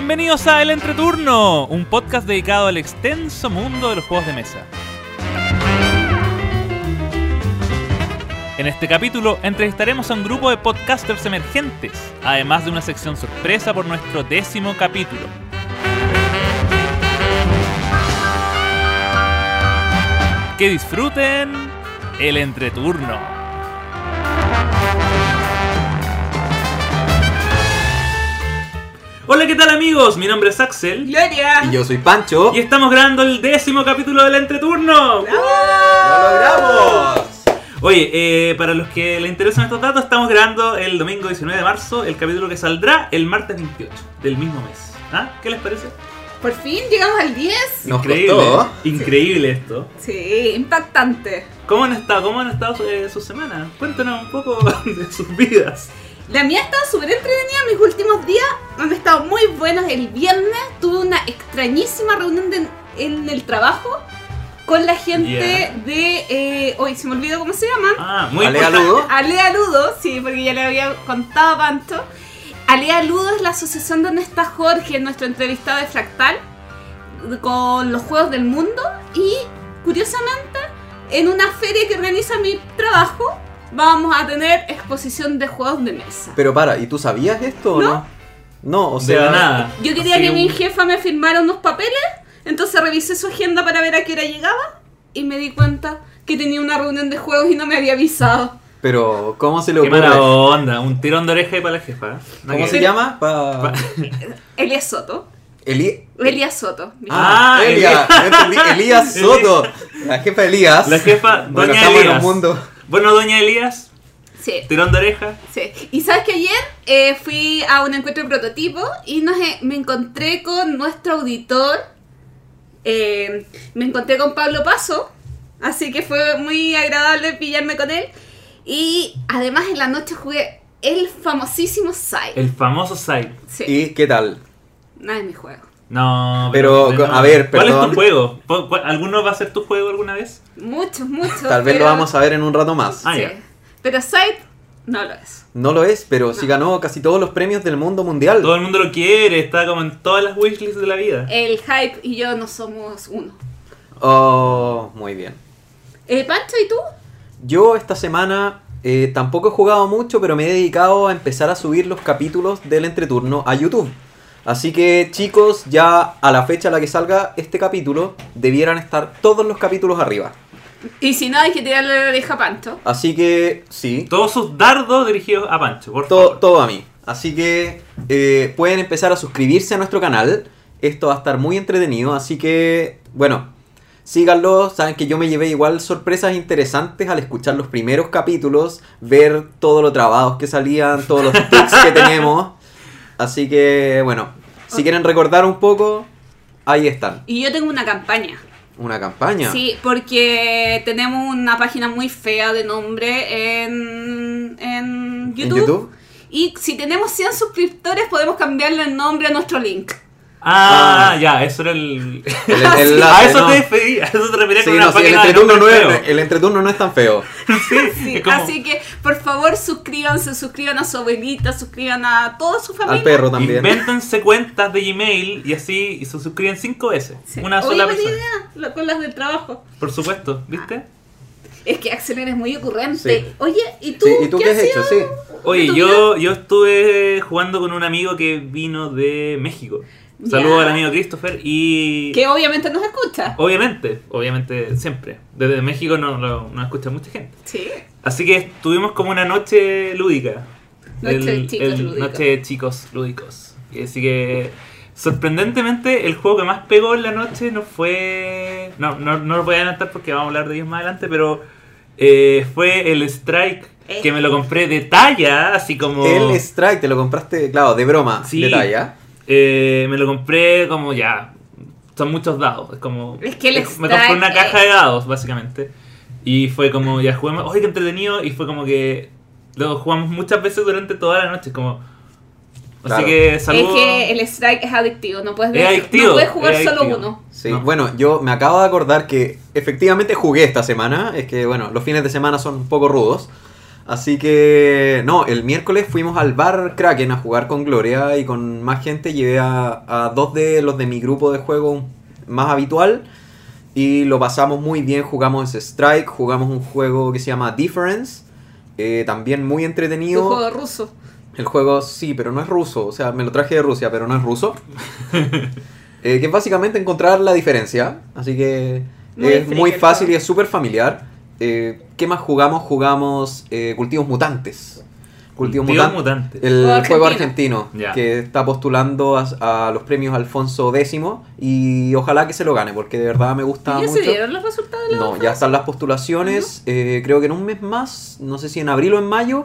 Bienvenidos a El Entreturno, un podcast dedicado al extenso mundo de los juegos de mesa. En este capítulo entrevistaremos a un grupo de podcasters emergentes, además de una sección sorpresa por nuestro décimo capítulo. Que disfruten el entreturno. Hola, ¿qué tal amigos? Mi nombre es Axel ¡Gloria! Y yo soy Pancho. y estamos grabando el décimo capítulo del entreturno. ¡Lo logramos! Oye, eh, para los que les interesan estos datos, estamos grabando el domingo 19 de marzo, el capítulo que saldrá el martes 28 del mismo mes. ¿Ah? ¿Qué les parece? Por fin llegamos al 10. Nos increíble, costó. increíble esto. Sí, impactante. ¿Cómo han estado? ¿Cómo han estado eh, sus semanas? Cuéntanos un poco de sus vidas. La mía ha estado súper entretenida. Mis últimos días han estado muy buenos. El viernes tuve una extrañísima reunión de- en el trabajo con la gente de. eh, hoy se me olvidó cómo se llaman. Ah, muy Alea. Ludo. Alea Ludo, sí, porque ya le había contado a Pancho. Alea Ludo es la asociación donde está Jorge, nuestro entrevistado de Fractal, con los juegos del mundo. Y curiosamente, en una feria que organiza mi trabajo, vamos a tener exposición de juegos de mesa. Pero para, ¿y tú sabías esto o No. no? No, o De sea. la nada. Yo quería Así que mi un- jefa me firmara unos papeles, entonces revisé su agenda para ver a qué hora llegaba y me di cuenta que tenía una reunión de juegos y no me había avisado. Pero, ¿cómo se le Qué ocurre? mala onda, un tirón de oreja y para la jefa. ¿eh? Nada ¿Cómo que se ver. llama? Pa... Elías Soto. Eli... Elías Soto. mi Ah, Elías. Elías Soto. La jefa Elías. La jefa, Bueno, doña estamos en Elías. un mundo. Bueno, doña Elías, Sí, tirón de oreja. sí. Y sabes que ayer eh, fui a un encuentro de prototipo y nos, eh, me encontré con nuestro auditor. eh, me encontré con Pablo Paso, así que fue muy agradable pillarme con él. Y además en la noche jugué el famosísimo Sai. El famoso site. Sí, ¿Y qué tal? nada de mi juego. No, Pero, no. a ver, ¿Cuál es perdón. tu juego? ¿Cu- cu- ¿Alguno va a ser tu juego alguna vez? Muchos, muchos. Tal vez pero- lo vamos a ver en un rato más. Ah, sí. ya. Pero Sai no lo es. No lo es, pero sí ganó casi todos los premios del mundo mundial. Todo el mundo lo quiere, está como en todas las wishlists de la vida. El hype y yo no somos uno. Oh, muy bien. Eh, Pancho, ¿y tú? Yo esta semana eh, tampoco he jugado mucho, pero me he dedicado a empezar a subir los capítulos del entreturno a YouTube. Así que chicos, ya a la fecha a la que salga este capítulo, debieran estar todos los capítulos arriba. Y si no, hay que tirarle la oreja a Pancho. Así que sí, Todos sus dardos dirigidos a Pancho, por todo, favor. todo a mí. Así que eh, pueden empezar a suscribirse a nuestro canal. Esto va a estar muy entretenido. Así que, bueno, síganlo. Saben que yo me llevé igual sorpresas interesantes al escuchar los primeros capítulos, ver todos los trabados que salían, todos los tips que tenemos. Así que, bueno, si quieren recordar un poco, ahí están. Y yo tengo una campaña. Una campaña. Sí, porque tenemos una página muy fea de nombre en, en YouTube. En YouTube. Y si tenemos 100 suscriptores, podemos cambiarle el nombre a nuestro link. Ah, Ah. ya, eso era el. El- el a enlace, eso ¿no? te refería, a eso te referías Sí, con una no, sí, el, página de entreturno no es, el entreturno no es tan feo. Sí, Así que, por favor, suscríbanse, suscriban a su abuelita, suscriban a toda su familia. Al perro también. Invéntense cuentas de Gmail y así y se suscriben cinco veces. Sí. Una Oye, sola persona. idea, con las del trabajo. Por supuesto, ¿viste? Es que Axel eres muy ocurrente. Sí. Oye, ¿y tú? Sí, ¿y tú qué has hecho? Sí. Oye, yo, yo estuve jugando con un amigo que vino de México. Saludos al amigo Christopher y... Que obviamente nos escucha. Obviamente, obviamente siempre. Desde México no no- nos escucha mucha gente. Sí. Así que tuvimos como una noche lúdica. Noche de chicos lúdicos. Noche de chicos lúdicos. Así que sorprendentemente el juego que más pegó en la noche no fue... No, no, no lo voy a adelantar porque vamos a hablar de ellos más adelante, pero eh, fue el Strike que me lo compré de talla, así como... El Strike te lo compraste, claro, de broma, Sí. de talla. Eh, me lo compré como ya. Son muchos dados. Es como. Es que el me compré una caja es- de dados, básicamente. Y fue como, ya juguemos. ¡Oye, qué entretenido! Y fue como que. Lo jugamos muchas veces durante toda la noche. Como. Así Claro. que Es saludos. que el strike es adictivo, no puedes, Es adictivo, no puedes jugar es solo uno. Sí, No. bueno, yo me acabo de acordar que efectivamente jugué esta semana. Es que, bueno, los fines de semana son un poco rudos. Así que, no, el miércoles fuimos al bar Kraken a jugar con Gloria y con más gente. Llevé a, a dos de los de mi grupo de juego más habitual y lo pasamos muy bien. Jugamos Strike, jugamos un juego que se llama Difference, eh, también muy Un entretenido. juego ruso. El juego sí, pero no es ruso. O sea, me lo traje de Rusia, pero no es ruso. Eh, que es básicamente encontrar la diferencia. Así que Muy es muy fácil y es súper familiar. Eh, ¿Qué más jugamos? Jugamos eh, Cultivos Mutantes. Cultivos Cultivos Mutan- Mutantes. El Juego juego argentino. Que está postulando a, a los premios Alfonso X. Y ojalá que se lo gane, porque de verdad me gusta ¿Y ya mucho. se dieron los resultados de la No, ya están las postulaciones. eh, creo que en un mes más, no sé si en abril o en mayo,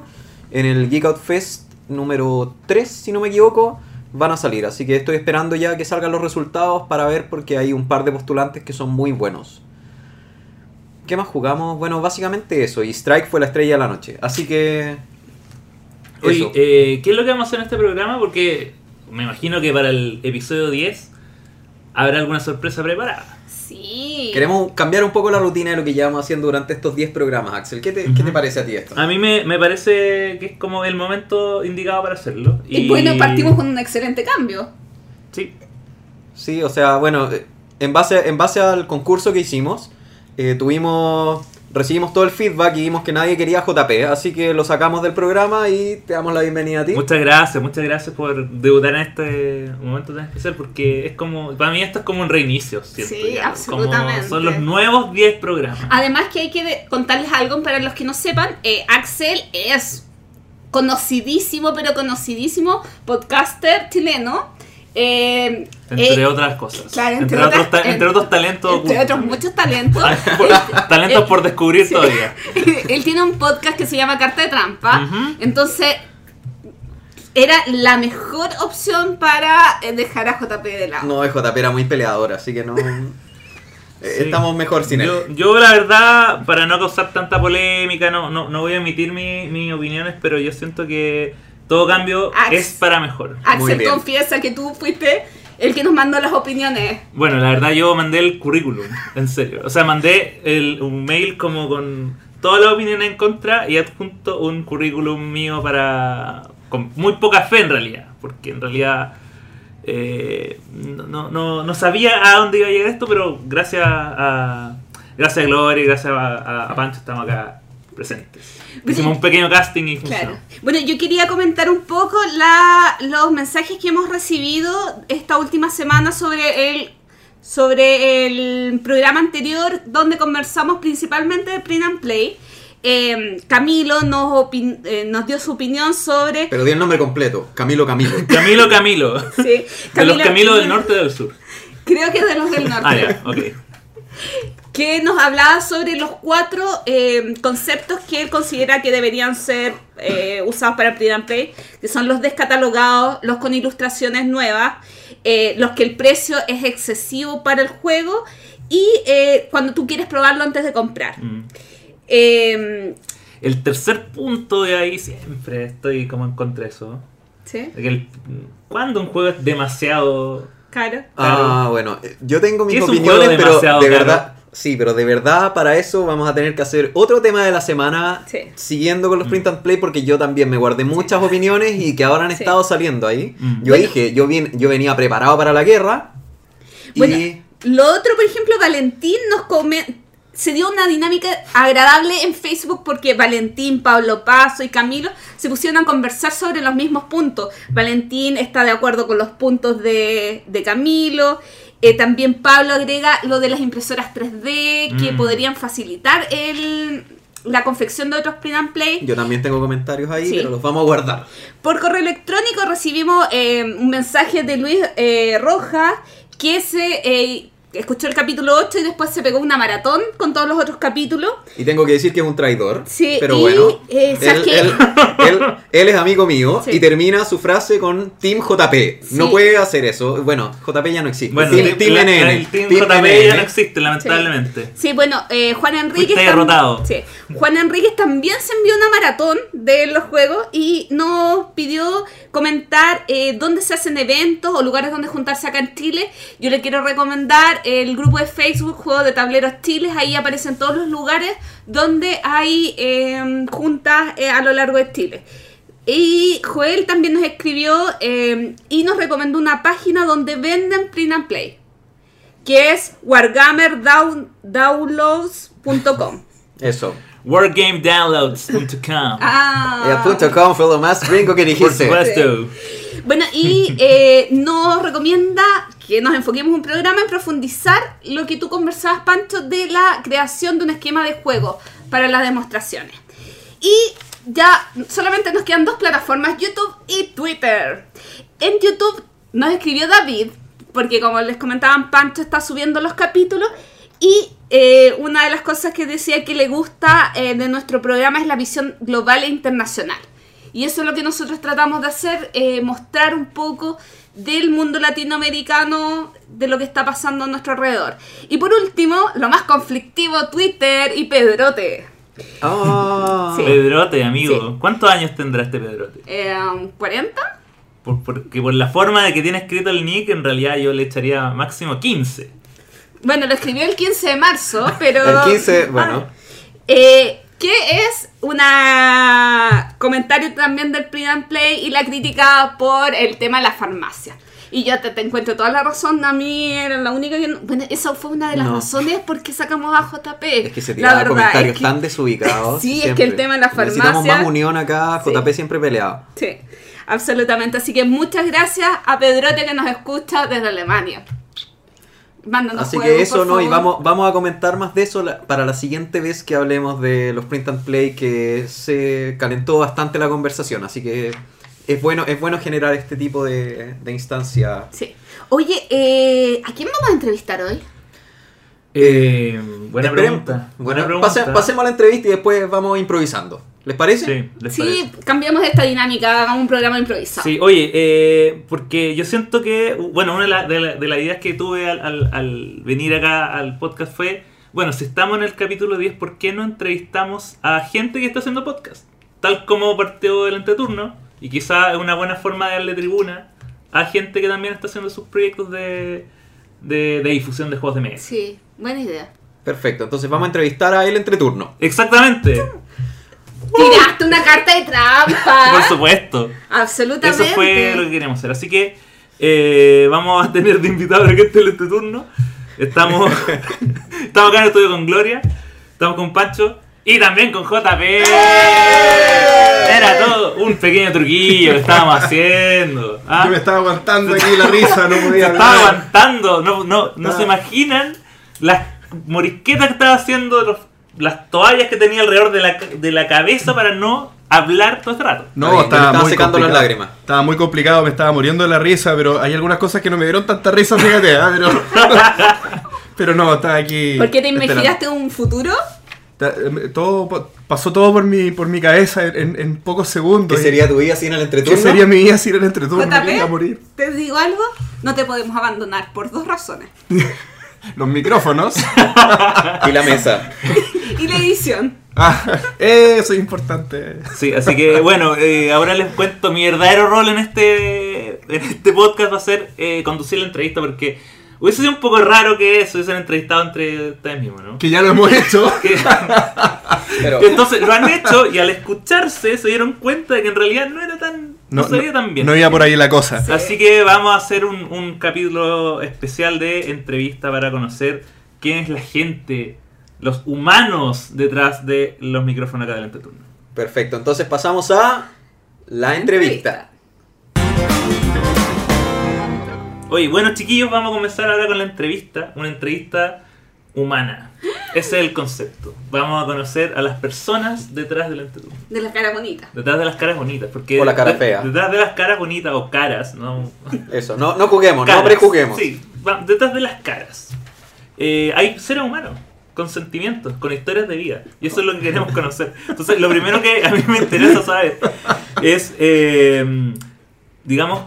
en el Geek Out Fest número 3, si no me equivoco, van a salir. Así que estoy esperando ya que salgan los resultados para ver porque hay un par de postulantes que son muy buenos. ¿Qué más jugamos? Bueno, básicamente eso. Y Strike fue la estrella de la noche. Así que... Oye, eh, ¿qué es lo que vamos a hacer en este programa? Porque me imagino que para el episodio 10 habrá alguna sorpresa preparada. Sí. Queremos cambiar un poco la rutina de lo que llevamos haciendo durante estos 10 programas, Axel. ¿Qué te, ¿qué te parece a ti esto? A mí me, me parece que es como el momento indicado para hacerlo. Y bueno, partimos con un excelente cambio. Sí. Sí, o sea, bueno, eh, en base, en base al concurso que hicimos, eh, tuvimos, recibimos todo el feedback y vimos que nadie quería JP, así que lo sacamos del programa y te damos la bienvenida a ti. Muchas gracias, muchas gracias por debutar en este momento tan especial porque es como, para mí esto es como un reinicio, ¿cierto? Sí, Ya, absolutamente. Como son los nuevos 10 programas. Además que hay que contarles algo para los que no sepan, eh, Axel es conocidísimo, pero conocidísimo podcaster chileno. Eh, Entre eh, otras cosas. claro, entre, entre otros, otras- entre otros talentos entre otros muchos talentos. Por- talentos por descubrir Sí. todavía. Él tiene un podcast que se llama Carta de Trampa. Entonces, era la mejor opción para eh, dejar a JP de lado. No, es JP era muy peleador, así que no... Sí. Estamos mejor sin él. Yo, yo, la verdad, para no causar tanta polémica, no, no, no voy a emitir mi- mis opiniones, pero yo siento que todo cambio Ax- es para mejor. Axel confiesa que tú fuiste el que nos mandó las opiniones. Bueno, la verdad yo mandé el currículum, en serio. O sea, mandé el, un mail como con todas las opiniones en contra y adjunto un currículum mío para... con muy poca fe en realidad, porque en realidad eh, no, no, no sabía a dónde iba a llegar esto, pero gracias a... Gracias a Gloria y gracias a, a- a Pancho estamos acá presentes. Hicimos un pequeño casting y funcionó. Claro. Bueno, yo quería comentar un poco la, los mensajes que hemos recibido esta última semana sobre el sobre el programa anterior donde conversamos principalmente de Print and Play. Eh, Camilo nos, opin- eh, nos dio su opinión sobre Pero di el nombre completo, Camilo Camilo. Camilo Camilo. Sí, De los Camilos del norte o del sur. Creo que de los del norte. Ah, ya, ok. que nos hablaba sobre los cuatro eh, conceptos que él considera que deberían ser eh, usados para Print and Play, que son los descatalogados, los con ilustraciones nuevas, eh, los que el precio es excesivo para el juego y eh, cuando tú quieres probarlo antes de comprar. Mm. Eh, El tercer punto de ahí siempre estoy como en contra de eso. ¿Sí? El- cuando un juego es demasiado. Caro. Ah, bueno, yo tengo mis ¿Qué es un opiniones, juego pero demasiado de caro? verdad, sí, pero de verdad para eso vamos a tener que hacer otro tema de la semana Sí. siguiendo con los Mm. print and play porque yo también me guardé muchas opiniones y que ahora han Sí. estado saliendo ahí. Mm. Yo Bueno. dije, yo, vin- yo venía preparado para la guerra y Lo otro, por ejemplo, Valentín nos come se dio una dinámica agradable en Facebook porque Valentín, Pablo Paso y Camilo se pusieron a conversar sobre los mismos puntos. Valentín está de acuerdo con los puntos de, de Camilo. Eh, también Pablo agrega lo de las impresoras 3D que Mm. podrían facilitar el, la confección de otros print and play. yo también tengo comentarios ahí, Sí. pero los vamos a guardar. Por correo electrónico recibimos eh, un mensaje de Luis eh, Rojas que se eh, escuchó el capítulo 8 y después se pegó una maratón con todos los otros capítulos. Y tengo que decir que es un traidor. Sí, pero y, bueno. eh, ¿sabes él, él- él- él es amigo mío Sí. y termina su frase con Team JP. No puede hacer eso. Bueno, JP ya no existe. Bueno, Team, Team NN. el Team Team JP NN. ya no existe, lamentablemente. Sí, bueno, eh, Juan Enríquez. Derrotado. sí. Juan Enríquez también se envió una maratón de los juegos y nos pidió comentar eh, dónde se hacen eventos o lugares donde juntarse acá en Chile. Yo le quiero recomendar el grupo de Facebook Juego de Tableros Chiles. Ahí aparecen todos los lugares donde hay eh, juntas eh, a lo largo de Chile. Y Joel también nos escribió eh, y nos recomendó una página donde venden print and play, que es wargammerdownloads.com. Eso. Wargamedownloads.com. Ah. Eh, punto .com fue lo más gringo que Por dijiste. Bueno, y eh, nos recomienda que nos enfoquemos un programa en profundizar lo que tú conversabas, Pancho, de la creación de un esquema de juego para las demostraciones. Y ya solamente nos quedan dos plataformas, YouTube y Twitter. En YouTube nos escribió David, porque como les comentaban, Pancho está subiendo los capítulos y eh, una de las cosas que decía que le gusta eh, de nuestro programa es la visión global e internacional. Y eso es lo que nosotros tratamos de hacer, eh, mostrar un poco del mundo latinoamericano, de lo que está pasando a nuestro alrededor. Y por último, lo más conflictivo, Twitter y Pedrote. Sí. Pedrote, amigo. Sí. ¿Cuántos años tendrá este Pedrote? Eh, ¿40? Por- porque por la forma de que tiene escrito el nick, en realidad yo le echaría máximo 15. Bueno, lo escribió el 15 de marzo, pero... El 15, bueno. Ah, eh, que es una comentario también del Print and Play y la crítica por el tema de la farmacia. Y yo te, te encuentro toda la razón, a mí era la única que... no- Bueno, esa fue una de las No. razones por qué sacamos a JP. Es que se tiraba comentarios es que- tan desubicados. Sí, es que el tema de la Necesitamos farmacia- más unión acá, Sí. JP siempre peleado. Sí, absolutamente. Así que muchas gracias a Pedrote que nos escucha desde Alemania. Mándanos Así juegos, que eso por no, y vamos, vamos a comentar más de eso la- para la siguiente vez que hablemos de los print and play que se calentó bastante la conversación. Así que es bueno, es bueno generar este tipo de, de instancia. Sí. Oye, eh, ¿a quién vamos a entrevistar hoy? Eh, buena pregunta. Buena pregunta. pase- pasemos a la entrevista y después vamos improvisando. ¿Les parece? Sí, ¿les Sí, parece? cambiamos esta dinámica, hagamos un programa improvisado. Sí, oye, eh, porque yo siento que, bueno, una de, la- de la- de las ideas que tuve al, al- al venir acá al podcast fue, bueno, si estamos en el capítulo 10, ¿por qué no entrevistamos a gente que está haciendo podcast? Tal como partió el entreturno, y quizá es una buena forma de darle tribuna a gente que también está haciendo sus proyectos de, de, de difusión de juegos de mesa. Sí, buena idea. Perfecto, entonces vamos a entrevistar a él entre turno. Exactamente, Tiraste una carta de trampa. por supuesto. Absolutamente. Eso fue lo que queríamos hacer. Así que eh, vamos a tener de invitado a gente en este turno. Estamos, estamos acá en el estudio con Gloria. Estamos con Pancho. Y también con JP. Era todo un pequeño truquillo que estábamos haciendo. ¿ah? Yo me estaba aguantando aquí la risa, no podía estaba hablar. aguantando. No, no, no Ah. se imaginan las morisquetas que estaba haciendo, los- las toallas que tenía alrededor de la, de la cabeza para no hablar todo este rato. No, estaba estaba muy secando las lágrimas. Estaba muy complicado, me estaba muriendo de la risa, pero hay algunas cosas que no me dieron tanta risa, fíjate, ¿ah? pero, pero no, estaba aquí. ¿Por qué te imaginaste un futuro? Eh, Todo, pa- pasó todo por mi, por mi cabeza en, en pocos segundos. ¿Qué sería tu vida sin el ¿Qué entreturno? sería mi vida si era el entreturno? Me iba a morir. te digo algo, no te podemos abandonar por dos razones. Los micrófonos. Y la mesa. Y la edición. Ah, eso es importante. Sí, así que bueno, eh, ahora les cuento mi verdadero rol en este, en este podcast va a ser eh, conducir la entrevista porque hubiese sido un poco raro que se hubiesen entrevistado entre ustedes mismos, ¿no? Que ya lo hemos hecho. Que- Pero que entonces lo han hecho y al escucharse se dieron cuenta de que en realidad no era tan... No, se veía tan bien. no iba por ahí la cosa. Así que vamos a hacer un, un capítulo especial de entrevista para conocer quién es la gente, los humanos detrás de los micrófonos acá del entreturno. Perfecto, entonces pasamos a la entrevista. Oye, bueno chiquillos, vamos a comenzar ahora con la entrevista, una entrevista humana. Ese es el concepto. Vamos a conocer a las personas detrás del entreturno. De la cara bonita. Detrás de las caras bonitas, porque O la cara de- fea. Detrás de las caras bonitas o caras, no. Eso, no, no juguemos, Caras. no prejuguemos. Sí, va- detrás de las caras. Eh, hay seres humanos con sentimientos, con historias de vida. Y eso es lo que queremos conocer. Entonces, lo primero que a mí me interesa saber es, eh, digamos,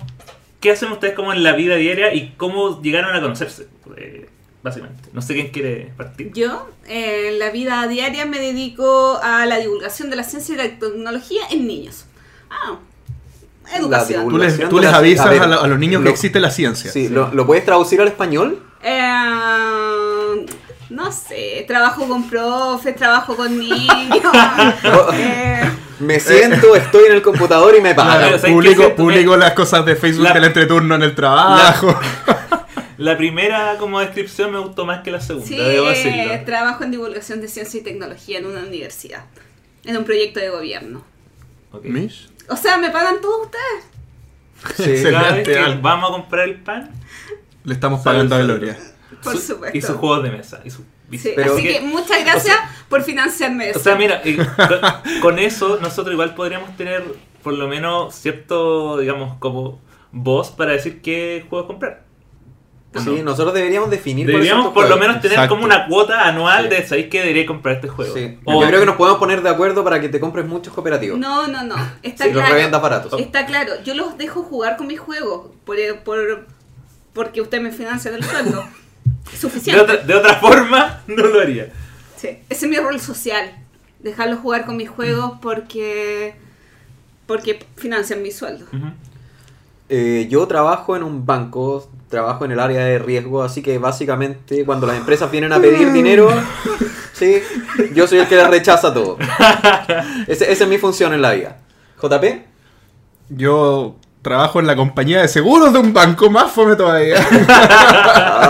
qué hacen ustedes como en la vida diaria y cómo llegaron a conocerse. eh, básicamente. No sé quién quiere partir. Yo, eh, en la vida diaria, me dedico a la divulgación de la ciencia y la tecnología en niños. Ah, educación. Tú les, tú les avisas a a, ver, la- a los niños lo- que existe la ciencia. Sí, ¿lo, lo puedes traducir al español? Eh, no sé, trabajo con profes, trabajo con niños. eh, Me siento, estoy en el computador y me Claro, pagan. ¿sabes qué publico, publico las cosas de Facebook La- del entreturno en el trabajo. La primera como descripción me gustó más que la segunda, sí, debo eh, decirlo. trabajo en divulgación de ciencia y tecnología en una universidad, en un proyecto de gobierno. Ok. Mish. O sea, ¿me pagan todos ustedes? Sí. Se- Cada vez que Excelente. vamos a comprar el pan Le estamos pagando a. Gloria. Por su- supuesto. y sus juegos de mesa. Y su, Sí, Pero- así que muchas gracias por financiarme eso. O sea, mira, eh, con, con eso nosotros igual podríamos tener por lo menos cierto, digamos, como voz para decir qué juegos comprar. ¿O Sí, no? nosotros deberíamos definir Deberíamos por lo menos tener Exacto. como una cuota anual Sí. de sabéis que debería comprar este juego. Sí. O- Yo creo que nos podemos poner de acuerdo para que te compres muchos cooperativos. No, no, no. Está Sí, los claro. baratos. Está claro. Yo los dejo jugar con mis juegos por, por- porque usted me financia del sueldo. de, Suficiente. otra, de otra forma, no lo haría. Sí, ese es mi rol social. Dejarlos jugar con mis juegos porque porque financian mi sueldo. Ujú. Eh, yo trabajo en un banco, trabajo en el área de riesgo, así que básicamente cuando las empresas vienen a pedir dinero, sí, yo soy el que les rechaza todo. Ese- esa es mi función en la vida. ¿JP? Yo trabajo en la compañía de seguros de un banco, más fome todavía.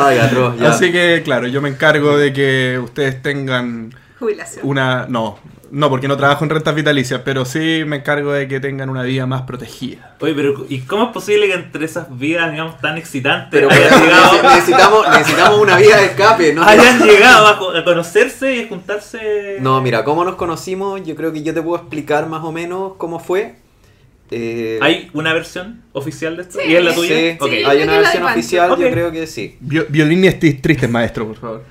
Ay, atroz, ya. Así que, claro, yo me encargo de que ustedes tengan Jubilación. una... No, no, porque no trabajo en rentas vitalicias, pero sí me encargo de que tengan una vida más protegida. Oye, pero ¿y cómo es posible que entre esas vidas, digamos, tan excitantes Pero hayan, llegado, necesitamos, necesitamos una vía de escape. ¿no? hayan llegado a, co- a conocerse y a juntarse? No, mira, ¿cómo nos conocimos? Yo creo que yo te puedo explicar más o menos cómo fue. Eh, ¿Hay una versión oficial de esto? Sí. ¿Y es la tuya? Sí, hay una versión oficial, yo creo que sí. Vi- Violines tris- tristes, maestro, por favor.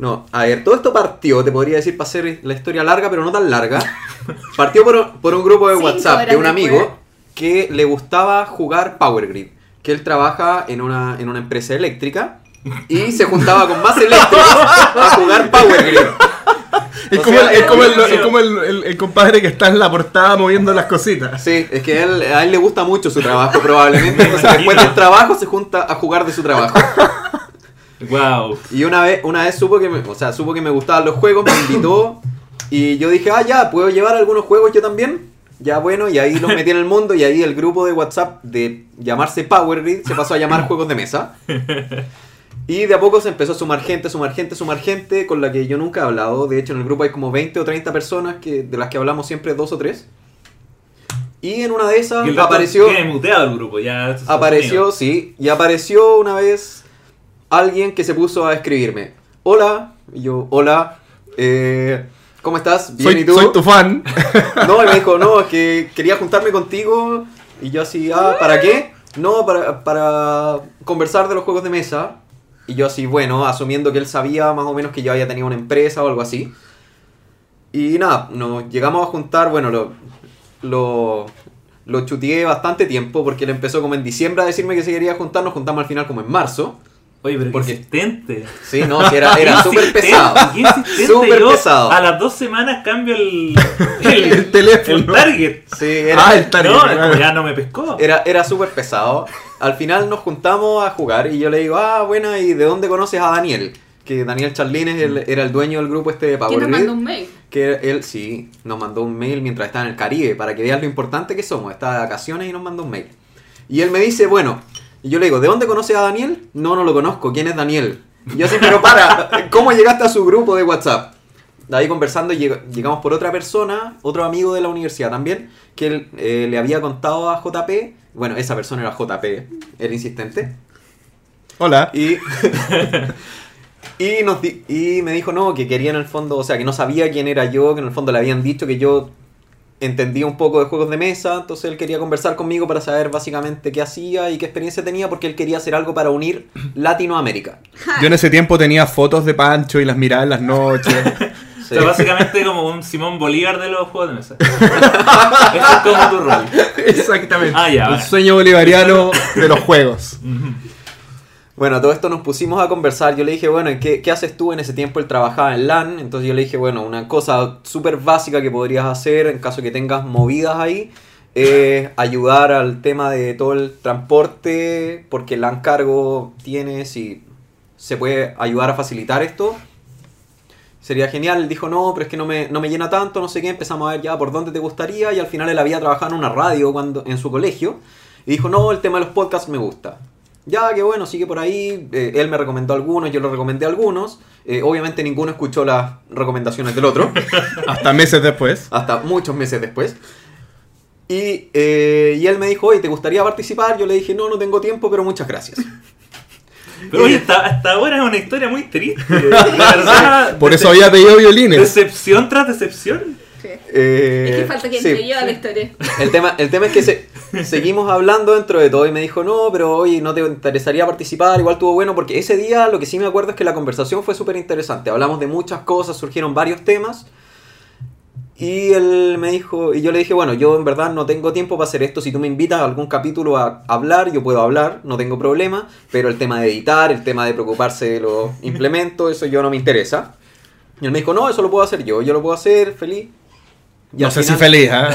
No, a ver, todo esto partió, te podría decir, para hacer la historia larga, pero no tan larga. Partió por, por un grupo de Cinco WhatsApp de un después. amigo que le gustaba jugar Power Grid. Que él trabaja en una, en una empresa eléctrica y se juntaba con más eléctricos a jugar Power Grid. Es como, sea, el, es como, el, es- como el- el- el compadre que está en la portada moviendo las cositas. Sí, es que a él, a él le gusta mucho su trabajo, probablemente. Entonces, después del trabajo se junta a jugar de su trabajo. Wow. Y una vez, una vez supo que me, o sea, supo que me gustaban los juegos, me invitó y yo dije, ah, ya, ¿puedo llevar algunos juegos yo también? Ya bueno, y ahí los metí en el mundo y ahí el grupo de WhatsApp de llamarse Power Grid se pasó a llamar juegos de mesa. Y de a poco se empezó a sumar gente, sumar gente, sumar gente con la que yo nunca he hablado. De hecho, en el grupo hay como 20 o 30 personas que, de las que hablamos siempre dos o tres. Y en una de esas Y el apareció... Tiene muteado el grupo, ya. Apareció, sí, y apareció una vez alguien que se puso a escribirme. Hola, y yo, hola, eh, ¿cómo estás? Bien, Soy, ¿y tú? soy tu fan. No, y me dijo, no, es que quería juntarme contigo. Y yo así, ah, ¿para qué? No, para, para conversar de los juegos de mesa. Y yo así, bueno, asumiendo que él sabía más o menos que yo había tenido una empresa o algo así. Y nada, nos llegamos a juntar, bueno, lo, lo, lo chuteé bastante tiempo porque él empezó como en diciembre a decirme que se quería juntar, nos juntamos al final como en marzo. Oye, pero Porque- insistente. Sí, no, sí, era, era súper pesado. Súper pesado. A las dos semanas cambio el, El teléfono. el target. Sí, era, Ah, el target. No, como ya no me pescó. Era, era súper pesado. Al final nos juntamos a jugar y yo le digo, ah, buena, ¿y de dónde conoces a Daniel? Que Daniel Charlín es el- era el dueño del grupo este de ¿Quién Power nos Grid. mandó un mail? Que él, sí, nos mandó un mail mientras estaba en el Caribe, para que veas lo importante que somos. Estaba de vacaciones y nos mandó un mail. Y él me dice, bueno, y yo le digo, ¿de dónde conoces a Daniel? No, no lo conozco, ¿quién es Daniel? Y yo así, pero para, ¿cómo llegaste a su grupo de WhatsApp? De ahí conversando lleg- llegamos por otra persona, otro amigo de la universidad también, que él eh, le había contado a JP, bueno, esa persona era JP, el insistente, Hola. y, y, nos di- y me dijo, no, que quería en el fondo, o sea, que no sabía quién era yo, que en el fondo le habían dicho que yo entendía un poco de juegos de mesa, entonces él quería conversar conmigo para saber básicamente qué hacía y qué experiencia tenía, porque él quería hacer algo para unir Latinoamérica. Yo en ese tiempo tenía fotos de Pancho y las miraba en las noches. Sí. O sea, básicamente como un Simón Bolívar de los juegos de mesa. Ese es como tu rol. Exactamente. Ah, ya, El vale. sueño bolivariano de los juegos. Bueno, todo esto nos pusimos a conversar. Yo le dije, bueno, ¿qué, qué haces tú? En ese tiempo él trabajaba en LAN. Entonces yo le dije, bueno, una cosa súper básica que podrías hacer en caso que tengas movidas ahí. Es ayudar al tema de todo el transporte. Porque LAN cargo tienes y se puede ayudar a facilitar esto, sería genial. Él dijo, no, pero es que no me, no me llena tanto, no sé qué. Empezamos a ver ya por dónde te gustaría. Y al final él había trabajado en una radio cuando, en su colegio. Y dijo, no, el tema de los podcasts me gusta. Ya, qué bueno, sigue por ahí. Eh, él me recomendó algunos, yo le recomendé algunos. Eh, obviamente ninguno escuchó las recomendaciones del otro. Hasta meses después. hasta muchos meses después. Y, eh, y él me dijo, oye, ¿te gustaría participar? Yo le dije, no, no tengo tiempo, pero muchas gracias. Pero oye, hasta, hasta ahora es una historia muy triste. La verdad, Por eso había pedido violines. Decepción tras decepción. Sí. Eh, es que falta que sí. entre yo a la historia. El tema, el tema es que se- seguimos hablando dentro de todo y me dijo, no, pero oye, ¿no te interesaría participar? Igual estuvo bueno porque ese día lo que sí me acuerdo es que la conversación fue súper interesante. Hablamos de muchas cosas, surgieron varios temas. Y él me dijo, y yo le dije, bueno, yo en verdad no tengo tiempo para hacer esto. Si tú me invitas a algún capítulo a hablar, yo puedo hablar, no tengo problema. Pero el tema de editar, el tema de preocuparse de los implementos, eso yo no me interesa. Y él me dijo, no, eso lo puedo hacer yo, yo lo puedo hacer, feliz. Y no sé si feliz, ¿ah?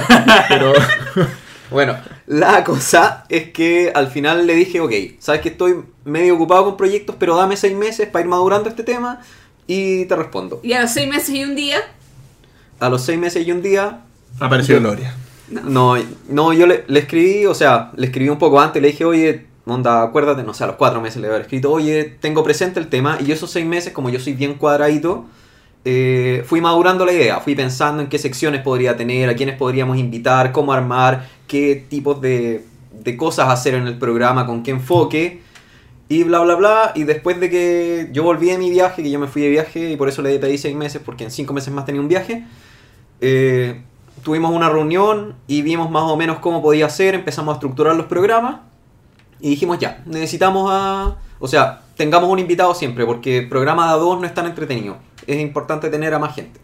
Pero. bueno, la cosa es que al final le dije, ok, sabes que estoy medio ocupado con proyectos, pero dame seis meses para ir madurando este tema y te respondo. Y a los seis meses y un día, A los seis meses y un día, Apareció Yo- Gloria. no, no yo le, le escribí, o sea, le escribí un poco antes, le dije, oye, onda, acuérdate, no sé, a los cuatro meses le había escrito, oye, tengo presente el tema, y esos seis meses, como yo soy bien cuadradito, eh, fui madurando la idea, fui pensando en qué secciones podría tener, a quiénes podríamos invitar, cómo armar, qué tipos de, de cosas hacer en el programa, con qué enfoque, y bla, bla, bla, y después de que yo volví de mi viaje, que yo me fui de viaje, y por eso le pedí seis meses, porque en cinco meses más tenía un viaje, eh, tuvimos una reunión y vimos más o menos cómo podía ser, empezamos a estructurar los programas y dijimos ya, necesitamos a... O sea, tengamos un invitado siempre porque programa de a dos no es tan entretenido. Es importante tener a más gente.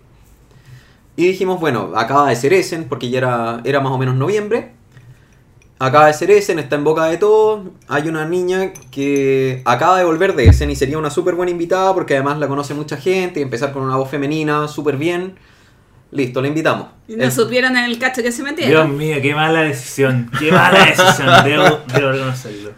Y dijimos, bueno, acaba de ser Essen porque ya era, era más o menos noviembre. Acaba de ser Essen, está en boca de todos. Hay una niña que acaba de volver de Essen y sería una súper buena invitada porque además la conoce mucha gente y empezar con una voz femenina súper bien. Listo, la invitamos. y no El- supieron en el cacho que se Dios metieron. mío, qué mala decisión. Qué mala decisión. Debo, debo reconocerlo.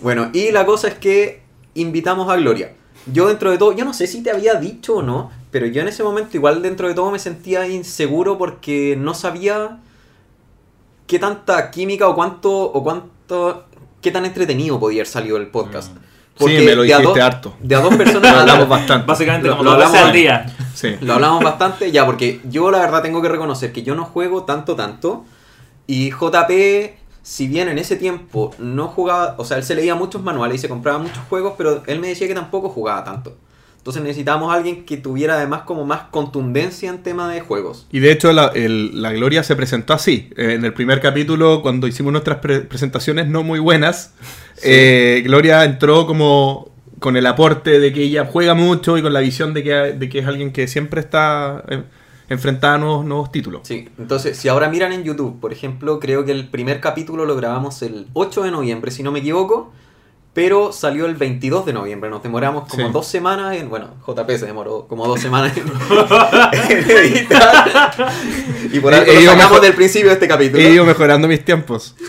Bueno, y la cosa es que invitamos a Gloria. Yo dentro de todo, yo no sé si te había dicho o no, pero yo en ese momento igual dentro de todo me sentía inseguro porque no sabía qué tanta química o cuánto, o cuánto, qué tan entretenido podía haber salido el podcast. Sí, me lo de a dijiste dos- harto. De a dos personas Lo hablamos bastante. Básicamente, Lo- como lo hablamos al día. Sí. Lo hablamos bastante, ya, porque yo la verdad tengo que reconocer que yo no juego tanto, tanto. Y JP, si bien en ese tiempo no jugaba, o sea, él se leía muchos manuales y se compraba muchos juegos, pero él me decía que tampoco jugaba tanto. Entonces necesitábamos a alguien que tuviera además como más contundencia en tema de juegos. Y de hecho, la, el- la Gloria se presentó así. Eh, En el primer capítulo, cuando hicimos nuestras pre- presentaciones no muy buenas, eh, Gloria entró como con el aporte de que ella juega mucho y con la visión de que, de que es alguien que siempre está eh, enfrentada a nuevos, nuevos títulos. Sí, entonces si ahora miran en YouTube, por ejemplo, creo que el primer capítulo lo grabamos el 8 de noviembre, si no me equivoco, pero salió el 22 de noviembre, nos demoramos como Sí. dos semanas en, bueno, JP se demoró como dos semanas en, en editar, y por He- algo lo sacamos del principio de este capítulo. He ido mejorando mis tiempos.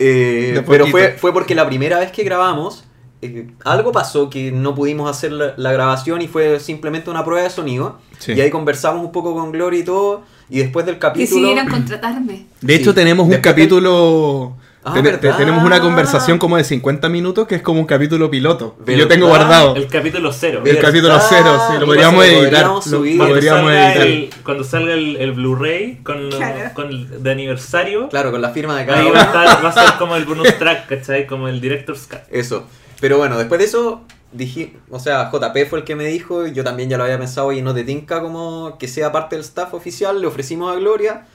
Eh, pero fue, fue porque la primera vez que grabamos, eh, algo pasó que no pudimos hacer la, la grabación y fue simplemente una prueba de sonido. Sí. Y ahí conversamos un poco con Gloria y todo. Y después del capítulo. Decidieron contratarme. De hecho, Sí. tenemos un capítulo... Ah, ten- tenemos una conversación como de 50 minutos que es como un capítulo piloto. que ¿Verdad? yo tengo guardado. El capítulo cero. El capítulo cero, sí, lo Y podríamos editar. podríamos lo- subir. lo Cuando podríamos salga, editar. el, cuando salga el, el Blu-ray con, Claro. con el de aniversario, Claro, con la firma de cada ahí uno. va a, estar- va a ser como el bonus track, ¿cachai? Como el director's cut. Eso. Pero bueno, después de eso, dije, o sea, JP fue el que me dijo, y yo también ya lo había pensado, y no te tinca como que sea parte del staff oficial, le ofrecimos a Gloria,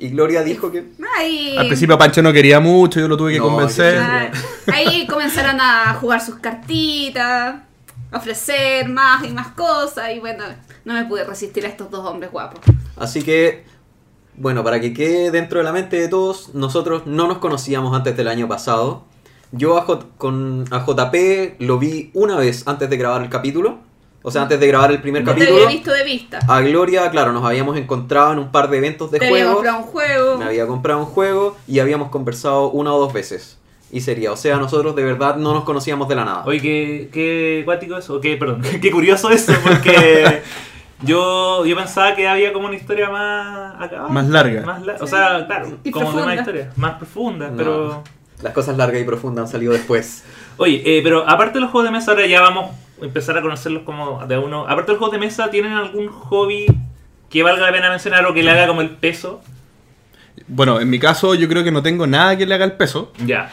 y Gloria dijo que... Ay, Al principio Pancho no quería mucho, yo lo tuve que No, convencer. ah, ahí comenzaron a jugar sus cartitas, a ofrecer más y más cosas, y bueno, no me pude resistir a estos dos hombres guapos. Así que, bueno, para que quede dentro de la mente de todos, nosotros no nos conocíamos antes del año pasado. Yo a, J- con, a JP lo vi una vez antes de grabar el capítulo, o sea, antes de grabar el primer No te capítulo. había visto de vista. A Gloria, claro, nos habíamos encontrado en un par de eventos de te había juegos. comprado un juego. Me había comprado un juego y habíamos conversado una o dos veces. y sería. O sea, nosotros de verdad no nos conocíamos de la nada. Oye, qué, qué cuático eso, qué, perdón, qué curioso eso, porque yo, yo pensaba que había como una historia más acá. Más larga. Más la- o sea, claro, Y como de profunda. una historia más profunda, No. pero... Las cosas largas y profundas han salido después. Oye, eh, pero aparte de los juegos de mesa, ahora ya vamos empezar a conocerlos como de uno. Aparte de los juegos de mesa, ¿tienen algún hobby que valga la pena mencionar o que le haga como el peso? Bueno, en mi caso yo creo que no tengo nada que le haga el peso. Ya.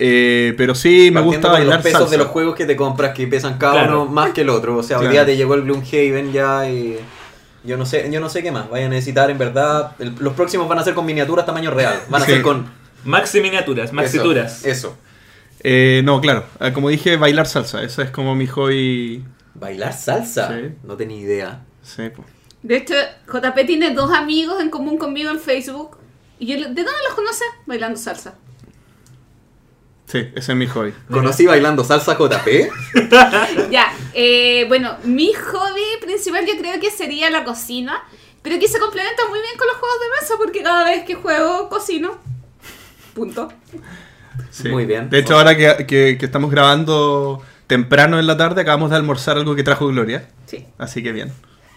eh, pero sí me Partiendo gusta con bailar los pesos salsa. de los juegos que te compras que pesan cada Claro. uno más que el otro. O sea, hoy Claro. día te llegó el Gloomhaven ya y yo no sé, yo no sé qué más. Vaya a necesitar en verdad. el- los próximos van a ser con miniaturas tamaño real. Van a Sí. ser con Maxi miniaturas, maxituras. Eso, eso. Eh, no, claro. ah, Como dije, bailar salsa. Ese es como mi hobby. Bailar salsa. Sí. No tenía idea. Sí. De hecho, JP tiene dos amigos en común conmigo en Facebook. ¿Y yo, de dónde los conoce? Bailando salsa. sí, ese es mi hobby. Conocí bailando salsa JP. ya, eh, bueno, mi hobby principal yo creo que sería la cocina. Pero que se complementa muy bien con los juegos de mesa porque cada vez que juego cocino. Punto. Sí. Muy bien. De hecho, ahora que, que- que estamos grabando temprano en la tarde, acabamos de almorzar algo que trajo Gloria. Sí. Así que bien.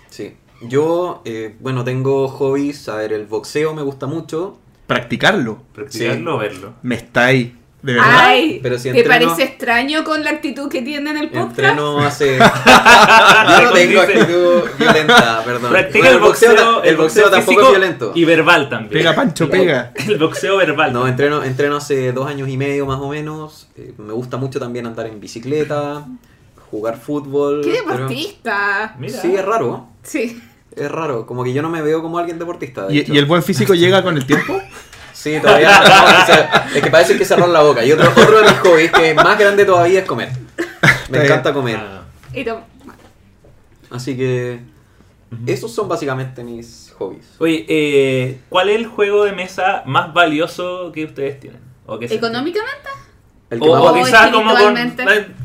Sí. Yo, eh, bueno, tengo hobbies. A ver, el boxeo me gusta mucho. Practicarlo. Practicarlo o verlo. Me está ahí. De verdad. Ay, Pero si ¿te parece extraño con la actitud que tiene en el podcast? Entreno hace. Yo no tengo actitud violenta, perdón. Practica Bueno, el boxeo, ta- el boxeo tampoco es violento. Y verbal también. Pega, Pancho, pega. El boxeo verbal. No, entreno, entreno hace dos años y medio más o menos. Eh, me gusta mucho también andar en bicicleta, jugar fútbol. ¡Qué deportista! Sí, es raro. Sí. Es raro. Como que yo no me veo como alguien deportista. de ¿Y, hecho. y el buen físico llega con el tiempo? Sí, todavía no. no, es, que se- es que parece que cerrar la boca. Y otro, otro de mis hobbies que es más grande todavía es comer. Me encanta comer. Ah. Y Así que esos son básicamente mis hobbies. Oye, eh, ¿cuál es el juego de mesa más valioso que ustedes tienen? ¿O que ¿Económicamente? El que O, quizás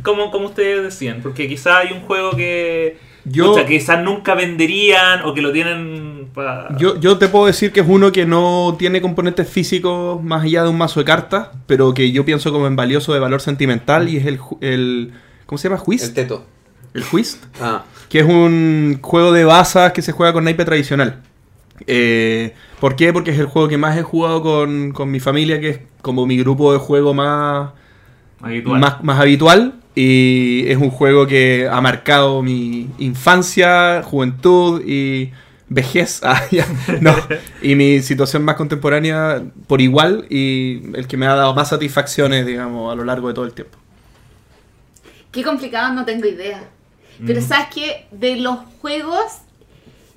como, como ustedes decían, porque quizás hay un juego que Yo- pucha, quizás nunca venderían o que lo tienen para... Yo, yo te puedo decir que es uno que no tiene componentes físicos más allá de un mazo de cartas, pero que yo pienso como en valioso de valor sentimental y es el, el ¿cómo se llama? El Whist. teto. El Whist, Ah, que es un juego de bazas que se juega con naipe tradicional. Eh, ¿Por qué? Porque es el juego que más he jugado con, con mi familia, que es como mi grupo de juego más, habitual. más, más habitual y es un juego que ha marcado mi infancia, juventud y vejez ah, ya, no, y mi situación más contemporánea por igual y el que me ha dado más satisfacciones, digamos, a lo largo de todo el tiempo. Qué complicado, no tengo idea. Pero Mm. sabes que de los juegos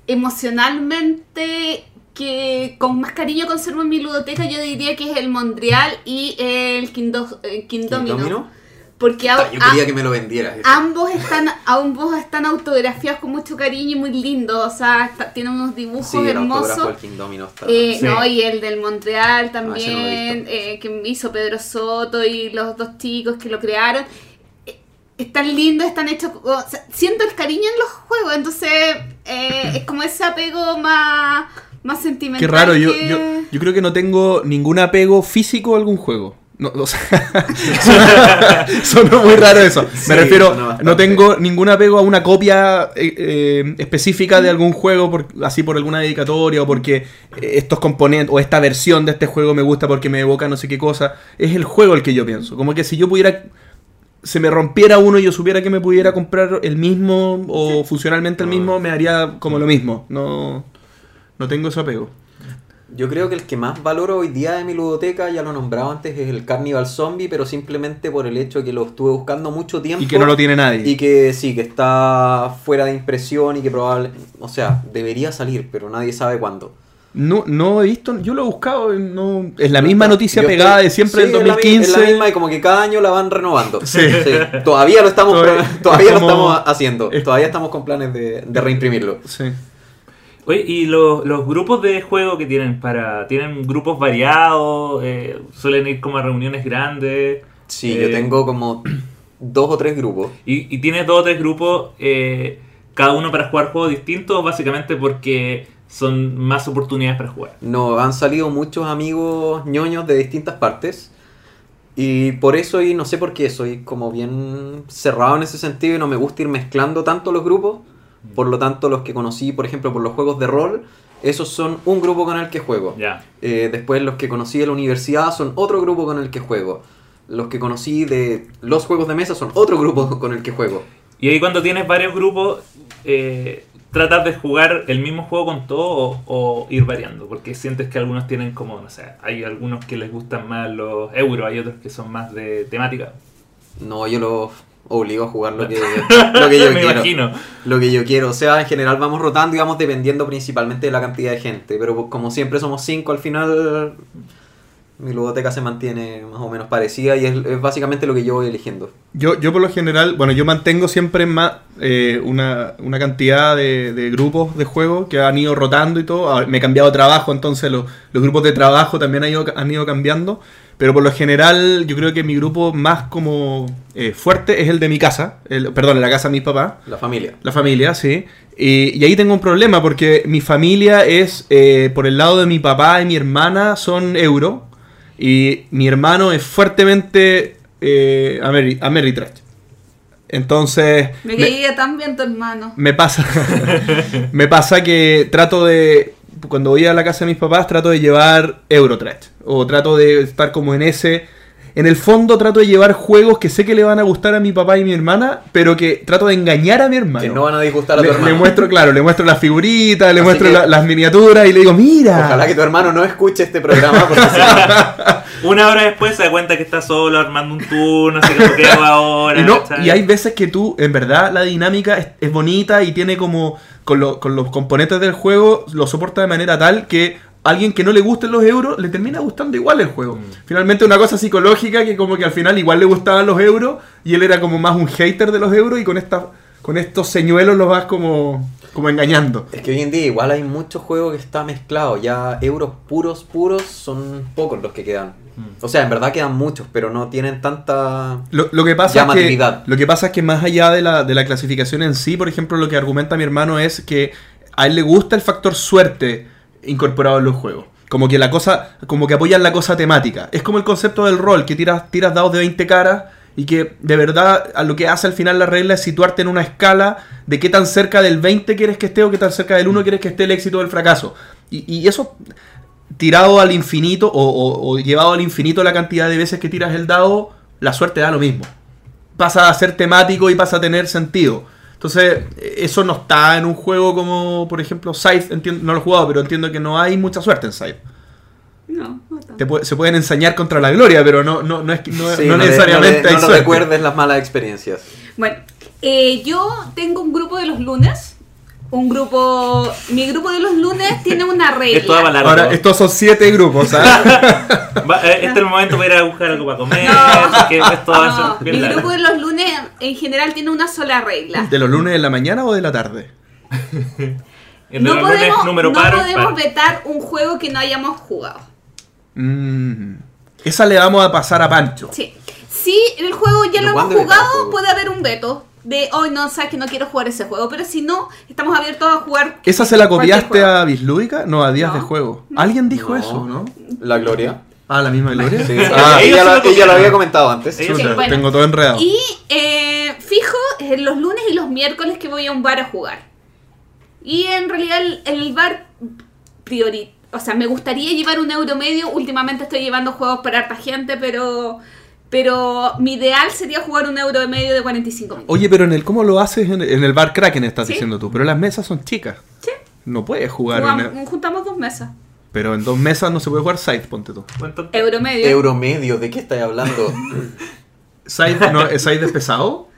emocionalmente que con más cariño conservo en mi ludoteca, yo diría que es el Mondrial y el Kingdo- eh. Porque a- Ah, yo a- quería que me lo vendieras. eso. ambos están ambos están autografiados con mucho cariño y muy lindos. O sea, está- tienen unos dibujos Sí, el autógrafo hermosos. del King Domino está. Eh, Sí. No, y el del Montreal Ah, no también, eh, que hizo Pedro Soto y los dos chicos que lo crearon. Eh, Están lindos, están hechos. o sea, siento el cariño en los juegos, entonces eh, es como ese apego más, más sentimental. Qué raro, yo, yo, yo creo que no tengo ningún apego físico a algún juego. No, o sea, suena- sonó muy raro eso. Me Sí, refiero, no tengo ningún apego a una copia eh, eh, específica de algún juego, por, así por alguna dedicatoria o porque estos componentes o esta versión de este juego me gusta porque me evoca no sé qué cosa. Es el juego el que yo pienso. Como que si yo pudiera, se me rompiera uno y yo supiera que me pudiera comprar el mismo o funcionalmente el mismo, me haría como lo mismo. No, no tengo ese apego. Yo creo que el que más valoro hoy día de mi ludoteca, ya lo he nombrado antes, es el Carnival Zombie, pero simplemente por el hecho que lo estuve buscando mucho tiempo. Y que no lo tiene nadie. Y que sí, que está fuera de impresión y que probable, o sea, debería salir, pero nadie sabe cuándo. No, no he visto, yo lo he buscado, no, es la misma noticia yo pegada estoy- de siempre sí, del es la 2015. Es la, misma y como que cada año la van renovando. Sí. Todavía lo estamos, Todavía- todavía lo como- estamos haciendo. es- Todavía estamos con planes de, de reimprimirlo. Sí. Oye, ¿y los, los grupos de juego que tienen para... ¿Tienen grupos variados? Eh, ¿Suelen ir como a reuniones grandes? Sí, Eh, yo tengo como dos o tres grupos. Y, y tienes dos o tres grupos, eh, cada uno para jugar juegos distintos, básicamente porque son más oportunidades para jugar. No, han salido muchos amigos ñoños de distintas partes. Y por eso, y no sé por qué, soy como bien cerrado en ese sentido y no me gusta ir mezclando tanto los grupos. Por lo tanto, los que conocí, por ejemplo, por los juegos de rol, esos son un grupo con el que juego. Ya. Eh, después los que conocí de la universidad son otro grupo con el que juego. Los que conocí de los juegos de mesa son otro grupo con el que juego. Y ahí cuando tienes varios grupos, eh, tratas de jugar el mismo juego con todos o, o ir variando. Porque sientes que algunos tienen como, no sé, hay algunos que les gustan más los euros, hay otros que son más de temática. No, yo los obligo a jugar lo que, lo que yo Me quiero. imagino. Lo que yo quiero. O sea, en general vamos rotando y vamos dependiendo principalmente de la cantidad de gente. Pero como siempre somos cinco al final, mi ludoteca se mantiene más o menos parecida y es, es básicamente lo que yo voy eligiendo. Yo, yo por lo general, bueno, yo mantengo siempre más eh, una, una cantidad de, de grupos de juego que han ido rotando y todo. Ah, Me he cambiado de trabajo, entonces los, los grupos de trabajo también han ido, han ido cambiando. Pero por lo general, yo creo que mi grupo más como eh, fuerte es el de mi casa, el, perdón, la casa de mis papás. La familia. La familia, sí. Y, y ahí tengo un problema porque mi familia es, eh, por el lado de mi papá y mi hermana, son euro. Y mi hermano es fuertemente eh, Ameri- Ameritrash. Entonces, Me me, caía tan bien tu hermano. me pasa, me pasa que trato de, cuando voy a la casa de mis papás, trato de llevar Eurotrash. O trato de estar como en ese... En el fondo trato de llevar juegos que sé que le van a gustar a mi papá y mi hermana, pero que trato de engañar a mi hermano. Que no van a disgustar a tu Le, hermano. le muestro, claro, le muestro las figuritas, le Así muestro que- la- las miniaturas y le digo, mira. Ojalá que tu hermano no escuche este programa porque no- Una hora después se da cuenta que está solo armando un turno, así que ¿qué hago ahora? Y, no, y hay veces que tú, en verdad, la dinámica es, es bonita y tiene como, con, lo- con los componentes del juego, lo soporta de manera tal que alguien que no le gusten los euros le termina gustando igual el juego. Mm. Finalmente una cosa psicológica que como que al final igual le gustaban los euros y él era como más un hater de los euros y con, esta, con estos señuelos los vas como, como engañando. Es que hoy en día igual hay muchos juegos que está mezclado. Ya euros puros, puros, son pocos los que quedan. Mm. O sea, en verdad quedan muchos, pero no tienen tanta... Lo, lo que pasa es que, Llamatividad. lo que pasa es que más allá de la, de la clasificación en sí, por ejemplo, lo que argumenta mi hermano es que a él le gusta el factor suerte incorporado en los juegos. Como que la cosa, como que apoyan la cosa temática. Es como el concepto del rol, que tiras, tiras dados de 20 caras y que de verdad a lo que hace al final la regla es situarte en una escala de qué tan cerca del 20 quieres que esté o qué tan cerca del 1 quieres que esté el éxito o el fracaso. Y, eso tirado al infinito o, o- o llevado al infinito la cantidad de veces que tiras el dado, la suerte da lo mismo. Pasa a ser temático y pasa a tener sentido. Entonces, eso no está en un juego como, por ejemplo, Scythe. entiendo- no lo he jugado, pero entiendo que no hay mucha suerte en Scythe. No, no tanto. Te pu- se pueden ensañar contra la gloria, pero no, no, no, es, que- no, Sí, no necesariamente no hay no le suerte. recuerdes las malas experiencias. Bueno, eh, yo tengo un grupo de los lunes. Un grupo. Mi grupo de los lunes tiene una regla. Esto va largo. Ahora, estos son siete grupos, ¿ah? Va- eh, este es el momento para ir a buscar algo para comer. No. que esto va a No, ser mi largo. grupo de los lunes en general tiene una sola regla. ¿De los lunes de la mañana o de la tarde? El de No los lunes, podemos, número no par podemos vetar un juego que no hayamos jugado. Mm. Esa le vamos a pasar a Pancho. Sí. Si el juego ya ¿Pero lo hemos jugado, puede haber un veto. De hoy no, sabes que no quiero jugar ese juego. Pero si no, estamos abiertos a jugar. ¿Esa se la copiaste a Bislúdica? No, a Días No. de Juego. ¿Alguien dijo No. eso, no? La gloria. Ah, la misma Gloria. Sí, Ah, ella, lo, ella había comentado antes. Sí, bueno. Tengo todo enredado. Y eh, fijo, los lunes y los miércoles que voy a un bar a jugar. Y en realidad el, el bar priori... O sea, me gustaría llevar un euro medio. Últimamente estoy llevando juegos para harta gente, pero... Pero mi ideal sería jugar un euro medio de 45 minutos. Oye, pero en el cómo lo haces en, en el bar Kraken estás Sí. diciendo tú, pero las mesas son chicas. Sí. No puedes jugar en Jugamos- el- juntamos dos mesas. pero en dos mesas no se puede jugar side, ponte tú. ¿Cuánto? Euro medio. Euro medio, ¿de qué estáis hablando? Side no, ¿es side es pesado?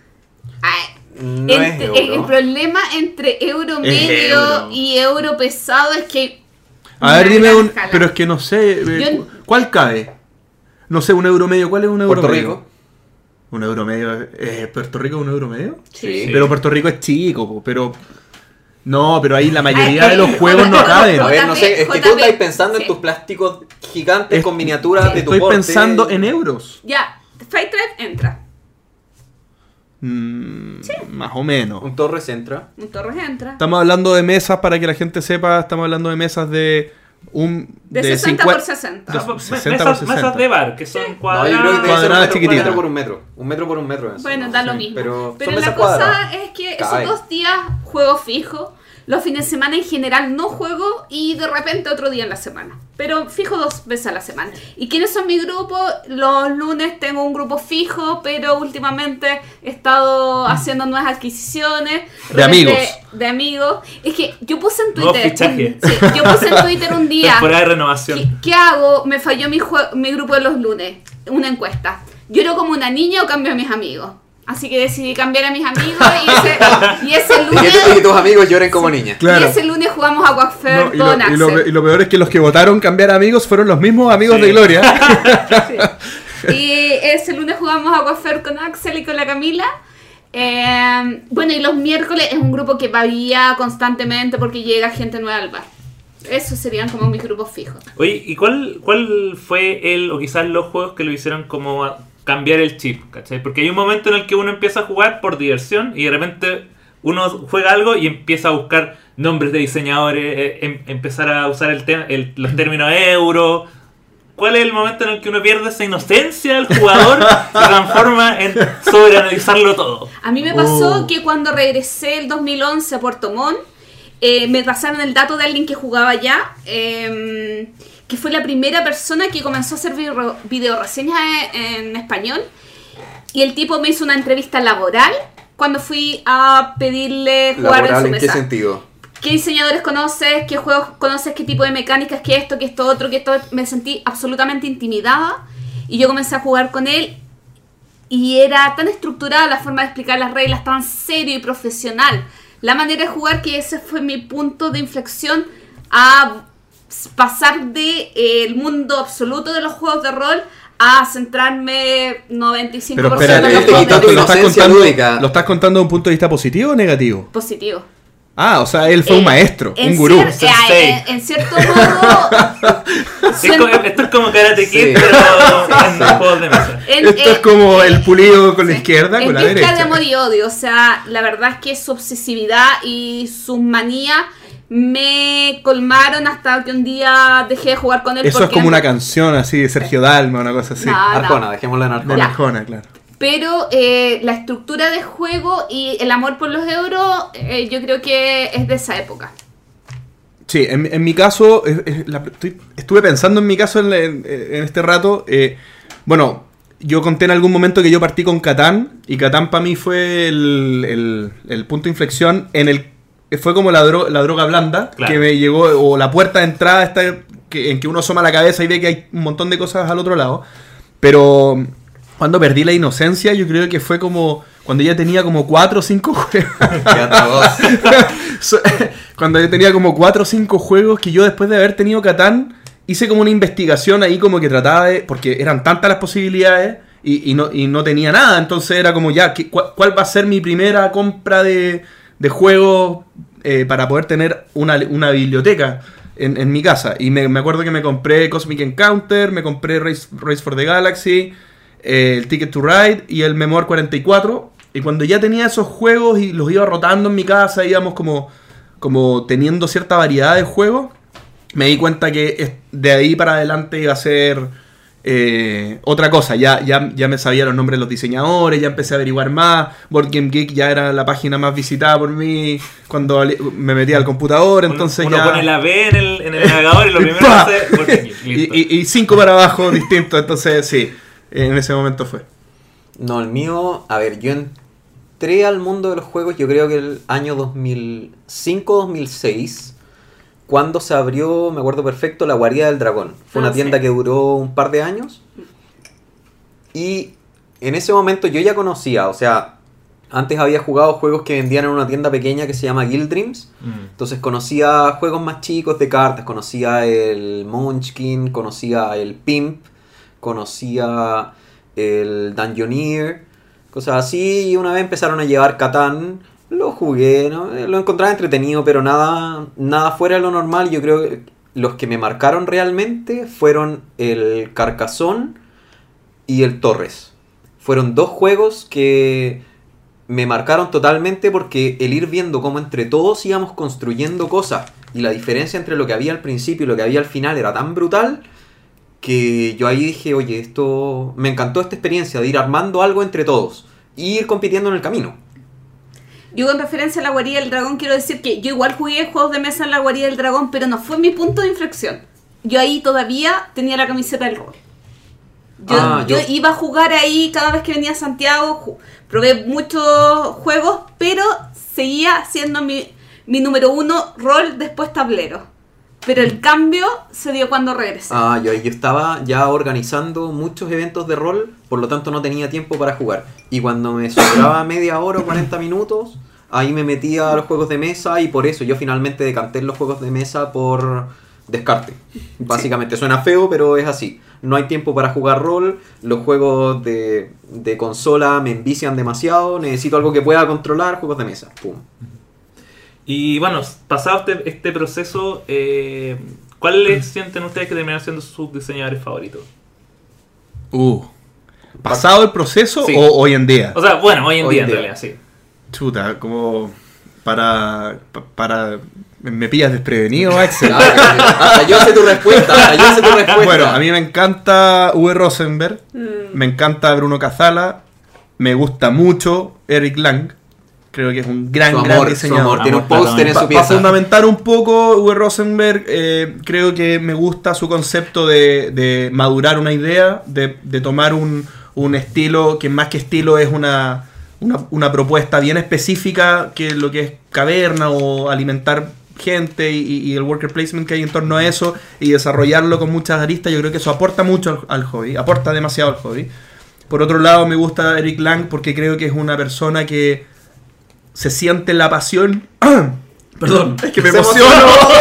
Ay, No entre- es el, problema entre euro medio euro. y euro pesado es que... A ver, dime un, pero es que no sé, eh, Yo- ¿cuál cae? No sé, un euro medio, ¿cuál es un euro Puerto medio? Rico. Un euro medio, eh, ¿Puerto Rico es un euro medio? Sí. Pero Puerto Rico es chico, pero no, pero ahí la mayoría Ay, de los juegos no caben. A ver, no sé, es que tú estás pensando sí. en tus plásticos gigantes Es- con miniaturas de tu Estoy porte. pensando en euros. Ya, Fight Tribe entra. Mm, Más o menos. Un Torres entra. Un Torres entra. Estamos hablando de mesas, para que la gente sepa, estamos hablando de mesas de Un De 60 por 50 60. de- Ah, pues, 60 por mesas, 60. mesas de bar, que son yo cuadradas. ser un metro, por un metro. Un metro por un metro. eso. Bueno, da lo Sí, mismo. Pero, Pero, la cosa cuadradas. es que esos dos días juego fijo. Los fines de semana en general no juego y de repente otro día en la semana. Pero fijo dos veces a la semana. ¿Y quiénes son mi grupo? Los lunes tengo un grupo fijo, pero últimamente he estado haciendo nuevas adquisiciones. De amigos. De amigos. Es que yo puse en Twitter. un- sí, yo puse en Twitter un día. Temporada de ¿Qué, renovación. qué hago? Me falló mi, mi grupo de los lunes. Una encuesta. ¿Lloro como una niña o cambio a mis amigos? Así que decidí cambiar a mis amigos y ese, y lunes. y que tus amigos lloren como niñas. Claro. Y ese lunes jugamos a Quackfair No, y, lo, con y lo- Axel. y lo peor es que los que votaron cambiar amigos fueron los mismos amigos Sí. de Gloria. Sí. Y ese lunes jugamos a Quackfair con Axel y con la Camila. Eh, bueno, y los miércoles es un grupo que varía constantemente porque llega gente nueva al bar. Esos serían como mis grupos fijos. Oye, ¿y cuál, cuál fue el, o quizás los juegos que lo hicieron como a cambiar el chip? ¿cachai? Porque hay un momento en el que uno empieza a jugar por diversión y de repente uno juega algo y empieza a buscar nombres de diseñadores, eh, em- empezar a usar el te- el- los términos euro. ¿Cuál es el momento en el que uno pierde esa inocencia del jugador y se transforma en sobreanalizarlo todo? A mí me pasó Oh. que cuando regresé el 2011 a Puerto Montt, eh, me pasaron el dato de alguien que jugaba allá, eh, que fue la primera persona que comenzó a hacer video, video reseñas en, en español. Y el tipo me hizo una entrevista laboral cuando fui a pedirle jugar en ¿Laboral su en qué sentido? ¿Qué diseñadores conoces? ¿Qué juegos conoces? ¿Qué tipo de mecánicas? ¿Qué esto? ¿Qué esto otro? ¿Qué esto? Me sentí absolutamente intimidada y yo comencé a jugar con él y era tan estructurada la forma de explicar las reglas, tan serio y profesional. La manera de jugar que ese fue mi punto de inflexión a pasar de eh, el mundo absoluto de los juegos de rol a centrarme 95% Pero en los espérate, te juegos de tu ¿lo rol. estás, contando, lúdica. ¿lo estás contando de un punto de vista positivo o negativo? Positivo. Ah, o sea, él fue un Eh, maestro, en un gurú. cier- Sensei. eh, en, en cierto modo. Es esto es como Karate Kid, Sí. pero en juegos de mesa. en- Esto es eh, como eh, el pulido con la sí. izquierda, Es con la derecha. de amor y odio. O sea, la verdad es que su obsesividad y sus manías me colmaron hasta que un día dejé de jugar con él. Eso es como una canción así de Sergio Dalma, una cosa así. No, no. Arjona, dejémosla en De Arjona. Arjona, claro. Pero eh, la estructura de juego y el amor por los euros, eh, yo creo que es de esa época. Sí, en, en mi caso, es- es la- estoy- estuve pensando en mi caso en, en- en este rato. eh, bueno, yo conté en algún momento que yo partí con Catán y Catán para mí fue el, el- el punto de inflexión en el fue como la, dro- la droga blanda Claro. que me llegó o la puerta de entrada esta que, en que uno asoma la cabeza y ve que hay un montón de cosas al otro lado. Pero cuando perdí la inocencia, yo creo que fue como cuando ya tenía como 4 o 5 juegos. Cuando yo tenía como 4 o 5 juegos que yo después de haber tenido Catán, hice como una investigación ahí como que trataba de... Porque eran tantas las posibilidades y, y no, y no tenía nada. Entonces era como ya, ¿qué- cuál, cuál va a ser mi primera compra de, de juegos eh, para poder tener una, una biblioteca? En, en mi casa. Y me, me acuerdo que me compré Cosmic Encounter, me compré Race, Race for the Galaxy, eh, el Ticket to Ride y el Memoir 44. Y cuando ya tenía esos juegos y los iba rotando en mi casa, íbamos como, como teniendo cierta variedad de juegos, me di cuenta que de ahí para adelante iba a ser eh, otra cosa. Ya, ya, ya me sabía los nombres de los diseñadores, ya empecé a averiguar más. Board Game Geek ya era la página más visitada por mí cuando me metía al computador. Entonces uno ya... pone la B en el, en el navegador y lo primero que hace porque y, listo. y- y cinco para abajo distintos. Entonces, sí, en ese momento fue. No, el mío, a ver, yo entré al mundo de los juegos, yo creo que el año 2005-2006, cuando se abrió, me acuerdo perfecto, la Guarida del Dragón. Fue Ah, una tienda sí. que duró un par de años. Y en ese momento yo ya conocía, o sea, antes había jugado juegos que vendían en una tienda pequeña que se llama Guild Dreams. Mm. Entonces conocía juegos más chicos de cartas, conocía el Munchkin, conocía el Pimp, conocía el Dungeoneer, cosas así. Y una vez empezaron a llevar Catán, lo jugué, ¿no? Eh, lo encontraba entretenido, pero nada, nada fuera de lo normal. Yo creo que los que me marcaron realmente fueron el Carcassón y el Torres. Fueron dos juegos que me marcaron totalmente porque el ir viendo cómo entre todos íbamos construyendo cosas y la diferencia entre lo que había al principio y lo que había al final era tan brutal que yo ahí dije, oye, esto me encantó esta experiencia de ir armando algo entre todos y ir compitiendo en el camino. Yo con referencia a la guarida del dragón quiero decir que yo igual jugué juegos de mesa en la guarida del dragón, pero no fue mi punto de inflexión. Yo ahí todavía tenía la camiseta del rol. Yo, Ah, yo yo- iba a jugar ahí cada vez que venía a Santiago, probé muchos juegos, pero seguía siendo mi, mi número uno rol después tablero. Pero el cambio se dio cuando regresé. Ah, yo, yo estaba ya organizando muchos eventos de rol, por lo tanto no tenía tiempo para jugar. Y cuando me sobraba media hora o 40 minutos, ahí me metía a los juegos de mesa y por eso yo finalmente decanté los juegos de mesa por descarte. Básicamente suena feo, pero es así. No hay tiempo para jugar rol, los juegos de, de consola me envician demasiado, necesito algo que pueda controlar, juegos de mesa. Pum. Y bueno, pasado este, este proceso, eh, ¿cuáles sienten ustedes que terminaron siendo sus diseñadores favoritos? Uh. ¿Pasado el proceso Sí. o hoy en día? O sea, bueno, hoy en Hoy día en día. realidad, sí. Chuta, como para. pa- para me- pillas desprevenido, Axel. Hasta yo sé tu respuesta, hasta yo sé tu respuesta. Bueno, a mí me encanta V. Rosenberg, Mm. me encanta Bruno Cazala, me gusta mucho Eric Lang, creo que es un gran, su gran amor, su diseñador. amor, tiene un Amor póster en su Para pieza. fundamentar un poco, V. Rosenberg, eh, creo que me gusta su concepto de, de madurar una idea, de, de tomar un, un estilo que más que estilo es una, una, una propuesta bien específica que lo que es caverna o alimentar gente y, y el worker placement que hay en torno a eso y desarrollarlo con muchas aristas, yo creo que eso aporta mucho al, al hobby, aporta demasiado al hobby. Por otro lado, me gusta Eric Lang porque creo que es una persona que se siente la pasión. Perdón, es que me Se emocionó,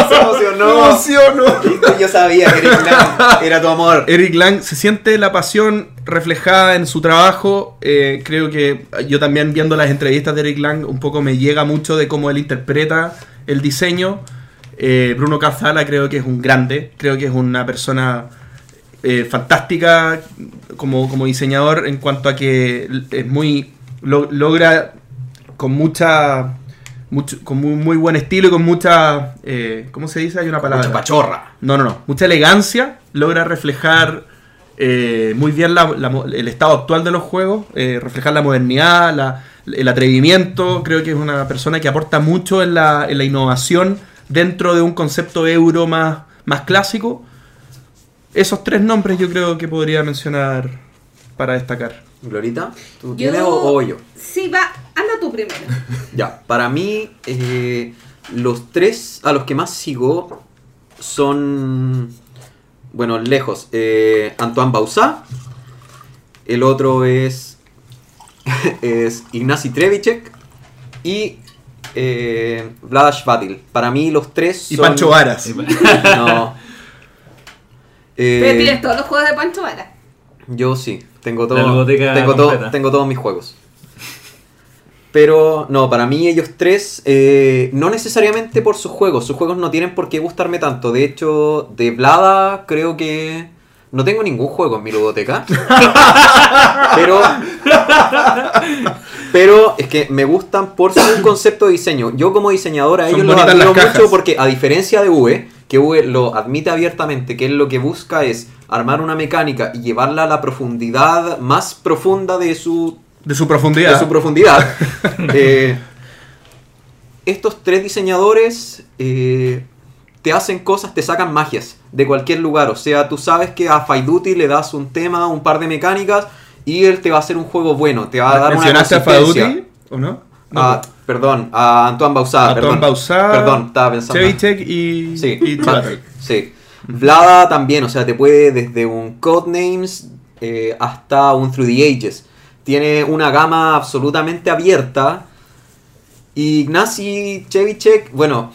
se Me emocionó. emociono. Listo, Yo sabía que Eric Lang era tu amor. Eric Lang se siente la pasión reflejada en su trabajo. eh, creo que yo también viendo las entrevistas de Eric Lang un poco me llega mucho de cómo él interpreta el diseño. Eh, Bruno Cazala creo que es un grande, creo que es una persona eh, fantástica como, como diseñador en cuanto a que es muy lo- logra con mucha mucho, con muy, muy buen estilo y con mucha eh, ¿cómo se dice? Hay una palabra Mucha pachorra. no, no, no. Mucha elegancia. Logra reflejar eh, muy bien la- la el estado actual de los juegos. eh, reflejar la modernidad, la- el atrevimiento. Creo que es una persona que aporta mucho en la, en la innovación dentro de un concepto euro más, más clásico. Esos tres nombres yo creo que podría mencionar para destacar. Glorita, ¿tú Yo- tienes o, yo? Sí, va, anda tú primero. Ya, para mí, eh, los tres a los que más sigo son, bueno, lejos. Eh, Antoine Bausá, el otro es, es Ignacy Trevicek y eh, Vlad Shvatil. Para mí los tres Y son... Pancho Varas. No. Pero Eh, tienes todos los juegos de Pancho Vara. yo sí, tengo todo, tengo, todo, tengo todos mis juegos. Pero no, para mí ellos tres, eh, no necesariamente por sus juegos, sus juegos no tienen por qué gustarme tanto. De hecho, de Vlada creo que no tengo ningún juego en mi ludoteca. pero, pero es que me gustan por su concepto de diseño. Yo como diseñador a Son ellos los admiro mucho porque a diferencia de V, que V lo admite abiertamente, que él lo que busca es armar una mecánica y llevarla a la profundidad más profunda de su De su profundidad. de su profundidad. Eh, estos tres diseñadores eh, te hacen cosas, te sacan magias de cualquier lugar. O sea, tú sabes que a Fight Duty le das un tema, un par de mecánicas y él te va a hacer un juego bueno, te va a dar una ¿Mencionaste a consistencia. Faduti o no? No. Ah, perdón, a Antoine Bausá. Antoine perdón. Bausá, Perdón, estaba pensando. Y, Sí, y sí. Vlada también, o sea, te puede desde un Codenames eh, hasta un Through the Ages. Tiene una gama absolutamente abierta. Y Ignacy Chevicek, bueno,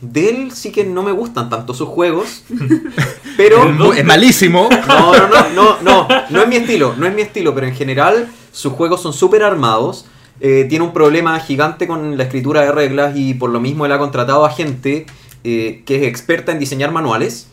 de él sí que no me gustan tanto sus juegos. pero. Es malísimo. No, no, no, no, no, no es mi estilo, no es mi estilo, pero en general sus juegos son súper armados. eh, tiene un problema gigante con la escritura de reglas y por lo mismo él ha contratado a gente eh, que es experta en diseñar manuales.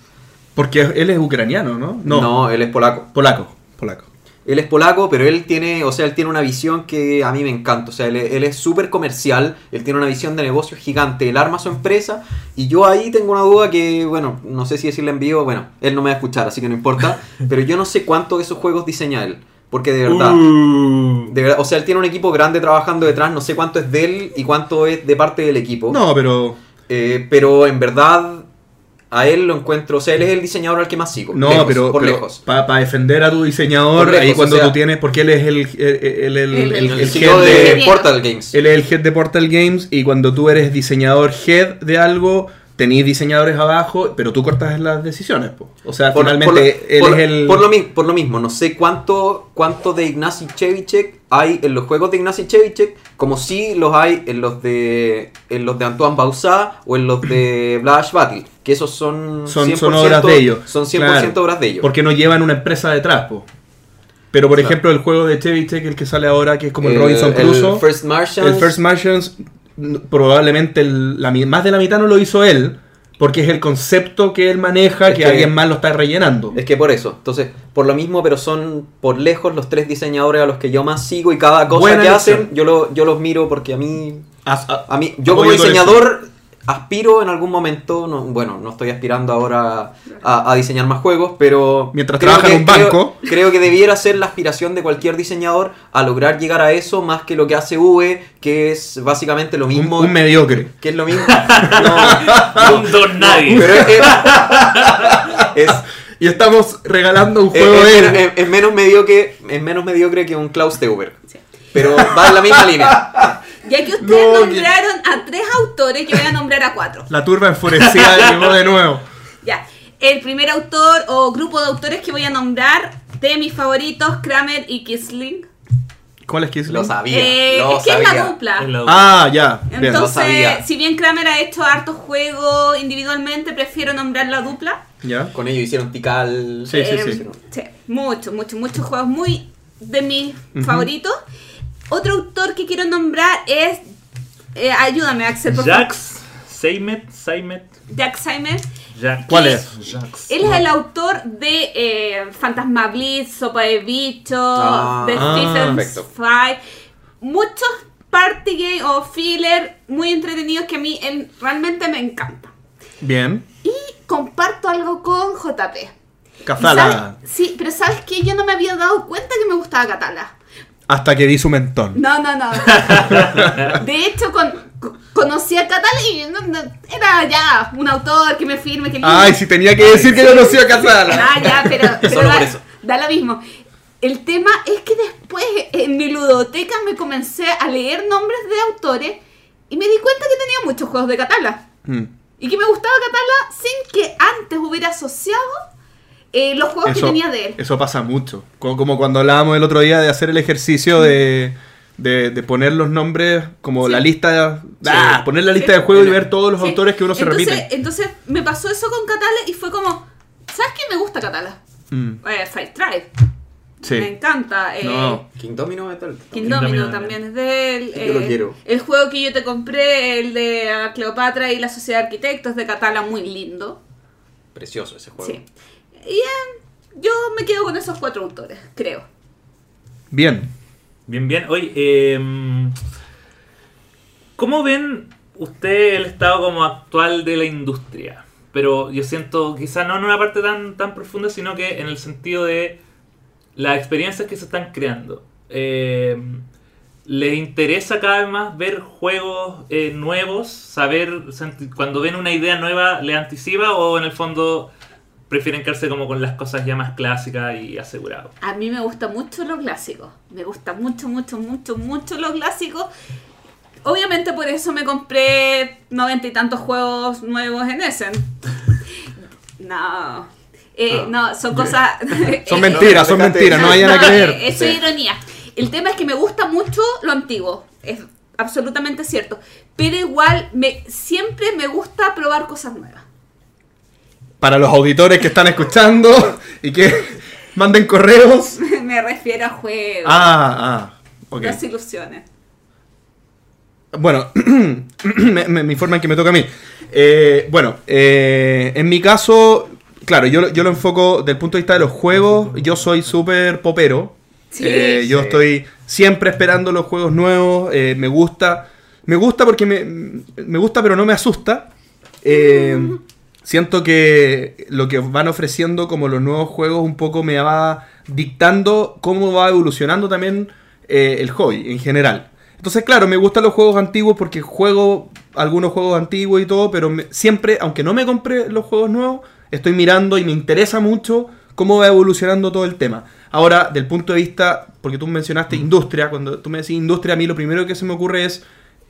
Porque él es ucraniano, ¿no? No, él es polaco. Polaco. Polaco. Él es polaco, pero él tiene, o sea, él tiene una visión que a mí me encanta. O sea, él, él es súper comercial, él tiene una visión de negocio gigante, él arma su empresa. Y yo ahí tengo una duda que, bueno, no sé si decirle en vivo, bueno, él no me va a escuchar, así que no importa. pero yo no sé cuánto de esos juegos diseña él. Porque de verdad, Uh. de verdad, o sea, él tiene un equipo grande trabajando detrás, no sé cuánto es de él y cuánto es de parte del equipo. No, pero. Eh, pero en verdad, a él lo encuentro, o sea, él es el diseñador al que más sigo. No, lejos, pero, por pero lejos. para defender a tu diseñador, lejos, ahí cuando o sea- tú tienes, porque él es el, el, el, el- El- el- el- el El head de de- Portal Games. él es el head de Portal Games y cuando tú eres diseñador head de algo, tenéis diseñadores abajo, pero tú cortas las decisiones. po. O sea, Por- finalmente por, él por- es el... por lo, mi- por lo mismo, no sé cuánto, cuánto de Ignacy Chevicek hay en los juegos de Ignacy Chevicek, como si los hay en los de en los de Antoine Bausá o en los de Blash Battle, que esos son Son- son obras de ellos, Son 100% claro. obras de ellos. Porque no llevan una empresa detrás, po. Pero por Claro. ejemplo, el juego de Tech, el que sale ahora, que es como el, El- Robinson el Crusoe, First Martians, el First Martians, probablemente el- la más de la mitad no lo hizo él, porque es el concepto que él maneja Es que, que- alguien más lo está rellenando. Es que por eso. Entonces, por lo mismo, pero son por lejos los tres diseñadores a los que yo más sigo y cada cosa Buena que elección. hacen, yo, lo, yo los miro porque a mí As- a- A mí, yo como diseñador aspiro en algún momento, no, bueno, no estoy aspirando ahora a, a diseñar más juegos, pero... Mientras creo trabaja en que- un banco. Creo, que debiera ser la aspiración de cualquier diseñador a lograr llegar a eso más que lo que hace V, que es básicamente lo mismo... un mediocre. que es lo mismo... No, Un don nadie. pero es... es- es- Y estamos regalando un juego es- es menos mediocre, es menos mediocre que un Klaus Teuber. Sí. Pero va en la misma línea. Ya que ustedes No, que- nombraron a tres autores, yo voy a nombrar a cuatro. La turba enfurecida llegó de nuevo. Ya. El primer autor o grupo de autores que voy a nombrar de mis favoritos, Kramer y Kisling. ¿Cuál es es? Lo sabía. Eh, lo es que es la dupla. Es la- Ah, ya. Bien. Entonces- sabía. si bien Kramer ha hecho hartos juegos individualmente, prefiero nombrar la dupla. ya. Con ellos hicieron Tikal. Sí, sí, Eh, sí. sí, muchos, muchos, muchos juegos muy de mis favoritos. Otro autor que quiero nombrar es. eh, ayúdame, Axel, por favor. Jax, Seymet, Seymet, Jack Simon. Jax. ¿Cuál es? Jax. Él es el autor de eh, Fantasma Blitz, Sopa de Bicho, Ah, The ah. Five. Muchos party game o filler muy entretenidos que a mí realmente me encanta. Bien. Y comparto algo con JP. ¿Sabes? Sí, pero ¿sabes qué? Yo no me había dado cuenta que me gustaba Catala. Hasta que vi su mentón. No, no, no. De hecho, con, co- conocí a Catala y no- no- era ya un autor que me firme, que Ay, si tenía que decir que yo no soy a Cazala. Ah, ya, pero, pero Solo da, por eso. da lo mismo. El tema es que después en mi ludoteca me comencé a leer nombres de autores y me di cuenta que tenía muchos juegos de Catala. Mm. Y que me gustaba Catala sin que antes hubiera asociado eh, los juegos que tenía de él. eso pasa mucho. Como, como cuando hablábamos el otro día de hacer el ejercicio de, de, de poner los nombres, como Sí. la lista. Ah, poner la lista Sí. de juego y ver todos los Sí. autores que uno se entonces, repite. Entonces me pasó eso con Catala y fue como, ¿sabes qué me gusta Catala? Mm, Eh, Fire Tribe. Me sí. encanta. eh, No. King Domino es tal. King King Domino Domino también es de él. Yo lo eh, quiero. El juego que yo te compré, el de Cleopatra y la Sociedad de Arquitectos de Catala, muy lindo. Precioso ese juego. Sí. Y eh, yo me quedo con esos cuatro autores, creo. Bien. Bien, bien. Oye, eh, ¿cómo ven usted el estado como actual de la industria? Pero yo siento, quizás no en una parte tan, tan profunda, sino que en el sentido de las experiencias que se están creando. Eh, ¿Les interesa cada vez más ver juegos eh, nuevos? ¿Saber cuando ven una idea nueva, le anticipa o en el fondo prefieren quedarse como con las cosas ya más clásicas y asegurado? A mí me gusta mucho lo clásico. Me gusta mucho, mucho, mucho, mucho lo clásico. Obviamente por eso me compré noventa y tantos juegos nuevos en Essen. No. Eh, Ah. no, son cosas... Son mentiras, son mentiras, no vayan a creer. Eso es Sí. ironía. El tema es que me gusta mucho lo antiguo. Es absolutamente cierto. Pero igual, me, siempre me gusta probar cosas nuevas. Para los auditores que están escuchando y que manden correos. me refiero a juegos. Ah, ah. Ok. Las ilusiones. Bueno, me, me- me informan que me toca a mí. Eh, bueno, eh, en mi caso, claro, yo, lo- yo lo enfoco desde el punto de vista de los juegos. Yo soy súper popero. Sí. Eh, yo Sí. estoy siempre esperando los juegos nuevos. eh, me gusta. Me gusta porque me, me gusta, pero no me asusta. Eh, siento que lo que van ofreciendo como los nuevos juegos un poco me va dictando cómo va evolucionando también eh, el hobby en general. Entonces, claro, me gustan los juegos antiguos porque juego algunos juegos antiguos y todo, pero me- siempre, aunque no me compre los juegos nuevos, estoy mirando y me interesa mucho cómo va evolucionando todo el tema. Ahora, del punto de vista, porque tú mencionaste industria, cuando tú me decís industria, a mí lo primero que se me ocurre es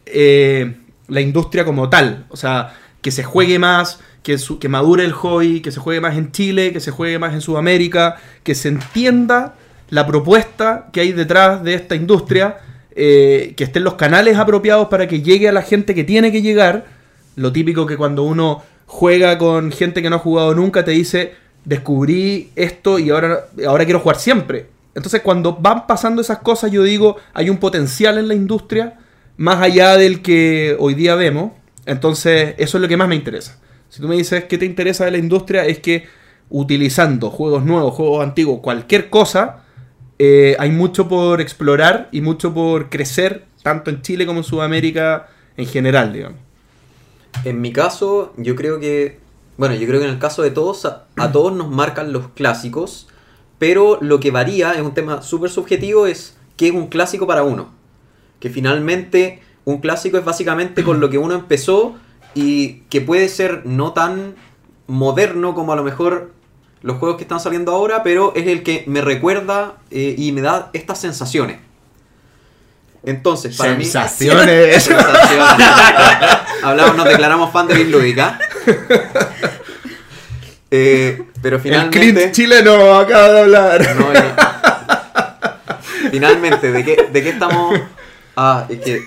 eh, la industria como tal. O sea, que se juegue más, que, su- que madure el hobby, que se juegue más en Chile, que se juegue más en Sudamérica, que se entienda la propuesta que hay detrás de esta industria, eh, que estén los canales apropiados para que llegue a la gente que tiene que llegar. Lo típico que cuando uno juega con gente que no ha jugado nunca te dice, descubrí esto y ahora, ahora quiero jugar siempre. Entonces cuando van pasando esas cosas yo digo, hay un potencial en la industria más allá del que hoy día vemos. Entonces eso es lo que más me interesa. Si tú me dices qué te interesa de la industria es que utilizando juegos nuevos, juegos antiguos, cualquier cosa, eh, hay mucho por explorar y mucho por crecer, tanto en Chile como en Sudamérica en general, digamos. En mi caso, yo creo que, bueno, yo creo que en el caso de todos, a, a todos nos marcan los clásicos, pero lo que varía, es un tema súper subjetivo, es qué es un clásico para uno. Que finalmente un clásico es básicamente con lo que uno empezó y que puede ser no tan moderno como a lo mejor los juegos que están saliendo ahora, pero es el que me recuerda eh, y me da estas sensaciones. Entonces, para mí... Sensaciones. Sensaciones. Hablamos, nos declaramos fan de Lúdica. Eh, pero El finalmente. Clint chileno acaba de hablar. no, finalmente, ¿de qué, ¿de qué estamos? Ah, es que.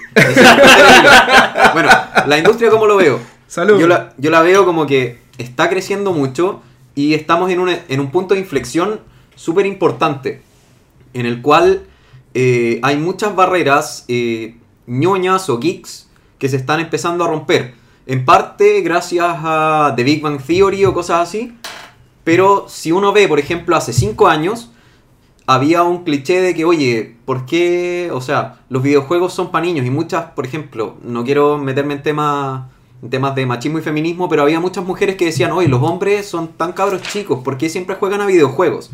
bueno, la industria, ¿cómo lo veo? Salud. Yo la, yo la veo como que está creciendo mucho y estamos en un, en un punto de inflexión súper importante. En el cual eh, hay muchas barreras eh, ñoñas o geeks que se están empezando a romper. En parte gracias a The Big Bang Theory o cosas así. Pero si uno ve, por ejemplo, hace 5 años, había un cliché de que, oye, ¿por qué? O sea, los videojuegos son para niños y muchas, por ejemplo, no quiero meterme en temas, en temas de machismo y feminismo, pero había muchas mujeres que decían, oye, los hombres son tan cabros chicos, ¿por qué siempre juegan a videojuegos?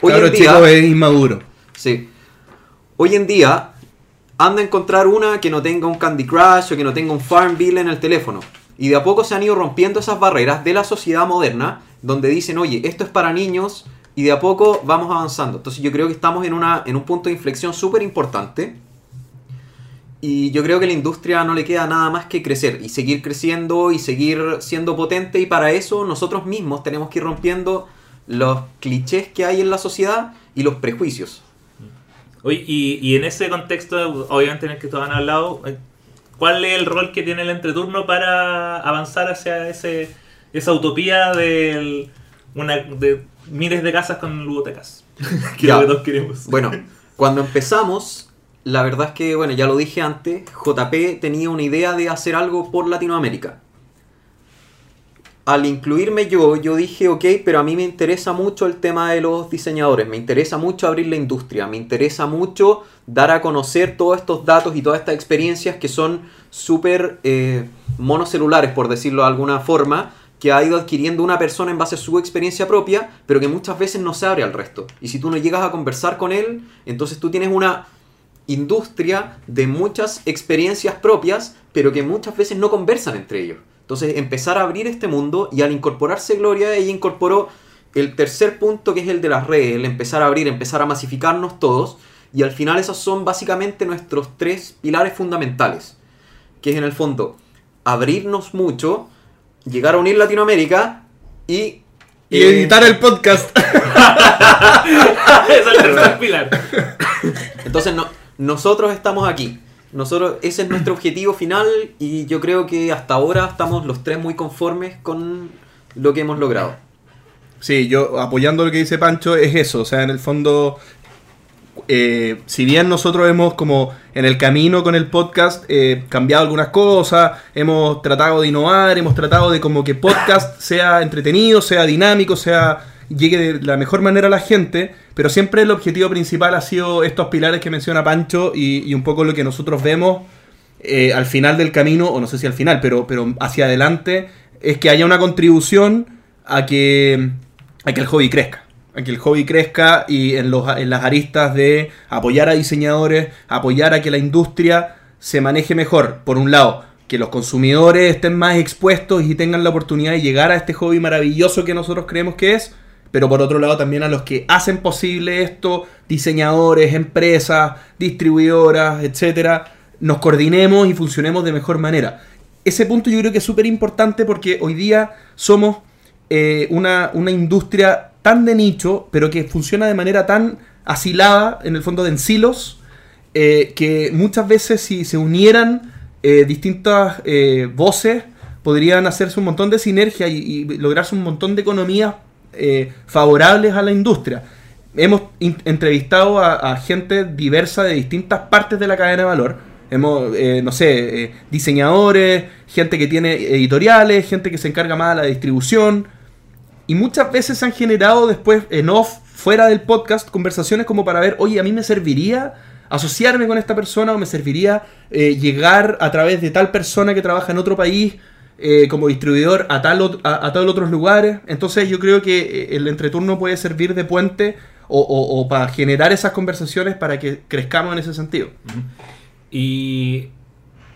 Hoy Claro, en día, chico, es inmaduro. Sí. Hoy en día, anda a encontrar una que no tenga un Candy Crush o que no tenga un Farmville en el teléfono. Y de a poco se han ido rompiendo esas barreras de la sociedad moderna, donde dicen, oye, esto es para niños, y de a poco vamos avanzando. Entonces yo creo que estamos en, una, en un punto de inflexión súper importante. Y yo creo que a la industria no le queda nada más que crecer y seguir creciendo y seguir siendo potente. Y para eso nosotros mismos tenemos que ir rompiendo los clichés que hay en la sociedad y los prejuicios. Oye, y, y en ese contexto, obviamente en el que todos han hablado, ¿cuál es el rol que tiene el entreturno para avanzar hacia ese, esa utopía de, una, de miles de casas con ludotecas? que es lo que todos queremos. Bueno, cuando empezamos, la verdad es que, bueno, ya lo dije antes, JP tenía una idea de hacer algo por Latinoamérica. Al incluirme yo, yo dije, ok, pero a mí me interesa mucho el tema de los diseñadores, me interesa mucho abrir la industria, me interesa mucho dar a conocer todos estos datos y todas estas experiencias que son súper eh, monocelulares, por decirlo de alguna forma, que ha ido adquiriendo una persona en base a su experiencia propia, pero que muchas veces no se abre al resto. Y si tú no llegas a conversar con él, entonces tú tienes una industria de muchas experiencias propias, pero que muchas veces no conversan entre ellos. Entonces, empezar a abrir este mundo y al incorporarse Gloria, ella incorporó el tercer punto que es el de las redes, el empezar a abrir, empezar a masificarnos todos. Y al final esos son básicamente nuestros tres pilares fundamentales. Que es en el fondo abrirnos mucho, llegar a unir Latinoamérica y... Y eh, editar el podcast. Es el tercer pilar. Entonces no, nosotros estamos aquí. Nosotros, ese es nuestro objetivo final y yo creo que hasta ahora estamos los tres muy conformes con lo que hemos logrado. Sí, yo apoyando lo que dice Pancho, es eso. O sea, en el fondo, eh, si bien nosotros hemos como en el camino con el podcast eh, cambiado algunas cosas, hemos tratado de innovar, hemos tratado de como que podcast sea entretenido, sea dinámico, sea llegue de la mejor manera a la gente, pero siempre el objetivo principal ha sido estos pilares que menciona Pancho y, un poco lo que nosotros vemos eh, al final del camino, o no sé si al final, pero, pero hacia adelante, es que haya una contribución a que, a que el hobby crezca. A que el hobby crezca y en, los, en las aristas de apoyar a diseñadores, apoyar a que la industria se maneje mejor. Por un lado, que los consumidores estén más expuestos y tengan la oportunidad de llegar a este hobby maravilloso que nosotros creemos que es. Pero por otro lado también a los que hacen posible esto, diseñadores, empresas, distribuidoras, etcétera, nos coordinemos y funcionemos de mejor manera. Ese punto yo creo que es súper importante porque hoy día somos eh, una, una industria tan de nicho, pero que funciona de manera tan asilada, en el fondo de en silos, eh, que muchas veces si se unieran eh, distintas eh, voces, podrían hacerse un montón de sinergia y, lograrse un montón de economías eh, favorables a la industria. Hemos entrevistado a, a gente diversa de distintas partes de la cadena de valor. Hemos, eh, no sé, eh, diseñadores, gente que tiene editoriales, gente que se encarga más de la distribución. Y muchas veces se han generado después en off, fuera del podcast, conversaciones como para ver, oye, a mí me serviría asociarme con esta persona o me serviría eh, llegar a través de tal persona que trabaja en otro país eh, como distribuidor a tal, ot- a, a tal otros lugares. Entonces yo creo que eh, el entreturno puede servir de puente o, o- o para generar esas conversaciones para que crezcamos en ese sentido. Y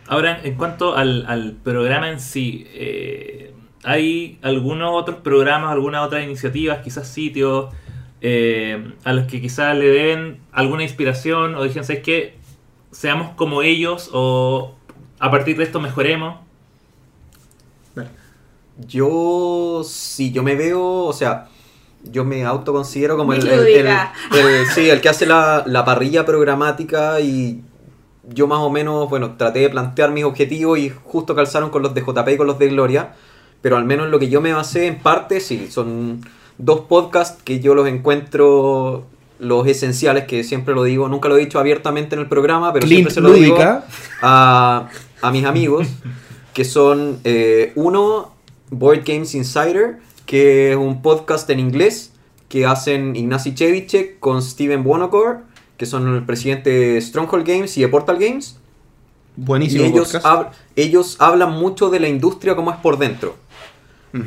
ahora, en cuanto al, al programa en sí, eh, ¿hay algunos otros programas, algunas otras iniciativas, quizás sitios, eh, a los que quizás le deben alguna inspiración o dijeron, ¿sabes qué? Seamos como ellos o a partir de esto mejoremos. Yo, sí, yo me veo, o sea, yo me autoconsidero como el, el- sí, el que hace la, la parrilla programática y yo más o menos, bueno, traté de plantear mis objetivos y justo calzaron con los de JP y con los de Gloria, pero al menos lo que yo me basé en parte, sí, son dos podcasts que yo los encuentro los esenciales, que siempre lo digo, nunca lo he dicho abiertamente en el programa, pero Clint siempre se lo digo a, a mis amigos, que son eh, uno, Board Games Insider, que es un podcast en inglés que hacen Ignacy Chevicek con Steven Bonocor, que son el presidente de Stronghold Games y de Portal Games. Buenísimo y ellos, hab- ellos hablan mucho de la industria como es por dentro.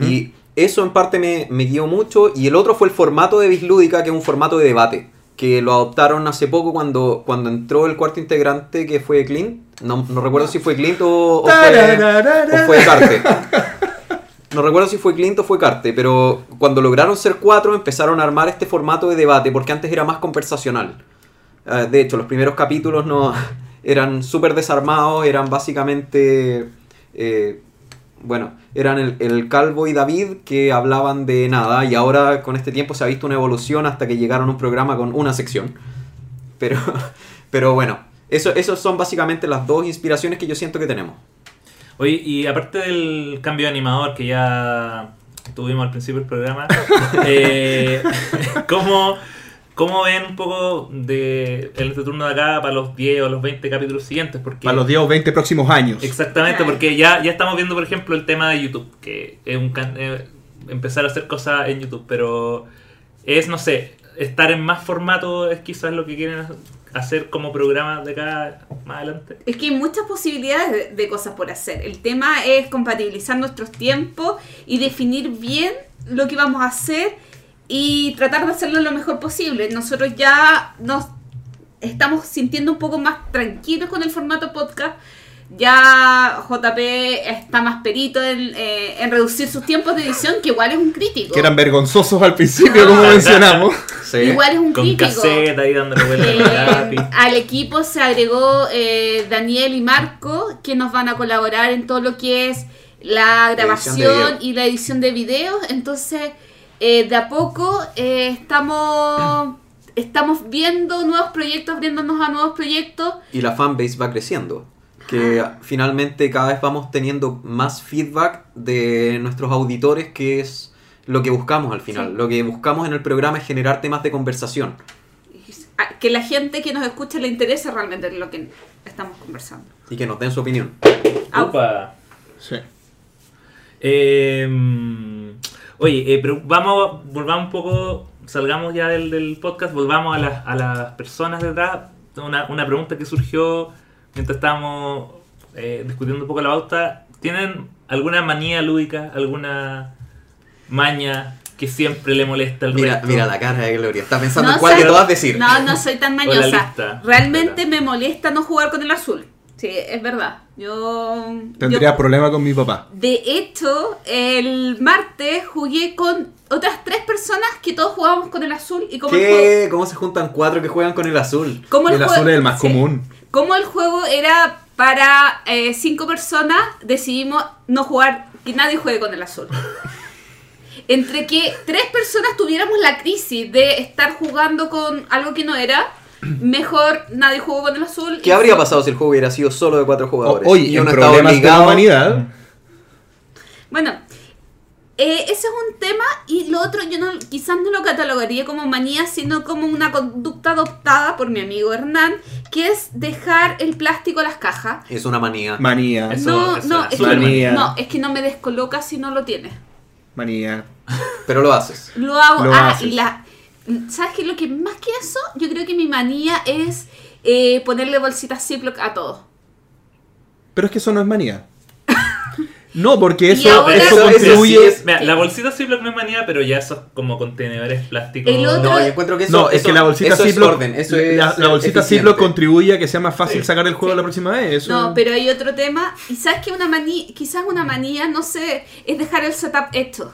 Y eso en parte me, me guió mucho. Y el otro fue el formato de Bislúdica, que es un formato de debate. Que lo adoptaron hace poco cuando, cuando entró el cuarto integrante, que fue Clint. No, no recuerdo si fue Clint o, o fue, o fue Carte. No recuerdo si fue Clint o fue Carte, pero cuando lograron ser cuatro empezaron a armar este formato de debate, porque antes era más conversacional. Eh, de hecho, los primeros capítulos no eran súper desarmados, eran básicamente... eh, bueno, eran el, el Calvo y David que hablaban de nada y ahora con este tiempo se ha visto una evolución hasta que llegaron a un programa con una sección. Pero, pero bueno, eso, esos son básicamente las dos inspiraciones que yo siento que tenemos. Oye, y aparte del cambio de animador que ya tuvimos al principio del programa, eh, ¿cómo, cómo ven un poco de el turno de acá para los 10 o los 20 capítulos siguientes? Porque Para los 10 o 20 próximos años. Exactamente, porque ya, ya estamos viendo, por ejemplo, el tema de YouTube, que es un can- eh, empezar a hacer cosas en YouTube, pero es, no sé, estar en más formato es quizás lo que quieren hacer como programa de acá más adelante. Es que hay muchas posibilidades de, de cosas por hacer. El tema es compatibilizar nuestros tiempos y definir bien lo que vamos a hacer y tratar de hacerlo lo mejor posible. Nosotros ya nos estamos sintiendo un poco más tranquilos con el formato podcast. Ya JP está más perito en, eh, en reducir sus tiempos de edición, que igual es un crítico. Que eran vergonzosos al principio, como mencionamos. Igual es un Con crítico. cassette ahí dándole vuelta Eh, al lápiz. al equipo se agregó eh, Daniel y Marco, que nos van a colaborar en todo lo que es la grabación video. y la edición de videos. Entonces, eh, de a poco eh, estamos, estamos viendo nuevos proyectos, abriéndonos a nuevos proyectos. y la fanbase va creciendo. Que finalmente cada vez vamos teniendo más feedback de nuestros auditores, que es lo que buscamos al final. Sí. Lo que buscamos en el programa es generar temas de conversación. a- Que la gente que nos escucha le interese realmente lo que estamos conversando. Y que nos den su opinión. Upa. Sí. Eh, Oye, eh, pero vamos, volvamos un poco, salgamos ya del, del podcast, volvamos a las, a las personas detrás. Una, una pregunta que surgió mientras estábamos eh, discutiendo un poco la pauta. ¿Tienen alguna manía lúdica, alguna maña que siempre le molesta al Mira, resto? mira la cara de Gloria. Está pensando No en cuál de todas decir. No, no soy tan mañosa. Realmente Espera. me molesta no jugar con el azul. Sí, es verdad. Yo. Tendría yo- problema con mi papá. De hecho, el martes jugué con otras tres personas que todos jugábamos con el azul y como juego, ¿Qué? ¿Cómo se juntan cuatro que juegan con el azul? como El azul es el más sí. común. Como el juego era para eh, cinco personas, decidimos no jugar, que nadie juegue con el azul. Entre que tres personas tuviéramos la crisis de estar jugando con algo que no era, mejor nadie jugó con el azul. ¿Qué y habría fue- pasado si el juego hubiera sido solo de cuatro O- jugadores? Hoy, y en uno estaba problemas de obligado. humanidad, Bueno, eh, ese es un tema y lo otro yo no, quizás no lo catalogaría como manía, sino como una conducta adoptada por mi amigo Hernán, que es dejar el plástico a las cajas. Es una manía. manía, Eso- no, eso no, es que, manía. no, es que no me descoloca si no lo tienes. manía. Pero lo haces. Lo hago. Lo ah, haces. y la. ¿Sabes qué? Lo que más que eso, yo creo que mi manía es eh, ponerle bolsitas Ziploc a todo. Pero es que eso no es manía. No, porque eso, ahora- eso, Eso- eso contribuye. sí es- Mira, la bolsita Ziploc no es manía, pero ya esos como contenedores plásticos. Otro- No, yo encuentro que eso, no, es que la bolsita eso es Ziploc, orden, eso es la, la bolsita eficiente. Ziploc contribuye a que sea más fácil Sí. sacar el juego Sí. la próxima vez. Eso- No, pero hay otro tema. Y sabes que una manía, quizás una manía, no sé, es dejar el setup hecho.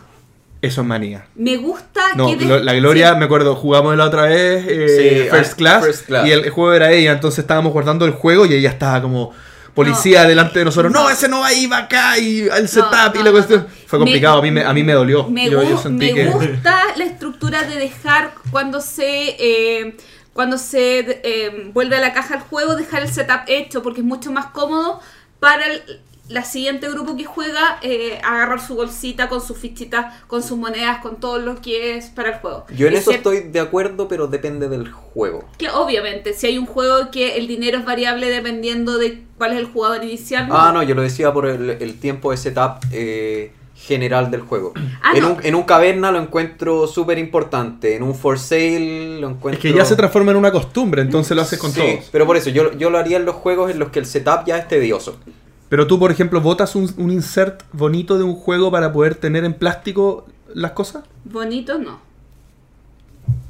Eso es manía. Me gusta No, que. lo- la Gloria, sí. me acuerdo, jugamos la otra vez eh, Sí, First, ah, class, First Class. y el juego era ella, entonces estábamos guardando el juego y ella estaba como policía No. delante de nosotros. No, No. ese no va ahí, va acá y el setup y no, la cuestión. no. Fue Me- complicado, a, mí me, a mí me dolió. Me, yo, yo gu- sentí me que... gusta la estructura de dejar cuando se eh, cuando se eh, vuelve a la caja el juego, dejar el setup hecho, porque es mucho más cómodo para el la siguiente grupo que juega eh, agarrar su bolsita con sus fichitas, con sus monedas, con todo lo que es para el juego. Yo en eso estoy de acuerdo, pero depende del juego. Que obviamente, si hay un juego que el dinero es variable dependiendo de cuál es el jugador inicial. Ah, no, yo lo decía por el, el tiempo de setup eh, general del juego. Ah, en, no. un, en un caverna lo encuentro súper importante, en un for sale lo encuentro... Es que ya se transforma en una costumbre, entonces lo haces con Sí, todos. pero por eso, yo, yo lo haría en los juegos en los que el setup ya es tedioso. Pero tú, por ejemplo, botas un, un insert bonito de un juego para poder tener en plástico las cosas. Bonito no.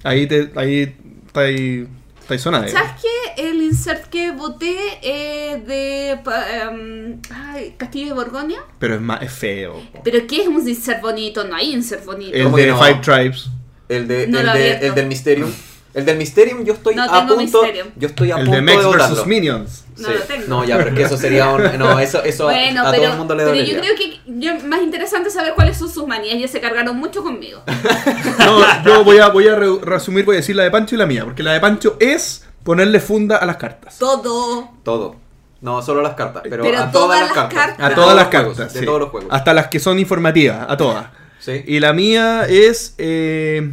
Ahí te, ahí está ahí, está ahí zona, ¿Sabes qué? El insert que voté eh, de pa- em, ay, Castillo de Borgoña. Pero es más, es feo. ¿Pero qué es un insert bonito? No hay insert bonito. El ¿Cómo de no? Five Tribes. El, de, No el, de- el del Mysterium. El del Mysterium yo estoy No a tengo punto... Mysterium. Yo estoy a El punto de Mex votarlo. vs Minions. No Sí. lo tengo. No, ya, pero es que eso sería un... No, eso, eso bueno, a pero, todo el mundo le pero dolería. yo creo que yo- más interesante saber cuáles son sus manías. Ya se cargaron mucho conmigo. No, yo voy a, voy a re- resumir, voy a decir la de Pancho y la mía. Porque la de Pancho es ponerle funda a las cartas. Todo. Todo. No, solo las cartas, pero, Pero a todas todas las cartas. cartas. A De todas las juegos, cartas. De sí. todos los juegos. Hasta las que son informativas, a todas. Sí. Y la mía es. eh,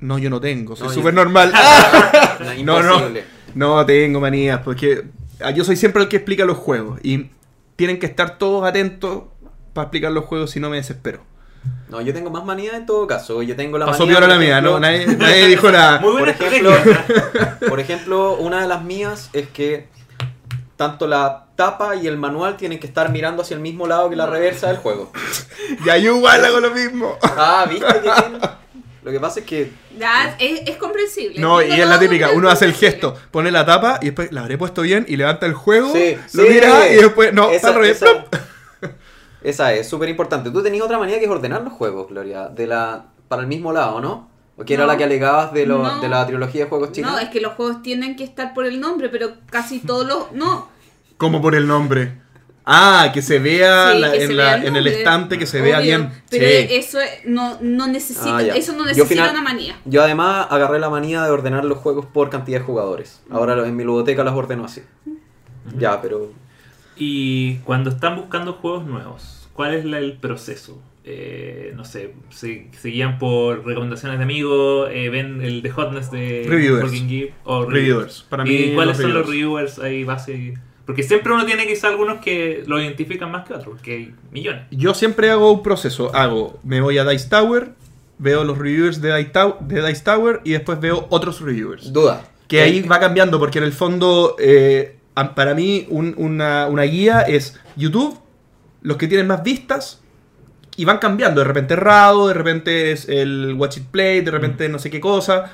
No, yo no tengo, soy No, súper yo- normal. No, no, no. imposible. No tengo manías, porque ah, yo soy siempre el que explica los juegos. Y tienen que estar todos atentos para explicar los juegos, si no me desespero. No, yo tengo más manía en todo caso. Yo tengo la Pasó manía. por la mía, ejemplo- ¿no? Nadie, nadie dijo nada. Muy Por buena ejemplo, estrategia. por ejemplo, una de las mías es que tanto la tapa y el manual tienen que estar mirando hacia el mismo lado que la reversa del juego. Ya yo igual hago lo mismo. Ah, ¿viste? que tiene? Lo que pasa es que Ya, es, es comprensible. No, y es la típica, uno hace el gesto, pone la tapa y después la habré puesto bien y levanta el juego, Sí, lo sí. mira y después, no, esa, está al revés. esa- esa es súper importante. Tú tenías otra manía que es ordenar los juegos, Gloria, de la para el mismo lado, ¿no? ¿O que era la que alegabas de, lo- No. de la trilogía de juegos chinos? No, es que los juegos tienen que estar por el nombre, pero casi todos los. No. Como por el nombre. Ah, que se vea Sí, la- que en, se la- vea el en el estante, que se vea Obvio, bien. Pero Sí. eso es- no, no necesita, Ah, eso no necesita final- una manía. Yo además agarré la manía de ordenar los juegos por cantidad de jugadores. Ahora en mi ludoteca los ordeno así. Ya, pero Y cuando están buscando juegos nuevos, ¿cuál es la- el proceso? Eh, no sé, se, se guían por recomendaciones de amigos, eh, ven el de Hotness de Reviewers. Geek, o Reviewers. Para mí, ¿Y cuáles los son los reviewers. reviewers ahí base? Porque siempre uno tiene quizá algunos que lo identifican más que otros, porque hay millones. Yo siempre hago un proceso. Hago, me voy a Dice Tower, veo los reviewers de Dice, Tow- de Dice Tower y después veo otros reviewers. Duda. Que ahí va cambiando, porque en el fondo, eh, para mí, un- una, una guía es YouTube, los que tienen más vistas, y van cambiando. De repente Rado, de repente es el Watch It Play, de repente no sé qué cosa.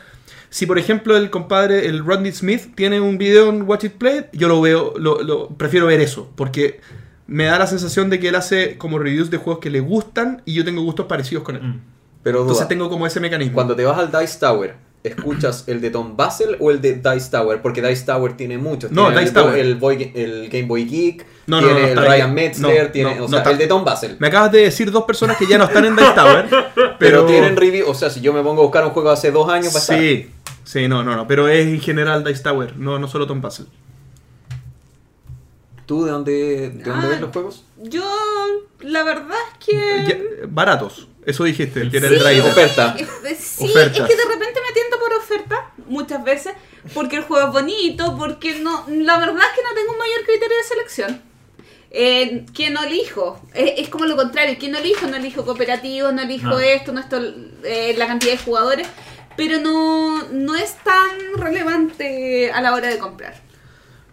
Si por ejemplo el compadre, el Rodney Smith, tiene un video en Watch It Play, yo lo veo, lo, lo- prefiero ver eso, porque me da la sensación de que él hace como reviews de juegos que le gustan y yo tengo gustos parecidos con él. Mm. Pero duda. Entonces tengo como ese mecanismo. Cuando te vas al Dice Tower, ¿escuchas el de Tom Basel o el de Dice Tower? Porque Dice Tower tiene muchos. No, Tiene Dice el, Tower. El, Boy- el Game Boy Geek, No, no, tiene no, el Ryan. Metzler, No, tiene, no, o no sea, el de Tom Basel. Me acabas de decir dos personas que ya no están en Dice Tower, pero, Pero tienen review, o sea, si yo me pongo a buscar un juego hace dos años, va a estar. Sí, sí, no, no, no, pero es en general Dice Tower, no, no solo Tom Puzzle. ¿Tú de dónde, de dónde Ah. ves los juegos? Yo, la verdad es que. Ya, baratos, eso dijiste, que era Sí, el driver. oferta. Sí, Ofertas. es que de repente me tiento por oferta muchas veces porque el juego es bonito, porque no, la verdad es que no tengo un mayor criterio de selección. Eh, ¿Quién no elijo? Eh, es como lo contrario, ¿quién no elijo? No elijo cooperativo, no elijo No. esto, no esto, eh, la cantidad de jugadores, pero no, no es tan relevante a la hora de comprar.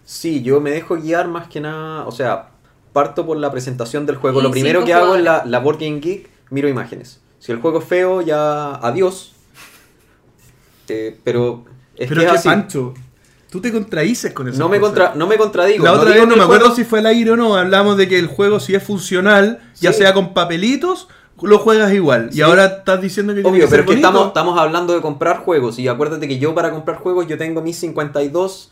Sí, yo me dejo guiar más que nada, o sea, parto por la presentación del juego. Y Lo primero que hago en la, la Board Game Geek, miro imágenes. Si el juego es feo, ya adiós. Eh, pero es pero que es qué así. Pancho, tú te contradices con eso. No me, contra, no me contradigo. La otra vez no me acuerdo juego- si fue al aire o no, hablamos de que el juego si es funcional, ya sea con papelitos, lo juegas igual. Sí. Y ahora estás diciendo que tiene Obvio, que pero ser es que bonito. estamos, estamos hablando de comprar juegos. Y acuérdate que yo para comprar juegos yo tengo mis 52,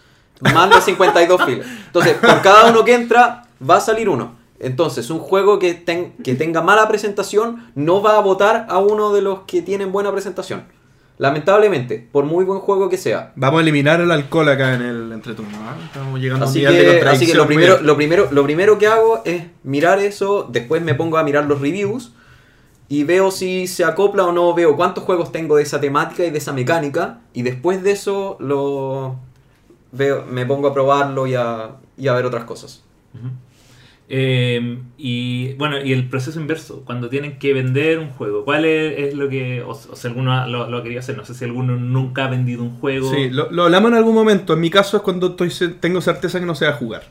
más de 52 filas. Entonces, por cada uno que entra, va a salir uno. Entonces, un juego que, ten- que tenga mala presentación no va a votar a uno de los que tienen buena presentación. Lamentablemente, por muy buen juego que sea. Vamos a eliminar el alcohol acá en el entreturno. ¿ah? Estamos llegando a un Así nivel de que, así que lo, primero, lo, primero, lo primero que hago es mirar eso, después me pongo a mirar los reviews y veo si se acopla o no, veo cuántos juegos tengo de esa temática y de esa mecánica y después de eso lo veo, me pongo a probarlo y a, y a ver otras cosas. Eh, y bueno, y el proceso inverso, cuando tienen que vender un juego, ¿cuál es, es lo que, o, o si alguno lo, lo ha querido hacer? No sé si alguno nunca ha vendido un juego. Sí, lo, lo hablamos en algún momento. En mi caso es cuando estoy, tengo certeza que no se va a jugar.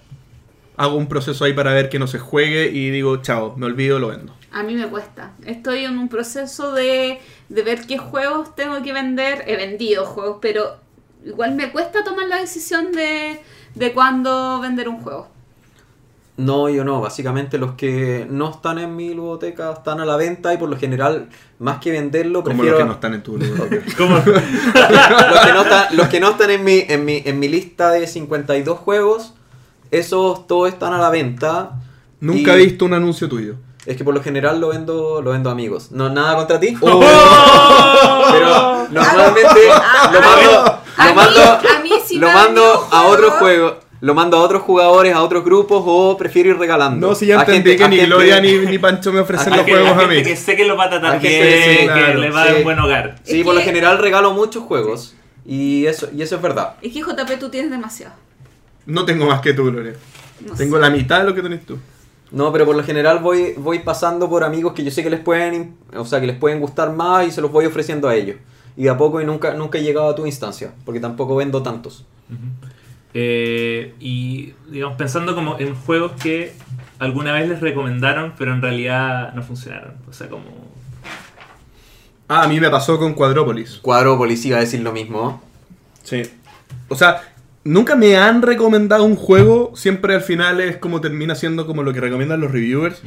Hago un proceso ahí para ver que no se juegue y digo, chao, me olvido, lo vendo. A mí me cuesta. Estoy en un proceso de, de ver qué juegos tengo que vender. He vendido juegos, pero igual me cuesta tomar la decisión de, de cuándo vender un juego. No, yo no, básicamente los que no están en mi biblioteca están a la venta y por lo general, más que venderlo, Como prefiero... los que no están en tu. ¿Cómo? los, que no están, los que no están en mi, en mi, en mi lista de 52 juegos, esos todos están a la venta. Nunca Y- he visto un anuncio tuyo. Es que por lo general lo vendo, lo vendo a amigos. No, nada contra ti. Oh. Pero normalmente lo mando, A lo mí- mando, a mí sí lo mando a juegos. juegos. Lo mando a otros jugadores, a otros grupos o prefiero ir regalando. No, si ya A entendí gente- que a ni gente- Gloria ni, ni Pancho me ofrecen a los que, juegos a gente mí. que sé que lo va a tratar bien, gente que sí, que claro, le va a dar sí. un buen hogar. Sí, Es por lo que- general regalo muchos juegos. Y eso, y eso es verdad. Es que JP tú tienes demasiado. No tengo más que tú, Gloria. No Tengo sé. la mitad de lo que tenés tú. No, pero por lo general voy, voy pasando por amigos que yo sé que les pueden, o sea, que les pueden gustar más y se los voy ofreciendo a ellos. Y de a poco y nunca, nunca he llegado a tu instancia, porque tampoco vendo tantos. Eh, y digamos, pensando como en juegos que alguna vez les recomendaron, pero en realidad no funcionaron. O sea, como. Ah, a mí me pasó con Cuadrópolis. Cuadrópolis iba a decir lo mismo. Sí. O sea, nunca me han recomendado un juego, siempre al final es como termina siendo como lo que recomiendan los reviewers.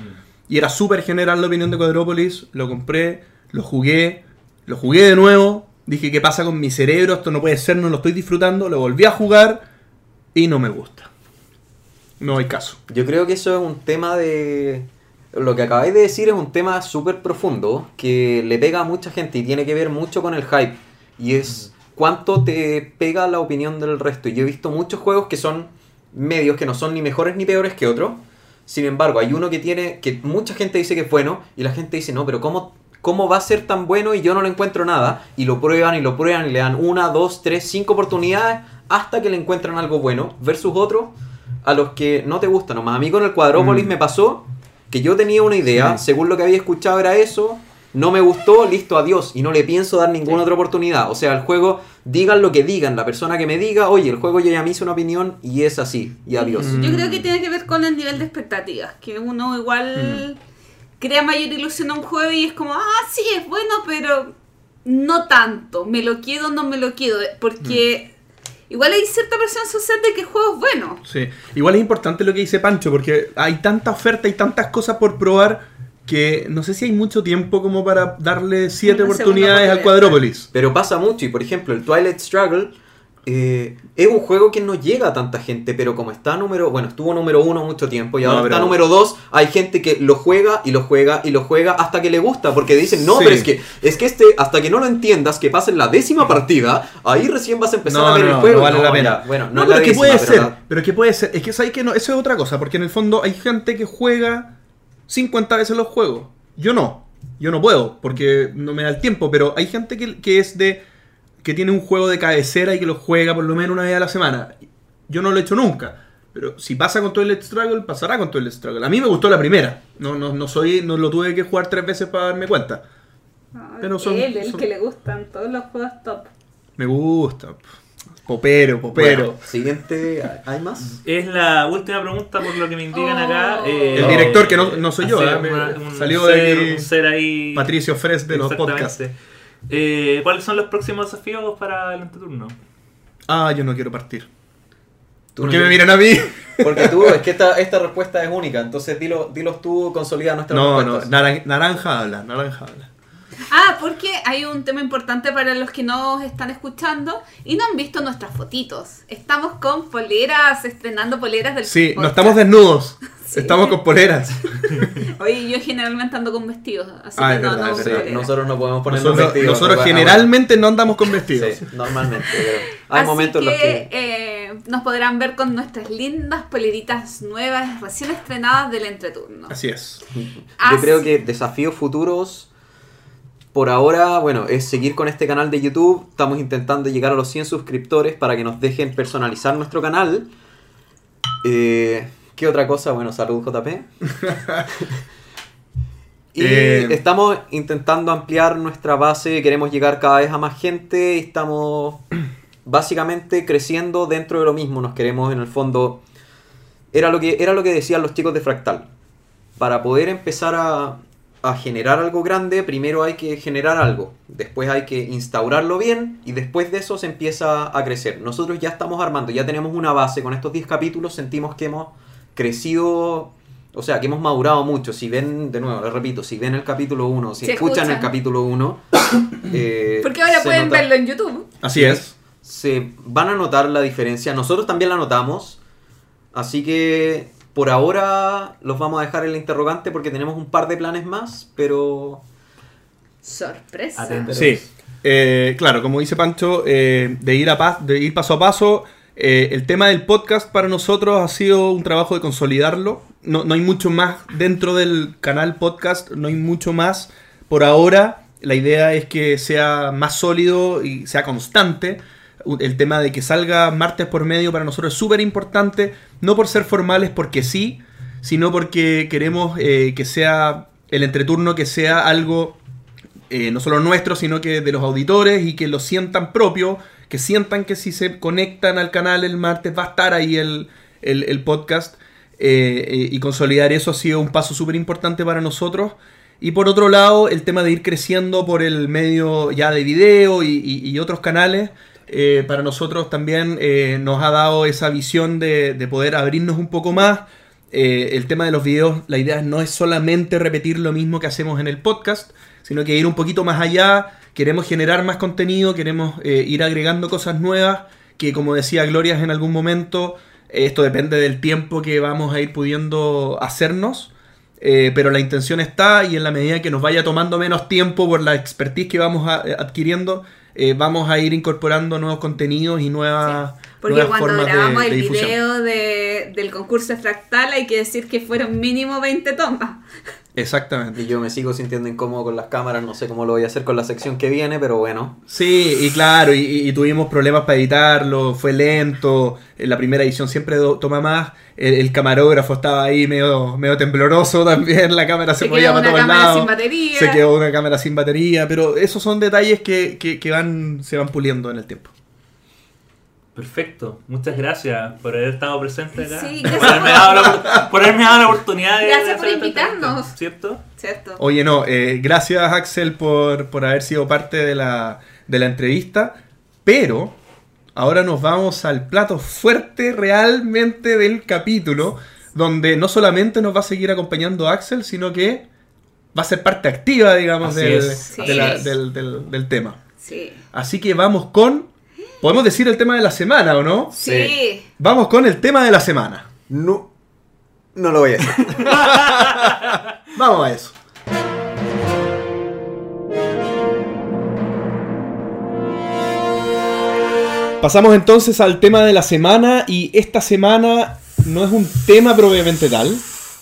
Y era súper general la opinión de Cuadrópolis, lo compré, lo jugué, lo jugué de nuevo, dije, ¿qué pasa con mi cerebro? Esto no puede ser, no lo estoy disfrutando, lo volví a jugar y no me gusta. No hay caso. Yo creo que eso es un tema de... Lo que acabáis de decir es un tema súper profundo que le pega a mucha gente y tiene que ver mucho con el hype. Y es cuánto te pega la opinión del resto. Y yo he visto muchos juegos que son medios, que no son ni mejores ni peores que otros. Sin embargo, hay uno que tiene, que mucha gente dice que es bueno y la gente dice, no, pero ¿cómo, ¿cómo va a ser tan bueno y yo no le encuentro nada? Y lo prueban y lo prueban y le dan una, dos, tres, cinco oportunidades hasta que le encuentran algo bueno. Versus otro a los que no te gustan nomás. A mí con el Cuadrópolis Mm. me pasó que yo tenía una idea, Sí. según lo que había escuchado era eso, no me gustó, listo, adiós, y no le pienso dar ninguna Sí. otra oportunidad. O sea, el juego, digan lo que digan, la persona que me diga, oye, el juego yo ya me hice una opinión y es así, y adiós. Mm. Yo creo que tiene que ver con el nivel de expectativas, que uno igual crea mayor ilusión a un juego y es como, ah, sí, es bueno, pero no tanto, me lo quedo, no me lo quedo, porque igual hay cierta presión social de que el juego es bueno. Sí. Igual es importante lo que dice Pancho, porque hay tanta oferta y tantas cosas por probar que no sé si hay mucho tiempo como para darle siete Una oportunidades al Cuadrópolis. Pero pasa mucho, y por ejemplo, el Twilight Struggle eh, es un juego que no llega a tanta gente, pero como está número, bueno, estuvo número uno mucho tiempo, y No, ahora pero- está número dos, hay gente que lo juega y lo juega y lo juega hasta que le gusta, porque dicen, no, Sí. pero es que, es que este, hasta que no lo entiendas, que pase en la décima partida, ahí recién vas a empezar No, a ver no, el juego. no vale la pena. bueno, no, No, es pero la que décima, puede pero ser, la- pero que puede ser. Es que sabes que no, eso es otra cosa, porque en el fondo hay gente que juega 50 veces los juegos. Yo no, yo no puedo, porque no me da el tiempo, pero hay gente que, que es de que tiene un juego de cabecera y que lo juega por lo menos una vez a la semana. Yo no lo he hecho nunca. Pero si pasa con Toilet Struggle, pasará con Toilet Struggle. A mí me gustó la primera. No, no, no soy, no lo tuve que jugar tres veces para darme cuenta. Pero son- Él, el son- que le gustan todos los juegos top. Me gusta. Popero, popero. Bueno, siguiente, ¿hay más? Es la última pregunta por lo que me indican Oh. acá. eh, El director, que no- no soy yo, ¿eh? Me- una- un salió de ser- aquí un ser ahí. Patricio Fres de los podcasts. Eh, ¿Cuáles son los próximos desafíos para el entreturno? Ah, yo no quiero partir. ¿Por no qué me miran a mí? Porque tú, es que esta, esta respuesta es única, entonces dilo, dilos tú, consolida nuestra No, no, respuesta. naran- naranja habla, naranja habla. Ah, porque hay un tema importante para los que nos están escuchando y no han visto nuestras fotitos. Estamos con poleras, estrenando poleras del Sí, no estamos desnudos. Sí. Estamos con poleras. Oye, yo generalmente ando con vestidos, así Ah, que es no, verdad, no polera. nosotros no podemos ponernos Nosotros, vestidos. nosotros generalmente no andamos con vestidos. Sí, normalmente. pero hay Así momentos en los que... eh, nos podrán ver con nuestras lindas poleritas nuevas, recién estrenadas del entreturno. Así es. Yo creo que desafíos futuros, por ahora, bueno, es seguir con este canal de YouTube. Estamos intentando llegar a los 100 suscriptores para que nos dejen personalizar nuestro canal. Eh, ¿Qué otra cosa? Bueno, salud JP. y Eh. estamos intentando ampliar nuestra base, queremos llegar cada vez a más gente y estamos básicamente creciendo dentro de lo mismo. Nos queremos en el fondo... Era lo que, era lo que decían los chicos de Fractal. Para poder empezar a, a generar algo grande, primero hay que generar algo. Después hay que instaurarlo bien y después de eso se empieza a crecer. Nosotros ya estamos armando, ya tenemos una base. Con estos 10 capítulos sentimos que hemos crecido, o sea, que hemos madurado mucho. Si ven, de nuevo, les repito, si ven el capítulo 1, si escuchan, el capítulo 1... eh, Porque ahora pueden nota- verlo en YouTube. Así es. se van a notar la diferencia. Nosotros también la notamos. Así que por ahora los vamos a dejar en la interrogante porque tenemos un par de planes más, pero Sorpresa. Sí. Eh, claro, como dice Pancho, eh, de, ir a pa- de ir paso a paso. eh, el tema del podcast para nosotros ha sido un trabajo de consolidarlo. No, no hay mucho más dentro del canal podcast, no hay mucho más. Por ahora, la idea es que sea más sólido y sea constante. El tema de que salga martes por medio para nosotros es súper importante, no por ser formales, porque sí, sino porque queremos eh, que sea el entreturno, que sea algo eh, no solo nuestro, sino que de los auditores y que lo sientan propio, que sientan que si se conectan al canal el martes va a estar ahí el, el- podcast eh, y consolidar eso ha sido un paso súper importante para nosotros. Y por otro lado, el tema de ir creciendo por el medio ya de video y otros canales, eh, para nosotros también eh, nos ha dado esa visión de, de poder abrirnos un poco más. Eh, el tema de los videos, la idea no es solamente repetir lo mismo que hacemos en el podcast, sino que ir un poquito más allá. Queremos generar más contenido, queremos ir agregando cosas nuevas, que como decía Glorias en algún momento, esto depende del tiempo que vamos a ir pudiendo hacernos. pero la intención está y en la medida que nos vaya tomando menos tiempo por la expertise que vamos adquiriendo, eh, vamos a ir incorporando nuevos contenidos y nuevas, Porque nuevas cuando grabamos de el video de- del concurso fractal hay que decir que fueron mínimo 20 tomas. Exactamente. Y yo me sigo sintiendo incómodo con las cámaras, no sé cómo lo voy a hacer con la sección que viene, pero bueno. Sí, y claro, y, y tuvimos problemas para editarlo, fue lento, en la primera edición siempre toma más, el, el camarógrafo estaba ahí medio, medio tembloroso también, la cámara se, Se quedó para una todos cámara lados. sin batería. Se quedó una cámara sin batería, pero esos son detalles que, que- que van, se van puliendo en el tiempo. Perfecto. Muchas gracias por haber estado presente acá. Sí, por, gracias haberme por- dado la, por haberme dado la oportunidad de Gracias por esta invitarnos. ¿Cierto? ¿Cierto? Oye, no, eh, gracias Axel por, por haber sido parte de la, de la entrevista, pero ahora nos vamos al plato fuerte realmente del capítulo, donde no solamente nos va a seguir acompañando Axel, sino que va a ser parte activa, digamos, de la- del- del- del tema. Sí. Así que vamos con... Podemos decir el tema de la semana, ¿o no? Sí. Vamos con el tema de la semana. No, no lo voy a decir. Vamos a eso. Pasamos entonces al tema de la semana y esta semana no es un tema propiamente tal.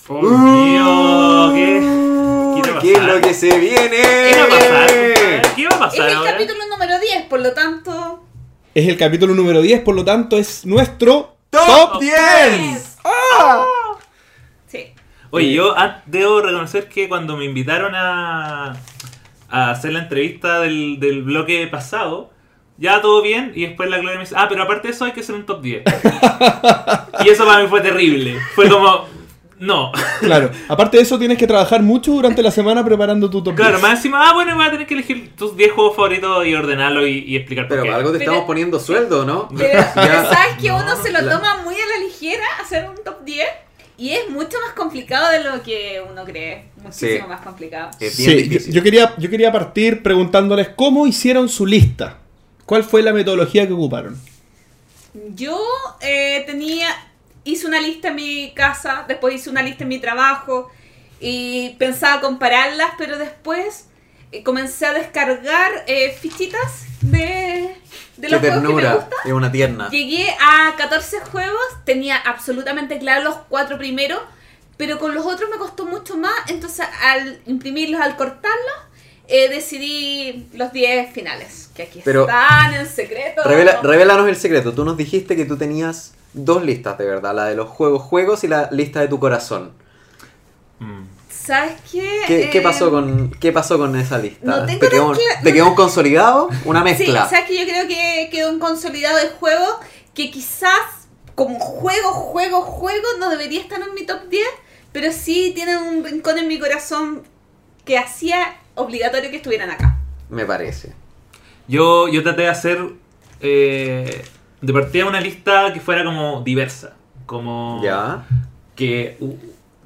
¡Oh, mío! ¿Qué, ¿Qué, te ¿Qué es lo que se viene? ¿Qué va a pasar? ¿Qué va a Es pasar el ahora? capítulo número 10, por lo tanto. Es el capítulo número 10, por lo tanto es nuestro ¡Top Top 10! Sí. Oye, yo ah, debo reconocer que cuando me invitaron a, a hacer la entrevista del, del bloque pasado, ya todo bien, y después la Gloria me dice, ah, pero aparte de eso hay que hacer un top 10. y eso para mí fue terrible. Fue como, no. Claro, aparte de eso tienes que trabajar mucho durante la semana preparando tu top Claro, 10. más encima, ah, bueno, voy a tener que elegir tus 10 juegos favoritos y ordenarlo y, y explicar por Pero qué. algo te Pero- estamos poniendo sueldo, ¿no? Pero, sabes que No, uno se lo la- toma muy a la ligera hacer un top 10 y es mucho más complicado de lo que uno cree. Muchísimo Sí. más complicado. Es bien Sí, yo, difícil. yo quería, yo quería partir preguntándoles cómo hicieron su lista. ¿Cuál fue la metodología que ocuparon? Yo eh, tenía, hice una lista en mi casa, después hice una lista en mi trabajo y pensaba compararlas, pero después eh, comencé a descargar eh, fichitas de, de Qué los juegos que me ternura. gustan. Es una tierna. Llegué a 14 juegos, tenía absolutamente claro los cuatro primeros, pero con los otros me costó mucho más, entonces al imprimirlos, al cortarlos, eh, decidí los 10 finales, que aquí Pero- están en secreto. Revela, revélanos el secreto. Tú nos dijiste que tú tenías dos listas de verdad, la de los juegos juegos y la lista de tu corazón. Mm. ¿Sabes qué? ¿Qué, qué Eh, pasó con qué pasó con esa lista? no tengo ¿Te, quedó, te un consolidado? Una Sí, mezcla. ¿sabes que Yo creo que quedó un consolidado de juego que quizás como juego, juego, juego no debería estar en mi top 10, pero sí tienen un rincón en mi corazón que hacía obligatorio que estuvieran acá. Me parece. Yo, yo traté de hacer eh, de partida una lista que fuera como diversa. Como Ya. que uh,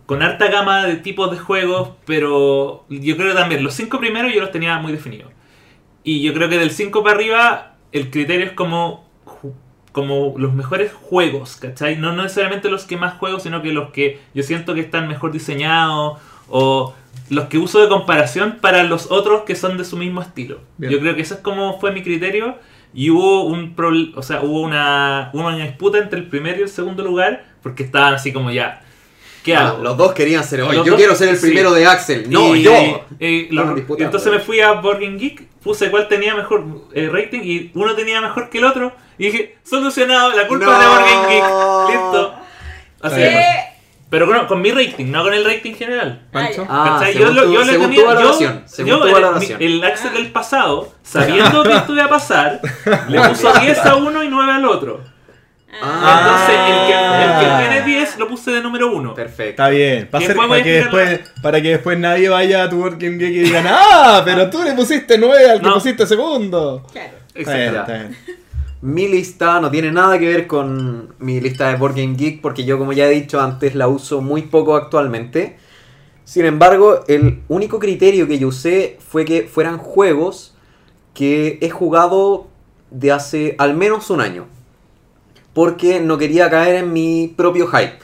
con harta gama de tipos de juegos, pero yo creo que también los cinco primeros yo los tenía muy definidos. Y yo creo que del 5 para arriba el criterio es como como los mejores juegos, ¿cachai? No, no necesariamente los que más juego, sino que los que yo siento que están mejor diseñados o los que uso de comparación para los otros que son de su mismo estilo. Bien. Yo creo que eso es como fue mi criterio y hubo un o sea, hubo una, una disputa entre el primero y el segundo lugar porque estaban así como ya ¿qué Ah, hago? los dos querían ser hoy. Yo dos- quiero ser el sí. primero de Axel. No, Y- yo. y lo- Estaban disputando. entonces me fui a Game Geek, puse cuál tenía mejor eh, rating y uno tenía mejor que el otro. Y dije, solucionado, la culpa No. es de Game Geek. Listo. Así. Eh, Pero con, con mi rating, no con el rating general. Pancho. Ah, ¿Cachai? según tu- le según tenía- tu valoración. según yo, tu el- valoración. mi- el Axel del pasado, sabiendo que esto iba a pasar, le puso 10 a uno y 9 al otro. Ah. Entonces, el que, el que tiene 10 lo puse de número 1. Perfecto. Está bien, para, hacer- para que después, para que después nadie vaya a tu Geek y digan, ¡Ah! Pero tú le pusiste 9 al que No. pusiste segundo. claro. Está bien, Exacto. está bien. Mi lista no tiene nada que ver con mi lista de Board Game Geek porque yo, como ya he dicho antes, la uso muy poco actualmente. Sin embargo, el único criterio que yo usé fue que fueran juegos que he jugado de hace al menos un año. Porque no quería caer en mi propio hype.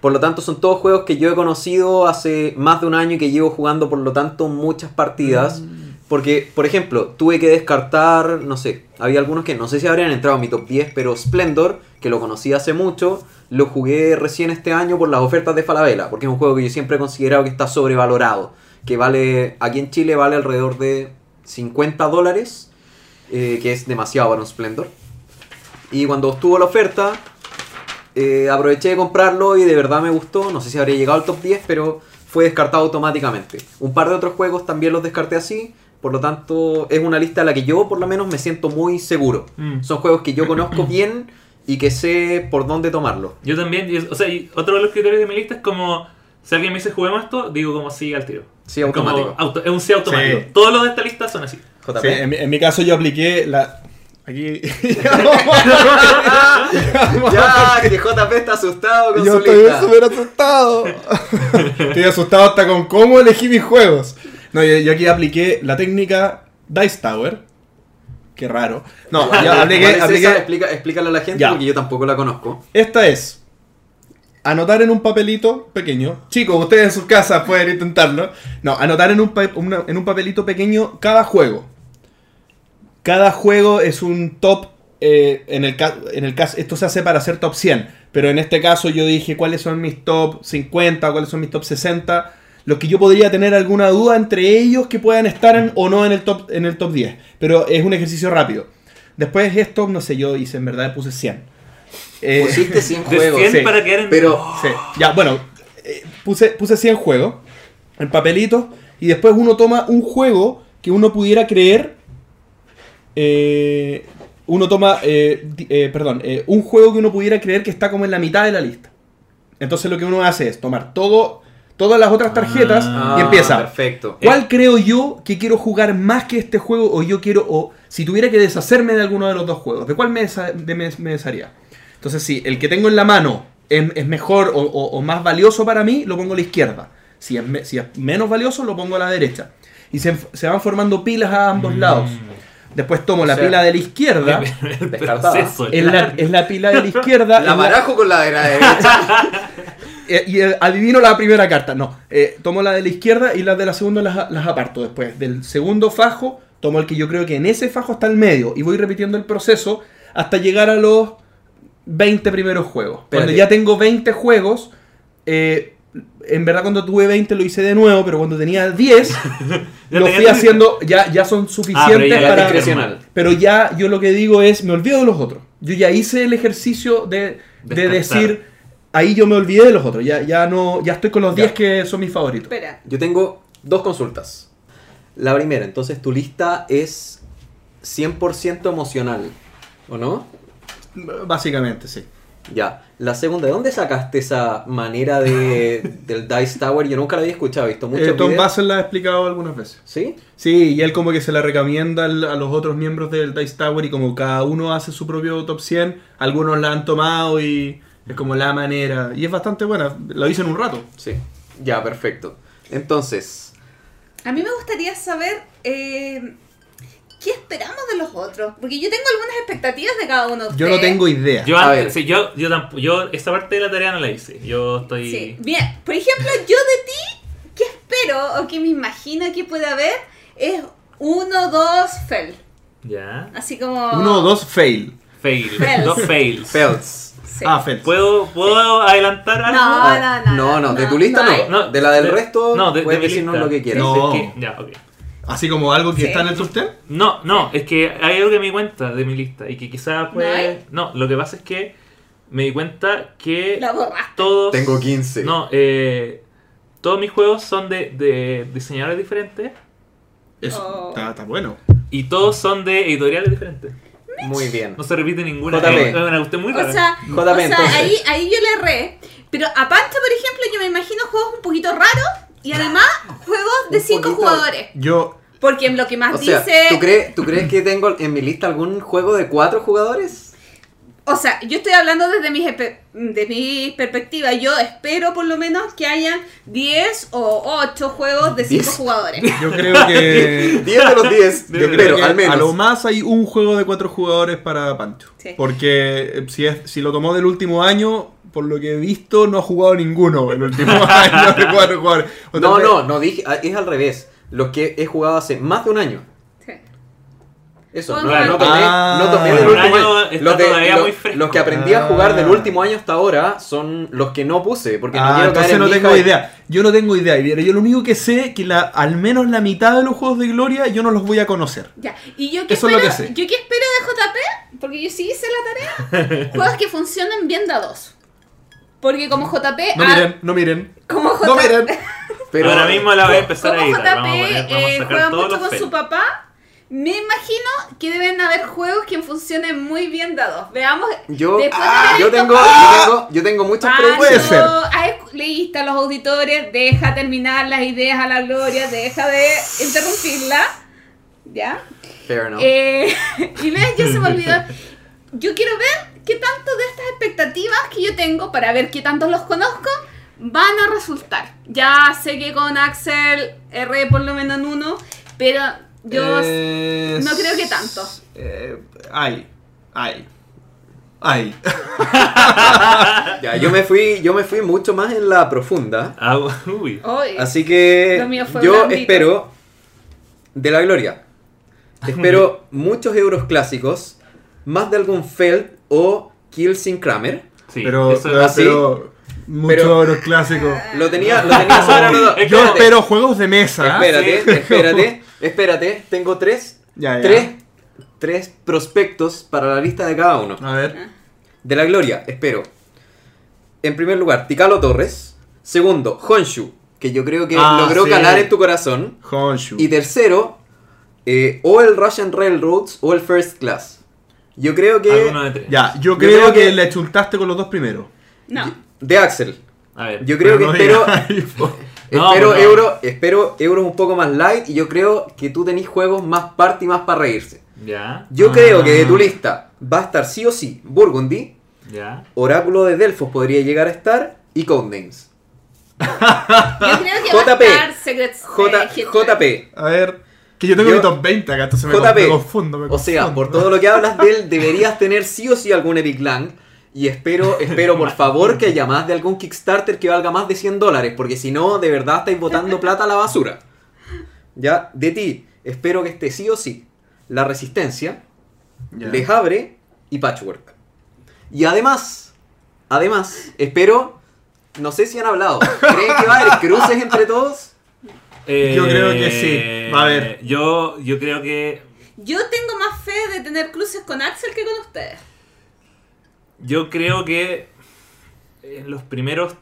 Por lo tanto, son todos juegos que yo he conocido hace más de un año y que llevo jugando, por lo tanto, muchas partidas. Porque, por ejemplo, tuve que descartar, no sé, había algunos que no sé si habrían entrado en mi top 10, pero Splendor, que lo conocí hace mucho, lo jugué recién este año por las ofertas de Falabella, porque es un juego que yo siempre he considerado que está sobrevalorado, que vale, aquí en Chile vale alrededor de 50 dólares, eh, que es demasiado para un Splendor. Y cuando estuvo la oferta, eh, aproveché de comprarlo y de verdad me gustó. No sé si habría llegado al top 10, pero fue descartado automáticamente. Un par de otros juegos también los descarté así. Por lo tanto, es una lista a la que yo por lo menos me siento muy seguro. Mm. Son juegos que yo conozco bien y que sé por dónde tomarlo. Yo también, y- o sea, y otro de los criterios de mi lista es como, si alguien me dice juguemos esto, digo como sí al tiro. Sí, Es automático. como auto- es un sí automático. Sí. Todos los de esta lista son así. JP. Sí, en, mi, en mi caso yo apliqué la... Aquí... ya, que JP está asustado con Yo su estoy lista. súper asustado. estoy asustado hasta con cómo elegí mis juegos. No, yo, yo aquí apliqué la técnica Dice Tower. Qué raro. No, ¿Cuál- yo cuál apliqué, es esa? apliqué- Explica, explícale a la gente Ya. porque yo tampoco la conozco. Esta es anotar en un papelito pequeño. Chicos, ustedes en sus casas pueden intentarlo. No, anotar en un, una- en un papelito pequeño cada juego. Cada juego es un top. eh, en, el en el caso, esto se hace para hacer top 100. Pero en este caso yo dije cuáles son mis top 50, cuáles son mis top 60. Los que yo podría tener alguna duda entre ellos que puedan estar en- o no en el, top, en el top 10. Pero es un ejercicio rápido. Después esto, no sé, yo hice en verdad puse 100. Eh, Pusiste 100 De juegos. 100 sí. para quedar en... Pero Sí, ya, bueno, eh, puse, puse 100 juegos en papelito y después uno toma un juego que uno pudiera creer. eh, uno toma, eh, perdón, un juego que uno pudiera creer que está como en la mitad de la lista. Entonces lo que uno hace es tomar todo, todas las otras tarjetas Ah, y empieza. Perfecto. ¿Cuál creo yo que quiero jugar más que este juego o yo quiero, o si tuviera que deshacerme de alguno de los dos juegos, ¿de cuál me, desa- de- me- me desharía? Entonces, si el que tengo en la mano es, es mejor o, o- o más valioso para mí, lo pongo a la izquierda. Si es, me- si es menos valioso, lo pongo a la derecha. Y se, se van formando pilas a ambos lados. Después tomo O la sea, pila de la izquierda. El proceso, Es la, es la pila de la izquierda. La barajo con la de la derecha. eh, y eh, adivino la primera carta. No, eh, tomo la de la izquierda y las de la segunda las, las aparto después. Del segundo fajo, tomo el que yo creo que en ese fajo está el medio. Y voy repitiendo el proceso hasta llegar a los 20 primeros juegos. Cuando ya tengo 20 juegos, eh, en verdad cuando tuve 20 lo hice de nuevo, pero cuando tenía 10, Ya lo fui haciendo, ya, ya son suficientes ya Es para... discrecional. Pero ya yo lo que digo es, me olvido de los otros. Yo ya hice el ejercicio de, de decir, ahí yo me olvidé de los otros. Ya, ya no, ya estoy con los Ya. 10 que son mis favoritos. Espera. Yo tengo dos consultas. La primera, entonces tu lista es 100% emocional, ¿o no? Básicamente, sí. Ya. La segunda, ¿de dónde sacaste esa manera de, del Dice Tower? Yo nunca la había escuchado, he visto muchos Eh, Tom. Basel la ha explicado algunas veces. ¿Sí? Sí, y él como que se la recomienda al- a los otros miembros del Dice Tower y como cada uno hace su propio top 100, algunos la han tomado y es como la manera. Y es bastante buena, lo hice en un rato. Sí. Ya, perfecto. Entonces, A mí me gustaría saber eh, qué esperamos de los otros. Porque yo tengo algunas expectativas de cada uno de Yo no tengo idea. Yo, A ver. sí, yo, yo, tampoco- yo esa parte de la tarea no la hice. Yo estoy... Sí. Bien, por ejemplo, yo de ti, ¿qué espero o qué me imagino que puede haber? Es uno, dos, fel. Ya. Así como. Uno dos fail. Fail. Fails. Dos fails. Feltz. Sí. Ah, fail. ¿Puedo, ¿Puedo adelantar algo? No, no, no, no, no, de tu lista no no. de la del de- resto, no, de- de puedes mi decirnos lista. lo que quieras. No. Es que- ya, ok. Así como algo que Sí. está en el top 10. No, no, es que hay algo que me di cuenta de mi lista y que quizás ¿No puede... hay? No, lo que pasa es que me di cuenta que La todos... Tengo 15. No, eh, todos mis juegos son de, de diseñadores diferentes Eso Oh. está, está bueno. y todos son de editoriales diferentes. Muy bien. No se repite ninguna. JP. Es una cuestión muy rara. O sea, JP, o sea entonces. ahí, ahí yo le erré. Pero a Pancho, por ejemplo, yo me imagino juegos un poquito raros y además juegos de Un 5 poquito. jugadores. Yo, Porque en lo que más O sea, dice. ¿tú, crees, ¿tú crees que tengo en mi lista algún juego de cuatro jugadores? O sea, yo estoy hablando desde mi, de mi perspectiva. Yo espero por lo menos que haya 10 o 8 juegos de 5 Diez. jugadores. yo creo que... 10 de los 10, Yo creo pero que al menos. a lo más hay un juego de cuatro jugadores para Pancho. Sí. Porque eh, si, es, si lo tomó del último año, por lo que he visto, no ha jugado ninguno el último año de cuatro jugadores. O tal No, vez- no, no dije, ah, es al revés. los que he jugado hace más de un año. Sí. Eso, no, no tomé, Ah. no tomé del último año Los, de- lo- los que aprendí a jugar del Ah. último año hasta ahora son los que no puse, porque no Ah, quiero caer entonces en no tengo idea. Yo no tengo idea. Yo lo único que sé es que la, al menos la mitad de los juegos de Gloria yo no los voy a conocer. Ya. Y yo que Eso es espero, lo que sé. yo que espero de JP, porque yo sí hice la tarea, juegos que funcionen bien dados. Porque como JP, No ah, miren, no miren. como JP, No miren. Pero Ahora mismo la voy a empezar como a editar. JP Vamos a, poner- vamos a eh, sacar juega todos mucho los con fails. su papá, me imagino que deben haber juegos que funcionen muy bien dados. Veamos. yo, después de ah, haber yo, visto tengo, yo, tengo, yo tengo muchas Pancho, Puede predicciones. ser. ay, leíste a los auditores, deja terminar las ideas a la gloria, deja de interrumpirla. ¿Ya? Fair enough. Eh, y ves, ya se me olvidó. Yo quiero ver qué tanto de estas expectativas que yo tengo para ver qué tantos los conozco van a resultar. Ya sé que con Axel erré por lo menos en uno, pero yo Eh, no creo que tanto. Eh, ay, ay, ay. Ya, yo me fui, yo me fui mucho más en la profunda. Ah, uy. Así que yo blandito. espero de la gloria. Espero muchos euros clásicos, más de algún Feld o Kill sin Kramer. Sí, pero, eso pero, es- así. pero mucho Pero- oro clásico. Lo tenía, lo tenía sobre Yo espero juegos de mesa. Espérate, Sí. espérate, espérate. Tengo tres, Ya, ya. tres, tres prospectos para la lista de cada uno. A ver. De la gloria, espero. En primer lugar, Ticalo Torres. Segundo, Honshu, que yo creo que Ah, logró sí. calar en tu corazón. Honshu. Y tercero, eh, o el Russian Railroads o el First Class. Yo creo que. Alguno de tres. Ya, yo Yo creo, creo que, que- le chuntaste con los dos primeros. No. De Axel. A ver. Yo creo que no espero. No, espero, pero- euro, espero euros un poco más light y yo creo que tú tenés juegos más party más para reírse. Ya. Yo Ah. creo que de tu lista va a estar sí o sí Burgundy, Ya. Oráculo de Delfos podría llegar a estar y Codenames. Yo creo que va a JP. estar Secrets J, eh. JP. A ver. Que yo tengo Yo- mi top 20 acá, entonces me, JP. me confundo. me O sea, por todo lo que hablas de él, deberías tener sí o sí algún Epic Lang. Y espero, espero por favor que haya más de algún Kickstarter que valga más de 100 dólares. Porque si no, de verdad estáis botando plata a la basura. Ya, de ti, espero que esté sí o sí la resistencia, Ya. Les Abre y Patchwork. Y además, además, espero, no sé si han hablado, ¿creen que va a haber cruces entre todos? Yo creo que sí. Va a haber. Eh, Yo, yo creo que. Yo tengo más fe de tener cruces con Axel que con ustedes. Yo creo que. En los primeros.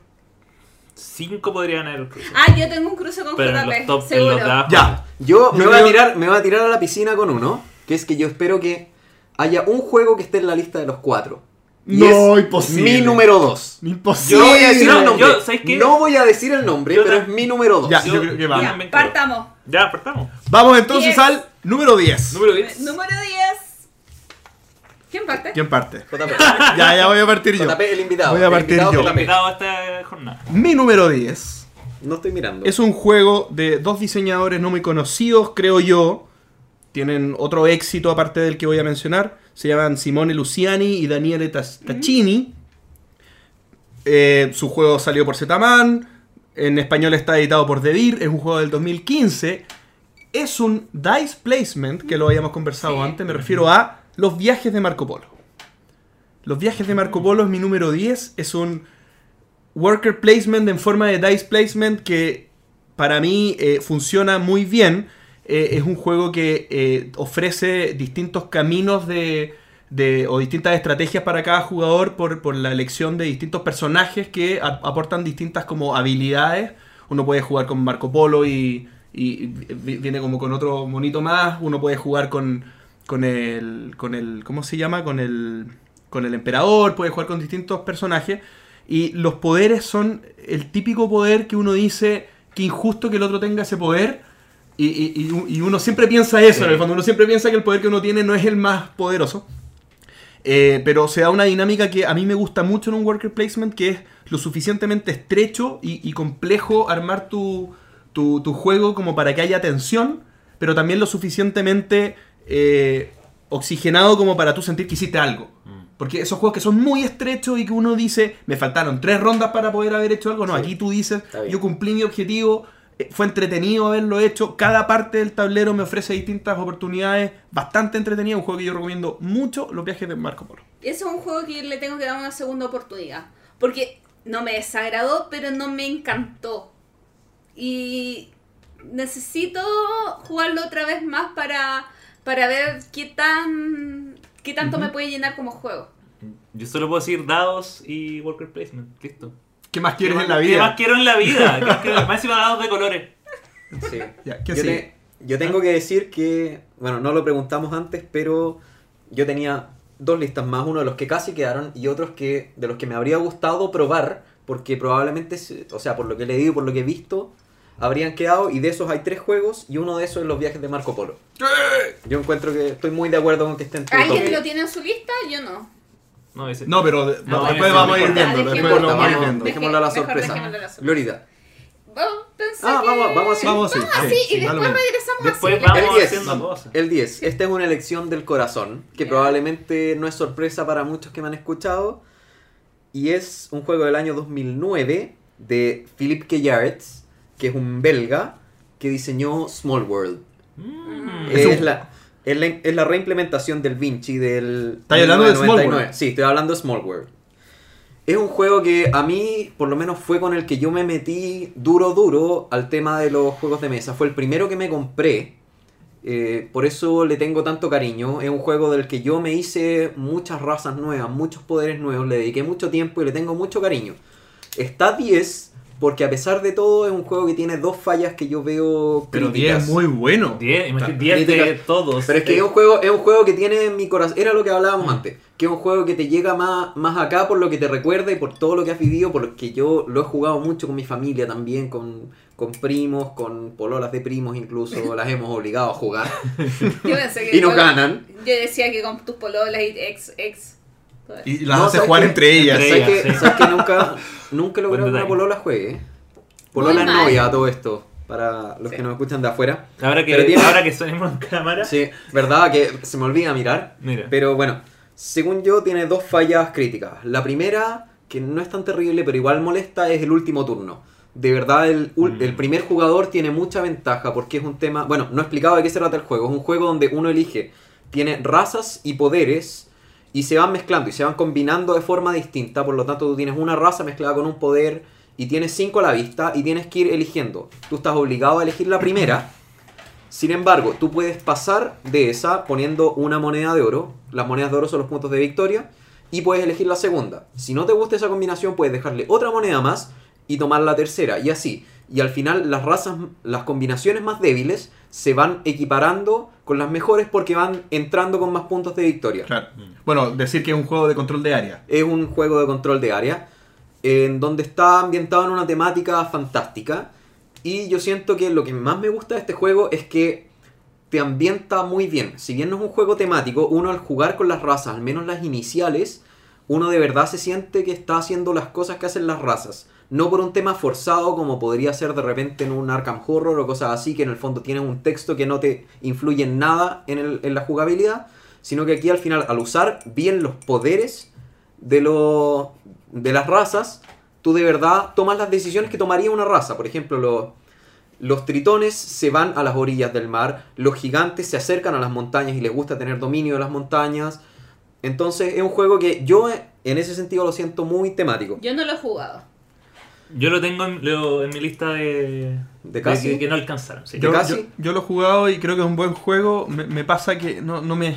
Cinco podrían haber cruces. Ah, yo tengo un cruce con Pero en JP, los top. En seguro. los de abajo. Ya. Yo me Yo voy, a tirar, me voy a tirar a la piscina con uno, que es que yo espero que haya un juego que esté en la lista de los cuatro. Y No, es imposible. Mi número dos. Imposible. No voy a decir no, el nombre. yo, ¿sabes qué? No voy a decir el nombre, Yo pero es mi número dos. Ya, yo creo que vamos. Ya, partamos. Ya, partamos. Vamos entonces Diez. al número 10. Número 10. Número 10. ¿Quién parte? ¿Quién parte? JP. Ya, ya voy a partir yo. JP, el invitado. Voy a el partir invitado yo. JP. Invitado a esta jornada. Mi número 10 No estoy mirando. es un juego de dos diseñadores no muy conocidos, creo yo. Tienen otro éxito aparte del que voy a mencionar. Se llaman Simone Luciani y Daniele Taccini. Eh, su juego salió por Zetaman. En español está editado por Devir. Es un juego del 2015. Es un dice placement, que lo habíamos conversado Sí. antes. Me refiero a los viajes de Marco Polo. Los viajes de Marco Polo es mi número 10. Es un worker placement en forma de dice placement que para mí eh, funciona muy bien. Eh, es un juego que eh, ofrece distintos caminos de, de- o distintas estrategias para cada jugador por, por la elección de distintos personajes que aportan distintas como habilidades. Uno puede jugar con Marco Polo y, y vi- viene como con otro monito más. Uno puede jugar con, con el, con el, ¿cómo se llama? Con el, con el emperador. Puede jugar con distintos personajes. Y los poderes son el típico poder que uno dice que injusto que el otro tenga ese poder. Y, y- uno siempre piensa eso, Sí. en el fondo. Uno siempre piensa que el poder que uno tiene no es el más poderoso. Eh, pero se da una dinámica que a mí me gusta mucho en un worker placement, que es lo suficientemente estrecho y, y complejo armar tu, tu- tu juego como para que haya tensión, pero también lo suficientemente eh, oxigenado como para tú sentir que hiciste algo. Porque esos juegos que son muy estrechos y que uno dice, me faltaron tres rondas para poder haber hecho algo, no, Sí. aquí tú dices, yo cumplí mi objetivo, fue entretenido haberlo hecho. Cada parte del tablero me ofrece distintas oportunidades. Bastante entretenido. Un juego que yo recomiendo mucho, Los viajes de Marco Polo. Ese es un juego que le tengo que dar una segunda oportunidad. Porque no me desagradó, pero no me encantó. Y necesito jugarlo otra vez más para, para ver qué tan qué tanto me puede llenar como juego. Yo solo puedo decir dados y worker placement. Listo. ¿Qué más quieres ¿Qué en la vida? ¿Qué más quiero en la vida? ¿Qué más encima dados de colores. Sí. Ya, ¿qué yo, sigue? te- yo tengo que decir que, bueno, no lo preguntamos antes, pero yo tenía dos listas más, uno de los que casi quedaron y otros que de los que me habría gustado probar, porque probablemente, o sea, por lo que he leído y por lo que he visto, habrían quedado y de esos hay tres juegos y uno de esos es los viajes de Marco Polo. Yo encuentro que estoy muy de acuerdo con que estén ¿Alguien lo tiene en su lista? Yo no. No, ese. No, pero de- No, después eso vamos a no ir viendo. Ah, Después vamos a ir vamos, viendo. Deje- dejémoslo a la sorpresa. dejémoslo a la sorpresa. Glorita. Vamos, Ah, vamos, vamos así. Vamos así. Sí, y sí, dale después regresamos Después así. vamos El 10. haciendo cosas. El 10. Esta es una elección del corazón, que Ya. probablemente no es sorpresa para muchos que me han escuchado. Y es un juego del año 2009 de Philippe Kejarets, que es un belga que diseñó Small World. Mm. Es un- Es la, es, la, es la reimplementación del Vinci del... ¿Estás hablando de Small 1999. World? Sí, estoy hablando de Small World. Es un juego que a mí, por lo menos, fue con el que yo me metí duro, duro al tema de los juegos de mesa. Fue el primero que me compré. eh, por eso le tengo tanto cariño. Es un juego del que yo me hice muchas razas nuevas, muchos poderes nuevos. Le dediqué mucho tiempo y le tengo mucho cariño. Está 10 porque a pesar de todo es un juego que tiene dos fallas que yo veo Pero 10 críticas. es muy bueno. 10, imagínate, 10 de todos. Pero es que es un juego, es un juego que tiene en mi corazón. Era lo que hablábamos antes. Que es un juego que te llega más, más acá por lo que te recuerda y por todo lo que has vivido. Porque yo lo he jugado mucho con mi familia también, con, con primos, con pololas de primos incluso. las hemos obligado a jugar. Yo pensé que y nos igual- ganan. Yo decía que con tus pololas y ex, ex. Y las No, hace ¿sabes jugar entre ellas. Entre ¿Sabes ellas, que, sí. ¿sabes que nunca, nunca Buen que una polola juegue? Polola es novia a todo esto. Para los Sí. que nos escuchan de afuera. Ahora que, tiene- ahora que sonemos en cámara. Sí, verdad que se me olvida mirar. Mira. Pero bueno, según yo tiene dos fallas críticas. La primera, que no es tan terrible, pero igual molesta, es el último turno. De verdad, el, ul- Mm. el primer jugador tiene mucha ventaja porque es un tema... Bueno, no he explicado de qué se trata el juego. Es un juego donde uno elige, tiene razas y poderes y se van mezclando y se van combinando de forma distinta. Por lo tanto, tú tienes una raza mezclada con un poder y tienes cinco a la vista y tienes que ir eligiendo. Tú estás obligado a elegir la primera. Sin embargo, tú puedes pasar de esa poniendo una moneda de oro. Las monedas de oro son los puntos de victoria. Y puedes elegir la segunda. Si no te gusta esa combinación, puedes dejarle otra moneda más y tomar la tercera. Y así. Y al final las razas, las combinaciones más débiles se van equiparando con las mejores porque van entrando con más puntos de victoria. Claro. Bueno, decir que es un juego de control de área. Es un juego de control de área en donde está ambientado en una temática fantástica. Y yo siento que lo que más me gusta de este juego es que te ambienta muy bien. Si bien no es un juego temático, uno al jugar con las razas, al menos las iniciales, uno de verdad se siente que está haciendo las cosas que hacen las razas. No por un tema forzado como podría ser de repente en un Arkham Horror o cosas así, que en el fondo tienen un texto que no te influye en nada en, el- en la jugabilidad, sino que aquí al final, al usar bien los poderes de, de las razas, tú de verdad tomas las decisiones que tomaría una raza. Por ejemplo, los, tritones se van a las orillas del mar, los gigantes se acercan a las montañas y les gusta tener dominio de las montañas. Entonces es un juego que yo en ese sentido lo siento muy temático. Yo no lo he jugado. Yo lo tengo en, lo- en mi lista de. ¿De casi? que, que no alcanzaron. sí. ¿De Yo, casi? yo- yo lo he jugado y creo que es un buen juego. Me, me pasa que no, no me.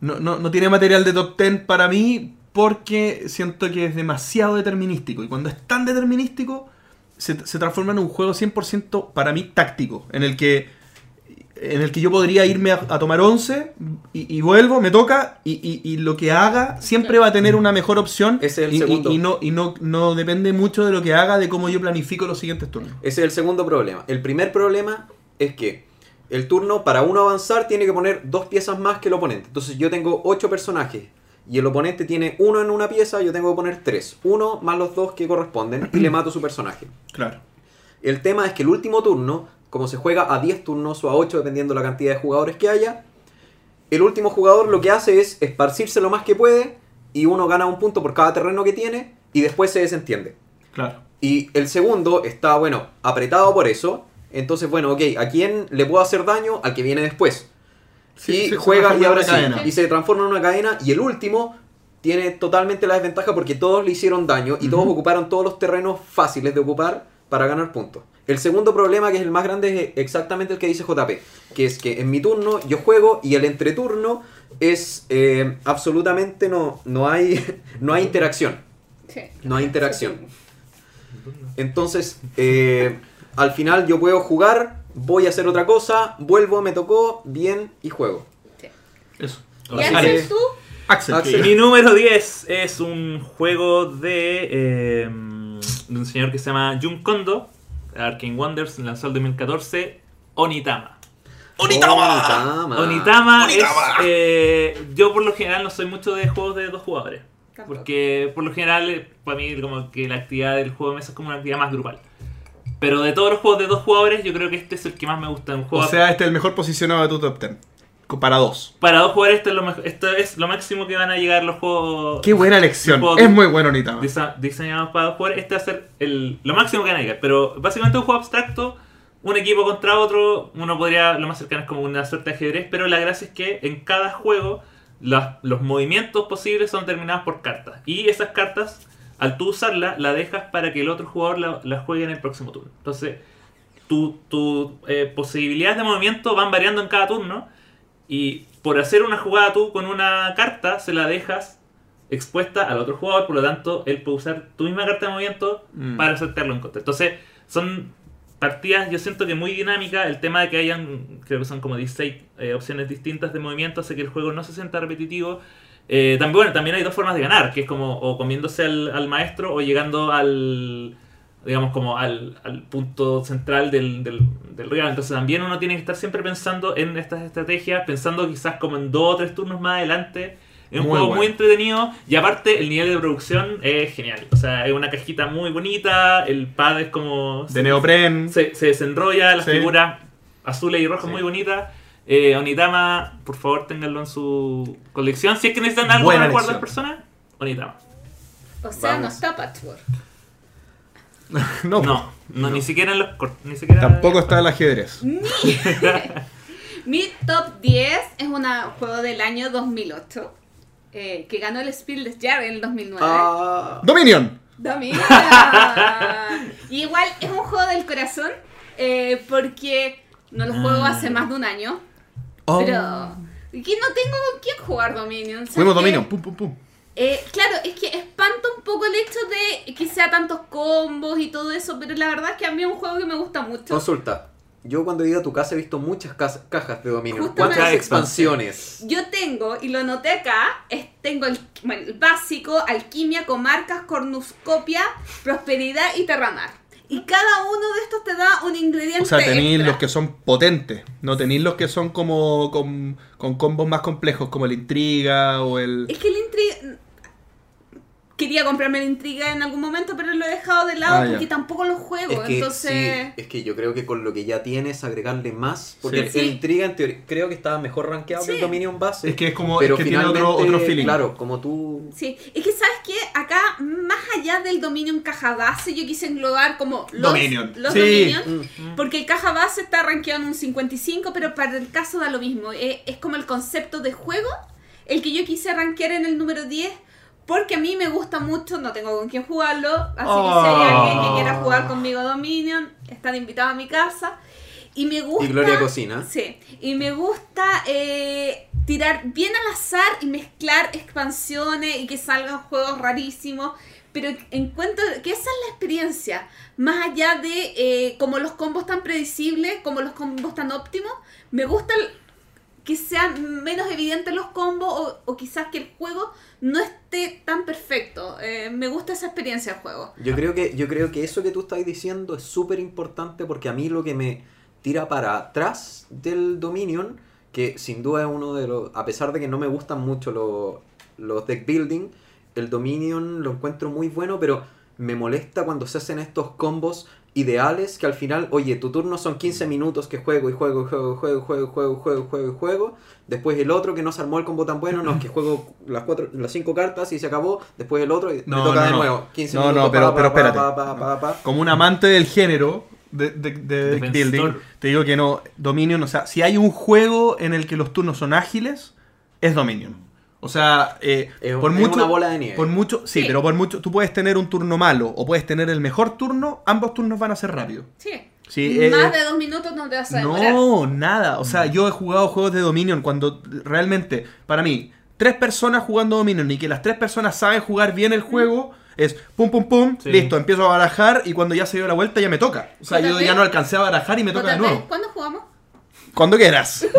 No, no- no tiene material de top 10 para mí porque siento que es demasiado determinístico. Y cuando es tan determinístico, se, se transforma en un juego 100% para mí táctico. En el que. En el que yo podría irme a, a tomar 11 y, y vuelvo, me toca y, y- y lo que haga siempre va a tener una mejor opción. Ese es el segundo. y no, y no, no depende mucho de lo que haga, de cómo yo planifico los siguientes turnos. Ese es el segundo problema. El primer problema es que el turno, para uno avanzar, tiene que poner dos piezas más que el oponente. Entonces yo tengo ocho personajes y el oponente tiene uno en una pieza, yo tengo que poner tres. Uno más los dos que corresponden y le mato su personaje. Claro. El tema es que el último turno, como se juega a 10 turnos o a 8 dependiendo la cantidad de jugadores que haya, el último jugador lo que hace es esparcirse lo más que puede y uno gana un punto por cada terreno que tiene y después se desentiende. Claro. Y el segundo está, bueno, apretado por eso. Entonces, bueno, ok, ¿a quién le puedo hacer daño? Al que viene después. Sí, y se juega y ahora sí. cadena. Y se transforma en una cadena. Y el último tiene totalmente la desventaja porque todos le hicieron daño y todos ocuparon todos los terrenos fáciles de ocupar para ganar puntos. El segundo problema, que es el más grande, es exactamente el que dice JP. Que es que en mi turno yo juego y el entreturno es eh, absolutamente no, no, hay, no hay interacción. Sí. No hay interacción. Entonces, eh, al final yo puedo jugar, voy a hacer otra cosa, vuelvo, me tocó, bien y juego. Eso. ¿Y. Axel, tú? Axel. Axel. Mi número 10 es un juego de, eh, de un señor que se llama Jun Kondo, Arcane Wonders, lanzó el 2014, Onitama. Onitama. Onitama es... eh, yo por lo general no soy mucho de juegos de dos jugadores. Porque por lo general, eh, para mí, como que la actividad del juego de mesa es como una actividad más grupal. Pero de todos los juegos de dos jugadores, yo creo que este es el que más me gusta. Un juego O sea, este es el mejor posicionado de tu top 10. Para dos. para dos jugadores, esto es, lo esto es lo máximo que van a llegar los juegos Qué buena elección. Es muy bueno, Nitama. disa- diseñados para dos jugadores. Este va a ser el, lo máximo que van a llegar. Pero básicamente un juego abstracto, un equipo contra otro. Uno podría, lo más cercano es como una suerte de ajedrez. Pero la gracia es que en cada juego los movimientos posibles son determinados por cartas. Y esas cartas, al tú usarlas, la dejas para que el otro jugador la, la juegue en el próximo turno. Entonces, tus tu, eh, posibilidades de movimiento van variando en cada turno. Y por hacer una jugada tú con una carta, se la dejas expuesta al otro jugador, por lo tanto, él puede usar tu misma carta de movimiento Mm. para aceptarlo en contra. Entonces, son partidas, yo siento que muy dinámicas. El tema de que hayan, creo que son como 16 eh, opciones distintas de movimiento, hace que el juego no se sienta repetitivo. Eh, también, bueno, también hay dos formas de ganar, que es como o comiéndose al, al maestro o llegando al digamos como al, al punto central del, del, del rival. Entonces también uno tiene que estar siempre pensando en estas estrategias, pensando quizás como en dos o tres turnos más adelante. Es un Muy juego bueno. muy entretenido y aparte el nivel de producción es genial. O sea, es una cajita muy bonita, el pad es como... De neopren. se, se desenrolla, las Sí. figuras azules y rojas Sí. muy bonitas. Eh, Onitama, por favor, ténganlo en su colección. Si es que necesitan algo Buena para elección. personas, Onitama. O sea, no Vamos. está Patchwork. No, No, no, ni siquiera en los cort- ni siquiera Tampoco está el ajedrez. Mi top 10 es un juego del año 2008 eh, que ganó el Spiel des Jahres en el 2009. Ah, Dominion. Domina. Y igual es un juego del corazón eh, porque no lo juego Ah. hace más de un año. Oh. Pero que no tengo con quién jugar Dominion. ¿sabes Fuimos? Dominion. Pum, pum, pum. Eh, claro, es que espanta un poco el hecho de que sea tantos combos y todo eso, pero la verdad es que a mí es un juego que me gusta mucho. consulta. Yo cuando he ido a tu casa he visto muchas cajas de dominio. Justamente. ¿Cuántas expansiones? Yo tengo, y lo anoté acá, es- tengo el, bueno, el básico, alquimia, comarcas, cornucopia, prosperidad y terramar. Y cada uno de estos te da un ingrediente O sea, tenéis los que son potentes. No tenéis los que son como con, con combos más complejos, como la intriga o el. Es que el intriga... Quería comprarme la intriga en algún momento, pero lo he dejado de lado Ah, ya. porque tampoco lo juego. Es que, entonces... sí, es que yo creo que con lo que ya tienes, agregarle más. Porque Sí. el Sí. intriga en teoría creo que estaba mejor rankeado que el Sí. Dominion base. Es que es como. pero es que tiene finalmente, otro, otro feeling. claro, como tú. Sí, es que sabes que acá, más allá del dominio en caja base, yo quise englobar como los, Dominion. los Sí. Dominion, Mm. porque el caja base está rankeado en un 55, pero para el caso da lo mismo. Es, es como el concepto de juego, el que yo quise rankear en el número 10, porque a mí me gusta mucho, no tengo con quién jugarlo, así que si hay Oh. alguien que quiera jugar conmigo Dominion, están invitados a mi casa. Y me gusta... Y Gloria cocina. Sí, y me gusta eh, tirar bien al azar y mezclar expansiones y que salgan juegos rarísimos, pero encuentro que esa es la experiencia, más allá de eh, como los combos tan predecibles, como los combos tan óptimos, me gusta el- que sean menos evidentes los combos o, o quizás que el juego no esté tan perfecto. Eh, me gusta esa experiencia del juego. Yo creo que, yo creo que eso que tú estás diciendo es súper importante porque a mí lo que me tira para atrás del Dominion, que sin duda es uno de los. A pesar de que no me gustan mucho los, los deck building, el Dominion lo encuentro muy bueno, pero me molesta cuando se hacen estos combos ideales que al final, oye, tu turno son 15 minutos que juego y juego y juego y juego y juego y juego y juego y juego. Después el otro que no se armó el combo tan bueno, no, que juego las cuatro, las cinco cartas y se acabó. Después el otro y me toca de nuevo. 15 no, minutos. No, pero, pero espérate. Como un amante del género de, de, de building, te digo que no, Dominion, o sea, si hay un juego en el que los turnos son ágiles, es Dominion. O sea, eh, Es- por es mucho, una bola de nieve. Por mucho, sí, Sí. pero por mucho, tú puedes tener un turno malo o puedes tener el mejor turno, ambos turnos van a ser rápidos. Sí. Sí, eh, Más de dos minutos no te vas a demorar. No, nada. O sea, yo he jugado juegos de Dominion cuando realmente, para mí, tres personas jugando Dominion y que las tres personas saben jugar bien el juego, es pum, pum, pum, Sí. listo, empiezo a barajar y cuando ya se dio la vuelta ya me toca. O sea, yo ya no alcancé a barajar y me toca de nuevo. ¿Cuándo jugamos? Cuando quieras.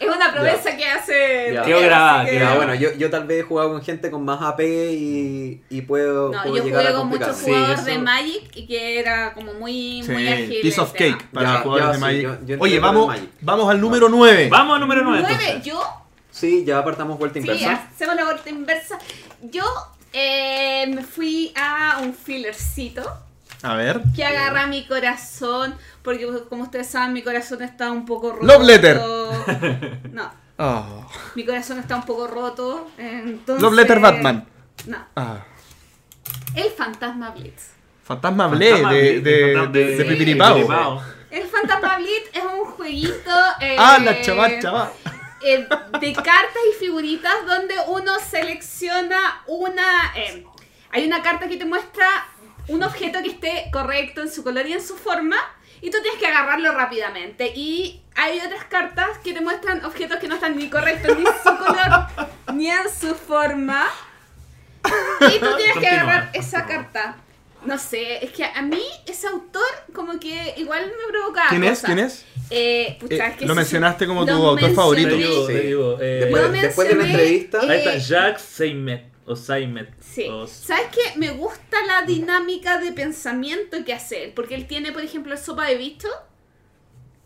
Es una promesa que hace. Ya. Quedó grabada, que- Ya, bueno, yo, yo tal vez he jugado con gente con más AP y, y puedo, No, puedo yo llegar jugué a con muchos. Sí, jugadores eso- de Magic y que era como muy, Sí, muy ágil. piece of tema. cake para jugadores ya, de sí, Magic. yo- yo entiendo Oye, vamos, Magic. vamos al número 9. Vamos al número 9 Nueve, entonces. yo. Sí, ya apartamos vuelta Sí, inversa. hacemos la vuelta inversa. Yo eh, me fui a un fillercito A ver. que agarra mi corazón. Porque, como ustedes saben, mi corazón está un poco roto. Love letter. No, Oh. mi corazón está un poco roto. Entonces, Love Letter Batman. No, Ah. el Fantasma Blitz. Fantasma de, Blitz, de, de, de. Pipiripao. Pipiripao. El Fantasma Blitz es un jueguito. eh, Ah, la chaval, chaval. eh, de cartas y figuritas donde uno selecciona una... eh, hay una carta que te muestra un objeto que esté correcto en su color y en su forma y tú tienes que agarrarlo rápidamente. Y hay otras cartas que te muestran objetos que no están ni correctos ni en su color ni en su forma. Y tú tienes que agarrar esa carta. No sé, es que a mí ese autor como que igual me provoca ¿Quién es? cosas. ¿Quién es? Eh, pucha, Eh, es que lo sí, mencionaste como tu autor mencioné. favorito. Te digo, Sí. te digo, eh, Después, de la entrevista, eh, Ahí está, Jacques Seimet. O Seimet. Sí. o- ¿Sabes qué? Me gusta la dinámica de pensamiento que hace él. Porque él tiene, por ejemplo, el sopa de bicho.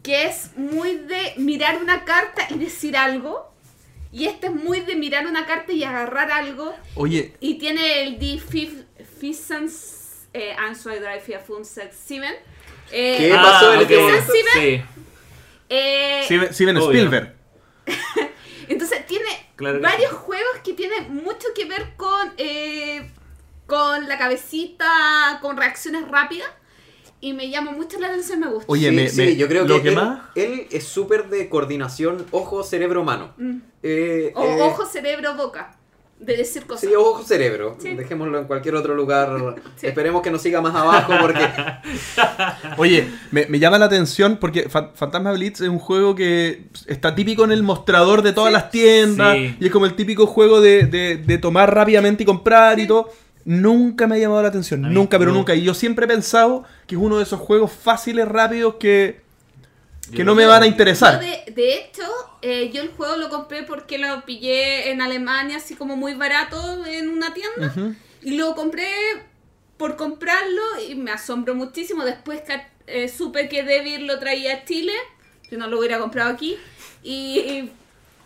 Que es muy de mirar una carta y decir algo. Y este es muy de mirar una carta y agarrar algo. Oye, Y tiene el Die Fissens eh, Answer Drive. Eh, ¿Qué pasó en ok. este? Sí, eh, Steven. Spielberg. Entonces tiene Claro varios sí. juegos que tienen mucho que ver con, eh, con la cabecita, con reacciones rápidas. Y me llama mucho la atención, me gusta. Oye, sí, me- sí, me- yo creo lo que, que él, más- él es súper de coordinación ojo-cerebro-mano. Mm. Eh, O eh, ojo, cerebro, boca. De decir cosas. Sí, ojo-cerebro. Sí. Dejémoslo en cualquier otro lugar. Sí. Esperemos que no siga más abajo porque... Oye, me, me llama la atención porque Fa- Fantasma Blitz es un juego que está típico en el mostrador de todas Sí. las tiendas Sí. y es como el típico juego de, de- de tomar rápidamente y comprar y todo. Nunca me ha llamado la atención, nunca, pero no. nunca. Y yo siempre he pensado que es uno de esos juegos fáciles, rápidos que, que no me van a interesar. de, de hecho, eh, yo el juego lo compré porque lo pillé en Alemania, así como muy barato en una tienda. Y lo compré por comprarlo y me asombró muchísimo. Después que eh, supe que Devil lo traía a Chile, yo no lo hubiera comprado aquí. Y, y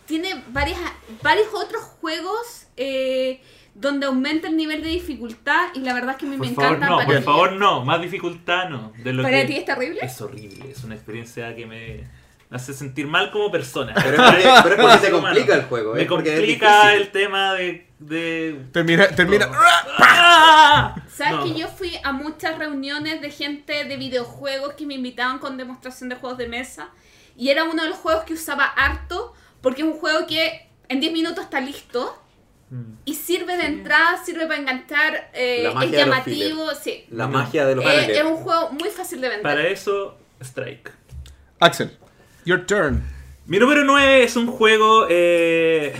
tiene varias, varios otros juegos eh, donde aumenta el nivel de dificultad y la verdad es que a mí Por me favor, encanta. no, para por favor, no. Más dificultad, no. De lo ¿Para que ti es terrible? Es horrible. Es una experiencia que me hace sentir mal como persona. Pero es porque, pero es porque humano. complica el juego. Me complica el tema de. de... Termina, termina. ¡Ah! ¿Sabes No. que yo fui a muchas reuniones de gente de videojuegos que me invitaban con demostración de juegos de mesa? Y era uno de los juegos que usaba harto porque es un juego que en 10 minutos está listo. Y sirve de entrada, sirve para enganchar, eh, es llamativo, sí. La magia de los Eh, es un juego muy fácil de vender. Para eso, Strike. Axel, your turn. Mi número 9 es un juego. Eh,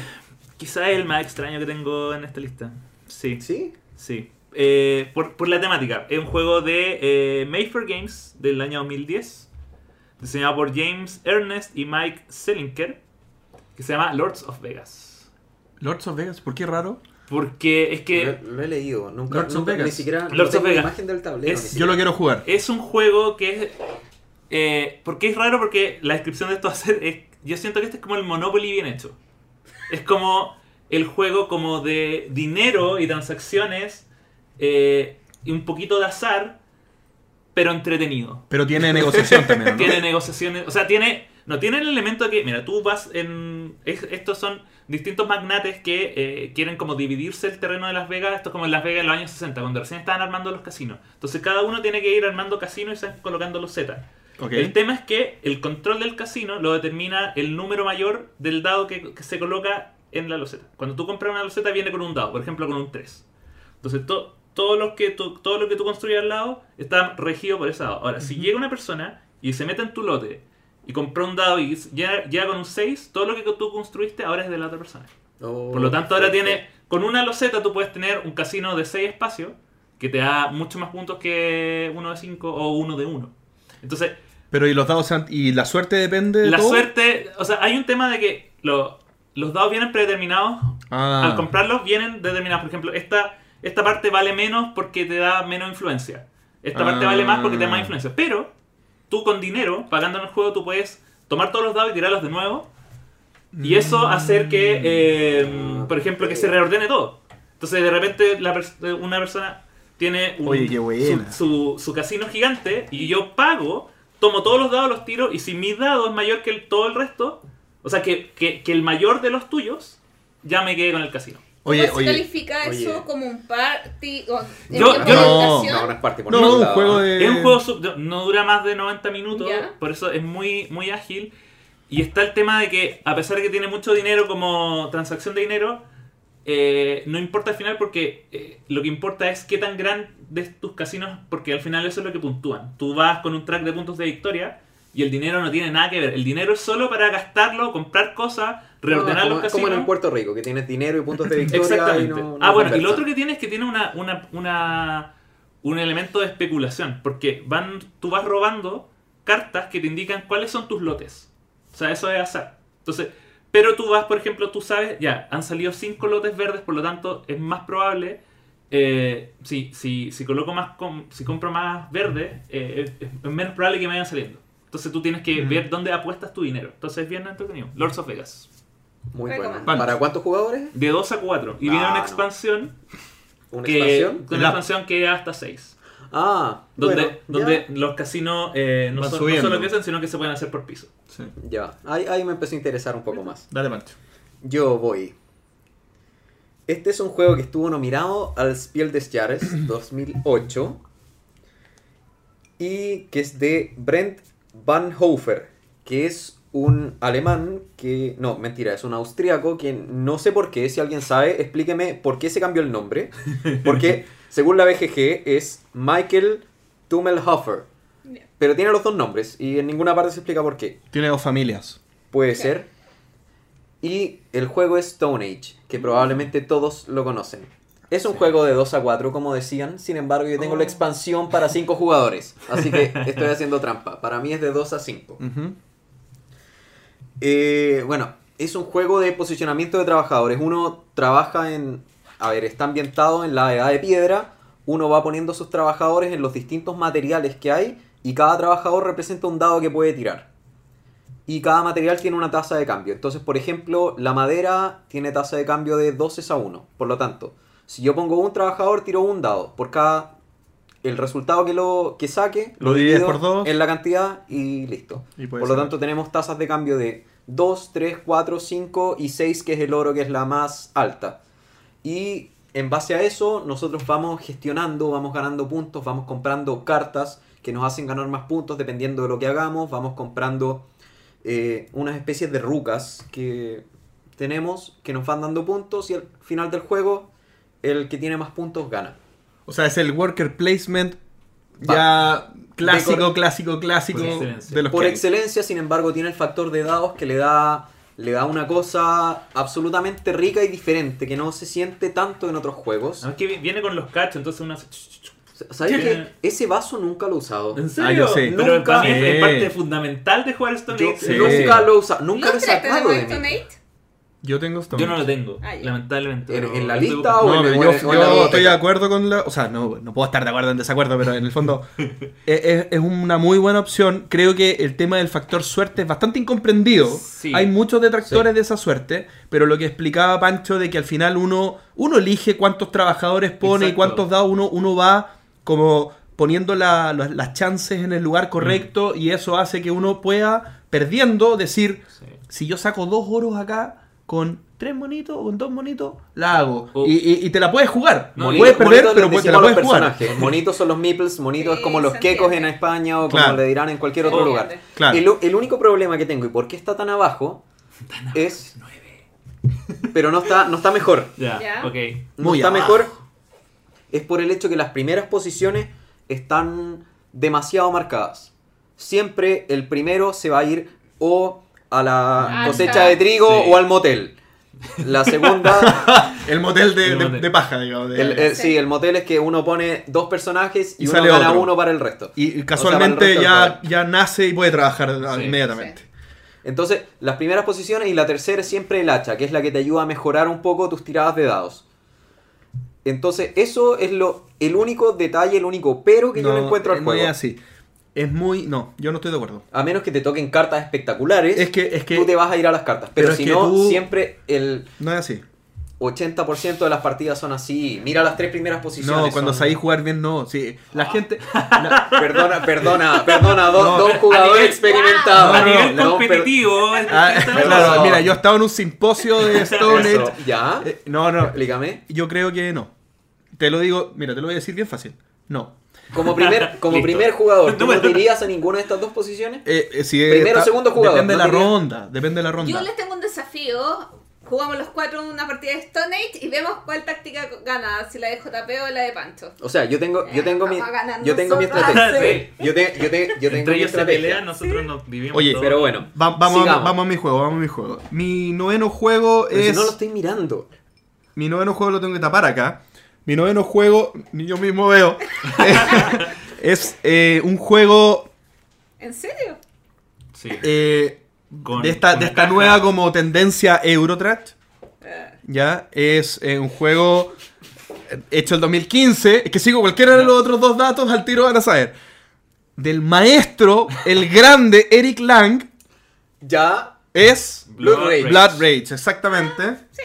quizá el más extraño que tengo en esta lista. Sí, ¿Sí? sí. Eh, por, por la temática. Es un juego de eh, for Games del año 2010. Diseñado por James Ernest y Mike Selinker. Que se llama Lords of Vegas. Lords of Vegas, ¿por qué raro? Porque es que Lo, lo he leído. Nunca, Lords of Vegas. ni siquiera no Lords of Vegas. imagen del tablero. Es- Yo lo quiero jugar. es un juego que es. Eh, porque es raro porque la descripción de esto ser. es- yo siento que este es como el Monopoly bien hecho. Es como el juego como de dinero y transacciones eh, y un poquito de azar pero entretenido. Pero tiene negociación también, ¿no? Tiene negociaciones, o sea, tiene no tiene el elemento de que, mira, tú vas en es- estos son distintos magnates que eh, quieren como dividirse el terreno de Las Vegas, esto es como en Las Vegas en los años 60, cuando recién estaban armando los casinos. Entonces cada uno tiene que ir armando casinos y se van colocando los Z. Ok. El tema es que el control del casino lo determina el número mayor del dado que, que se coloca en la loseta. Cuando tú compras una loseta viene con un dado, por ejemplo con un 3. Entonces to- todo, lo que tú, todo lo que tú construyes al lado está regido por ese dado. Ahora, si llega una persona y se mete en tu lote y compró un dado y llega, llega con un 6, todo lo que tú construiste ahora es de la otra persona. Oh, Por lo tanto, ahora tiene, con una loseta tú puedes tener un casino de 6 espacios que te da mucho más puntos que uno de 5 o uno de 1. Entonces, Pero y los dados y la suerte depende de la todo? suerte, o sea, hay un tema de que lo- los dados vienen predeterminados. Ah. Al comprarlos vienen determinados. Por ejemplo, esta, esta parte vale menos porque te da menos influencia. Esta parte Ah. vale más porque te da más influencia. Pero tú con dinero, pagando en el juego, tú puedes tomar todos los dados y tirarlos de nuevo. Y eso hacer que, eh, por ejemplo, que se reordene todo. Entonces, de repente, la pers- una persona tiene un- Oye, su, su- su casino gigante y yo pago, tomo todos los dados, los tiro y si mi dado es mayor que el- todo el resto, o sea, que, que- que el mayor de los tuyos, ya me quedé con el casino. Oye, ¿Cómo se oye. califica oye. eso como un party? O, Yo- yo no-? No, no es por No, un juego de. Es un juego, sub- no dura más de 90 minutos, Ya. por eso es muy, muy ágil. Y está el tema de que, a pesar de que tiene mucho dinero como transacción de dinero, eh, no importa al final porque eh, lo que importa es qué tan grandes tus casinos, porque al final eso es lo que puntúan. Tú vas con un track de puntos de victoria y el dinero no tiene nada que ver. El dinero es solo para gastarlo, comprar cosas, reordenar No, los como, casinos. como en el Puerto Rico, que tienes dinero y puntos de victoria. Exactamente. y no- no ah, bueno, y lo otro que tiene es que tiene una, una, una- un elemento de especulación, porque van, tú vas robando cartas que te indican cuáles son tus lotes. O sea, eso es azar. Entonces, pero tú vas, por ejemplo, tú sabes, ya, han salido cinco lotes verdes, por lo tanto, es más probable, eh, si, si, si coloco más, com- si compro más verde, eh, es, es menos probable que me vayan saliendo. Entonces tú tienes que Mm. ver dónde apuestas tu dinero. Entonces es bien entretenido. Lords of Vegas. Muy bueno. ¿Para cuántos jugadores? De 2 a 4. Y Ah, viene una no. expansión ¿Una que, expansión? Una La- expansión que hasta 6. Ah, Donde, bueno, donde los casinos eh, no, son- no solo crecen, sino que se pueden hacer por piso. Sí. Ya, ya. Ahí, ahí me empezó a interesar un poco más. Dale, Pancho. Yo voy. Este es un juego que estuvo nominado al Spiel des Jahres 2008 y que es de Brent Van Hofer, que es un alemán que... No, mentira, es un austríaco que no sé por qué, si alguien sabe, explíqueme por qué se cambió el nombre. Porque según la BGG es Michael Tummelhofer, pero tiene los dos nombres y en ninguna parte se explica por qué. Tiene dos familias. Puede ser. Y el juego es Stone Age, que probablemente todos lo conocen. Es un juego de 2 a 4, como decían. Sin embargo, yo tengo Oh. la expansión para 5 jugadores. Así que estoy haciendo trampa. Para mí es de 2 a 5. Ujú. Eh, bueno, es un juego de posicionamiento de trabajadores. Uno trabaja en... A ver, está ambientado en la edad de piedra. Uno va poniendo sus trabajadores en los distintos materiales que hay. Y cada trabajador representa un dado que puede tirar. Y cada material tiene una tasa de cambio. Entonces, por ejemplo, la madera tiene tasa de cambio de 12 a 1. Por lo tanto, si yo pongo un trabajador, tiro un dado. Por cada... El resultado que, lo, que saque, Lo divides divido por dos. en la cantidad y listo. Y Por lo tanto, tenemos tasas de cambio de 2, 3, 4, 5 y 6, que es el oro, que es la más alta. Y en base a eso, nosotros vamos gestionando, vamos ganando puntos, vamos comprando cartas que nos hacen ganar más puntos dependiendo de lo que hagamos. Vamos comprando eh, unas especies de rucas que tenemos que nos van dando puntos y al final del juego, el que tiene más puntos gana. O sea, es el worker placement ya clásico, Decor- clásico, clásico Por excelencia. de los Por que hay. excelencia, sin embargo, tiene el factor de dados que le da, le da una cosa absolutamente rica y diferente que no se siente tanto en otros juegos. Además que vi- viene con los cachos, entonces hace... ¿Sabes que ese vaso nunca lo he usado? ¿En Ah, serio? yo sí. Pero Nunca- para mí es parte fundamental de jugar Stone Yo Age. Sí. nunca lo he usado, nunca lo he ¿Los tres sacado de mí. Yo tengo Stone Yo no lo tengo, Ah, lamentablemente. ¿En- pero en la estoy lista o No, en pero el- yo, o en la yo biblioteca? estoy de acuerdo con la... O sea, no, no puedo estar de acuerdo en desacuerdo, pero en el fondo es, es- es una muy buena opción. Creo que el tema del factor suerte es bastante incomprendido. Sí. Hay muchos detractores de esa suerte, pero lo que explicaba Pancho de que al final uno, uno elige cuántos trabajadores pone y Exacto. cuántos dados uno, uno va como poniendo la- la- las chances en el lugar correcto y eso hace que uno pueda, perdiendo, decir, Sí. si yo saco dos oros acá con tres monitos o con dos monitos, la hago. Y, y- y te la puedes jugar. No, Monito- puedes perder, monitos pero te la puedes jugar. personajes. Monitos son los meeples, monitos Sí, es como los quecos en. España o Claro. como le dirán en cualquier otro lugar. Claro. El, el único problema que tengo y por qué está tan abajo es... Pero no está, no está mejor. Ya, ok. No Muy está abajo. mejor es por el hecho que las primeras posiciones están demasiado marcadas. Siempre el primero se va a ir o a la Alta. cosecha de trigo Sí. o al motel. La segunda, El motel de, El de- motel. de paja, digamos. de- el, el- Sí. sí, el motel es que uno pone dos personajes y, Y uno sale gana otro. uno para el resto. y O sea, casualmente ya, ya nace y puede trabajar Sí. inmediatamente. Entonces, las primeras posiciones y la tercera es siempre el hacha, que es la que te ayuda a mejorar un poco tus tiradas de dados. Entonces, eso es lo el único detalle, el único pero que yo le encuentro al no juego. es así. Es muy. No, yo no estoy de acuerdo. A menos que te toquen cartas espectaculares, Es que, es que tú te vas a ir a las cartas. Pero, si no, tú- siempre el no es así. 80% de las partidas son así. Mira las tres primeras posiciones. No, cuando son- sabéis jugar bien, no. Sí, la gente. la- Perdona, perdona, perdona, dos, No, dos jugadores experimentados. a no, nivel competitivo. Ah, claro, mira, yo estaba en un simposio de Stone Age. ¿Ya? Eh, no, no. Explícame. Yo creo que no. Te lo digo, mira, te lo voy a decir bien fácil. No. Como primer, como primer jugador, ¿tú no Número- te irías a ninguna de estas dos posiciones? Eh, eh, si Primero o segundo jugador, Depende de la diría- ronda. Depende de la ronda. Yo les tengo un desafío. Jugamos los cuatro en una partida de Stone Age y vemos cuál táctica gana, si la de JP o la de Pancho. O sea, yo tengo, yo tengo mi, yo tengo mi estrategia. sí. Yo, te- yo, te- yo tengo Entre mi ellos se estrategia. pelean, nosotros nos vivimos. Oye. Pero bueno, Va- vamos, a, vamos a mi juego, vamos a mi juego. Mi noveno juego Pero si es. no lo estoy mirando. Mi noveno juego lo tengo que tapar acá. Mi noveno juego, ni yo mismo veo. es eh, un juego ¿En serio? Sí. eh, Con de esta, de nueva como tendencia Eurotrash. Eh, Ya, es eh, un juego hecho el 2015. Es que sigo cualquiera de los otros dos datos, al tiro van a saber. Del maestro, el grande Eric Lang, Ya. es Blood Rage. Blood Rage, exactamente. sí.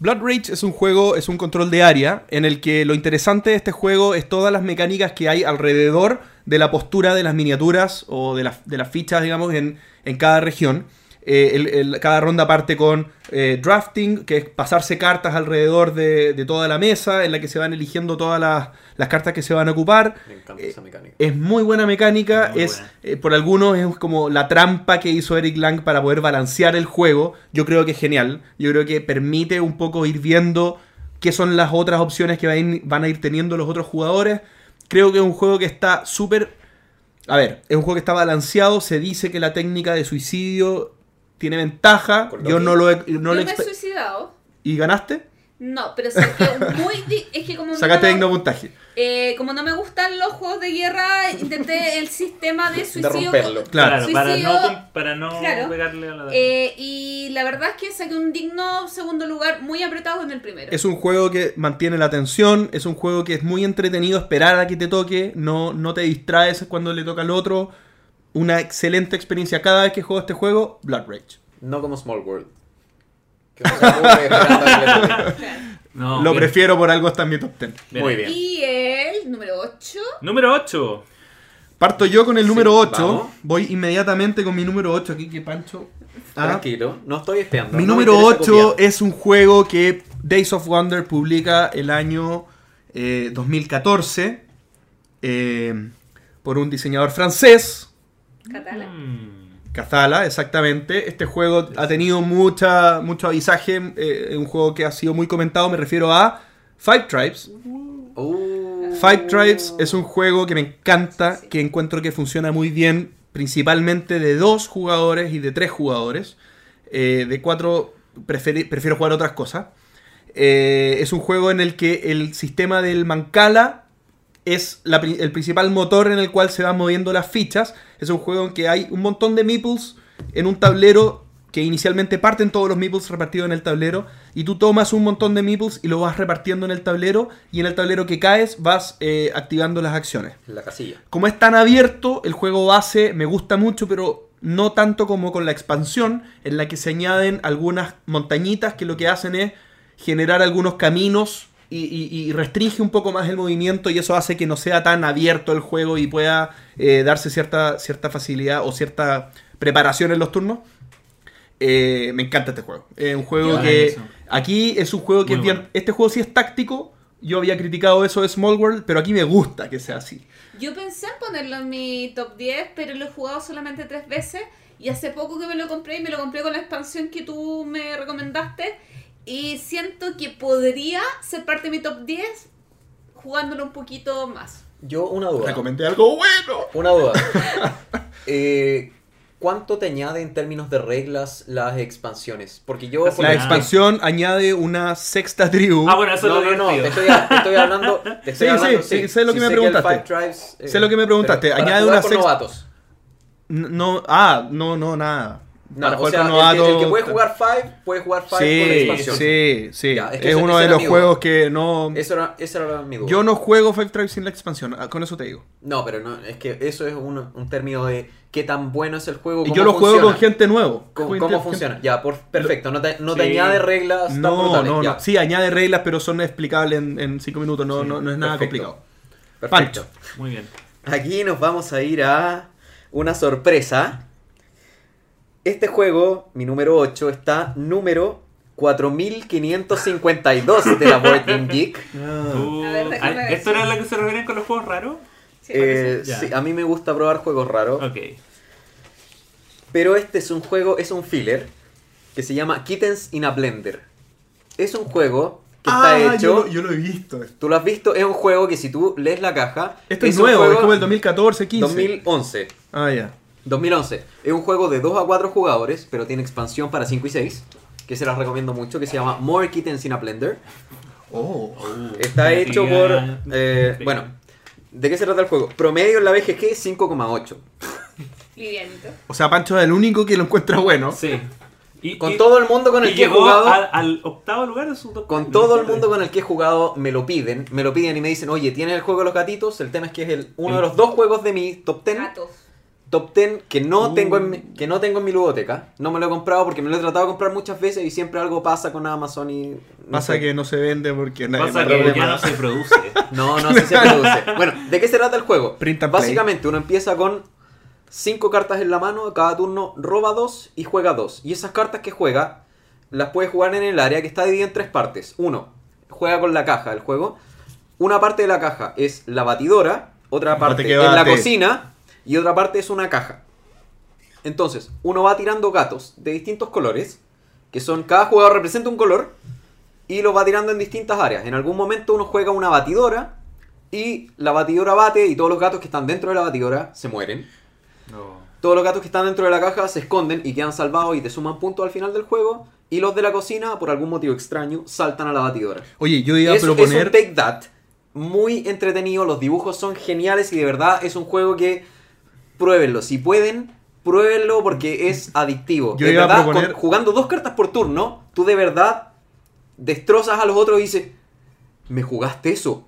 Blood Rage es un juego, es un control de área en el que lo interesante de este juego es todas las mecánicas que hay alrededor de la postura de las miniaturas o de, las- fichas, digamos, en cada región. Eh, el- el- cada ronda parte con eh, drafting, que es pasarse cartas alrededor de, de toda la mesa, en la que se van eligiendo todas las, las cartas que se van a ocupar. Me encanta Eh, esa mecánica. Es muy buena mecánica, Muy es buena. eh, por algunos es como la trampa que hizo Eric Lang para poder balancear el juego. Yo creo que es genial. Yo creo que permite un poco ir viendo qué son las otras opciones que van a ir, van a ir teniendo los otros jugadores. Creo que es un juego que está súper... A ver, es un juego que está balanceado. Se dice que la técnica de suicidio tiene ventaja. Yo no lo he... no Yo lo he me he suicidado. ¿Y ganaste? No, pero saqué muy... Es que como Sacaste no, digno puntaje. eh, como no me gustan los juegos de guerra, intenté el sistema de suicidio... romperlo. Claro. Para no, para no Claro. pegarle a la Eh, y la verdad es que saqué un digno segundo lugar muy apretado en el primero. Es un juego que mantiene la atención, es un juego que es muy entretenido esperar a que te toque, no, no te distraes cuando le toca al otro. Una excelente experiencia cada vez que juego este juego, Blood Rage. No como Small World. Que esperando. No, Lo bien, prefiero por algo está en mi top 10. Muy bien. Y el número 8. Número 8. Parto yo con el Sí, número 8. vamos. Voy inmediatamente con mi número 8 aquí que Pancho. Ah. Tranquilo, no estoy espiando. Mi no me número interesa 8 copiar. es un juego que Days of Wonder publica el año eh, 2014 eh, por un diseñador francés, Catala. Mm. Cazala, exactamente. Este juego ha tenido mucha, mucho avisaje, eh, un juego que ha sido muy comentado, me refiero a Five Tribes. Uh, Five Tribes es un juego que me encanta, que encuentro que funciona muy bien, principalmente de dos jugadores y de tres jugadores. Eh, de cuatro prefiero jugar otras cosas. Eh, es un juego en el que el sistema del Mancala es la el principal motor en el cual se van moviendo las fichas. Es un juego en que hay un montón de meeples en un tablero que inicialmente parten todos los meeples repartidos en el tablero y tú tomas un montón de meeples y lo vas repartiendo en el tablero y en el tablero que caes vas eh, activando las acciones. la casilla. Como es tan abierto, el juego base me gusta mucho, pero no tanto como con la expansión, en la que se añaden algunas montañitas que lo que hacen es generar algunos caminos y, y- y restringe un poco más el movimiento y eso hace que no sea tan abierto el juego y pueda eh, darse cierta, cierta facilidad o cierta preparación en los turnos. Eh, me encanta este juego. Es un juego que Eso. aquí es un juego que es bien- bueno. este juego sí es táctico. Yo había criticado eso de Small World, pero aquí me gusta que sea así. Yo pensé en ponerlo en mi top 10, pero lo he jugado solamente tres veces. Y hace poco que me lo compré y me lo compré con la expansión que tú me recomendaste. Y siento que podría ser parte de mi top 10 jugándolo un poquito más. Yo, una duda. Recomendé algo bueno. Una duda. Eh, ¿Cuánto te añade en términos de reglas las expansiones? Porque yo... Por La ejemplo- expansión añade una sexta tribu. Ah, bueno, eso No, es lo no, no, te estoy, te estoy hablando... Te estoy Sí, hablando, sí, sí, sé lo que me preguntaste. Tribes, eh, Sé lo que me preguntaste, añade jugar una con sex- novatos. No, ah, no, no, nada. No, Para o jugar sea, con el, que, el que novatos, puede jugar Five, puede jugar Five con Sí, expansión. sí, sí. Ya, es es uno de los juegos que no. Eso era, esa era mi duda. Yo no juego Five Tribes sin la expansión, ah, con eso te digo. No, pero no, es que eso es un, un término de qué tan bueno es el juego. Y yo lo juego con gente nuevo. ¿Cómo, Con cómo gente- funciona? Ya, por, perfecto. No te, no te Sí. añade reglas tan No, brutales. no, ya. no. Sí, añade reglas, pero son explicables en, en cinco minutos. No, Sí, no, no es nada perfecto. complicado. Perfecto. Muy bien. Aquí nos vamos a ir a una sorpresa. Este juego, mi número 8, está número 4552 de la Board Game Geek. Uh, A ver, déjame ah, ver. ¿Esto era lo que se refieren con los juegos raros? Sí. Eh, sí, a mí me gusta probar juegos raros. Ok. Pero este es un juego, es un filler que se llama Kittens in a Blender. Es un juego que está hecho. Ah, Yo, lo he visto. Tú lo has visto, es un juego que si tú lees la caja. Esto es, nuevo, juego es como el 2014, 15. 2011. Ah, ya. 2011. Es un juego de 2 a 4 jugadores, pero tiene expansión para 5 y 6. Que se las recomiendo mucho, que se llama More Kittens in a Blender. Oh. Está hecho por. eh, bueno, ¿de qué se trata el juego? Promedio en la BGG 5,8. Livianito. O sea, Pancho es el único que lo encuentra bueno. Sí. Y, Con y- todo el mundo con el y que he jugado. al, al octavo lugar de su top Con todo el mundo con el que he jugado me lo piden, me lo piden y me dicen, oye, ¿tienes el juego de los gatitos? El tema es que es el, uno de los dos juegos de mi top 10, Gatos. Top 10 que no, Uh. tengo en mi, que no tengo en mi ludoteca. No me lo he comprado porque me lo he tratado de comprar muchas veces y siempre algo pasa con Amazon y... no Pasa sé. que no se vende porque nadie Pasa más que ya no se produce. No, no, sí se produce. Bueno, ¿de qué se trata el juego? Print and play. Básicamente uno empieza con cinco cartas en la mano, cada turno roba dos y juega dos. Y esas cartas que juega las puede jugar en el área que está dividida en tres partes. Uno, juega con la caja del juego. Una parte de la caja es la batidora, otra Bate parte que es la bate. cocina y otra parte es una caja. Entonces, uno va tirando gatos de distintos colores, que son, cada jugador representa un color, y los va tirando en distintas áreas. En algún momento uno juega una batidora, y la batidora bate, y todos los gatos que están dentro de la batidora se mueren. No. Todos los gatos que están dentro de la caja se esconden y quedan salvados y te suman puntos al final del juego. Y los de la cocina, por algún motivo extraño, saltan a la batidora. Oye, yo iba a Es, es un proponer. Take That muy entretenido, los dibujos son geniales y de verdad es un juego que pruébenlo. Si pueden, pruébenlo porque es adictivo. Yo de iba a verdad, proponer- con- jugando dos cartas por turno, tú de verdad destrozas a los otros y dices, me jugaste eso.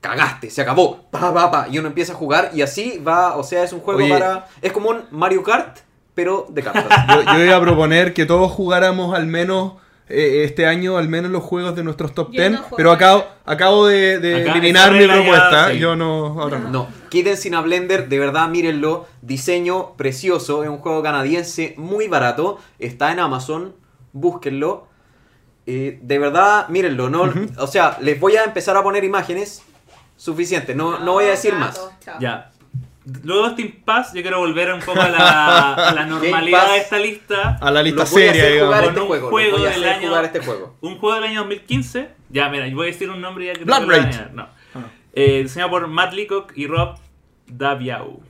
Cagaste, se acabó. Pa, pa, pa. Y uno empieza a jugar y así va, o sea, es un juego Oye. para... Es como un Mario Kart, pero de cartas. Yo, yo iba a proponer que todos jugáramos al menos eh, este año, al menos los juegos de nuestros top Yo 10. no juego pero acabo, acabo de, de Acá, eliminar mi ya, propuesta. sí. Yo no, ahora no. No, Kitten sin a Blender, de verdad mírenlo. Diseño precioso, es un juego canadiense muy barato. Está en Amazon, búsquenlo. Eh, de verdad, mírenlo. No, O sea, les voy a empezar a poner imágenes. Suficiente, no, no voy a decir más. Ya. Luego de este impasse, yo quiero volver un poco a la, a la normalidad de esta lista. A la lista Los voy a seria, hacer digamos. jugar Con este un juego. del año- jugar este juego. Un juego del año 2015. Ya, mira, yo voy a decir un nombre ya que Blood Rage. No. Ah. Eh, diseñado por Matt Leacock y Rob Daviau.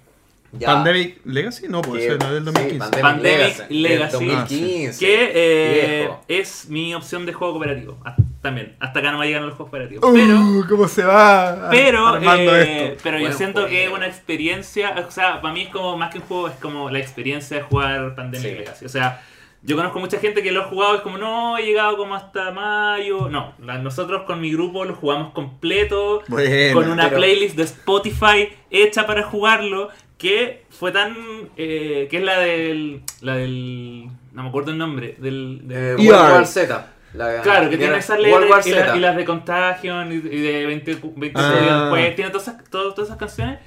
Ya. Pandemic Legacy, no, puede ser, no es del sí, 2015. Pandemic, Pandemic Legacy. Legacy. del 2015. Que eh, es mi opción de juego cooperativo. Ah, también. Hasta acá no me llegan los juegos cooperativos. Uh, Pero. ¿Cómo se va Pero, armando eh, esto? pero yo siento que es una experiencia, o sea, para mí es como más que un juego, es como la experiencia de jugar Pandemic Sí. Legacy. O sea, yo conozco mucha gente que lo ha jugado y es como, no, he llegado como hasta mayo. No, nosotros con mi grupo lo jugamos completo, Bueno, con una pero- playlist de Spotify hecha para jugarlo, que fue tan, eh, que es la del, la del, no me acuerdo el nombre, del... del- Eh, ER. World War Z. La- Claro, que tiene esas letras y, la- y las de Contagion y, y de 20, 20 Ah. días después, tiene todas esas, todas, todas esas canciones.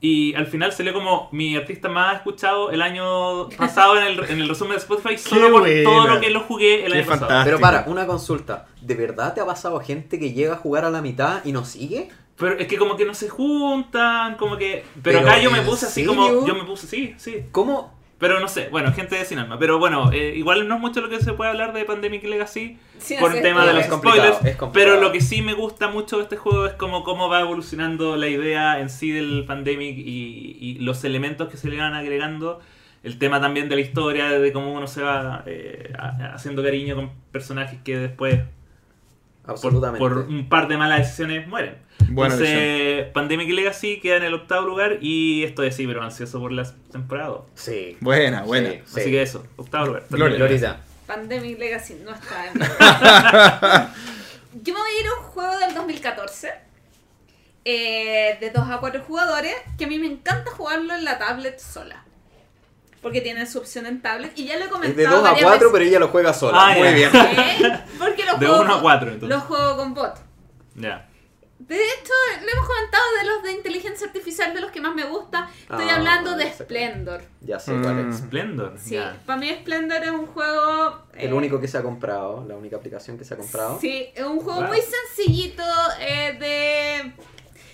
Y al final salió como mi artista más escuchado el año pasado en el, en el resumen de Spotify solo por buena. todo lo que lo jugué el Qué año pasado. Pero para, una consulta. ¿De verdad te ha pasado gente que llega a jugar a la mitad y no sigue? Pero es que como que no se juntan, como que... Pero, Pero, acá yo me ¿en puse así serio? como... Yo me puse, sí, sí. ¿Cómo? Pero no sé, bueno, gente sin alma. Pero bueno, eh, igual no es mucho lo que se puede hablar de Pandemic Legacy Sin por el tema de los Es complicado, spoilers. Pero lo que sí me gusta mucho de este juego es como cómo va evolucionando la idea en sí del Pandemic y, y los elementos que se le van agregando. El tema también de la historia, de cómo uno se va eh, haciendo cariño con personajes que después, Absolutamente. por un par de malas decisiones, mueren. Buena Entonces, Pandemic Legacy queda en el octavo lugar y estoy así, pero ansioso por la temporada. dos. Sí. Buena, buena. Sí, sí. Así que eso, octavo lugar. Gloria. Glorita. Pandemic Legacy no está en mi Yo me voy a ir a un juego del 2014 eh, de 2 a 4 jugadores que a mí me encanta jugarlo en la tablet sola. Porque tiene su opción en tablet y ya lo he comentado. Es de 2 a varias 4, veces. pero ella lo juega sola. Ah, Muy bien. ¿Eh? Porque lo De juego, uno a cuatro, entonces. Lo juego con bot. Ya. De hecho, le hemos comentado de los de inteligencia artificial de los que más me gusta. Estoy Ah, hablando de. Splendor. Ya sé Mm. cuál es. Splendor. Sí, para mí Splendor es un juego... El eh, único que se ha comprado, la única aplicación que se ha comprado. Sí, es un juego Wow. muy sencillito eh, de...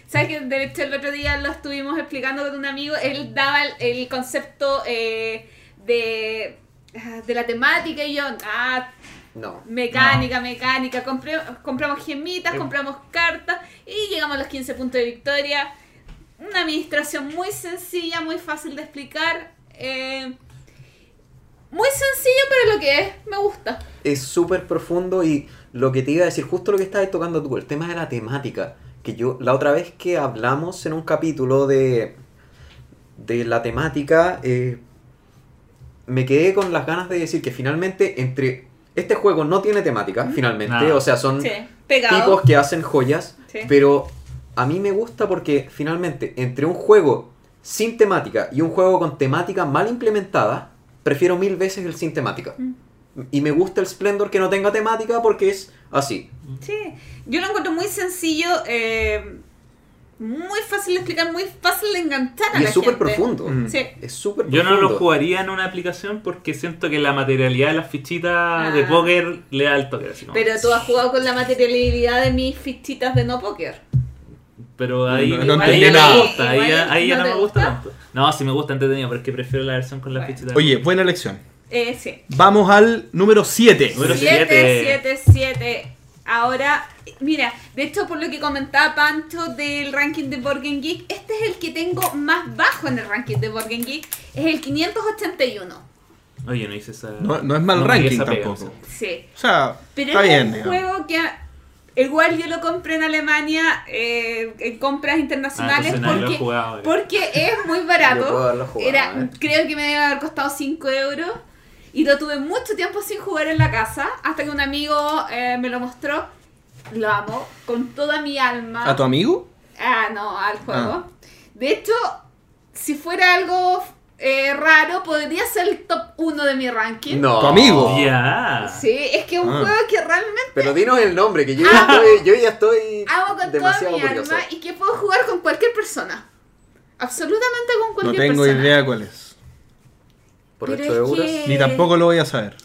¿Sabes que De hecho, el otro día lo estuvimos explicando con un amigo. Él daba el, el concepto eh, de, ah, de la temática y yo, ah, No. mecánica, mecánica. Compré- compramos gemitas, Eh. compramos cartas y llegamos a los 15 puntos de victoria. Una administración muy sencilla, muy fácil de explicar. eh, muy sencillo, pero lo que es, me gusta. Es súper profundo y lo que te iba a decir, justo lo que estabas tocando tú, el tema de la temática. Que yo, la otra vez que hablamos en un capítulo de, de la temática, eh, me quedé con las ganas de decir que finalmente entre... Este juego no tiene temática, finalmente. O sea, son Sí, tipos que hacen joyas. Sí. Pero a mí me gusta porque finalmente entre un juego sin temática y un juego con temática mal implementada, prefiero mil veces el sin temática. Mm. Y me gusta el Splendor que no tenga temática porque es así. Sí, yo lo encuentro muy sencillo, eh, muy fácil de explicar, muy fácil de enganchar a Y la es súper profundo. Mm. Sí. Es súper Yo profundo. no lo jugaría en una aplicación porque siento que la materialidad de las fichitas de Ah. póker le da el toque. así como- Pero tú has jugado con la materialidad de mis fichitas de no póker. Pero ahí, No- no ahí no nada. me gusta, ahí, ya, Igual, ahí ya ¿no no me gusta gusta? tanto. No, sí me gusta entretenido, pero es que prefiero la versión con las Bueno. fichitas. de Oye, buena elección. Eh, sí. Vamos al número 7. Número 7, siete. 7, 7. Ahora, mira, de hecho, por lo que comentaba Pancho del ranking de Game Geek, este es el que tengo más bajo en el ranking de Game Geek. Es el 581. póker. Oye, no hice esa. No, no es mal no ranking tampoco. Sí. O sea, Pero está es bien, un digamos. juego que igual yo lo compré en Alemania eh, en compras internacionales Ah, porque, jugado, porque es muy barato. Era, eh. creo que me debe haber costado 5 euros. Y lo tuve mucho tiempo sin jugar en la casa. Hasta que un amigo eh, me lo mostró. Lo amo con toda mi alma. ¿A tu amigo? Ah, no, al juego. Ah. De hecho, si fuera algo eh, raro, podría ser el top 1 de mi ranking. No. ¿Tu amigo? Ya. Sí, es que es un Ah. juego que realmente Pero dinos el nombre, que yo ya estoy, yo ya estoy amo con demasiado toda mi curioso. alma y que puedo jugar con cualquier persona. Absolutamente con No cualquier tengo persona. idea cuál es. Por Pero 8 es euros. que- Ni tampoco lo voy a saber.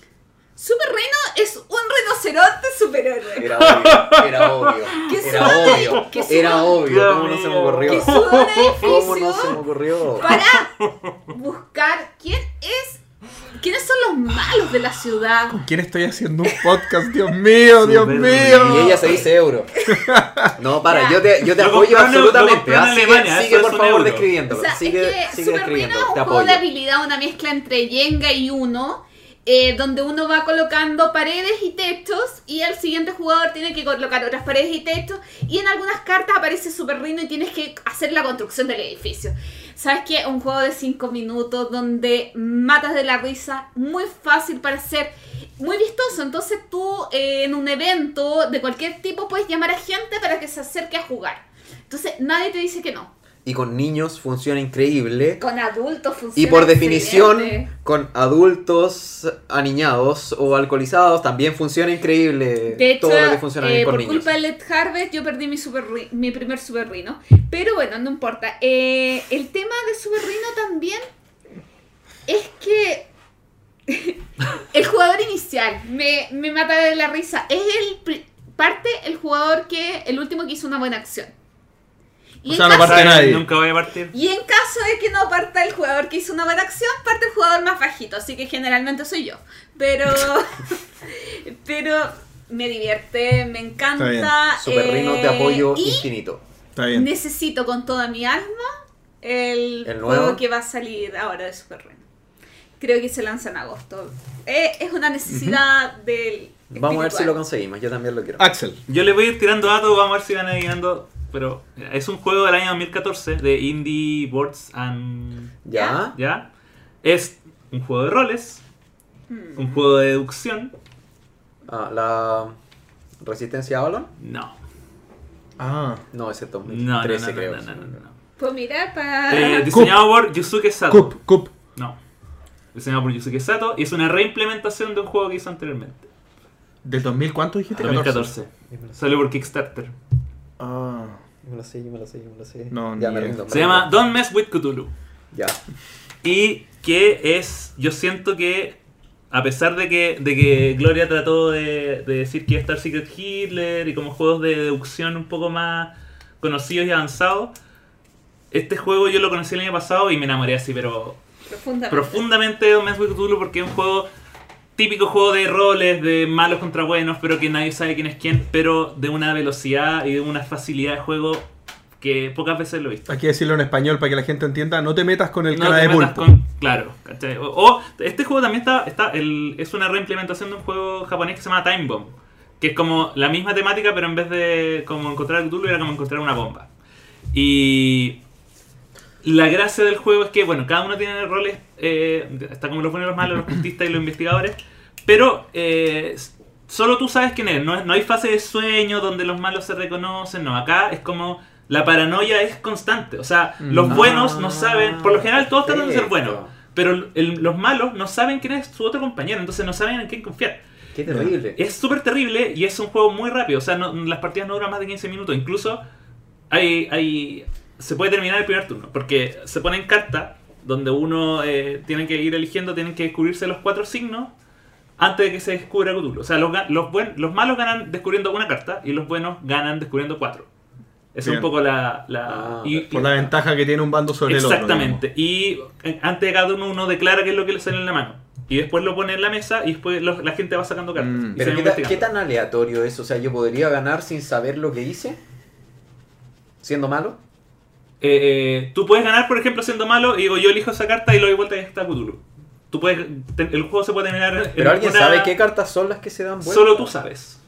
Super Reino es un rinoceronte superhéroe. Era obvio, era obvio. Era obvio. que Era obvio. ¿Cómo no se me ocurrió? ¿Cómo no se me ocurrió? para buscar quién es, quiénes son los malos de la ciudad. ¿Con quién estoy haciendo un podcast? Dios mío, Dios mío. Y ella se dice euro. No, para, yo te, yo te Lo apoyo absolutamente. Sigue, Alemania, sigue eso por favor euro. describiéndolo. O sea, sigue es que sigue describiendo. es un juego de habilidad, una mezcla entre Jenga y Uno, eh, donde uno va colocando paredes y techos y el siguiente jugador tiene que colocar otras paredes y techos y en algunas cartas aparece Super Reino y tienes que hacer la construcción del edificio. ¿Sabes qué? Un juego de 5 minutos donde matas de la risa, muy fácil para hacer, muy vistoso. Entonces tú eh, en un evento de cualquier tipo puedes llamar a gente para que se acerque a jugar. Entonces nadie te dice que no. Y con niños funciona increíble. Con adultos funciona Y por definición, excelente. con adultos aniñados o alcoholizados también funciona increíble De hecho, todo lo que funciona bien eh, con por niños. culpa de Let Harvest yo perdí mi, super mi primer Super Rhino. Pero bueno, no importa. Eh, el tema de Super Rhino también es que el jugador inicial me, me mata de la risa. Es el parte el jugador que el último que hizo una buena acción. Y, O sea, no parte nadie. Nunca voy a partir. y en caso de que no parta el jugador que hizo una buena acción, parte el jugador más bajito, así que generalmente soy yo. Pero pero me divierte, me encanta. Super Rhino de eh, apoyo y infinito. Está bien. necesito con toda mi alma el, ¿El juego que va a salir ahora de Super Rhino. Creo que se lanza en agosto. Eh, es una necesidad del. Vamos a ver si lo conseguimos, yo también lo quiero. Axel. Yo le voy a ir tirando datos, vamos a ver si van adivinando. Pero mira, es un juego del año 2014 de Indie Boards and. ¿Ya? ¿Ya? Es un juego de roles, Hmm. un juego de deducción. Ah, ¿La Resistencia a Avalon? No. Ah. No, ese es No, no, no, 2013 no, creo. no, no, no, no. Puedo mirar para. Eh, diseñado por Yusuke Sato. Cup, Cup. No. Diseñado por Yusuke Sato y es una reimplementación de un juego que hizo anteriormente. ¿Del 2000 cuánto dijiste? 2014. Salió por Kickstarter. Ah. Yo me lo sé, yo me lo sé, yo me lo sé. No, ya me rindo, me Se rindo. llama Don't Mess with Cthulhu. Ya. Y que es, yo siento que, a pesar de que, de que Gloria trató de, de decir que estar Secret Hitler y como juegos de deducción un poco más conocidos y avanzados, este juego yo lo conocí el año pasado y me enamoré así, pero Profundamente. profundamente de Don't Mess with Cthulhu porque es un juego típico juego de roles, de malos contra buenos, pero que nadie sabe quién es quién, pero de una velocidad y de una facilidad de juego que pocas veces lo he visto. Hay que decirlo en español para que la gente entienda. No te metas con el No cara te de metas pulpo. con- claro, ¿cachai? O, o este juego también está, está el, es una reimplementación de un juego japonés que se llama Time Bomb, que es como la misma temática, pero en vez de como encontrar el Cthulhu era como encontrar una bomba. Y la gracia del juego es que, bueno, cada uno tiene roles, eh, está como los buenos y los malos, los cultistas y los investigadores, pero eh, solo tú sabes quién es, no, no hay fase de sueño donde los malos se reconocen, no, acá es como... La paranoia es constante, o sea, los Mm. buenos no saben, por lo general todos tratan de ser buenos, pero el- los malos no saben quién es su otro compañero, entonces no saben en quién confiar. Qué terrible. Es súper terrible y es un juego muy rápido. O sea, no- las partidas no duran más de 15 minutos. Incluso hay, hay, se puede terminar el primer turno. Porque se ponen cartas donde uno eh, tiene que ir eligiendo, tienen que descubrirse los cuatro signos antes de que se descubra Cthulhu. O sea, los, ga- los, buen- los malos ganan descubriendo una carta y los buenos ganan descubriendo cuatro. Esa es Bien. un poco la... la Ah, y- Por la ventaja que tiene un bando sobre el otro. Exactamente. Y eh, antes de cada uno uno declara qué es lo que le sale en la mano. Y después lo pone en la mesa y después la gente va sacando cartas. Mm. Pero ¿qué, ta-. ¿qué tan aleatorio es? O sea, ¿yo podría ganar sin saber lo que hice? ¿Siendo malo? Eh, eh, tú puedes ganar, por ejemplo, siendo malo, y digo, yo elijo esa carta y lo doy vuelta y está Cthulhu. Tú puedes, te- el juego se puede terminar en ¿Pero alguien una- sabe qué cartas son las que se dan vuelta? Solo tú sabes.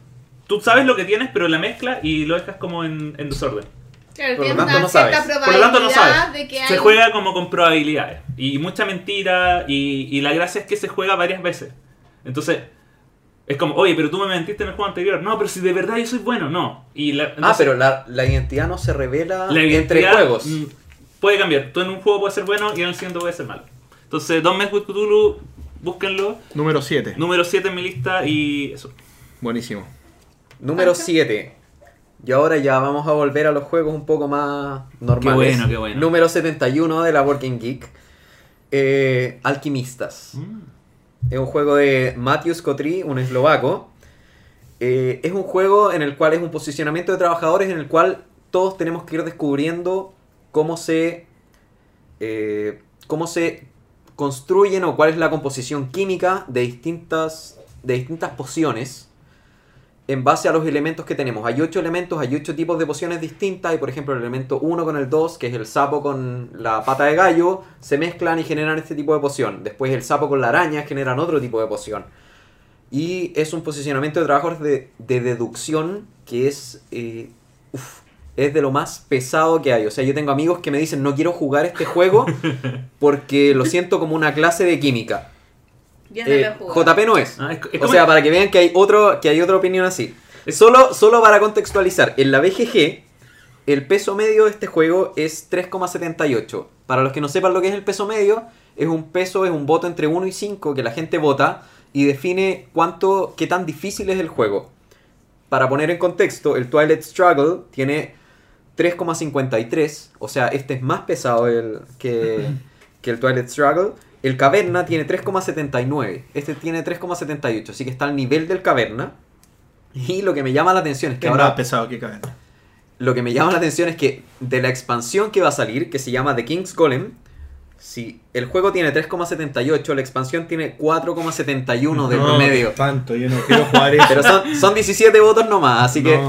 Tú sabes lo que tienes, pero la mezcla y lo dejas como en, en desorden. Claro, Por lo tienes tanto, una no cierta sabes. Por lo tanto, no sabes. hay... Se juega como con probabilidades. Y mucha mentira. Y, y la gracia es que se juega varias veces. Entonces, es como, oye, pero tú me mentiste en el juego anterior. No, pero si de verdad yo soy bueno, no. Y la, Ah, pero la, la identidad no se revela la entre juegos. mm, Puede cambiar. Tú en un juego puedes ser bueno y en el siguiente puedes ser malo. Entonces, Don't Mess with Cthulhu, búsquenlo. Número 7. Número 7 en mi lista y eso. Buenísimo. Número Pancho. 7. Y ahora ya vamos a volver a los juegos un poco más normales. bueno, qué bueno. Número 71 de la Working Geek. Eh, Alquimistas. Mm. Es un juego de Matthews Kotri, un eslovaco. Eh, es un juego en el cual es un posicionamiento de trabajadores en el cual todos tenemos que ir descubriendo cómo se, eh, cómo se construyen o cuál es la composición química de distintas, de distintas pociones en base a los elementos que tenemos. Hay ocho elementos, hay ocho tipos de pociones distintas. Y por ejemplo, el elemento 1 con el 2, que es el sapo con la pata de gallo, se mezclan y generan este tipo de poción. Después el sapo con la araña generan otro tipo de poción. Y es un posicionamiento de trabajos de, de deducción que es, eh, es de lo más pesado que hay. O sea, yo tengo amigos que me dicen no quiero jugar este juego porque lo siento como una clase de química. Yo no lo Eh, jugado. JP no es. Ah, es- es O sea, para que vean que hay otro que hay otra opinión así. Es- Solo, solo para contextualizar, en la BGG El peso medio de este juego es 3,78. Para los que no sepan lo que es el peso medio, es un peso, es un voto entre 1 y 5 que la gente vota y define cuánto, qué tan difícil es el juego. Para poner en contexto, el Twilight Struggle tiene 3,53, o sea, este es más pesado el- que, que el Twilight Struggle. El Caverna tiene 3,79, este tiene 3,78, así que está al nivel del Caverna. Y lo que me llama la atención es que ahora más pesado que caverna. lo que me llama la atención es que de la expansión que va a salir, que se llama The King's Golem, si el juego tiene 3,78, la expansión tiene 4,71 de No, promedio. Tanto, yo no quiero jugar eso. Pero son, son 17 votos nomás, así que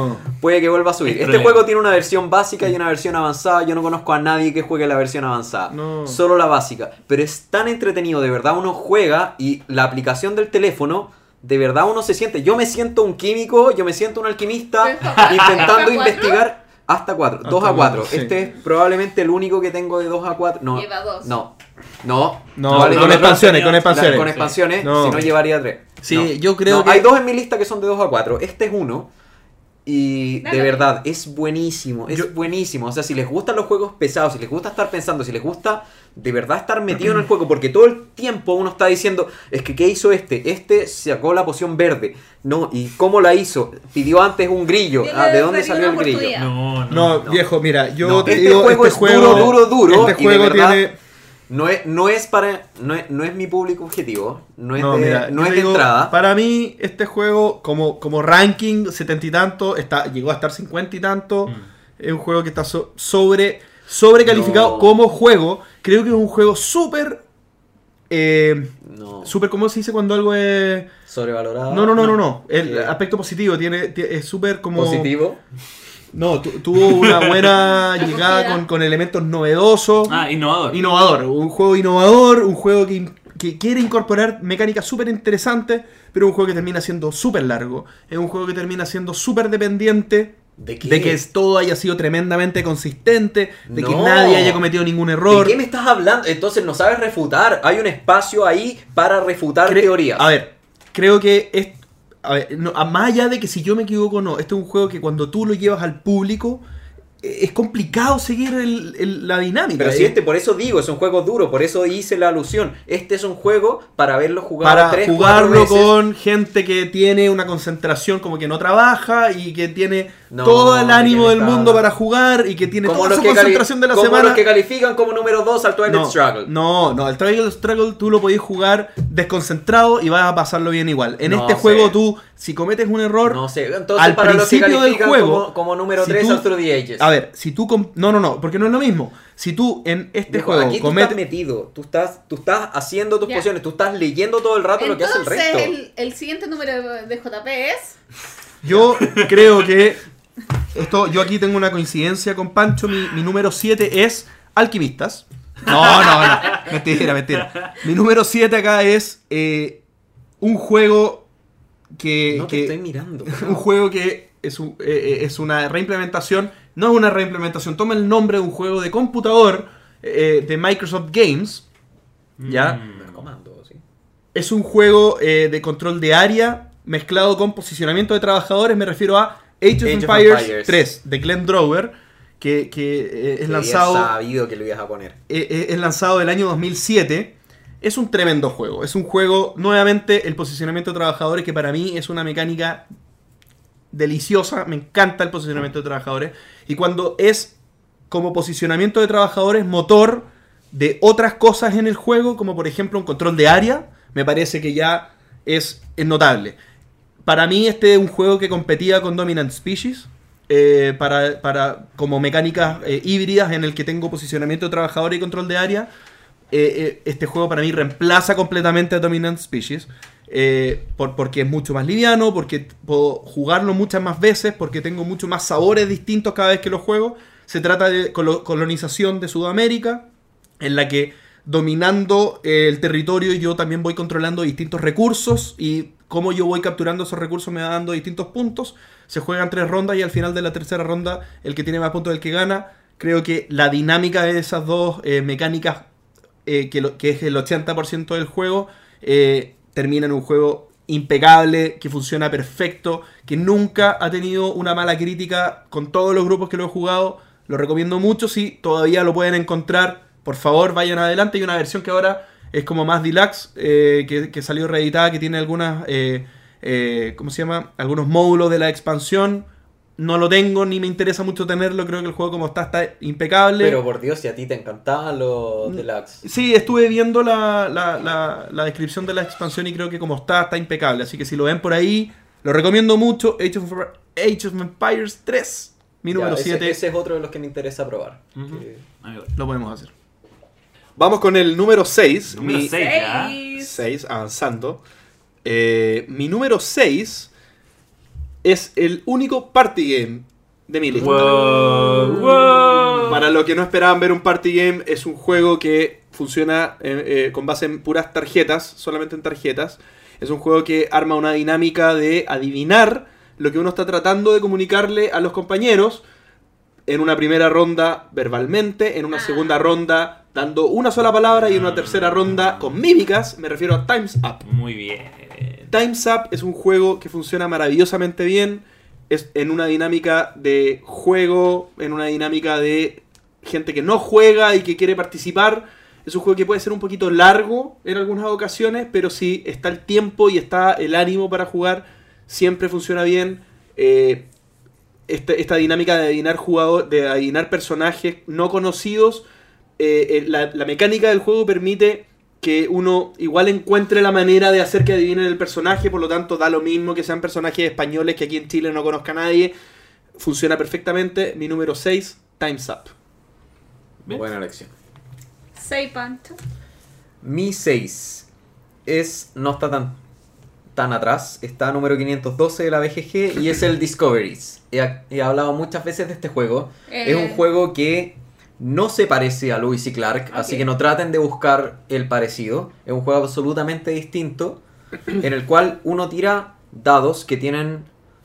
puede que vuelva a subir. Es Este juego tiene una versión básica y una versión avanzada. Yo no conozco a nadie que juegue la versión avanzada. No. Solo la básica. Pero es tan entretenido, de verdad uno juega y la aplicación del teléfono, de verdad uno se siente. Yo me siento un químico, yo me siento un alquimista ¿Hasta intentando investigar. Hasta 4, Hasta 2 a 4. cuatro, sí. Este es probablemente el único que tengo de 2 a 4. No, Lleva dos. no, no. No, Vale, con no, expansiones, no, con no, expansiones. con expansiones, No. si no llevaría 3. Sí, yo creo que- Hay dos en mi lista que son de 2 a 4. Este es uno. Y Dale. de verdad, es buenísimo, es Yo- buenísimo. O sea, si les gustan los juegos pesados, si les gusta estar pensando, si les gusta de verdad estar metido en el juego, porque todo el tiempo uno está diciendo, es que ¿qué hizo este? Este sacó la poción verde. No, ¿y cómo la hizo? Pidió antes un grillo. Ah, ¿de dónde salió el grillo? No, no. No, No. viejo, mira, yo No, te este digo, juego este es juego, duro, duro, duro, Este y de juego verdad- tiene. No es, no es para. No es, no es mi público objetivo. No es No, de, mira, no yo es te de digo, entrada. Para mí, este juego, como, como ranking, setenta y tanto, está, llegó a estar cincuenta y tanto. Mm. Es un juego que está so- sobre sobrecalificado No. como juego. Creo que es un juego súper. Eh, No. súper, ¿cómo se dice cuando algo es.? Sobrevalorado. No, no, no, no, no. El ¿Qué? aspecto positivo tiene, tie- es súper como. Positivo. No, tu- tuvo una buena llegada con, con elementos novedosos. Ah, innovador. Innovador, un juego innovador, un juego que, que quiere incorporar mecánicas súper interesantes, pero un juego que termina siendo súper largo. Es un juego que termina siendo súper dependiente ¿De de que todo haya sido tremendamente consistente, de que nadie haya cometido ningún ¿De error. qué me estás hablando? Entonces no sabes refutar. Hay un espacio ahí para refutar Cre- teorías. A ver, creo que. A ver, no, a- más allá de que si yo me equivoco o no, este es un juego que cuando tú lo llevas al público, eh, es complicado seguir el- el- la dinámica. Pero Eh, si este, por eso digo, es un juego duro, por eso hice la alusión. Este es un juego para verlo jugar para tres, jugarlo veces. con gente que tiene una concentración como que no trabaja y que tiene No, todo el ¿de ánimo del mundo para jugar y que tiene Como toda su concentración de la como semana. los que califican como número 2 al Twilight no, Struggle. no, no, el Trial Struggle tú lo podés jugar desconcentrado y vas a pasarlo bien igual. En No este sé. juego tú, si cometes un error, No sé, entonces Al para los que principio del califican juego, como, como número si 3 tú- al Through the Ages. a ver, si tú... No, no, no, porque no es lo mismo. Si tú en este Viejo, juego aquí tú cometes... estás metido, tú estás, tú estás haciendo tus Ya. pociones, tú estás leyendo todo el rato lo que hace el Entonces, resto. el, el siguiente número de JP es. Yo creo que esto, yo aquí tengo una coincidencia con Pancho. Mi, mi número 7 es Alquimistas. No, no, no. Mentira, mentira. Mi número 7 acá es eh, un juego que. no te que- estoy mirando. un juego que es, un- eh, eh, es una reimplementación. No es una reimplementación, toma el nombre de un juego de computador eh, de Microsoft Games. ¿Ya? Mm. Comando, sí. Es un juego eh, de control de área mezclado con posicionamiento de trabajadores. Me refiero a Age of, Age of Empires, Empires. 3 de Glenn Drower, que, que, eh, es, Había lanzado, sabido que lo ibas a poner. eh, eh, es lanzado el año 2007. Es un tremendo juego. Es un juego, nuevamente, el posicionamiento de trabajadores, que para mí es una mecánica deliciosa. Me encanta el posicionamiento de trabajadores. Y cuando es como posicionamiento de trabajadores, motor de otras cosas en el juego, como por ejemplo un control de área, me parece que ya es, es notable. Para mí este es un juego que competía con Dominant Species. eh, para, para como mecánicas eh, híbridas en el que tengo posicionamiento de trabajador y control de área. Eh, este juego para mí reemplaza completamente a Dominant Species. por- porque es mucho más liviano, porque puedo jugarlo muchas más veces, porque tengo mucho más sabores distintos cada vez que lo juego. Se trata de colo- colonización de Sudamérica, en la que dominando el territorio yo también voy controlando distintos recursos y cómo yo voy capturando esos recursos me va dando distintos puntos. Se juegan tres rondas y al final de la tercera ronda el que tiene más puntos es el que gana. Creo que la dinámica de esas dos eh, mecánicas, eh, que, es el 80% del juego, eh, termina en un juego impecable, que funciona perfecto, que nunca ha tenido una mala crítica con todos los grupos que lo he jugado. Lo recomiendo mucho. Si todavía lo pueden encontrar, por favor vayan adelante. Hay una versión que ahora es como más deluxe, eh, que, que salió reeditada, que tiene algunas, eh, eh, ¿cómo se llama? Algunos módulos de la expansión. No lo tengo ni me interesa mucho tenerlo. Creo que el juego como está está impecable. Pero por Dios, si a ti te encantaban los deluxe. Sí, estuve viendo la, la- la- la descripción de la expansión y creo que como está, está impecable. Así que si lo ven por ahí, lo recomiendo mucho. Age of, Age of Empires 3, mi Ya, número ese- 7. Ese, es otro de los que me interesa probar. Que-. Lo podemos hacer. Vamos con el número 6. Número mi, 6 ya. Seis. 6, avanzando. Eh, mi número 6 es el único party game de mi lista. Wow, wow. Para los que no esperaban ver un party game, es un juego que funciona eh, eh, con base en puras tarjetas, solamente en tarjetas. Es un juego que arma una dinámica de adivinar lo que uno está tratando de comunicarle a los compañeros en una primera ronda verbalmente, en una Ah. segunda ronda dando una sola palabra y en una tercera ronda con mímicas. Me refiero a Times Up. Muy bien. Time's Up es un juego que funciona maravillosamente bien. Es en una dinámica de juego, en una dinámica de gente que no juega y que quiere participar. Es un juego que puede ser un poquito largo en algunas ocasiones, pero si está el tiempo y está el ánimo para jugar, siempre funciona bien. Eh, esta, esta dinámica de adivinar jugador, de adivinar personajes no conocidos, eh, eh, la, la mecánica del juego permite que uno igual encuentre la manera de hacer que adivinen el personaje, por lo tanto da lo mismo que sean personajes españoles que aquí en Chile no conozca a nadie. Funciona perfectamente. Mi número 6, Time's Up. Bien. Buena elección. Seis Pancho. Mi 6 es no está tan tan atrás, está número 512 de la BGG y es el Discoveries. He, he hablado muchas veces de este juego. Eh. Es un juego que no se parece a Lewis y Clark, así que no traten de buscar el parecido. Es un juego absolutamente distinto en el cual uno tira dados que tienen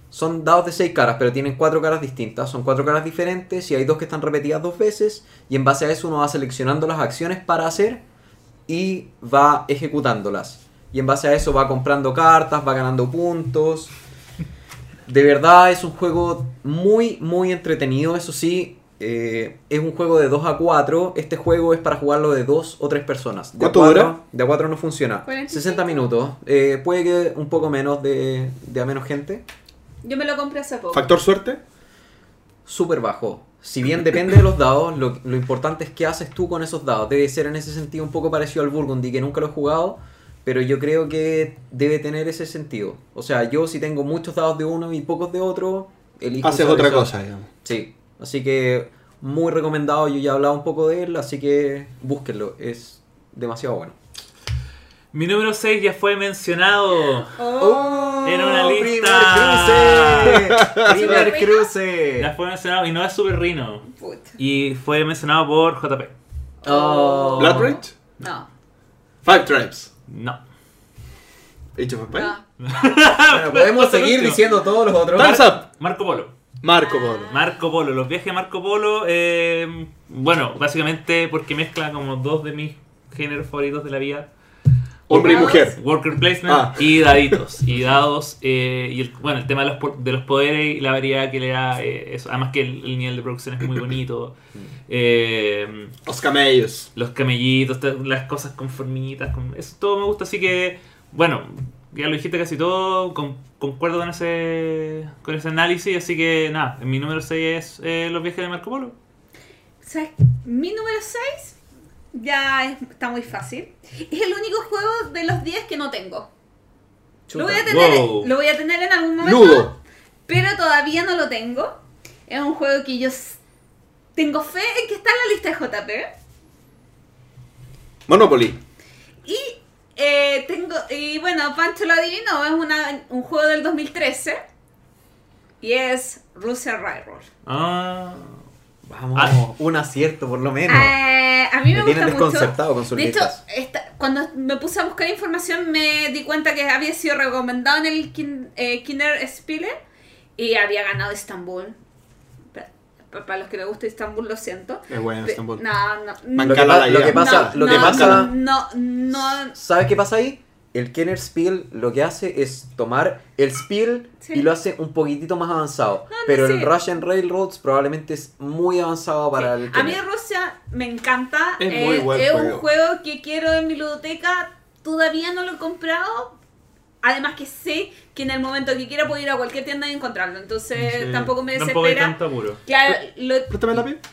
son dados de seis caras, pero tienen cuatro caras distintas. Son cuatro caras diferentes y hay dos que están repetidas dos veces. Y en base a eso uno va seleccionando las acciones para hacer y va ejecutándolas. Y en base a eso va comprando cartas, va ganando puntos. De verdad es un juego muy, muy entretenido. Eso sí, eh, es un juego de 2 a 4. Este juego es para jugarlo de 2 o 3 personas. De ¿Cuánto dura? De a 4 no funciona. 45. 60 minutos. Eh, puede que un poco menos de, de a menos gente. Yo me lo compré hace poco. ¿Factor suerte? Súper bajo. Si bien depende de los dados, lo, lo importante es qué haces tú con esos dados. Debe ser en ese sentido un poco parecido al Burgundy, que nunca lo he jugado, pero yo creo que debe tener ese sentido. O sea, yo si tengo muchos dados de uno y pocos de otro, elijo... Haces otra cosa, digamos. Sí, así que muy recomendado, yo ya he hablado un poco de él, así que búsquenlo, es demasiado bueno. Mi número 6 ya fue mencionado. Oh. En una lista. ¡Primer cruce! ¡Primer ¿Super cruce! Ya fue mencionado y no es Super Rino. Y fue mencionado por JP. Oh. ¿Blood Rage? No. Five Tribes. No. Age of Empires. No. Bueno, podemos seguir último. diciendo todos los otros. Time's Up. Marco Polo. Marco Polo. Marco Polo, los viajes de Marco Polo, eh, bueno, básicamente porque mezcla como dos de mis géneros favoritos de la vida. Hombre y mujer. Worker placement Ah. y daditos. Y dados, eh, y el, bueno, el tema de los, de los poderes y la variedad que le da eh, eso. Además que el, el nivel de producción es muy bonito. Eh, Los camellos. los camellitos, las cosas con formitas, con, eso todo me gusta, así que, bueno, ya lo dijiste casi todo, con- concuerdo con ese, con ese análisis, así que nada, mi número 6 es eh, los viajes de Marco Polo. ¿Sabes? Mi número 6 ya es- está muy fácil. Es el único juego de los 10 que no tengo. Lo voy, a tener, Wow. lo voy a tener en algún momento, pero todavía no lo tengo. Es un juego que yo tengo fe en que está en la lista de JP. Monopoly. Y eh, tengo. Y bueno, Pancho lo adivinó, es una- un juego del 2013. Y es Rusia Railroad. Ah, Vamos, Ah. un acierto por lo menos. Eh, a mí me, Me gusta tienen mucho. desconcertado con sus De hecho, esta- cuando me puse a buscar información me di cuenta que había sido recomendado en el kin, eh, Kinder Spiele y había ganado Estambul. Pa- pa- Para los que les gusta Estambul, lo siento. Es bueno Estambul. No, no. Lo que, lo que pasa, no, lo que no, pasa, No, no. ¿sabes qué pasa ahí? El Kenner Spiel lo que hace es tomar el Spiel Sí. y lo hace un poquitito más avanzado. no, pero el sí. Russian Railroads probablemente es muy avanzado para el A mí Kenner. Rusia me encanta. Es muy buen es un juego. que quiero en mi ludoteca. Todavía no lo he comprado. Además que sé que en el momento que quiera puedo ir a cualquier tienda y encontrarlo. Entonces Sí. tampoco me Tampoco hay desespera. tanto apuro. Claro, lo,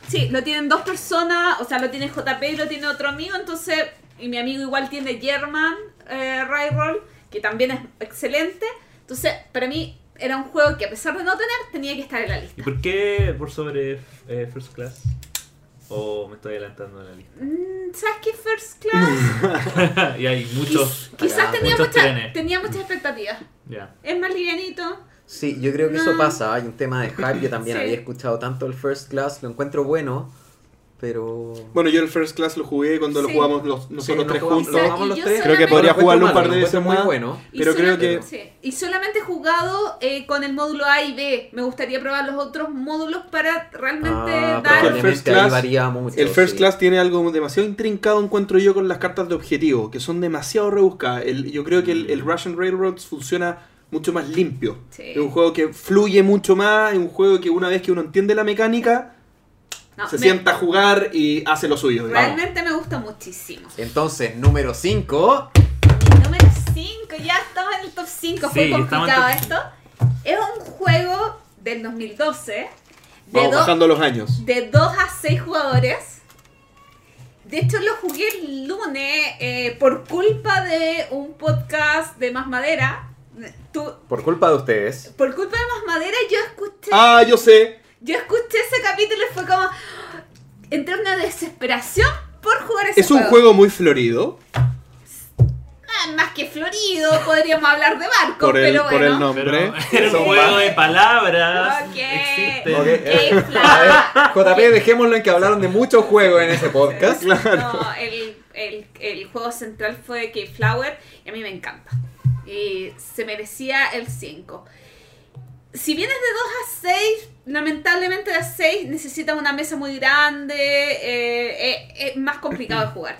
sí, lo tienen dos personas. O sea, lo tiene JP y lo tiene otro amigo. Entonces, y mi amigo igual tiene German eh, Railroad, que también es excelente. Entonces, para mí era un juego que a pesar de no tener, tenía que estar en la ¿Y lista. por qué por sobre eh, First Class? ¿O me estoy adelantando en la lista? Mm, ¿Sabes qué? First Class. y hay muchos. Quiz- quizás tenía, muchos mucha- tenía muchas expectativas. Ya. Es más livianito. Sí, yo creo que eso No. pasa. Hay un tema de hype. Yo también Sí. había escuchado tanto el First Class. Lo encuentro bueno, pero... Bueno, yo el First Class lo jugué cuando lo jugamos los, nosotros Sí, tres jugamos- juntos. lo jugamos los tres. Creo que podría jugarlo un par de veces muy bueno. Pero creo que- sí. Y solamente he jugado eh, con el módulo A y B. Me gustaría probar los otros módulos para realmente Ah, dar... el First Class- varía mucho. El First sí. Class tiene algo demasiado intrincado, encuentro yo, con las cartas de objetivo, que son demasiado rebuscadas. El- yo creo que el, el Russian Railroads funciona mucho más limpio. Sí. Es un juego que fluye mucho más, es un juego que una vez que uno entiende la mecánica, No, se me- sienta a jugar y hace lo suyo. digamos. Realmente me gusta muchísimo. Entonces, número 5. Mi número 5, ya estamos en el top 5. Fue Sí, complicado top- esto. Es un juego del 2012. De Vamos bajando los años. de 2 a 6 jugadores. De hecho, lo jugué el lunes eh, por culpa de un podcast de Más Madera. Tú- Por culpa de ustedes. por culpa de Más Madera, yo escuché, Ah, yo sé. Yo escuché ese capítulo y fue como. Entré en una desesperación por jugar ese Es un juego muy florido. Ah, más que florido, podríamos hablar de barcos, Por el- pero por bueno. el nombre. Pero un juego de palabras. Ok. Existe. Ok, Qué eh, fla- a ver, JP, dejémoslo en que hablaron de muchos juegos en ese podcast. No, el, el, el juego central fue Keyflower y a mí me encanta. Y se merecía el 5. Si vienes de 2 a 6, lamentablemente de 6 necesitas una mesa muy grande, eh, eh, es más complicado de jugar.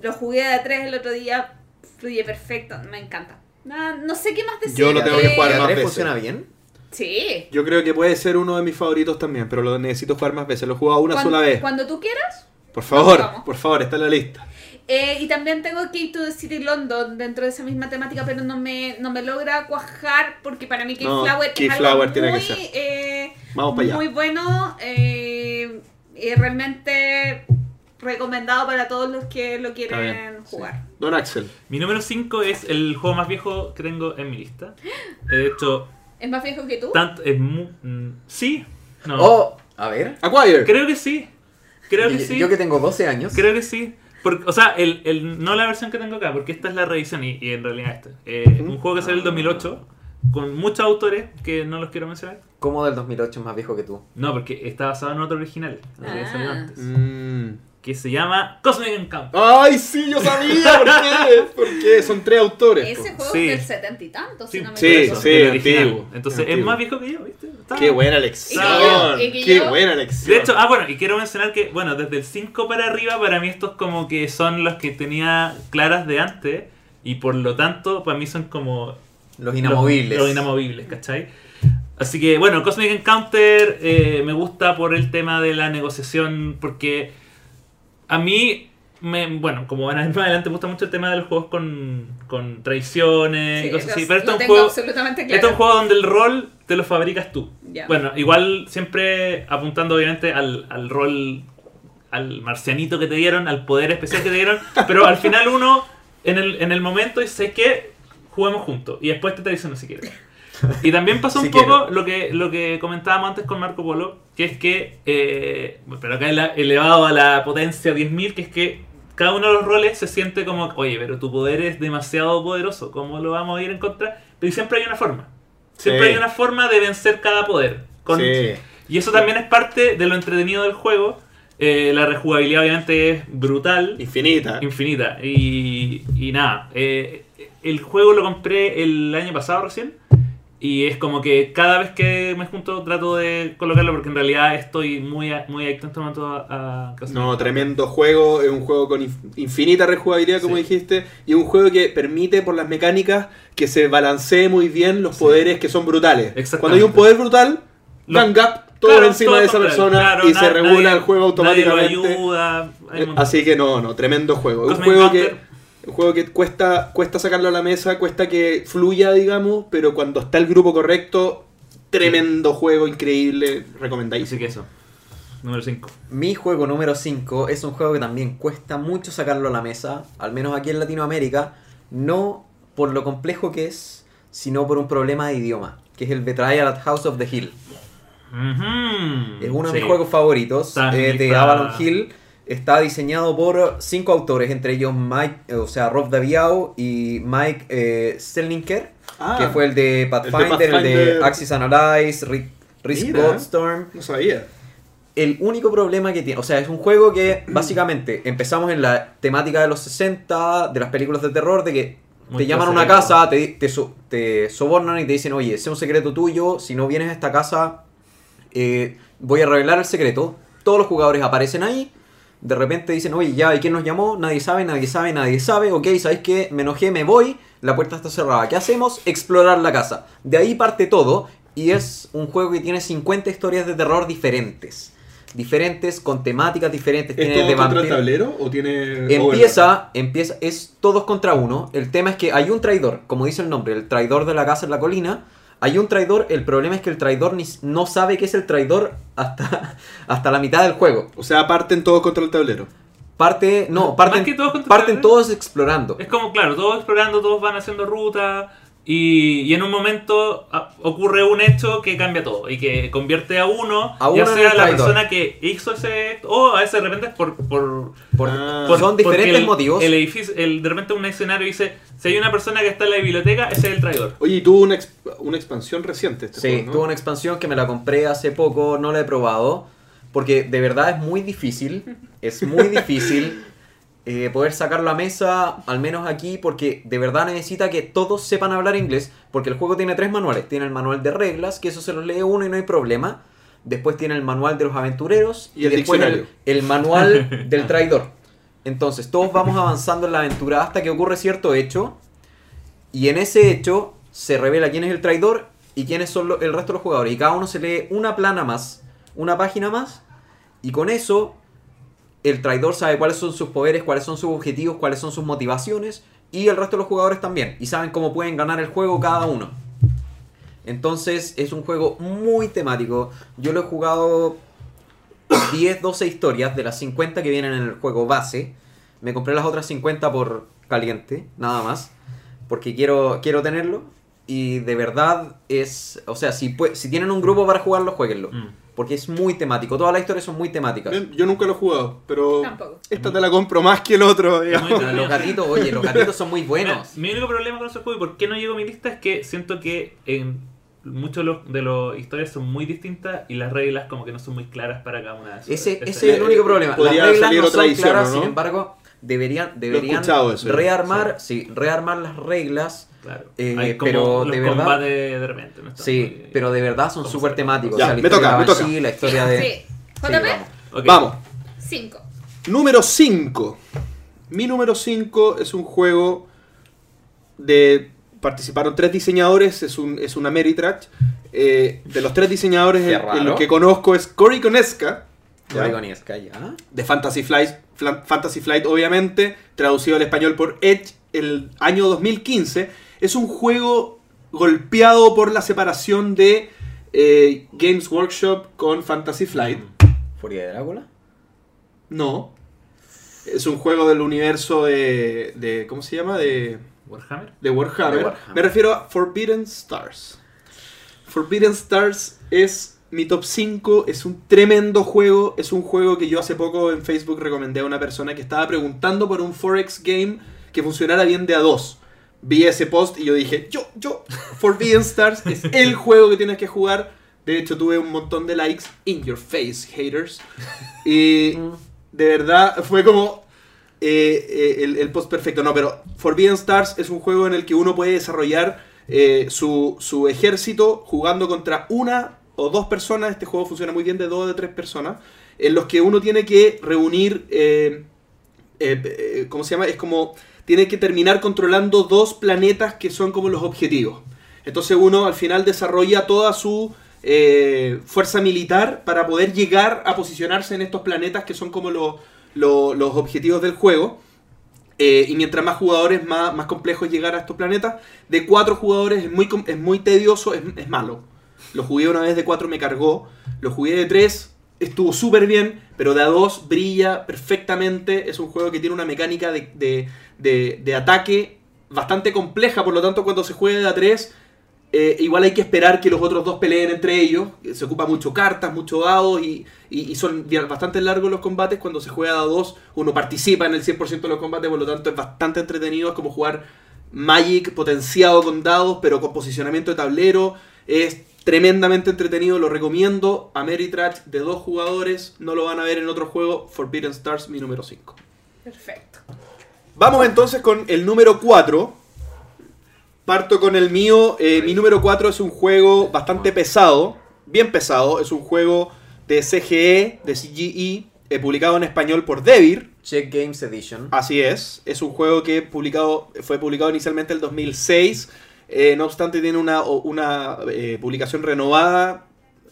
Lo jugué de 3 el otro día, fluye perfecto, me encanta. No, no sé qué más decir. Yo lo tengo que jugar ¿Y a más veces. funciona bien? Sí. Yo creo que puede ser uno de mis favoritos también, pero lo necesito jugar más veces. Lo he jugado una Cuando- sola vez. Cuando tú quieras. Por favor, por favor, está en la lista. Eh, y también tengo Key to the City London dentro de esa misma temática, pero no me, no me logra cuajar porque para mí No, Keyflower es Keyflower algo tiene que muy, ser. eh, Vamos para allá. muy bueno eh, y realmente recomendado para todos los que lo bien, quieren sí. jugar. Don Axel. Mi número 5 es el juego más viejo que tengo en mi lista. De hecho, ¿Es más viejo que tú? tanto es mu- mm, sí, no. Oh, a ver. Acquire. Creo que sí. Creo que yo, sí. yo que tengo 12 años. Creo que sí. Porque, o sea, el, el- no la versión que tengo acá, porque esta es la revisión y, y en realidad esta. Eh. Un juego que salió en el 2008 con muchos autores que no los quiero mencionar. ¿Cómo del 2008 es más viejo que tú? No, porque está basado en otro original que había Ah. salido antes, Mm. Que se llama Cosmic Encounter. Ay, sí, yo sabía. ¿Por qué? Porque son tres autores. Ese juego Sí. es del setenta y tantos, si Sí, no me sí, equivoco. sí. antiguo, Entonces es más viejo que yo, ¿viste? Está- Qué buena lección. Y que yo- y que Qué yo- buena lección. De hecho, ah, bueno, y quiero mencionar que, bueno, desde el 5 para arriba, para mí estos como que son los que tenía claras de antes, y por lo tanto, para mí son como Los inamovibles. Los, los inamovibles, ¿cachai? Así que, bueno, Cosmic Encounter eh, me gusta por el tema de la negociación, porque a mí, me, bueno, como van a ver más adelante, me gusta mucho el tema de los juegos con, con traiciones Sí, y cosas así. Pero esto es un juego, es un juego donde el rol te lo fabricas tú. Bueno, igual siempre apuntando obviamente al, al rol, al marcianito que te dieron, al poder especial que te dieron, pero al final uno, en el, en el momento, dice que juguemos juntos y después te traiciona si quieres. Y también pasó un Si poco lo que, lo que comentábamos antes con Marco Polo, que es que, eh, pero acá ele- elevado a la potencia 10.000, que es que cada uno de los roles se siente como, oye, pero tu poder es demasiado poderoso, ¿cómo lo vamos a ir en contra? Pero siempre hay una forma. Siempre Sí. hay una forma de vencer cada poder. Con- Sí. Y eso también es parte de lo entretenido del juego. Eh, la rejugabilidad obviamente es brutal, Infinita. infinita. Y, y nada, eh, el juego lo compré el año pasado recién. Y es como que cada vez que me junto trato de colocarlo porque en realidad estoy muy, muy adicto en este momento a, a. No, tremendo juego, es un juego con inf- infinita rejugabilidad, como Sí. dijiste, y un juego que permite por las mecánicas que se balancee muy bien los poderes que son brutales. Cuando hay un poder brutal, Lo- gang up todo Claro, encima todo de esa persona Claro, y se regula nadie- el juego automáticamente. Ayuda. un Eh. Así que no, no, tremendo juego. Un Cosmic juego Hunter. que un juego que cuesta cuesta sacarlo a la mesa, cuesta que fluya, digamos, pero cuando está el grupo correcto, tremendo juego, increíble, recomendadísimo. Así que eso. Número 5. Mi juego número 5 es un juego que también cuesta mucho sacarlo a la mesa, al menos aquí en Latinoamérica, no por lo complejo que es, sino por un problema de idioma, que es el Betrayal at House of the Hill. Es uno de mis juegos favoritos eh, de. Avalon Hill. Está diseñado por cinco autores, entre ellos Mike, eh, o sea, Rob Daviau y Mike eh, Selninker, Ah, que fue el de Pathfinder, el de, Pathfinder. Axis Analyze, Risk, Risk Mira. Goldstorm. No sabía. El único problema que tiene, o sea, es un juego que básicamente empezamos en la temática de los 60, de las películas de terror, de que Muy te llaman a una de- casa, te, te, so- te sobornan y te dicen, oye, sé un secreto tuyo, si no vienes a esta casa, eh, voy a revelar el secreto. Todos los jugadores aparecen ahí, de repente dicen, oye, ya, ¿y quién nos llamó? Nadie sabe, nadie sabe, nadie sabe, ok, ¿sabéis qué? Me enojé, me voy, la puerta está cerrada. ¿Qué hacemos? Explorar la casa. De ahí parte todo, y es un juego que tiene 50 historias de terror diferentes. Diferentes, con temáticas diferentes. ¿Es tiene todo de contra el tablero o tiene Empieza, empieza, es todos contra uno. El tema es que hay un traidor, como dice el nombre, el traidor de la casa en la colina. Hay un traidor, el problema es que el traidor ni, no sabe que es el traidor hasta, hasta la mitad del juego. O sea, parten todos contra el tablero. Parte, no, Más parten, que todos contra el parten tablero. todos explorando. Es como, claro, todos explorando, todos van haciendo ruta. Y, y en un momento ah, ocurre un hecho que cambia todo y que convierte a uno, A ya uno sea la traidor. persona que hizo ese o a veces de repente es por, por, Por- Ah. por- son diferentes el- motivos. El edificio, el, de repente un escenario dice, si hay una persona que está en la biblioteca, ese es el traidor. Oye, y tuvo una, ex- una expansión reciente este Sí, juego, ¿no? tuvo una expansión que me la compré hace poco, no la he probado, porque de verdad es muy difícil, es muy difícil eh, poder sacarlo a mesa, al menos aquí, porque de verdad necesita que todos sepan hablar inglés, porque el juego tiene tres manuales, tiene el manual de reglas, que eso se los lee uno y no hay problema, después tiene el manual de los aventureros Y el después el, el manual del traidor. Entonces todos vamos avanzando en la aventura hasta que ocurre cierto hecho, y en ese hecho se revela quién es el traidor y quiénes son lo- el resto de los jugadores. Y cada uno se lee una plana más, una página más. Y con eso el traidor sabe cuáles son sus poderes, cuáles son sus objetivos, cuáles son sus motivaciones. Y el resto de los jugadores también. Y saben cómo pueden ganar el juego cada uno. Entonces es un juego muy temático. Yo lo he jugado 10, 12 historias de las 50 que vienen en el juego base. Me compré las otras 50 por caliente, nada más. Porque quiero, quiero tenerlo. Y de verdad es... O sea, si, si tienen un grupo para jugarlo, jueguenlo. Mm. Porque es muy temático. Todas las historias son muy temáticas. Yo nunca lo he jugado, pero Tampoco. esta te la compro más que el otro, digamos. los gatitos, oye, los gatitos son muy buenos. Mi único problema con ese juego y por qué no llegó a mi lista es que siento que en muchos de los, de los historias son muy distintas y las reglas como que no son muy claras para cada una de esas. Ese, ese es el único problema. Las reglas no son claras, ¿no? sin embargo, deberían, deberían eso, rearmar, sí, rearmar las reglas. Claro. Eh, Hay como pero los de verdad- combates de repente. ¿no? Sí, muy- pero de verdad son ¿cómo súper temáticos. Ya, o sea, me toca, de me toca. La historia de... Sí. Sí, JP, vamos. Ok. Vamos. 5. Número 5. Mi número 5 es un juego de... Participaron tres diseñadores, es, un, es una Meritrack. Eh, de los tres diseñadores, el, el que conozco es Cory Koneska. ¿ya? Oregon y Sky, ¿ah? de Fantasy Flight, Fla- Fantasy Flight obviamente, traducido al español por Edge el año 2015, es un juego golpeado por la separación de eh, Games Workshop con Fantasy Flight. Furia de Drácula. No. Es un juego del universo de, de ¿cómo se llama? De, Warhammer. de Warhammer. De Warhammer. Me refiero a Forbidden Stars. Forbidden Stars es mi top 5, es un tremendo juego, es un juego que yo hace poco en Facebook recomendé a una persona que estaba preguntando por un Forex game que funcionara bien de a dos. Vi ese post y yo dije, yo, yo, Forbidden Stars es el juego que tienes que jugar. De hecho tuve un montón de likes, in your face, haters. Y de verdad fue como eh, eh, el, el post perfecto. No, pero Forbidden Stars es un juego en el que uno puede desarrollar eh, su, su ejército jugando contra una o dos personas. Este juego funciona muy bien de dos o de tres personas. En los que uno tiene que reunir. eh, ¿Cómo se llama? Es como. Tiene que terminar controlando dos planetas que son como los objetivos. Entonces uno al final desarrolla toda su eh, fuerza militar para poder llegar a posicionarse en estos planetas que son como lo- lo- los objetivos del juego. Eh, y mientras más jugadores, más, más complejo es llegar a estos planetas. De cuatro jugadores es muy, es muy tedioso, es malo. Lo jugué una vez de cuatro, me cargó. Lo jugué de tres, estuvo súper bien. Pero de a dos brilla perfectamente. Es un juego que tiene una mecánica de, de- de- de ataque bastante compleja. Por lo tanto, cuando se juega de a tres, eh, igual hay que esperar que los otros dos peleen entre ellos. Se ocupa mucho cartas, mucho dados y, y- y son bastante largos los combates. Cuando se juega de a dos, uno participa en el 100% de los combates, por lo tanto es bastante entretenido. Es como jugar Magic potenciado con dados, pero con posicionamiento de tablero. Es tremendamente entretenido, lo recomiendo. Ameritrash de dos jugadores, no lo van a ver en otro juego. Forbidden Stars, mi número 5. Perfecto. Vamos entonces con el número 4. Parto con el mío. Eh, mi número 4 es un juego bastante pesado. Bien pesado. Es un juego de CGE, de CGE, eh, publicado en español por Devir. Check Games Edition. Así es. Es un juego que publicado, fue publicado inicialmente en el 2006. Eh, no obstante, tiene una, una eh, publicación renovada,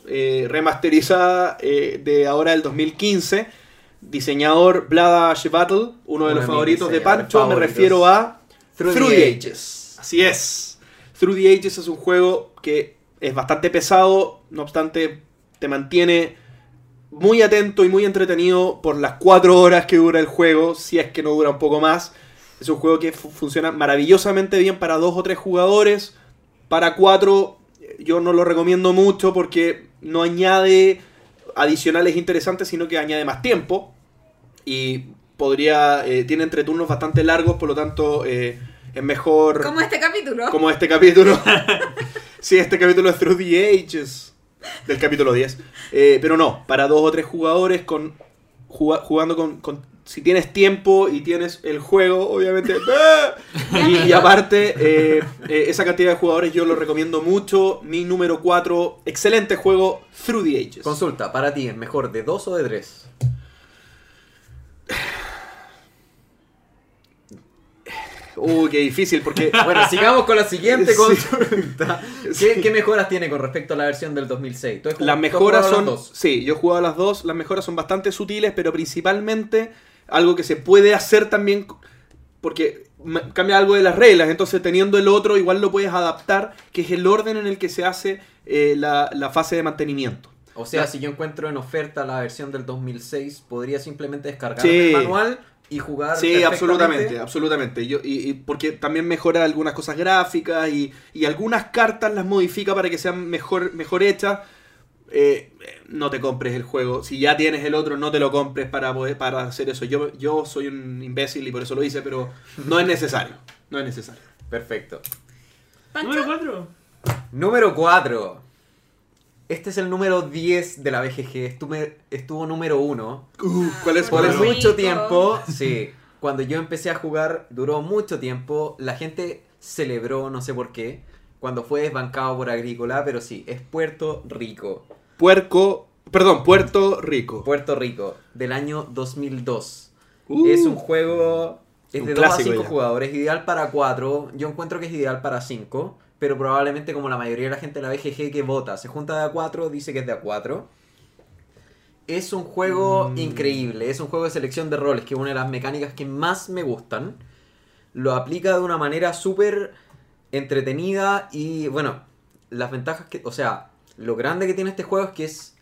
eh, remasterizada de ahora del 2015. Diseñador Blada Shebattle, uno de los favoritos de Pancho. Me refiero a Through, Through the the Ages. Así es. Through the Ages es un juego que es bastante pesado, no obstante te mantiene muy atento y muy entretenido por las cuatro horas que dura el juego, si es que no dura un poco más. Es un juego que fu- funciona maravillosamente bien para dos o tres jugadores. Para cuatro eh, yo no lo recomiendo mucho porque no añade adicionales interesantes, sino que añade más tiempo. Y podría, eh, tiene entreturnos bastante largos, por lo tanto eh, es mejor Como este capítulo. como este capítulo. sí, este capítulo es Through the Ages. Del capítulo 10. Eh, pero no, para dos o tres jugadores con juga- jugando con, con- Si tienes tiempo y tienes el juego, obviamente. ¡ah! y, y aparte, eh, eh, esa cantidad de jugadores yo lo recomiendo mucho. Mi número 4, excelente juego, Through the Ages. Consulta, para ti, ¿es mejor de dos o de tres? Uy, qué difícil, porque Bueno, sigamos con la siguiente consulta. ¿Qué, Sí. qué mejoras tiene con respecto a la versión del 2006? ¿Tú has jugado- Las mejoras son. las dos? Sí, yo he jugado a las dos. Las mejoras son bastante sutiles, pero principalmente algo que se puede hacer también. Porque cambia algo de las reglas. Entonces, teniendo el otro, igual lo puedes adaptar, que es el orden en el que se hace eh, la, la fase de mantenimiento. O sea, La- si yo encuentro en oferta la versión del 2006, podría simplemente descargar Sí. el manual y jugar. Sí, absolutamente, absolutamente. Yo, y, y porque también mejora algunas cosas gráficas y, y algunas cartas las modifica para que sean mejor, mejor hechas. Eh, no te compres el juego. Si ya tienes el otro, no te lo compres para poder para hacer eso. Yo, yo soy un imbécil y por eso lo hice, pero no es necesario. No es necesario. Perfecto. Pancho, Número 4. Número 4. Este es el número 10 de la BGG. Estuve- estuvo número 1. ¿Cuál es? Por cuál es? rico. mucho tiempo, sí. Cuando yo empecé a jugar, duró mucho tiempo. La gente celebró, no sé por qué, cuando fue desbancado por Agrícola, pero sí, es Puerto Rico. Puerco. Perdón, Puerto Rico. Puerto Rico, del año 2002. Uh. Es un juego. Es Un de 2 a clásico 5 ya. jugadores, ideal para 4. Yo encuentro que es ideal para 5. Pero probablemente, como la mayoría de la gente de la BGG que vota se junta de a 4, dice que es de a 4. Es un juego Mm. increíble. Es un juego de selección de roles, que es una de las mecánicas que más me gustan. Lo aplica de una manera súper entretenida y, bueno, las ventajas que. O sea, lo grande que tiene este juego es que es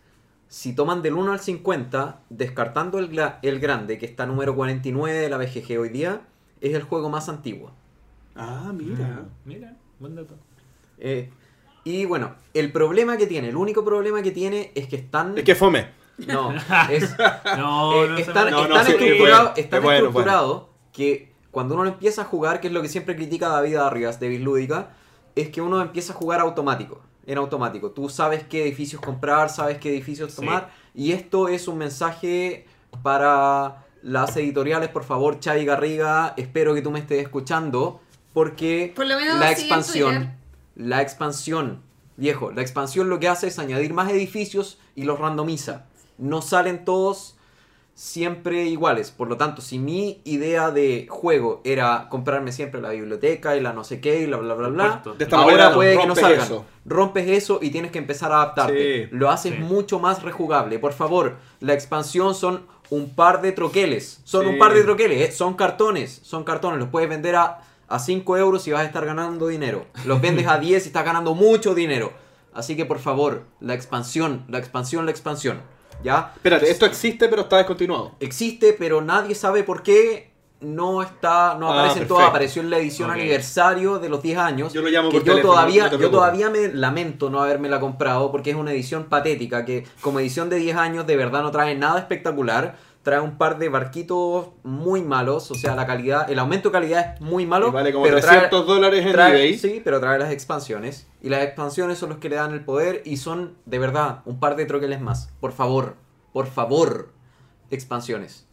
si toman del 1 al 50, descartando el, el grande, que está número 49 de la BGG hoy día, es el juego más antiguo. Ah, mira. Mira, buen dato. Eh, y bueno, el problema que tiene, el único problema que tiene es que están... Es que fome. No, es... No, eh, no se están no, están estructurados, es bueno, están es bueno, estructurados que cuando uno empieza a jugar, que es lo que siempre critica David Arribas de Bislúdica, es que uno empieza a jugar automático, en automático. Tú sabes qué edificios comprar, sabes qué edificios Sí. tomar, y esto es un mensaje para las editoriales, por favor, Xavi Garriga, espero que tú me estés escuchando, porque por lo menos la expansión... La expansión, viejo, la expansión lo que hace es añadir más edificios y los randomiza. No salen todos siempre iguales. Por lo tanto, si mi idea de juego era comprarme siempre la biblioteca y la no sé qué y la bla bla bla. De esta ahora manera puede que no salgan. eso. Rompes eso y tienes que empezar a adaptarte. Sí. Lo haces Sí. mucho más rejugable. Por favor, la expansión son un par de troqueles. Son Sí. un par de troqueles, ¿eh? son cartones. Son cartones. Los puedes vender a, a 5 euros y vas a estar ganando dinero. Los vendes a 10 y estás ganando mucho dinero. Así que por favor, la expansión, la expansión, la expansión. ¿Ya? Espérate, esto existe pero está descontinuado. Existe, pero nadie sabe por qué no está, no Ah, aparece en perfecto. todo. Apareció en la edición aniversario de los 10 años. Yo lo llamo que por yo teléfono, todavía, no yo todavía me lamento no habérmela comprado porque es una edición patética que como edición de 10 años de verdad no trae nada espectacular. Trae un par de barquitos muy malos, o sea, la calidad, el aumento de calidad es muy malo. Y vale como pero 300 dólares en trae- eBay. Sí, pero trae las expansiones. Y las expansiones son los que le dan el poder y son, de verdad, un par de troqueles más. Por favor, por favor, expansiones.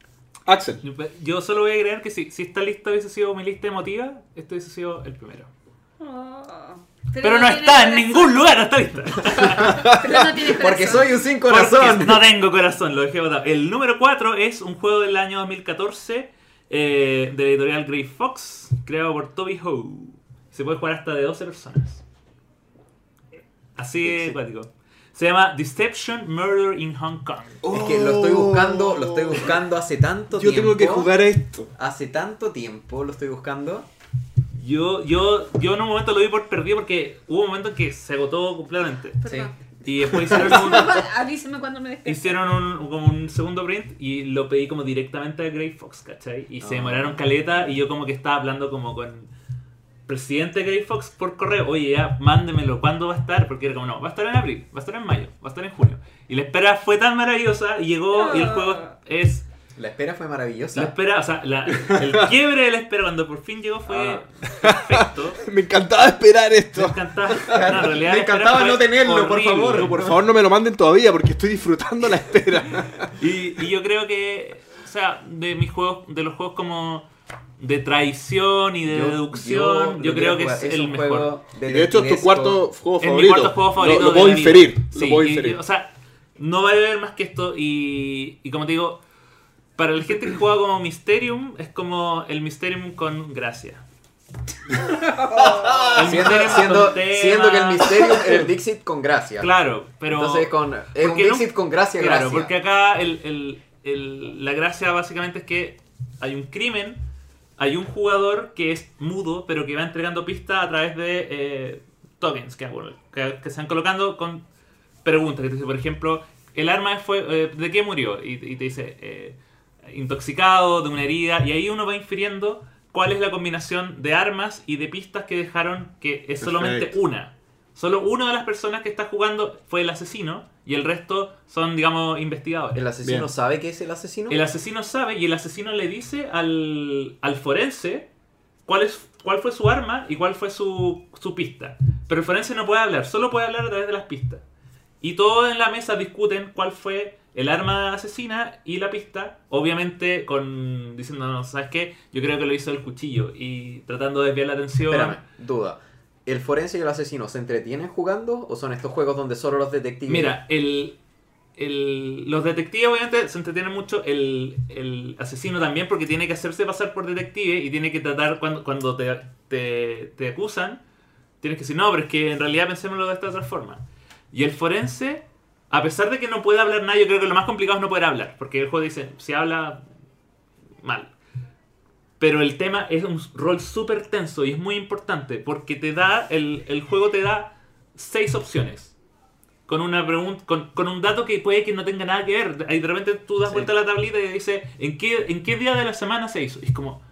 Axel. Yo- solo voy a agregar que si, si esta lista hubiese sido mi lista emotiva, este hubiese sido el primero. Oh. Pero no está en ningún lugar. Pero no tiene Porque soy un sin Porque corazón. no tengo corazón, lo dejé botado. El número 4 es un juego del año 2014 eh, de la editorial Grey Fox, creado por Toby Howe. Se puede jugar hasta de 12 personas. Así de Sí. acuático. Se llama Deception Murder in Hong Kong. Es que lo estoy buscando, lo estoy buscando hace tanto Yo tiempo. tengo que jugar a esto. Hace tanto tiempo lo estoy buscando. Yo, yo, yo en un momento lo vi por perdido porque hubo un momento en que se agotó completamente. Perdón. Y después hicieron un, Avíseme cuando me despierto. hicieron un, como un segundo print y lo pedí como directamente a Grey Fox, ¿cachai? Y se Ah. demoraron caleta y yo como que estaba hablando como con presidente de Grey Fox por correo, oye ya, mándemelo, ¿cuándo va a estar? Porque era como, no, va a estar en abril, va a estar en mayo, va a estar en junio. Y la espera fue tan maravillosa y llegó y el juego es... La espera fue maravillosa. La espera, o sea, la- el quiebre de la espera cuando por fin llegó fue Ah. perfecto. Me encantaba esperar Me esto. encantaba. No, en realidad Me encantaba no tenerlo, por favor. Por favor no me lo manden todavía porque estoy disfrutando la espera. Y, y yo creo que, o sea, de mis juegos, de los juegos como de traición y de Yo- deducción, yo, creo que es, el mejor. juego Y de hecho es tu cuarto juego Es mi favorito. cuarto juego favorito. Lo, lo de puedo la vida. inferir. Sí, lo puedo y- inferir. o sea, no va a haber más que esto. Y, y como te digo, para la gente que juega como Mysterium, es como el Mysterium con gracia. El Siendo, siendo, que el misterio es el Dixit con gracia. Claro, pero. Entonces con, es un no- Dixit con gracia, Claro, gracia. porque acá el, el- el- la gracia básicamente es que hay un crimen, hay un jugador que es mudo, pero que va entregando pistas a través de eh, tokens que, que, que se van colocando con preguntas. Que te dice, por ejemplo, el arma fue. eh, ¿De qué murió? Y, y te dice. eh, intoxicado, de una herida, y ahí uno va infiriendo cuál es la combinación de armas y de pistas que dejaron que es solamente una. Solo una de las personas que está jugando fue el asesino y el resto son, digamos, investigadores. ¿El asesino Bien. sabe que es el asesino? El asesino sabe y el asesino le dice al, al forense cuál, es, cuál fue su arma y cuál fue su, su pista. Pero el forense no puede hablar, solo puede hablar a través de las pistas. Y todos en la mesa discuten cuál fue el arma asesina y la pista, obviamente con diciendo, no, ¿sabes qué? Yo creo que lo hizo el cuchillo y tratando de desviar la atención. Espérame, duda. ¿El forense y el asesino se entretienen jugando o son estos juegos donde solo los detectives... Mira, el, el- los detectives obviamente se entretienen mucho, el, el asesino también porque tiene que hacerse pasar por detective y tiene que tratar cuando, cuando te, te, te acusan, tienes que decir, no, pero es que en realidad pensémoslo de esta otra forma. Y el forense, a pesar de que no puede hablar nada, yo creo que lo más complicado es no poder hablar, porque el juego dice, si habla mal. Pero el tema es un rol súper tenso y es muy importante porque te da, el, el juego te da seis opciones con una pregunta, con, con un dato que puede que no tenga nada que ver. Ahí de repente tú das Sí. vuelta a la tablita y dice, ¿en qué, ¿en qué día de la semana se hizo? Y es como,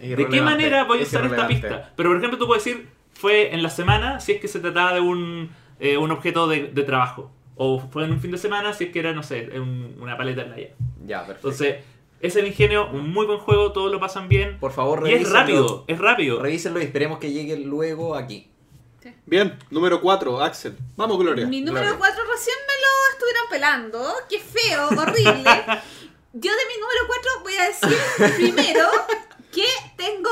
Es ¿de qué manera voy a usar esta pista? Pero por ejemplo tú puedes decir, fue en la semana si es que se trataba de un, eh, un objeto de, de trabajo. O fue en un fin de semana si es que era, no sé, un- una paleta de playa. Ya, perfecto. Entonces, es el ingenio, un muy buen juego, todos lo pasan bien. Por favor, Y es revísenlo. rápido, es rápido. Revísenlo y esperemos que llegue luego aquí. Bien, número 4, Axel. Vamos, Gloria. Mi número Gloria. 4 recién me lo estuvieron pelando. Qué feo, horrible. Yo de mi número 4 voy a decir primero que tengo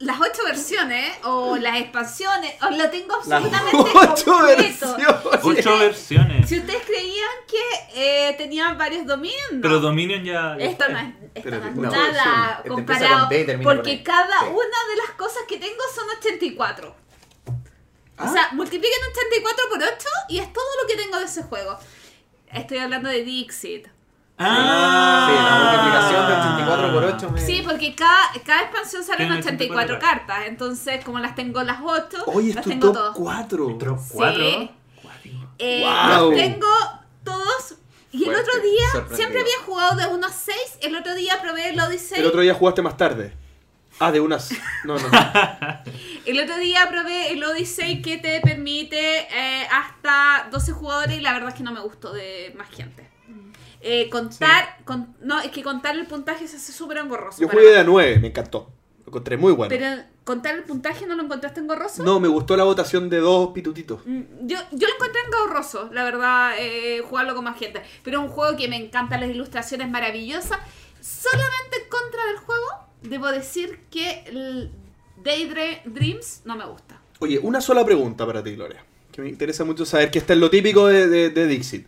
las ocho versiones o las expansiones, os lo tengo Las absolutamente ocho completo. versiones. Ocho versiones. Si ustedes creían que eh, tenían varios dominios, no. Pero Dominion ya. Esto no es, esto Pero no es no, nada sí, comparado. con D y termina Porque con E. cada Sí. una de las cosas que tengo son 84. Ah. O sea, multipliquen 84 por 8 y es todo lo que tengo de ese juego. Estoy hablando de Dixit. Ah, Sí, la multiplicación de 84 por 8 me... Sí, porque cada, cada expansión salen Tiene 84 84 cartas. Entonces, como las tengo las 8, Oye, es las tu tengo top todas. 4. Top Sí. 4. Eh, Wow. Los tengo todos. Y el Fuerte, otro día, siempre había jugado de 1 a 6. El otro día probé el Odyssey. El otro día jugaste más tarde. Ah, de unas. No, no. El otro día probé el Odyssey que te permite eh, hasta 12 jugadores y la verdad es que no me gustó de más gente. Eh, contar, con- no, es que contar el puntaje se hace súper engorroso. Yo jugué de a 9, me encantó. Lo encontré muy bueno. Pero contar el puntaje no lo encontraste engorroso. No, me gustó la votación de dos pitutitos. Mm, Yo, yo lo encontré engorroso, la verdad, eh, jugarlo con más gente. Pero es un juego que me encantan las ilustraciones maravillosas. Solamente en contra del juego, debo decir que el Daydreams no me gusta. Oye, una sola pregunta para ti, Gloria. Que me interesa mucho saber que está en lo típico de, de- de Dixit.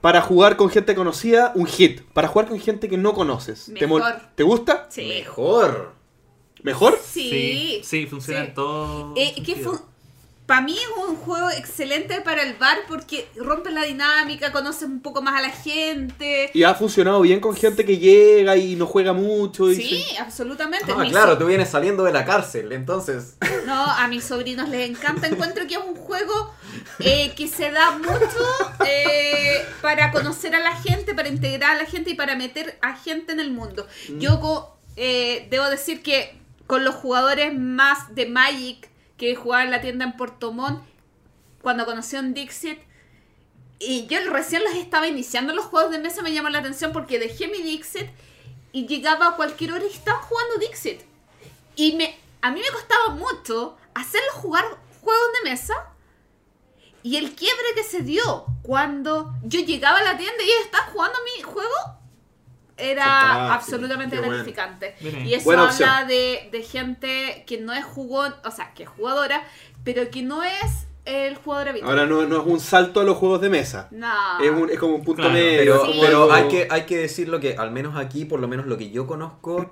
Para jugar con gente conocida, un hit. Para jugar con gente que no conoces. ¿Te, Mejor. ¿Te gusta? Sí. Mejor. ¿Mejor? Sí. Sí, funciona Sí. en todo. Eh, que para mí es un juego excelente para el bar porque rompe la dinámica, conoces un poco más a la gente. Y ha funcionado bien con gente que llega y no juega mucho. Y Sí, absolutamente. Ah, claro, so- tú vienes saliendo de la cárcel, entonces... No, a mis sobrinos les encanta. Encuentro que es un juego eh, que se da mucho eh, para conocer a la gente, para integrar a la gente y para meter a gente en el mundo. Yo co- eh, debo decir que con los jugadores más de Magic que jugaban en la tienda en Puerto cuando conocí a Dixit, y yo recién los estaba iniciando los juegos de mesa, me llamó la atención porque dejé mi Dixit y llegaba a cualquier hora y estaban jugando Dixit. Y me, a mí me costaba mucho hacerlos jugar juegos de mesa. Y el quiebre que se dio cuando yo llegaba a la tienda y ellos estaban jugando mi juego era Fantástico, absolutamente bueno. gratificante. Y eso Buena habla de, de gente que no es jugón, o sea, que es jugadora, pero que no es el jugador habitual. Ahora no, no es un salto a los juegos de mesa. no. Es, un- es como un punto Claro, medio. Pero, pero hay, que, hay que decirlo que, al menos aquí, por lo menos lo que yo conozco,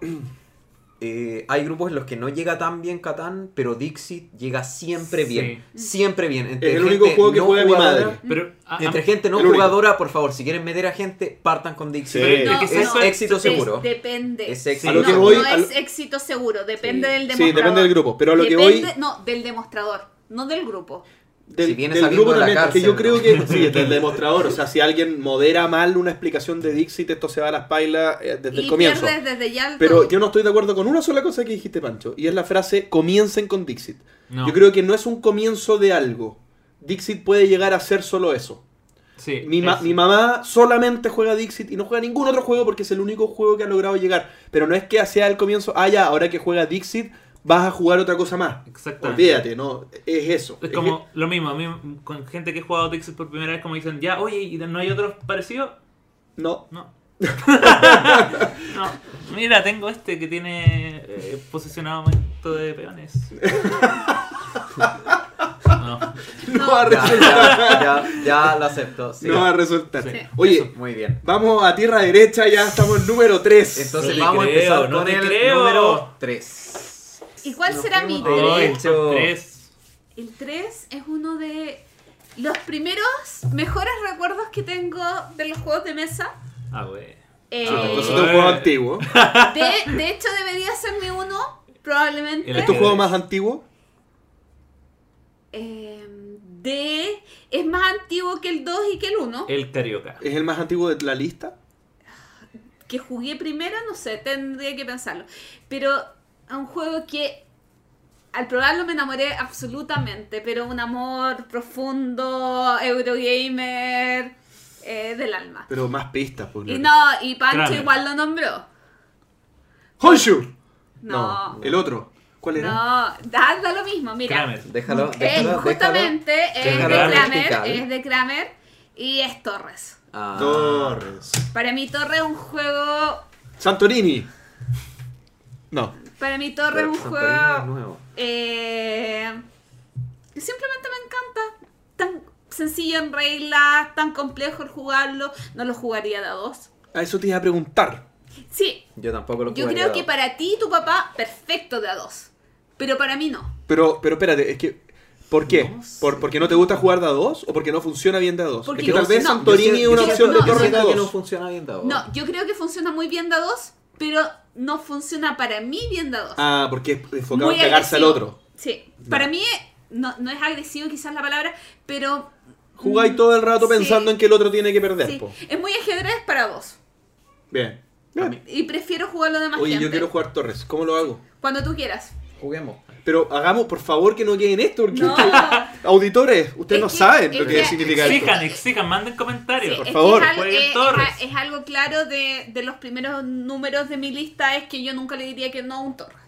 eh, hay grupos en los que no llega tan bien Catán, pero Dixit llega siempre bien. Siempre bien. Entre Es el único gente juego que no juega mi jugadora- madre. Pero, ah, Entre ah, gente no único. jugadora, por favor, si quieren meter a gente, partan con Dixit. Sí. No, es éxito seguro. Depende. Es éxito A lo que no, voy- no a es lo- éxito seguro, depende Sí. del Sí, demostrador. depende del grupo, pero a lo que voy- No, del demostrador, no del grupo. Del, Si viene del grupo de la también, porque yo cárcel, creo que sí, del demostrador. O sea, si alguien modera mal una explicación de Dixit, esto se va a las pailas eh, desde y el comienzo. pierdes desde ya el Pero yo no estoy de acuerdo con una sola cosa que dijiste, Pancho, y es la frase comiencen con Dixit. No. Yo creo que no es un comienzo de algo. Dixit puede llegar a ser solo eso. sí, Mi, ma- es- mi mamá solamente juega Dixit y no juega ningún otro juego porque es el único juego que ha logrado llegar. Pero no es que sea el comienzo, ah, ya, ahora que juega Dixit, vas a jugar otra cosa más. Exactamente. Olvídate, no, es eso. Es Es como lo mismo, a mí, con gente que he jugado Dixit por primera vez, como dicen, ya, oye, ¿y no hay otros parecidos? no, No. no. Mira, tengo este que tiene eh, posicionamiento de peones. No. no va a resultar. ya, ya, ya lo acepto. sí. No va a resultar. Sí. Oye, Muy bien. vamos a tierra derecha, ya estamos en número 3. Entonces No vamos a creo, empezar no con te el creo. número 3. ¿Y cuál Nos será mi fuimos de- tres? Hecho. Son tres. El 3 es uno de los primeros mejores recuerdos que tengo de los juegos de mesa. Ah, güey. Eh, Entonces es un juego antiguo. de, de hecho, debería ser mi uno, probablemente. ¿Es tu juego más antiguo? Eh, de es más antiguo que el 2 y que el 1. El Carioca. ¿Es el más antiguo de la lista? que jugué primero, no sé, tendría que pensarlo. Pero es un juego que al probarlo me enamoré absolutamente, pero un amor profundo, Eurogamer, eh, del alma. Pero más pistas, pues. Y no, y Pancho igual lo nombró. ¡Honshu! No. el otro. ¿Cuál era? No, da, da lo mismo, mira. Kramer. Déjalo, Eh, déjalo, justamente es de Kramer, es de Kramer y es Torres. Ah, Torres. Para mí Torres es un juego Santorini. No. Para mí Torre es un juego nuevo. eh, que simplemente me encanta. Tan sencillo en reglas, tan complejo el jugarlo. No lo jugaría de a dos. A eso te iba a preguntar. Sí, Yo tampoco lo yo creo que para ti y tu papá, perfecto de a dos. Pero para mí no. Pero, pero espérate, es que. ¿Por qué? No sé. ¿Por, ¿Porque no te gusta jugar de a dos o porque no funciona bien de a dos? Porque es que no- tal vez no, Santorini es Yo una opción no, de torre de siento que no dos. funciona bien dado. No, yo creo que funciona muy bien de a dos, pero no funciona para mí bien dos. Ah, porque es enfocado Muy en cagarse al otro. Sí, para mí no, no es agresivo quizás la palabra, pero... Jugáis todo el rato Sí. pensando en que el otro tiene que perder. Sí, po. es muy ajedrez para dos. Bien. Bien. Y prefiero jugarlo de más Oye, gente. yo quiero jugar Torres. ¿Cómo lo hago? Cuando tú quieras. Juguemos. Pero hagamos, por favor, que no quede en esto, porque No. auditores, ustedes Es no que- saben es lo que, que- significa esto. Exijan, exijan, manden comentarios. Sí, por es favor, que es, algo, jueguen es- Torres. es- es algo claro de, de los primeros números de mi lista, es que yo nunca le diría que no a un Torres.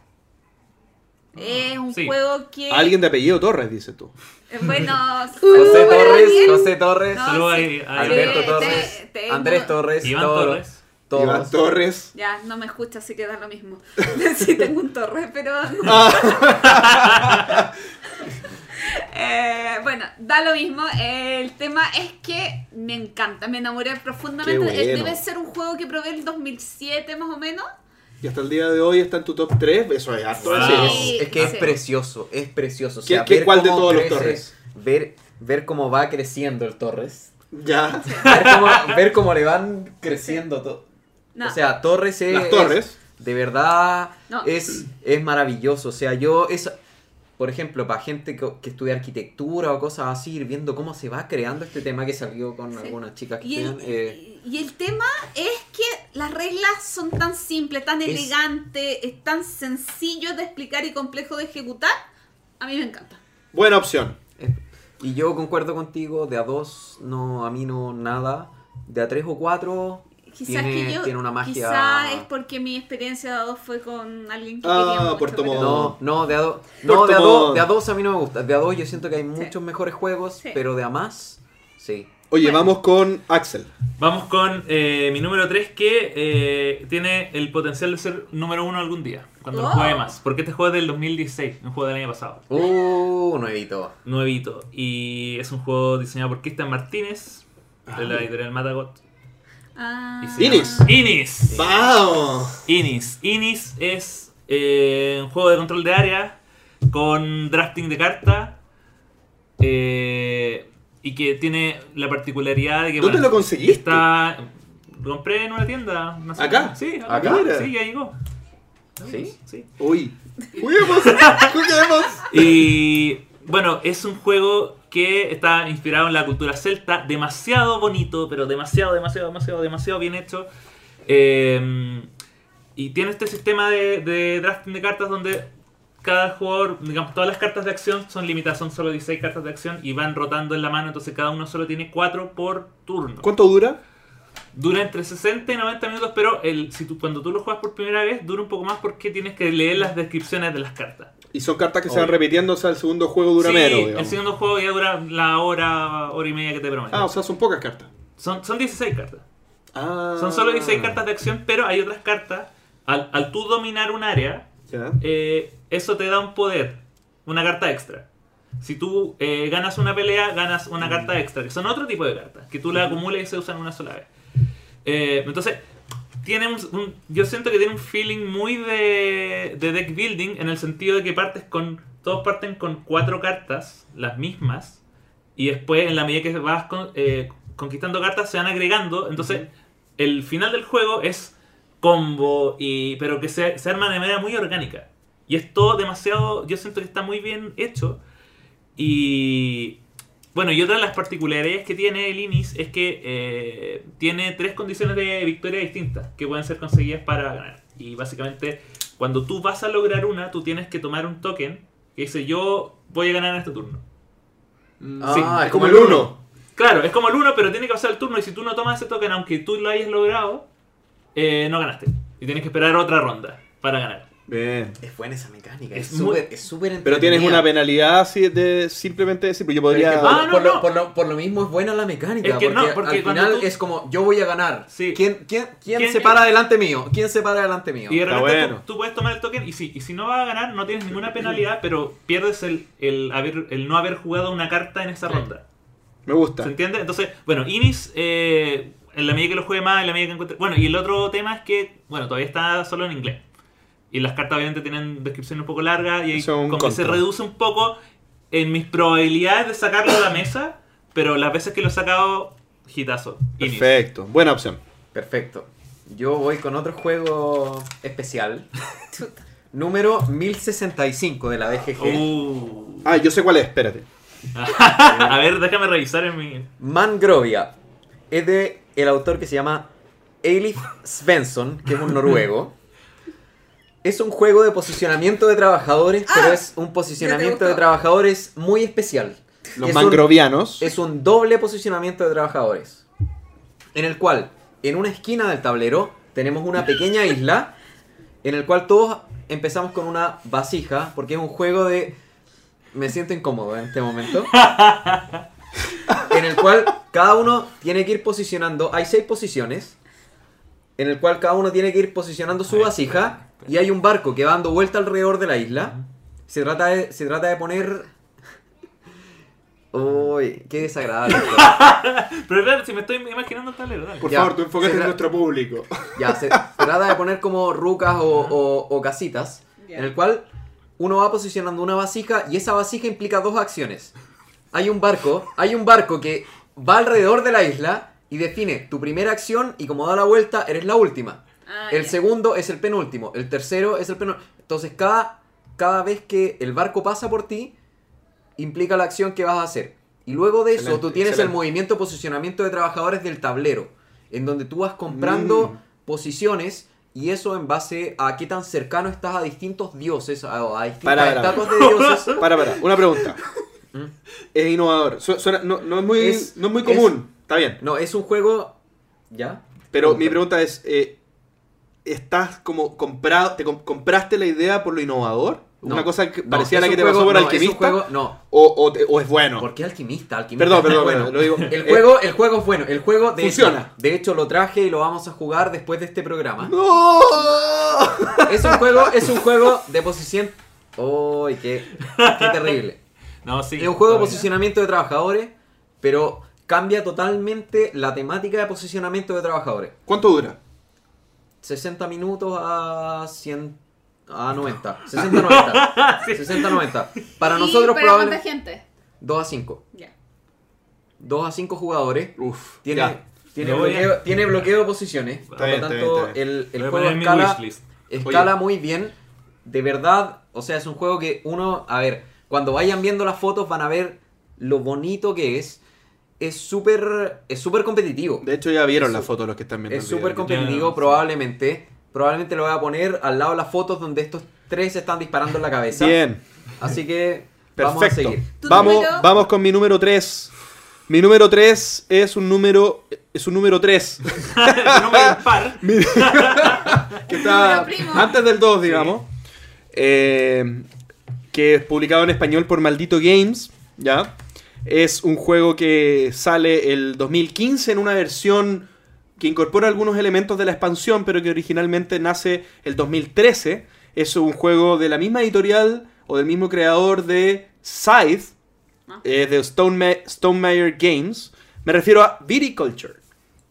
Es un Sí. juego que... Alguien de apellido Torres, dices tú. eh, Bueno... José Torres. José Torres, No, Saludos sí. Alberto Te- Torres, te- te- Andrés Torres, Iván Torres. Todos. Iván Torres. Ya, no me escucha, así que da lo mismo. sí tengo un torre, pero... Eh, bueno, da lo mismo. El tema es que me encanta, me enamoré profundamente. Eh, bueno. Debe ser un juego que probé en 2007 más o menos. Y hasta el día de hoy está en tu top 3. Eso es harto. Wow. Sí. Es que es precioso, es precioso. O ¿Qué- sea, qué- ver cuál de cómo todos los Torres? Ver, ver cómo va creciendo el Torres. Ya. Ver cómo, ver cómo le van creciendo todo. No. O sea, Torres es. Las torres. es- de verdad No. es, es maravilloso. O sea, yo. Es, por ejemplo, para gente que, que estudia arquitectura o cosas así, ir viendo cómo se va creando este tema que salió con Sí. algunas chicas que Y el, estudian. eh, y el tema es que las reglas son tan simples, tan Es- elegantes, es tan sencillo de explicar y complejo de ejecutar. A mí me encanta. Buena opción. y yo concuerdo contigo, de a dos, no, a mí no nada. De a tres o cuatro, Quizás tiene, que yo. tiene una magia. Quizás es porque mi experiencia de dos fue con alguien que Ah, quería mucho. Puerto pero- Montt. No, no, de a dos. No, de a dos, de a dos a mí no me gusta. De a dos yo siento que hay muchos mejores juegos, Sí. pero de a más, sí. Oye, Bueno. vamos con Axel. Vamos con eh, mi número 3 que eh, tiene el potencial de ser número 1 algún día, cuando lo Oh. juegue más. Porque este juego es del 2016, un juego del año pasado. Uh, nuevito. Nuevito. Y es un juego diseñado por Cristian Martínez, de la Ah. editorial Matagot. Ah. Inis. Inis. ¡Vamos! Inis. Inis es eh, un juego de control de área con drafting de carta. eh, y que tiene la particularidad de que. ¿Dónde lo conseguiste? Está. Lo compré en una tienda. no sé. ¿Acá? Sí, ¿Acá? Mira. Sí, ya llegó. ¿Sí? Sí. Uy. ¡Juguemos! ¡Juguemos! Y bueno, es un juego que está inspirado en la cultura celta, demasiado bonito, pero demasiado, demasiado, demasiado, demasiado bien hecho. Eh, y tiene este sistema de, de drafting de cartas donde cada jugador, digamos, todas las cartas de acción son limitadas, son solo 16 cartas de acción y van rotando en la mano, entonces cada uno solo tiene 4 por turno. ¿Cuánto dura? Dura entre 60 y 90 minutos, pero el, si tú, cuando tú lo juegas por primera vez, dura un poco más porque tienes que leer las descripciones de las cartas. Y son cartas que se van repitiendo, o sea, el segundo juego dura Sí, menos, el segundo juego ya dura la hora, hora y media que te prometo. Ah, o sea, son pocas cartas. son, son 16 cartas. Ah. Son solo 16 cartas de acción, pero hay otras cartas. Al, al tú dominar un área, eh, eso te da un poder, una carta extra. Si tú eh, ganas una pelea, ganas una carta extra, que son otro tipo de cartas, que tú la acumulas y se usan una sola vez. Eh, entonces, tiene un, un- yo siento que tiene un feeling muy de, de deck building en el sentido de que partes con, todos parten con cuatro cartas, las mismas, y después en la medida que vas con- eh, conquistando cartas se van agregando, entonces el final del juego es combo, y, pero que se, se arma de manera muy orgánica. Y es todo demasiado, yo siento que está muy bien hecho. Y bueno, y otra de las particularidades que tiene el Inis es que eh, tiene tres condiciones de victoria distintas que pueden ser conseguidas para ganar. Y básicamente, cuando tú vas a lograr una, tú tienes que tomar un token que dice yo voy a ganar en este turno. Ah, Sí, es Es como el 1. Claro, es como el 1, pero tiene que pasar el turno y si tú no tomas ese token, aunque tú lo hayas logrado, eh, no ganaste. Y tienes que esperar otra ronda para ganar. Bien. Es buena esa mecánica, Es es muy- súper es súper Pero tienes una penalidad así de simplemente decir, porque yo Pero es podría... que por, Ah, no, por lo, no. por lo- por lo mismo es buena la mecánica. Es que porque, no, porque al final tú- es como yo voy a ganar. Sí. ¿Quién, quién, quién, ¿Quién- se para delante mío? ¿Quién se para delante mío? Y de repente bueno. tú, tú puedes tomar el token y si, y si no vas a ganar no tienes ninguna penalidad, pero pierdes el, el, haber, el no haber jugado una carta en esa Sí. ronda. Me gusta. ¿Se entiende? Entonces, bueno, Inis, eh, en la medida que lo juegue más, en la medida que encuentre... Bueno, y el otro tema es que, bueno, todavía está solo en inglés. Y las cartas obviamente tienen descripciones un poco largas y ahí Eso como que se reduce un poco en mis probabilidades de sacarlo de la mesa, pero las veces que lo he sacado, hitazo. Inis. Perfecto. Buena opción. Perfecto. Yo voy con otro juego especial. Número 1065 de la BGG. Uh. Ah, yo sé cuál es, espérate. a ver, déjame revisar en mi... Mangrovia. Es de el autor que se llama Eilif Svensson, que es un noruego. Es un juego de posicionamiento de trabajadores, pero es un posicionamiento de trabajadores muy especial. Los es un- mangrovianos. es un doble posicionamiento de trabajadores. En el cual, en una esquina del tablero, tenemos una pequeña isla. En el cual todos empezamos con una vasija. Porque es un juego de. Me siento incómodo en este momento. En el cual cada uno tiene que ir posicionando. Hay seis posiciones. En el cual cada uno tiene que ir posicionando su vasija. Y hay un barco que va dando vuelta alrededor de la isla. Se trata de, se trata de poner. Uy, qué desagradable. Pero espera, si me estoy imaginando el tablero, dale. Por Ya, favor, tú enfócate se en tra- nuestro público. Ya, se, se trata de poner como rucas o, o- o casitas, Ya. en el cual uno va posicionando una vasija y esa vasija implica dos acciones. Hay un barco, hay un barco que va alrededor de la isla y define tu primera acción y como da la vuelta eres la última. Ah, El ya. segundo es el penúltimo, el tercero es el penúltimo. Entonces cada, cada vez que el barco pasa por ti implica la acción que vas a hacer. Y luego de eso Excelente, tú tienes excelente. el movimiento posicionamiento de trabajadores del tablero, en donde tú vas comprando Mm. posiciones y eso en base a qué tan cercano estás a distintos dioses, a, a distintas Para, para, estatuas de dioses. Para, para, una pregunta. ¿Mm? Es innovador. Su- suena- no, no es muy, Es- no es muy es- común. Está bien. No, es un juego... ¿Ya? Pero mi pregunta es, eh, ¿estás como comprado, te com- compraste la idea por lo innovador? No. Una cosa que parecía la que te juego- pasó por no, es un alquimista. juego- no, O, o te- o es bueno. ¿Por qué alquimista? Alquimista Perdón, perdón, bueno. perdón, lo digo. El Eh, juego, el juego es bueno. El juego de Funciona. Hecho, de hecho lo traje y lo vamos a jugar después de este programa. ¡No! Es un juego, es un juego de posición. ¡Uy, qué, qué terrible! No, sí. Es un juego de posicionamiento de trabajadores, pero cambia totalmente la temática de posicionamiento de trabajadores. ¿Cuánto dura? 60 minutos a 100 a 90. 60 a 90. 60 a 90. Para ¿Y nosotros para cuánta probablemente gente? 2 a 5. Ya. 2 a 5 jugadores. Uf, Tiene, ya. tiene, a- bloqueo, tiene bloqueo de posiciones. Por lo tanto, bien, está bien. el, el juego escala, escala Oye. muy bien. De verdad, o sea, es un juego que uno, a ver, cuando vayan viendo las fotos van a ver lo bonito que es. Es súper es súper competitivo. De hecho, ya vieron Es la su- foto los que están viendo. Es súper competitivo, sí. probablemente. Probablemente lo voy a poner al lado de las fotos donde estos tres se están disparando en la cabeza. Bien, Así que vamos a seguir. ¿Tu Vamos, número? vamos con mi número 3. Mi número 3 es un número. Es un número 3. Es un número impar. que está antes del 2, digamos. Eh, que es publicado en español por Maldito Games. ¿Ya? Es un juego que sale el 2015 en una versión que incorpora algunos elementos de la expansión, pero que originalmente nace el 2013. Es un juego de la misma editorial o del mismo creador de Scythe, Ah. eh, de Stone Stonemeyer Games. Me refiero a Viticulture.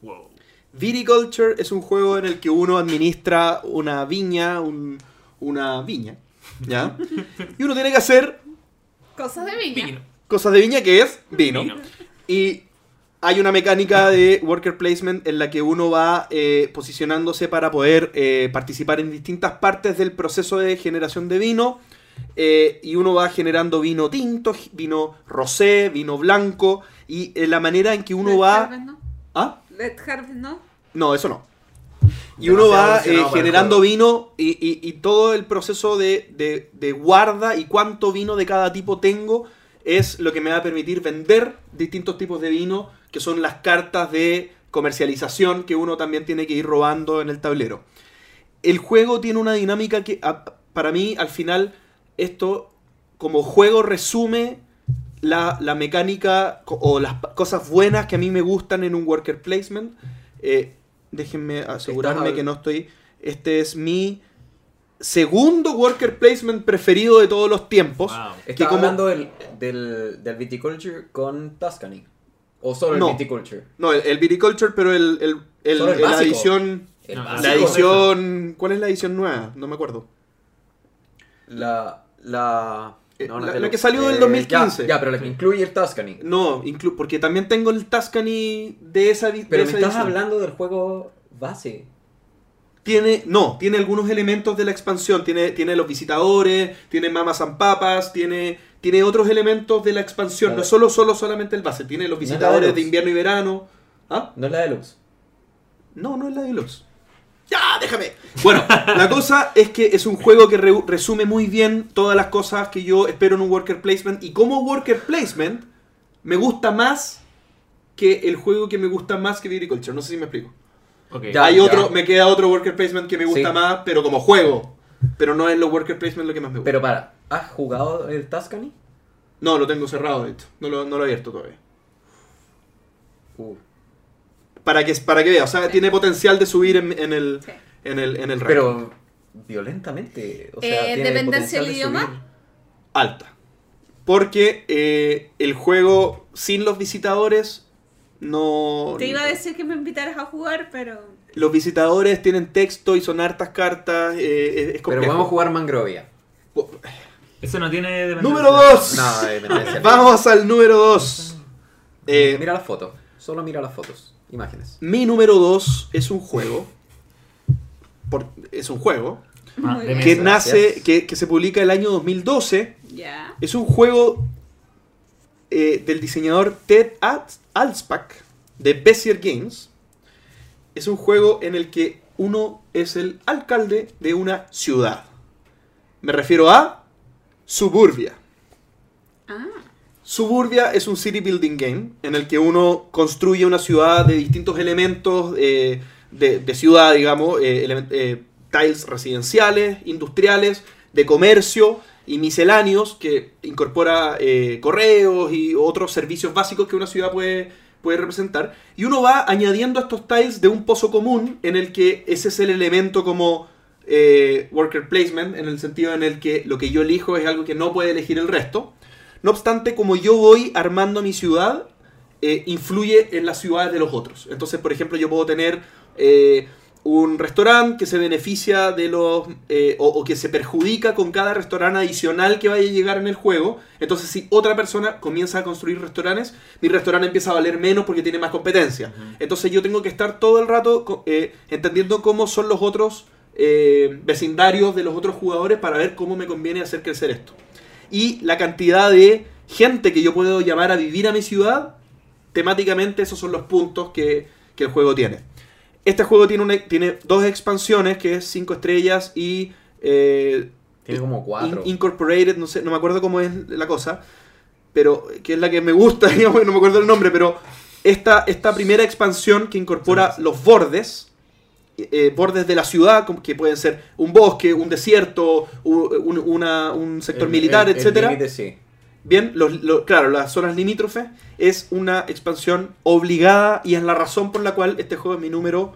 Wow. Viticulture es un juego en el que uno administra una viña, un- una viña, ¿ya? Y uno tiene que hacer Cosas de viña. Vino. Cosas de viña que es vino. Vino. Y hay una mecánica de worker placement en la que uno va eh, posicionándose para poder eh, participar en distintas partes del proceso de generación de vino. eh, y uno va generando vino tinto, vino rosé, vino blanco. Y eh, la manera en que uno Red va... Harvest, ¿no? ¿Ah? Red Harvest, ¿no? No, eso no. Y Demasiado uno va eh, generando vino y, y- y todo el proceso de, de- de guarda y cuánto vino de cada tipo tengo es lo que me va a permitir vender distintos tipos de vino, que son las cartas de comercialización que uno también tiene que ir robando en el tablero. El juego tiene una dinámica que, para mí, al final, esto como juego resume la, la mecánica o las cosas buenas que a mí me gustan en un worker placement. Eh, déjenme asegurarme que no estoy. Este es mi segundo worker placement preferido de todos los tiempos. Wow. que Estaba como- hablando del, del, del viticulture con Tuscany. O solo el No. viticulture. No, el, el Viticulture, pero el, el, el- Solo el la edición. La edición. ¿Cuál es la edición nueva? No me acuerdo. La. La. Eh, no, la- que salió del eh, 2015. Ya, ya, pero la que incluye el Tuscany. No, inclu- porque también tengo el Tuscany de esa, de Pero me estás edición. hablando del juego base. Tiene, no, tiene algunos elementos de la expansión. Tiene, tiene los visitadores, tiene mamas and papas, tiene, tiene otros elementos de la expansión. No ver. solo, solo solamente el base. Tiene los No es visitadores de invierno y verano. ¿Ah? No es la deluxe. No, no es la deluxe. ¡Ya, déjame! Bueno, la cosa es que es un juego que re- resume muy bien todas las cosas que yo espero en un worker placement. Y como worker placement, me gusta más que el juego que me gusta más que Viticulture. No sé si me explico. Ya. Hay otro, me queda otro worker placement que me gusta Sí. más, pero como juego. Pero no es los worker placement lo que más me gusta. Pero para, ¿has jugado el Tuscany? no, lo tengo cerrado, de hecho. No lo, no lo he abierto todavía. Uh. Para que, para que vea, o sea, tiene potencial de subir en, en el, Sí. en el, en el ranking. Pero violentamente. O sea, Eh, tiene ¿dependencia potencial del de idioma? subir. alta. Porque eh, el juego sin los visitadores no... Te iba a decir que me invitaras a jugar, pero. Los visitadores tienen texto y son hartas cartas. eh, es, es Pero complejo. podemos jugar Mangrovia. Eso no tiene dependencia. Número 2. No, dependencia. Vamos al número 2. Eh, Mira las fotos. Solo mira las fotos. Imágenes. mi número 2 es un juego. por- es un juego Ah, que nace, que, que se publica el año 2012. Ya. Es un juego eh, del diseñador Ted Alts- Alspach de Bezier Games. Es un juego en el que uno es el alcalde de una ciudad. Me refiero a Suburbia. Ah. Suburbia es un city building game en el que uno construye una ciudad de distintos elementos eh, de, de ciudad, digamos, eh, eh, tiles residenciales, industriales, de comercio y misceláneos que incorpora eh, correos y otros servicios básicos que una ciudad puede, puede representar. Y uno va añadiendo estos tiles de un pozo común en el que ese es el elemento como eh, worker placement, en el sentido en el que lo que yo elijo es algo que no puede elegir el resto. No obstante, como yo voy armando mi ciudad, eh, influye en las ciudades de los otros. Entonces, por ejemplo, yo puedo tener un restaurante que se beneficia de los... eh, o, o que se perjudica con cada restaurante adicional que vaya a llegar en el juego. Entonces, si otra persona comienza a construir restaurantes, mi restaurante empieza a valer menos porque tiene más competencia. Entonces, yo tengo que estar todo el rato eh, entendiendo cómo son los otros eh, vecindarios de los otros jugadores para ver cómo me conviene hacer crecer esto y la cantidad de gente que yo puedo llamar a vivir a mi ciudad, temáticamente esos son los puntos que, que el juego tiene. Este juego tiene, una, tiene dos expansiones, que es 5 estrellas y eh, Tiene como cuatro. In- Incorporated, no sé, no me acuerdo cómo es la cosa, pero que es la que me gusta, digamos, no me acuerdo el nombre, pero esta, esta primera expansión que incorpora los bordes, eh, bordes de la ciudad, que pueden ser un bosque, un desierto, un, una- un sector El- militar, el- el etcétera. límite, sí. Bien, los, claro, las zonas limítrofes es una expansión obligada y es la razón por la cual este juego es mi número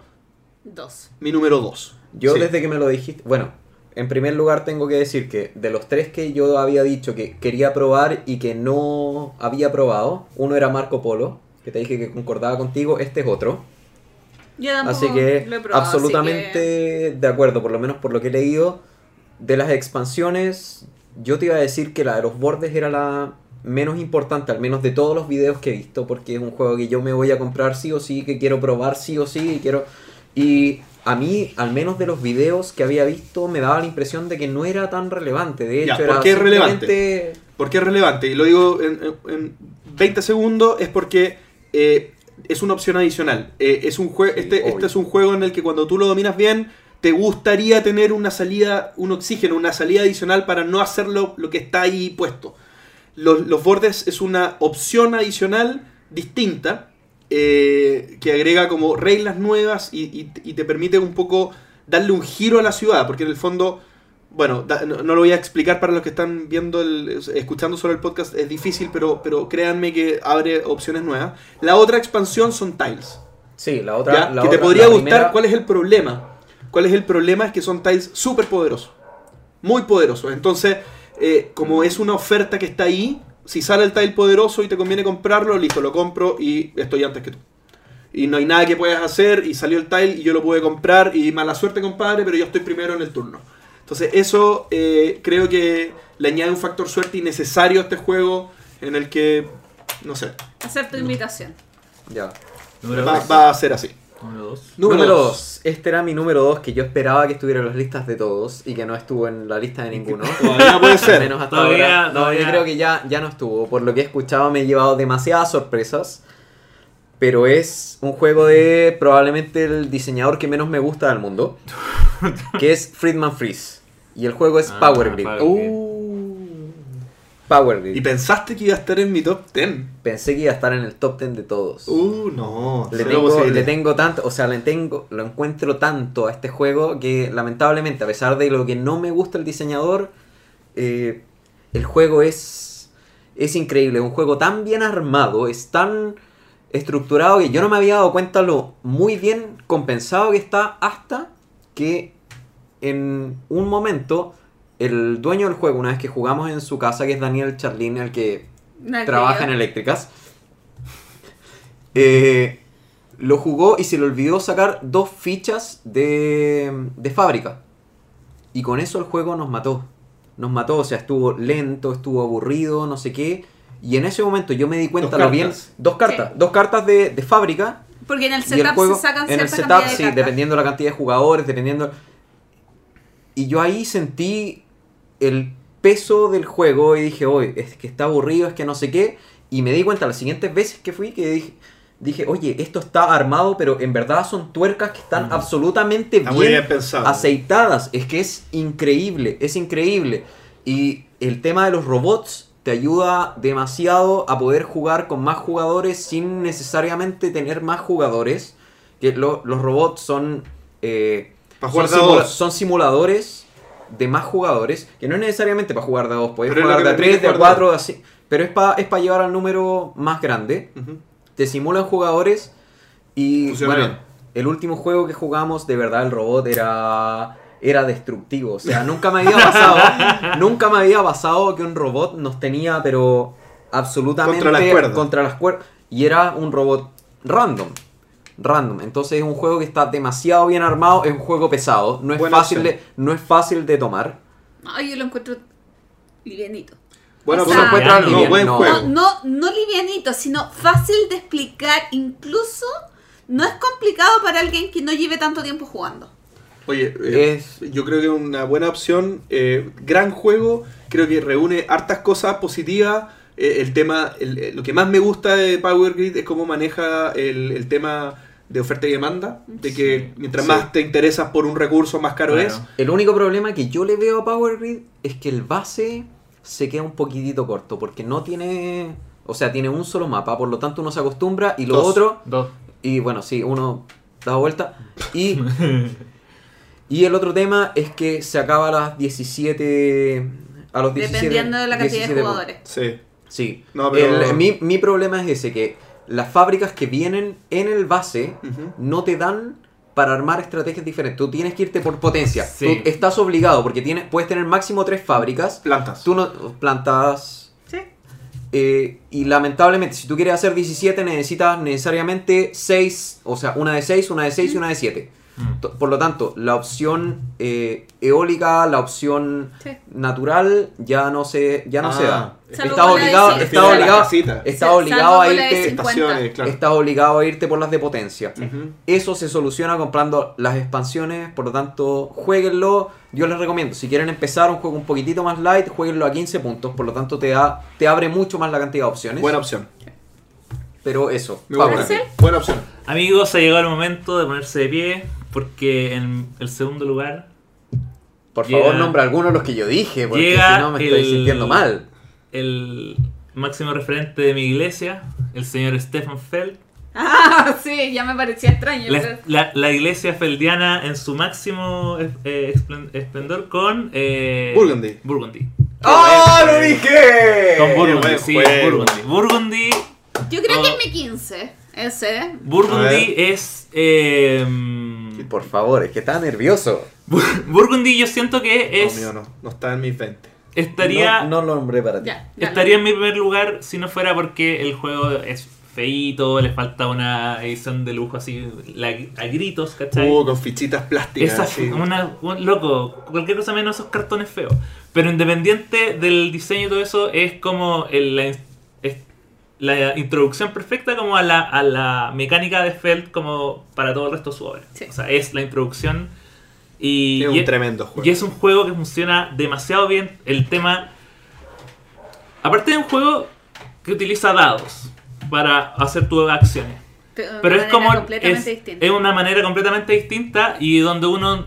Dos. mi número 2. Yo desde que me lo dijiste, bueno, en primer lugar tengo que decir que de los tres que yo había dicho que quería probar y que no había probado, uno era Marco Polo, que te dije que concordaba contigo, este es otro. Yo tampoco Así que lo he probado, así absolutamente que- de acuerdo, por lo menos por lo que he leído. De las expansiones, yo te iba a decir que la de los bordes era la menos importante, al menos de todos los videos que he visto, porque es un juego que yo me voy a comprar sí o sí, que quiero probar sí o sí, y quiero... Y a mí, al menos de los videos que había visto, me daba la impresión de que no era tan relevante. De Ya, hecho, ¿por era qué es relevante? ¿Por qué es relevante? Y lo digo en, en- en 20 segundos, es porque eh, es una opción adicional. Eh, es un Sí, este, este es un juego en el que cuando tú lo dominas bien, te gustaría tener una salida, un oxígeno, una salida adicional para no hacerlo lo que está ahí puesto. Los, los bordes es una opción adicional distinta eh, que agrega como reglas nuevas y, y- y te permite un poco darle un giro a la ciudad, porque en el fondo bueno, da- no, no lo voy a explicar para los que están viendo, el, escuchando solo el podcast, es difícil, pero, pero créanme que abre opciones nuevas. La otra expansión son tiles. Sí, la otra. ¿ya? la que te podría gustar. primera- ¿Cuál es el problema? ¿Cuál es el problema? Es que son tiles súper poderosos. Muy poderosos. Entonces, eh, como es una oferta que está ahí, si sale el tile poderoso y te conviene comprarlo, listo, lo compro y estoy antes que tú. Y no hay nada que puedas hacer y salió el tile y yo lo pude comprar y mala suerte, compadre, pero yo estoy primero en el turno. Entonces, eso eh, creo que le añade un factor suerte innecesario a este juego en el que, no sé, Hacer tu invitación. Ya. Va, va a ser así. Número dos. Número Número 2. Este era mi número 2 que yo esperaba que estuviera en las listas de todos y que no estuvo en la lista de ninguno. Todavía puede Al ser. menos hasta Todavía- ahora. No, todavía- yo creo que ya, ya no estuvo. Por lo que he escuchado me he llevado demasiadas sorpresas. Pero es un juego de probablemente el diseñador que menos me gusta del mundo. que es Friedman Freeze. Y el juego es Ah, Power Grid. Power Uh. Power Grid. Y pensaste que iba a estar en mi top 10. Pensé que iba a estar en el top 10 de todos. Uh, no. Le tengo, posibilidad. le tengo tanto, o sea, le tengo, lo encuentro tanto a este juego que lamentablemente, a pesar de lo que no me gusta el diseñador, eh, el juego es, es increíble. Es un juego tan bien armado, es tan estructurado que yo no me había dado cuenta lo muy bien compensado que está hasta que en un momento el dueño del juego, una vez que jugamos en su casa, que es Daniel Charlin, el que No, trabaja en eléctricas. Eh, lo jugó y se le olvidó sacar dos fichas de, de fábrica. Y con eso el juego nos mató. Nos mató, o sea, estuvo lento, estuvo aburrido, no sé qué. Y en ese momento yo me di cuenta lo bien. Dos cartas. Sí. Dos cartas de, de fábrica. Porque en el y el setup juego. se sacan en el setup, de sí, cartas. dependiendo de la cantidad de jugadores, dependiendo. Y yo ahí sentí el peso del juego y dije, oye, es que está aburrido, es que no sé qué. Y me di cuenta las siguientes veces que fui que dije, dije, oye, esto está armado, pero en verdad son tuercas que están absolutamente Está bien bien aceitadas. Es que es increíble, es increíble. Y el tema de los robots te ayuda demasiado a poder jugar con más jugadores sin necesariamente tener más jugadores. Que lo- los robots son, eh, son simuladores de más jugadores. Que no es necesariamente para jugar de a dos, jugar de a tres, de a cuatro, de a seis. Pero es para es pa llevar al número más grande Ujú. te simulan jugadores y Funciona bueno, bien. el último juego que jugamos, de verdad el robot era era destructivo, o sea, nunca me había pasado, nunca me había pasado que un robot nos tenía pero absolutamente Contra las cuerdas. contra las cuerdas y era un robot random. Random, entonces es un juego que está demasiado bien armado, es un juego pesado, no es Buena fácil opción. de no es fácil de tomar. Ay, yo lo encuentro livianito. Bueno, O pues sea, no, buen no. juego. No, no, no livianito, sino fácil de explicar. Incluso no es complicado para alguien que no lleve tanto tiempo jugando. Oye, eh, Es- yo creo que es una buena opción. eh, gran juego. Creo que reúne hartas cosas positivas. eh, el tema, el- lo que más me gusta de Power Grid es cómo maneja el, el tema de oferta y demanda. De que mientras Sí. más te interesas por un recurso, más caro es. El único problema que yo le veo a Power Grid es que el base se queda un poquitito corto, porque no tiene, o sea, tiene un solo mapa, por lo tanto uno se acostumbra y lo Dos. otro, Dos. y bueno, sí, uno da vuelta, y, y el otro tema es que se acaba a las 17, a los 17, Dependiendo de la cantidad de 17 jugadores. Sí. Sí, No, pero- El- mi, mi problema es ese, que las fábricas que vienen en el base no te dan para armar estrategias diferentes. Tú tienes que irte por potencia. Sí. Tú estás obligado porque tienes, puedes tener máximo tres fábricas. Plantas. Tú no plantas. Sí. eh, y lamentablemente, si tú quieres hacer 17, necesitas necesariamente 6. O sea, una de 6, una de 6 y una de 7. Mm. Por lo tanto, la opción eh, eólica, la opción Sí. natural ya no se, ya no Ah. se da. De obligado, la obligado, Sí, obligado a irte, 50. Estaciones, claro. estás obligado a irte por las de potencia. Eso se soluciona comprando las expansiones, por lo tanto, jueguenlo. Yo les recomiendo, si quieren empezar un juego un poquitito más light, jueguenlo a 15 puntos, por lo tanto te da te abre mucho más la cantidad de opciones. Buena opción. pero eso. Buena opción. Amigos, ha llegado el momento de ponerse de pie porque en el segundo lugar Por Llega- favor, nombra algunos de los que yo dije, porque Llega si no me estoy sintiendo mal. el máximo referente de mi iglesia, el señor Stefan Feld, Ah, sí, ya me parecía extraño. La, pero- la- la iglesia feldiana en su máximo eh, esplen- esplendor con eh, Burgundy. Burgundy. ¡Ah, lo dije! Con Burgundy, sí. Burgundy. Burgundy, Yo creo que Oh. es mi 15. Ese. Burgundy es. eh, Por favor, es que está nervioso. Bur- Burgundy yo siento que es. No, mío no. No está en mis 20. Estaría. No, no lo nombré para ti. Ya. Estaría en mi primer lugar si no fuera porque el juego es feíto, le falta una edición de lujo así la- a gritos, ¿cachai? Uh, con fichitas plásticas. Esa, así. una, un- loco, cualquier cosa menos esos cartones feos. Pero independiente del diseño y todo eso, es como el- la, la introducción perfecta como a la, a la mecánica de Feld como para todo el resto de su obra. Sí. O sea, es la introducción y, Es y un tremendo juego. y es un juego que funciona demasiado bien. El tema. Aparte de un juego que utiliza dados para hacer tus acciones. Pero, Pero es como. completamente Es, distinta. es una manera completamente distinta y donde uno.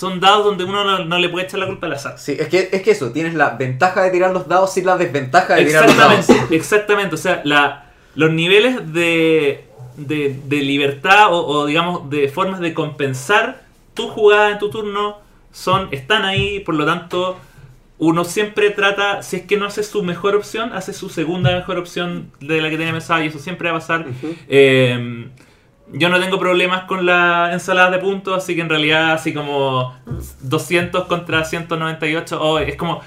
Son dados donde uno no, no le puede echar la culpa al azar. Sí, es que, es que eso, tienes la ventaja de tirar los dados sin la desventaja de tirar los Exactamente, dados. exactamente. O sea, la, los niveles de, de, de libertad o, o, digamos de formas de compensar tu jugada en tu turno son están ahí, por lo tanto uno siempre trata, si es que no hace su mejor opción, hace su segunda mejor opción de la que tenía pensada y eso siempre va a pasar. Eh, yo no tengo problemas con la ensalada de puntos, así que en realidad así como 200 contra 198, oh, es como...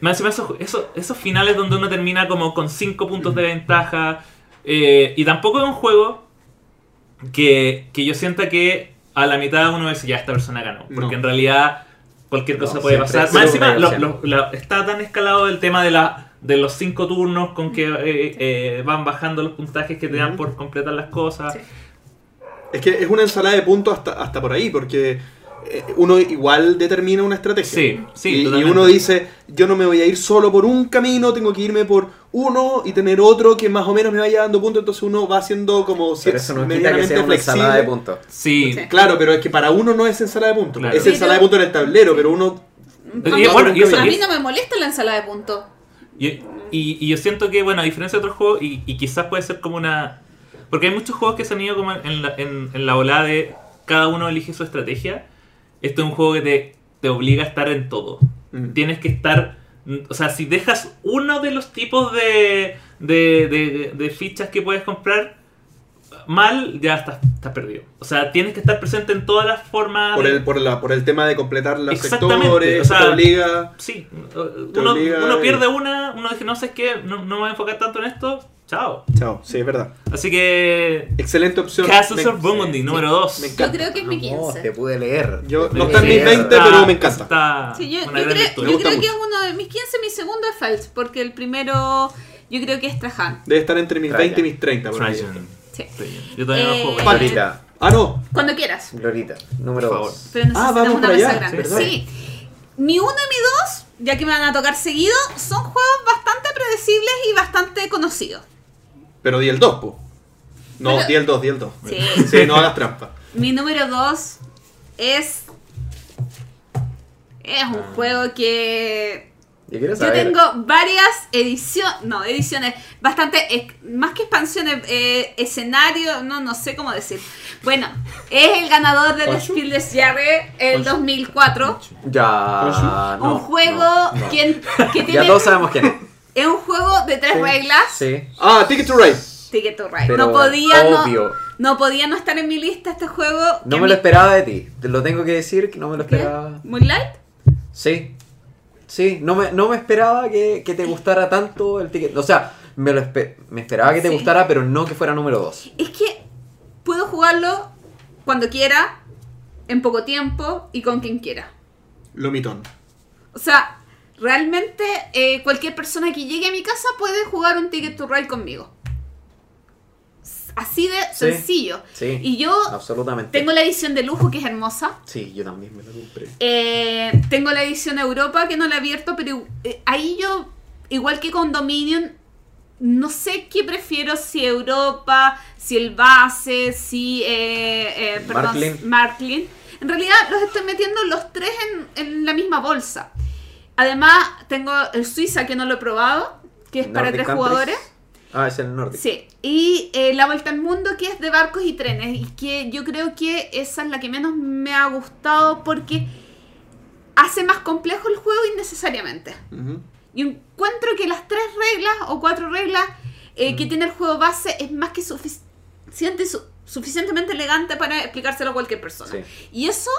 Me encima esos, esos, esos finales donde uno termina como con 5 puntos de ventaja. eh, y tampoco es un juego que, que yo sienta que a la mitad uno dice, ya, esta persona ganó. Porque No. en realidad cualquier No, cosa puede pasar. Más encima, lo- lo- está tan escalado el tema de, la, de los 5 turnos con que eh, eh, van bajando los puntajes que te dan por completar las cosas. Sí. Es que es una ensalada de puntos hasta, hasta por ahí, porque eh, uno igual determina una estrategia. Sí, sí, Y- uno dice, yo no me voy a ir solo por un camino, tengo que irme por uno y tener otro que más o menos me vaya dando puntos, entonces uno va haciendo como Pero eso no quita que medianamente sea una ensalada de flexible. puntos. Sí, Sí. Claro, pero es que para uno no es ensalada de puntos. Claro. Es Sí, ensalada de puntos en el tablero, pero uno... A Y mí, bueno, y eso- a mí no me molesta la ensalada de puntos. Y, y- y yo siento que, bueno, a diferencia de otros juegos, y, y quizás puede ser como una... Porque hay muchos juegos que se han ido como en la, en, en la ola de cada uno elige su estrategia. Esto es un juego que te, te obliga a estar en todo. Mm. Tienes que estar... O sea, si dejas uno de los tipos de, de, de- de fichas que puedes comprar mal, ya estás, estás perdido. O sea, tienes que estar presente en todas las formas... Por de- el, por, la, por el tema de completar los sectores, o sea, te obliga... Sí, Te uno, obliga uno y- pierde una, uno dice, no sé qué, no, no me voy a enfocar tanto en esto, chao. Chao, sí, es verdad. Así que Excelente opción. Castles of Burgundy, sí, número sí, 2. me Yo creo que es mi Vamos, 15. te pude leer. Yo- no está en mis leer. 20, pero me encanta. Está Sí, yo, yo creo, yo creo que es uno de mis 15, mi segundo es porque el primero yo creo que es Trajan. Debe estar entre mis Trajan. 20 y mis 30. por ahí. Sí. Yo todavía no lo Eh, juego. Glorita, Ah, no. Cuando quieras. Glorita, número Por favor. 2. Pero Ah, necesitas vamos una mesa allá, grande. Sí. Mi 1 y mi 2, ya que me van a tocar seguido, son juegos bastante predecibles y bastante conocidos. Pero di el 2, po. No, Pero- di el 2, di el 2. Sí. Sí, no hagas trampa. Mi número 2 es. Es un Ah. juego que. Yo saber. tengo varias ediciones. No, ediciones. Bastante. Más que expansiones. Eh, escenario. No, no sé cómo decir. Bueno, es el ganador del ¿Ocho? Spiel des Jahres el 2004. Ya. no, un juego no, no. que, que Ya todos sabemos quién es. Es un juego de tres Sí, reglas. Sí. Ah, Ticket to Ride. Ticket to Ride. Pero no podía obvio. no, no podía no estar en mi lista este juego. No me lo esperaba de ti. Te lo tengo que decir que no me lo ¿Qué? esperaba. ¿Moonlight? Sí. Sí, no me, no me esperaba que, que te gustara tanto el ticket. O sea, me, lo espe- me esperaba que te Sí. gustara, pero no que fuera número 2. Es que puedo jugarlo cuando quiera, en poco tiempo y con quien quiera. Lomitón. O sea, realmente eh, cualquier persona que llegue a mi casa puede jugar un Ticket to Ride conmigo. Así de Sí. sencillo. Sí. Y yo Absolutamente. tengo la edición de lujo que es hermosa. Sí, yo también me lo compré. Eh, tengo la edición Europa que no la he abierto, pero eh, ahí yo, igual que con Dominion, no sé qué prefiero, si Europa, si el base, si... Eh, perdón, Marklin. Marklin. En realidad los estoy metiendo los tres en, en la misma bolsa. Además, tengo el Suiza que no lo he probado, que es para tres Countries. jugadores. Ah, es el norte. Sí, y eh, La Vuelta al Mundo, que es de barcos y trenes, y que yo creo que esa es la que menos me ha gustado porque hace más complejo el juego innecesariamente. Ujú. Yo encuentro que las tres reglas o cuatro reglas eh, que tiene el juego base es más que suficiente, su- suficientemente elegante para explicárselo a cualquier persona. Sí. Y eso,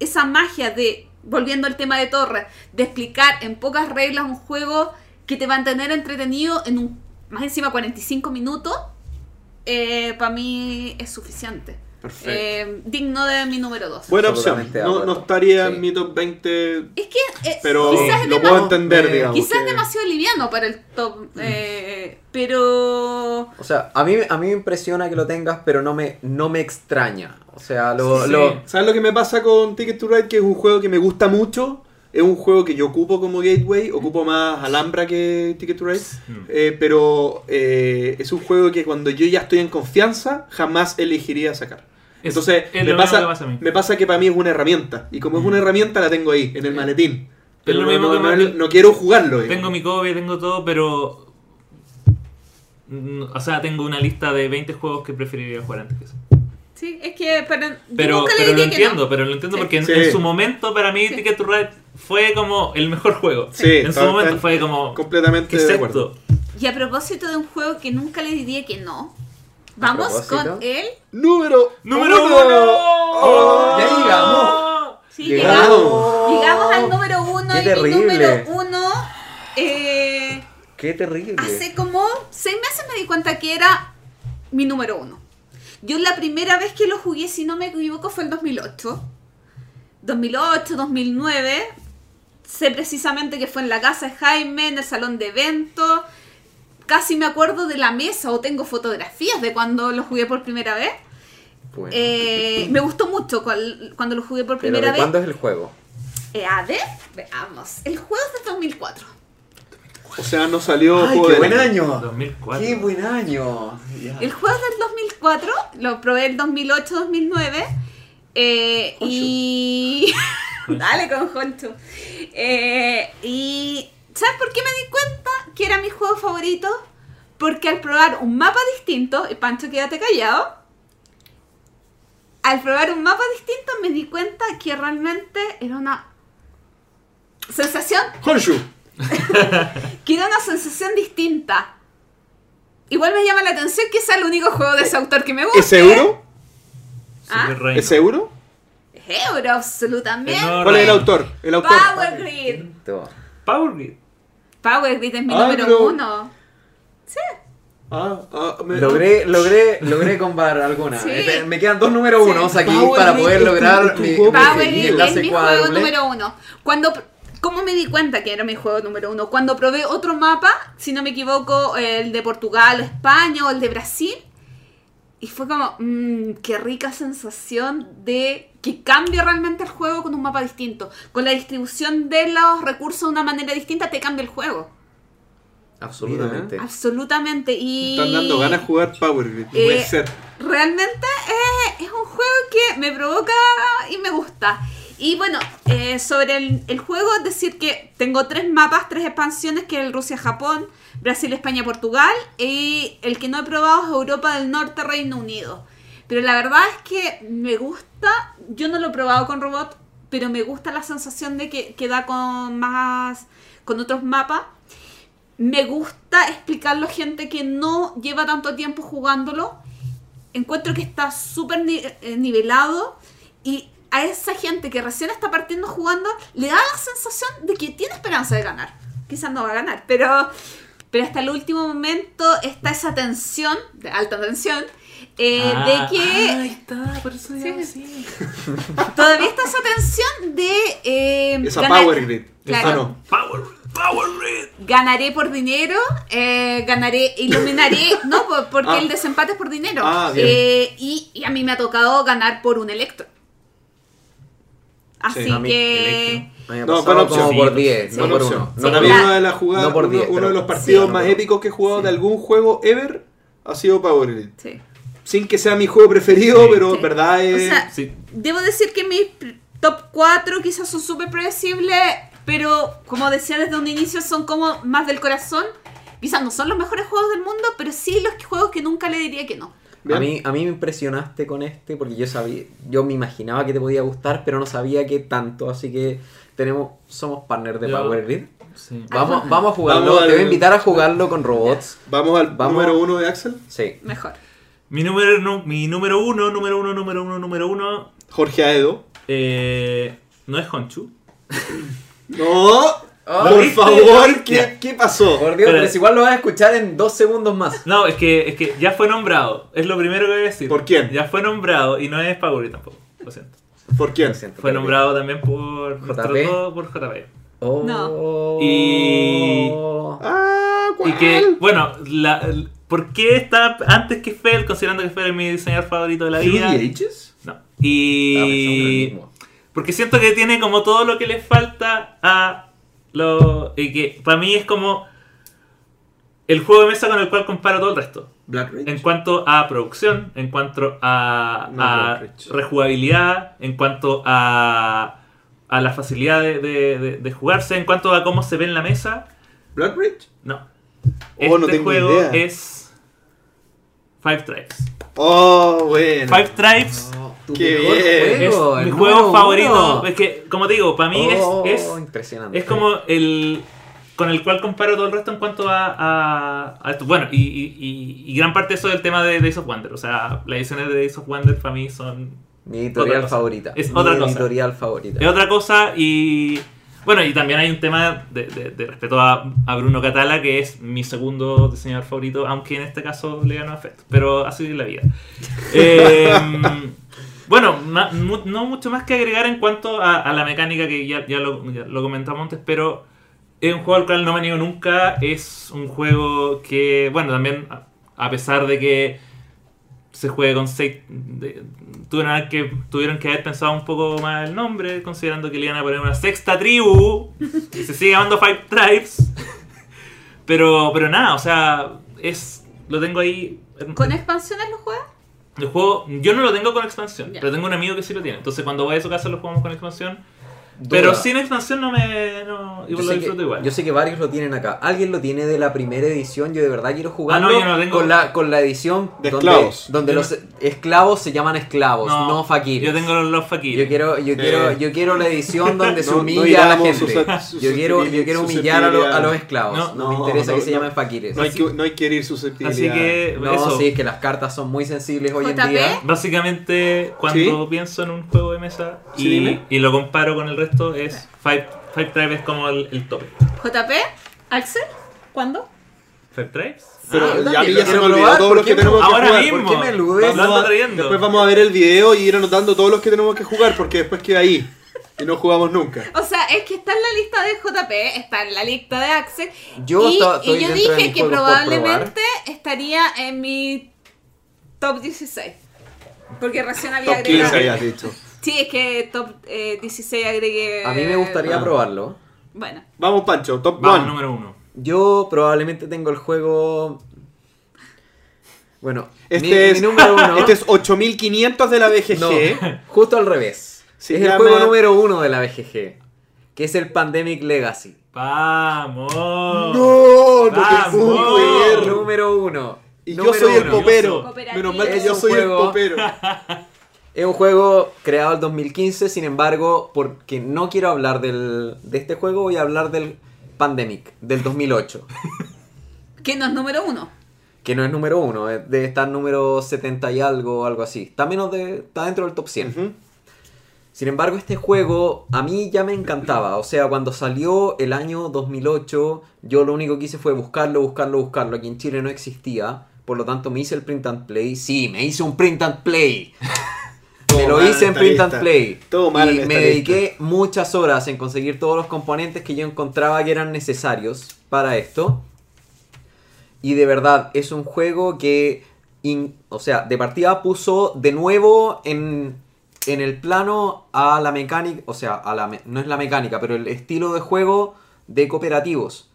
esa magia de, volviendo al tema de Torre, de explicar en pocas reglas un juego que te va a mantener entretenido en un, más encima 45 minutos, para mí es suficiente. Perfecto. Eh, digno de mi número 2. Buena opción. No, estaría Sí. en mi top 20, Es que eh, pero quizás es lo puedo entender, Eh, digamos. Quizás que- es demasiado liviano para el top, eh, pero... O sea, a mí, a mí me impresiona que lo tengas, pero no me, no me extraña. O sea, lo, Sí. lo- ¿Sabes lo que me pasa con Ticket to Ride? Que es un juego que me gusta mucho. Es un juego que yo ocupo como gateway. Ocupo más Alhambra que Ticket to Ride. Mm. Eh, pero eh, es un juego que cuando yo ya estoy en confianza, jamás elegiría sacar. Es- Entonces, es me, pasa, que pasa a mí. me pasa que para mí es una herramienta. Y como es una herramienta, la tengo ahí, en el maletín. Pero no, quiero jugarlo. digamos. Tengo mi copia, tengo todo, pero. mm, O sea, tengo una lista de 20 juegos que preferiría jugar antes que eso. Sí, es que para, Pero, nunca le pero lo que entiendo, no. pero lo entiendo Sí. porque en, Sí. en su momento para mí Sí. Ticket to Ride fue como el mejor juego. Sí, en su momento fue como. completamente. Y a propósito de un juego que nunca le diría que no, vamos con el... Número ¡Número uno. uno! Oh, ya llegamos. Sí, Llegamos. llegamos, llegamos al número uno Qué y mi número uno... eh, Qué terrible. hace como seis meses me di cuenta que era mi número uno. Yo la primera vez que lo jugué, si no me equivoco, fue el 2008. 2008, 2009. Sé precisamente que fue en la casa de Jaime, en el salón de eventos. Casi me acuerdo de la mesa o tengo fotografías de cuando lo jugué por primera vez. Bueno. Eh, me gustó mucho cuando lo jugué por ¿Pero primera de vez. cuándo es el juego? Eh, a ver, veamos. El juego es de 2004. O sea, no salió ¡Ay, juego qué del buen año. año! 2004. ¡Qué buen año! Ya. El juego es del 2004, lo probé el 2008-2009. Eh, y. Dale con Honcho. Eh, y. ¿Sabes por qué me di cuenta que era mi juego favorito? Porque al probar un mapa distinto, y Pancho, quédate callado. Al probar un mapa distinto me di cuenta que realmente era una sensación Honshu. que era una sensación distinta. Igual me llama la atención que sea el único juego de ese autor que me gusta. ¿Es euro? Ah. ¿Es euro? Es Euro, absolutamente. No, ¿Cuál es el autor? El autor. Power Grid. Power Grid. Power Grid es mi Ah, número pero- uno. Sí. Ah, ah, me- Logré, logré, logré combar alguna. Sí. Eh, Me quedan dos números Sí. unos aquí Power para poder lograr mi, mi Power Grid es mi juego número uno. Cuando, ¿Cómo me di cuenta que era mi juego número uno? Cuando probé otro mapa, si no me equivoco, el de Portugal o España o el de Brasil. Y fue como, mmm, qué rica sensación de que cambia realmente el juego con un mapa distinto. Con la distribución de los recursos de una manera distinta te cambia el juego. Absolutamente. Absolutamente. Y... Están dando ganas de jugar Power Grid. Eh, Puede ser. realmente es, es un juego que me provoca y me gusta. Y bueno, eh, sobre el, el juego, es decir que tengo tres mapas, tres expansiones, que es el Rusia-Japón, Brasil, España, Portugal, y el que no he probado es Europa del Norte, Reino Unido. Pero la verdad es que me gusta, yo no lo he probado con robot, pero me gusta la sensación de que, que da con más, con otros mapas. Me gusta explicarlo a gente que no lleva tanto tiempo jugándolo. Encuentro que está súper eh, nivelado y a esa gente que recién está partiendo jugando le da la sensación de que tiene esperanza de ganar. Quizás no va a ganar, pero, pero hasta el último momento está esa tensión, de alta tensión, eh, Ah, de que Ahí está, por eso Sí. llamo así. todavía está esa tensión de... eh, Esa ganar- Power Grid. Claro. Esa no. Power, Power Grid. ganaré por dinero, eh, ganaré, iluminaré, no, por- porque Ah. el desempate es por dinero. Ah, bien. Eh, y, y a mí me ha tocado ganar por un electro. Así Sí, a mí, que... No, opción. como por Sí, 10, sí. no por uno. No la- una de las jugadas, no por uno, 10, uno de los partidos sí. más épicos que he jugado de algún juego ever ha sido Power. Sí. Sin que sea mi juego preferido, Sí. pero Sí. verdad O es... sea, Sí. Debo decir que mis top 4 quizás son súper predecibles, pero como decía desde un inicio, son como más del corazón. quizás no son los mejores juegos del mundo, pero sí los juegos que nunca le diría que no. A mí, a mí me impresionaste con este porque yo sabía, yo me imaginaba que te podía gustar, pero no sabía que tanto, así que tenemos, somos partners de Yo- Power Grid. Sí. Vamos, vamos a jugarlo, Vamos al- te voy a invitar a jugarlo con robots. Vamos al Vamos. número uno de Axel. Sí. Mejor. Mi número, nu- mi número uno, número uno, número uno, número uno, Jorge Aedo. eh, no es Honchu. No. Oh, por ¿viste? favor. ¿qué, qué pasó? Por Dios, Pero- pero si igual lo vas a escuchar en dos segundos más. No, es que, es que ya fue nombrado. Es lo primero que voy a decir. ¿Por quién? Ya fue nombrado y no es Power tampoco. Lo siento. ¿Por quién? Lo siento, Fue nombrado también por JP. por JP. Oh. No. Y- Ah, ¿cuál? Y que, bueno, la, ¿por qué está antes que Fel, considerando que Fel es mi diseñador favorito de la ¿Through vida? Ages? No. Y. mismo. Porque siento que tiene como todo lo que le falta a lo. Y que para mí es como. El juego de mesa con el cual comparo todo el resto. Black Ridge. En cuanto a producción, en cuanto a, No, a rejugabilidad, en cuanto a, a la facilidad de, de- de- de jugarse, en cuanto a cómo se ve en la mesa, Black Ridge. no. Oh, este no tengo juego idea. es Five Tribes. Oh, bueno. Five Tribes Oh, tu Qué mejor bien. es juego, mi juego favorito. uno. Es que, como te digo, para mí es- Oh, es, impresionante. es como el con el cual comparo todo el resto en cuanto a, a- a esto. Bueno, y, y- y- y gran parte de eso es el tema de Days of Wonder. O sea, las ediciones de Days of Wonder para mí son Mi editorial favorita. Es Mi otra cosa. editorial favorita. Es otra cosa y... Bueno, y también hay un tema de, de- de respeto a, a Bruno Catala, que es mi segundo diseñador favorito, aunque en este caso le ganó afecto. Pero así es la vida. Eh, bueno, ma- no mucho más que agregar en cuanto a, a la mecánica que ya, ya lo, comentamos antes, pero es un juego al cual no me niego nunca. Es un juego que, bueno, también a- pesar de que se juegue con seis. de- tuvieron, que, tuvieron que haber pensado un poco más el nombre, considerando que le iban a poner una sexta tribu. y se sigue llamando Five Tribes. pero, pero nada, o sea, es. Lo tengo ahí. ¿Con expansiones lo juegas? El juego, yo no lo tengo con expansión, Ya. pero tengo un amigo que sí lo tiene. Entonces cuando voy a su casa lo jugamos con expansión. Duda. Pero sin expansión no me. No, Yo igual lo sé, disfruto que, igual. yo sé que varios lo tienen acá. ¿Alguien lo tiene de la primera edición? Yo de verdad quiero jugarlo Ah, no, yo no lo tengo. con, la, con la edición De donde, esclavos. donde Yo los esclavos se llaman esclavos, no, fakires. Yo tengo los fakir. Yo quiero, yo quiero, Eh. yo quiero la edición donde se No- no humilla a la gente. sus- yo quiero, yo quiero humillar a, lo- a los esclavos. No, No, me no, interesa no, que se no. llamen fakires. No hay, que, no hay que herir susceptibilidad. Así que No, eso. sí, es que las cartas son muy sensibles hoy en día. Básicamente, cuando pienso en un juego de mesa y, y lo comparo con el resto, es Five, Five Tribes es como el, el tope. JP, Axel, ¿cuándo? ¿Five Tribes? Pero Ah, ya a mí ya se me olvidó todos ¿por los que tenemos que Ahora jugar. mismo. ¿por qué me eludes? Después vamos a ver el video y ir anotando todos los que tenemos que jugar porque después queda ahí y no jugamos nunca. O sea, es que está en la lista de JP, está en la lista de Axel. Yo y, y yo dije que probablemente estaría en mi top 16. Porque recién había Top 15 agregado. habías dicho. Sí, es que top eh, 16 agregué. A mí me gustaría Ah. probarlo. Bueno, Vamos, Pancho, top Vamos, 1. número uno. Yo probablemente tengo el juego. Bueno, Este, mi, es, mi número uno. este es 8500 de la BGG. No, justo al revés. Se es llama- el juego número uno de la BGG. Que es el Pandemic Legacy. ¡Vamos! No, Vamos. El número uno. Y yo Número soy el uno. popero. Cooperativo. Menos mal que yo soy el popero. Es un juego creado en 2015, sin embargo, porque no quiero hablar del, de este juego, voy a hablar del Pandemic, del 2008. que no es número uno. que no es número uno, eh, debe estar número 70 y algo, algo así. Está, menos de, está dentro del top 100. Ujú. Sin embargo, este juego a mí ya me encantaba. O sea, cuando salió el año 2008, yo lo único que hice fue buscarlo, buscarlo, buscarlo. Aquí en Chile no existía. Por lo tanto, me hice el print and play. Sí, me hice un print and play. Todo me lo hice en print lista. and play. Todo mal y me dediqué muchas horas en conseguir todos los componentes que yo encontraba que eran necesarios para esto. Y de verdad, es un juego que, in- o sea, de partida puso de nuevo en, en el plano a la mecánica, o sea, a la, me- no es la mecánica, pero el estilo de juego de cooperativos,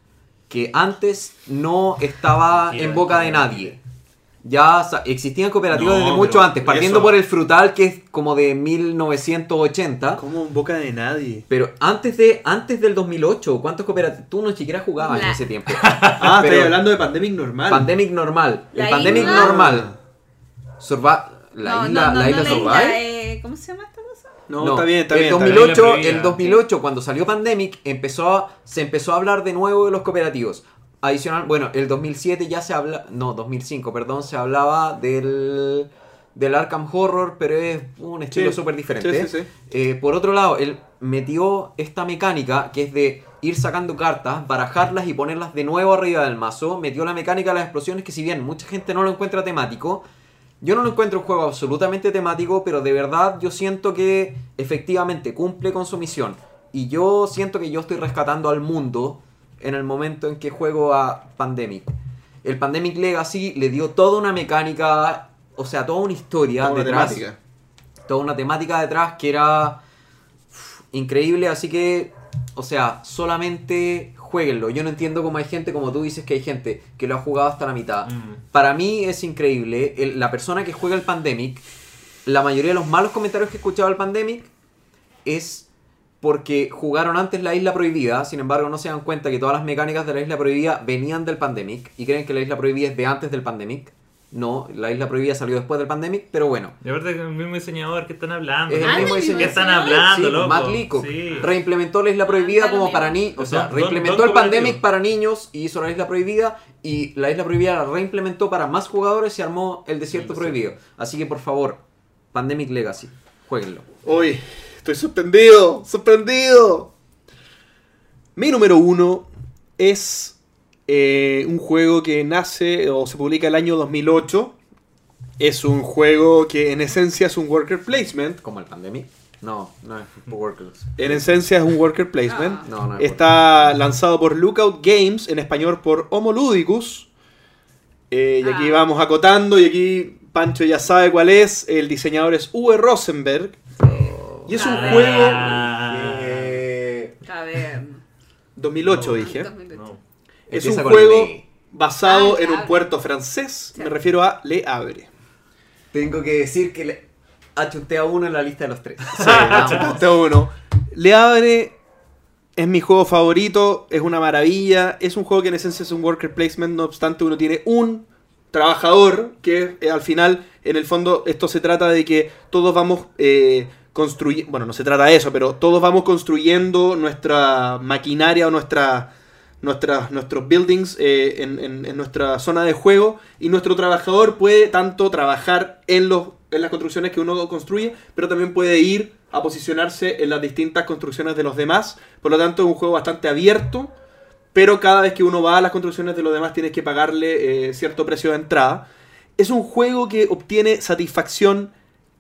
que antes no estaba en boca de nadie. Ya existían cooperativos No, desde mucho antes, partiendo eso- por el Frutal, que es como de 1980. Como en boca de nadie. Pero antes de antes del 2008, ¿cuántos cooperativos? Tú no siquiera jugabas en ese tiempo. Ah, Pero- estoy hablando de Pandemic normal. Pandemic normal. La el Pandemic isla- normal. Survi- la No, isla, no, no, la no, isla la Survive. eh, ¿Cómo se llama esta cosa? no, está bien, está el bien. está 2008, bien. La prohibida. el 2008 cuando salió Pandemic, empezó a- se empezó a hablar de nuevo de los cooperativos. Adicional, bueno, el 2007 ya se habla, no, 2005, perdón, se hablaba del del Arkham Horror, pero es un estilo Sí, súper diferente. sí, sí, sí. Eh, por otro lado, él metió esta mecánica que es de ir sacando cartas, barajarlas y ponerlas de nuevo arriba del mazo. Metió la mecánica de las explosiones que si bien mucha gente no lo encuentra temático, yo no lo encuentro un juego absolutamente temático, pero de verdad yo siento que efectivamente cumple con su misión. Y yo siento que yo estoy rescatando al mundo en el momento en que juego a Pandemic. El Pandemic Legacy le dio toda una mecánica, o sea, toda una historia Toda una detrás temática. toda una temática detrás que era increíble, así que, o sea, solamente jueguenlo. Yo no entiendo cómo hay gente, como tú dices que hay gente que lo ha jugado hasta la mitad. Mm. Para mí es increíble, el- la persona que juega el Pandemic, la mayoría de los malos comentarios que he escuchado al Pandemic es porque jugaron antes la Isla Prohibida, sin embargo no se dan cuenta que todas las mecánicas de la Isla Prohibida venían del Pandemic y creen que la Isla Prohibida es de antes del Pandemic. No, la Isla Prohibida salió después del Pandemic, pero bueno. Y aparte que el mismo diseñador que están hablando. Es el mismo diseñador. ¿Qué están hablando, Sí, loco? Matt Leacock Sí. reimplementó la Isla Prohibida como para niños. O sea, Don- reimplementó don el Pandemic para niños y hizo la Isla Prohibida. Y la Isla Prohibida la reimplementó para más jugadores y armó el Desierto Sí, Prohibido. Así que por favor, Pandemic Legacy, jueguenlo. Uy, estoy sorprendido, sorprendido. Mi número uno es eh, un juego que nace o se publica el año 2008. Es un juego que en esencia es un worker placement. Como el Pandemic. No, no es Workers. En esencia es un worker placement. Ah. No, no es Está lanzado por Lookout Games, en español por Homo Ludicus. Eh, y aquí Ah. vamos acotando, y aquí Pancho ya sabe cuál es. El diseñador es Uwe Rosenberg. Y es un Ah. juego. Eh, A ver. 2008 dije. 2008. No. Es empieza un juego basado Ah, en un puerto francés. Me Sí. refiero a Le Havre. Tengo que decir que le achunté a uno en la lista de los tres. Achataste uno. Le Havre es mi juego favorito, es una maravilla. Es un juego que en esencia es un worker placement, no obstante uno tiene un trabajador que eh, al final, en el fondo, esto se trata de que todos vamos eh, construyendo, bueno, no se trata de eso, pero todos vamos construyendo nuestra maquinaria o nuestra, nuestros buildings eh, en, en- en nuestra zona de juego y nuestro trabajador puede tanto trabajar en, los, en las construcciones que uno construye, pero también puede ir a posicionarse en las distintas construcciones de los demás. Por lo tanto, es un juego bastante abierto, pero cada vez que uno va a las construcciones de los demás tienes que pagarle eh, cierto precio de entrada. Es un juego que obtiene satisfacción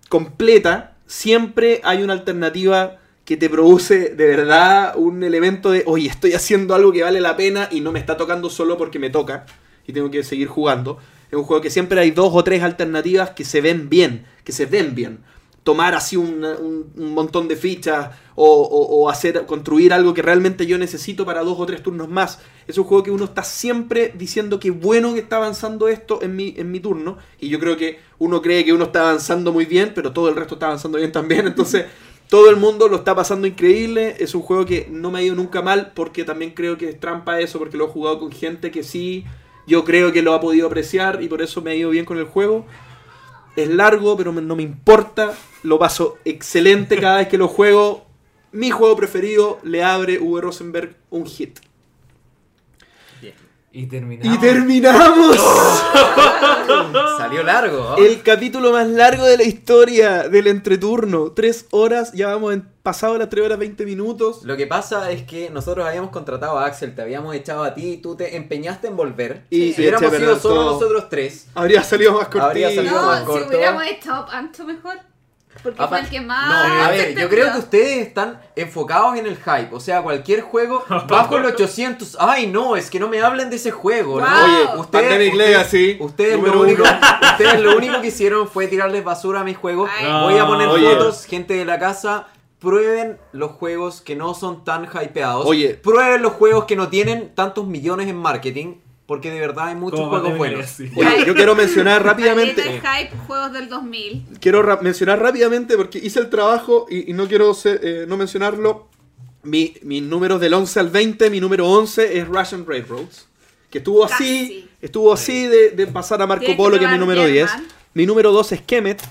completa. Siempre hay una alternativa que te produce de verdad un elemento de, oye, estoy haciendo algo que vale la pena y no me está tocando solo porque me toca y tengo que seguir jugando. Es un juego que siempre hay dos o tres alternativas que se ven bien, que se ven bien. Tomar así un, un montón de fichas o, o- o hacer, construir algo que realmente yo necesito para dos o tres turnos más. Es un juego que uno está siempre diciendo que bueno que está avanzando esto en mi, en mi turno. Y yo creo que uno cree que uno está avanzando muy bien, pero todo el resto está avanzando bien también. Entonces, todo el mundo lo está pasando increíble. Es un juego que no me ha ido nunca mal, porque también creo que es trampa eso, porque lo he jugado con gente que sí, yo creo que lo ha podido apreciar y por eso me ha ido bien con el juego. Es largo, pero no me importa. Lo paso excelente cada vez que lo juego. Mi juego preferido le abre V. Rosenberg un hit. Y terminamos. ¡Y terminamos! Salió largo. ¿no? El capítulo más largo de la historia del entreturno. Tres horas, ya vamos en, pasado las tres horas 20 minutos. Lo que pasa es que nosotros habíamos contratado a Axel, te habíamos echado a ti y tú te empeñaste en volver. Y si hubiéramos sido solo todo. nosotros tres, Habría salido más. Habría salido No, más si corto. hubiéramos estado Pancho mejor. Porque Apa- fue el que más. No, a ver, yo creo que ustedes están enfocados en el hype. O sea, cualquier juego bajo los 800. Ay, no, es que no me hablen de ese juego. ¿no? Oye, Pandemic Legacy, Ustedes número lo, único, ustedes lo único que hicieron fue tirarles basura a mi juego. Ay. Voy a poner Oye. fotos, gente de la casa. Prueben los juegos que no son tan hypeados. Oye. Prueben los juegos que no tienen tantos millones en marketing. porque de verdad hay muchos juegos buenos. Oye, yo quiero mencionar rápidamente. Hype, juegos del 2000. quiero mencionar rápidamente porque hice el trabajo y, y no quiero ser- eh, no mencionarlo. Mi, mi número del 11 al 20, mi número 11 es Russian Railroads. Que estuvo así, Casi. estuvo así de, de pasar a Marco que Polo, que es mi número 10. German. Mi número 2 es Kemet,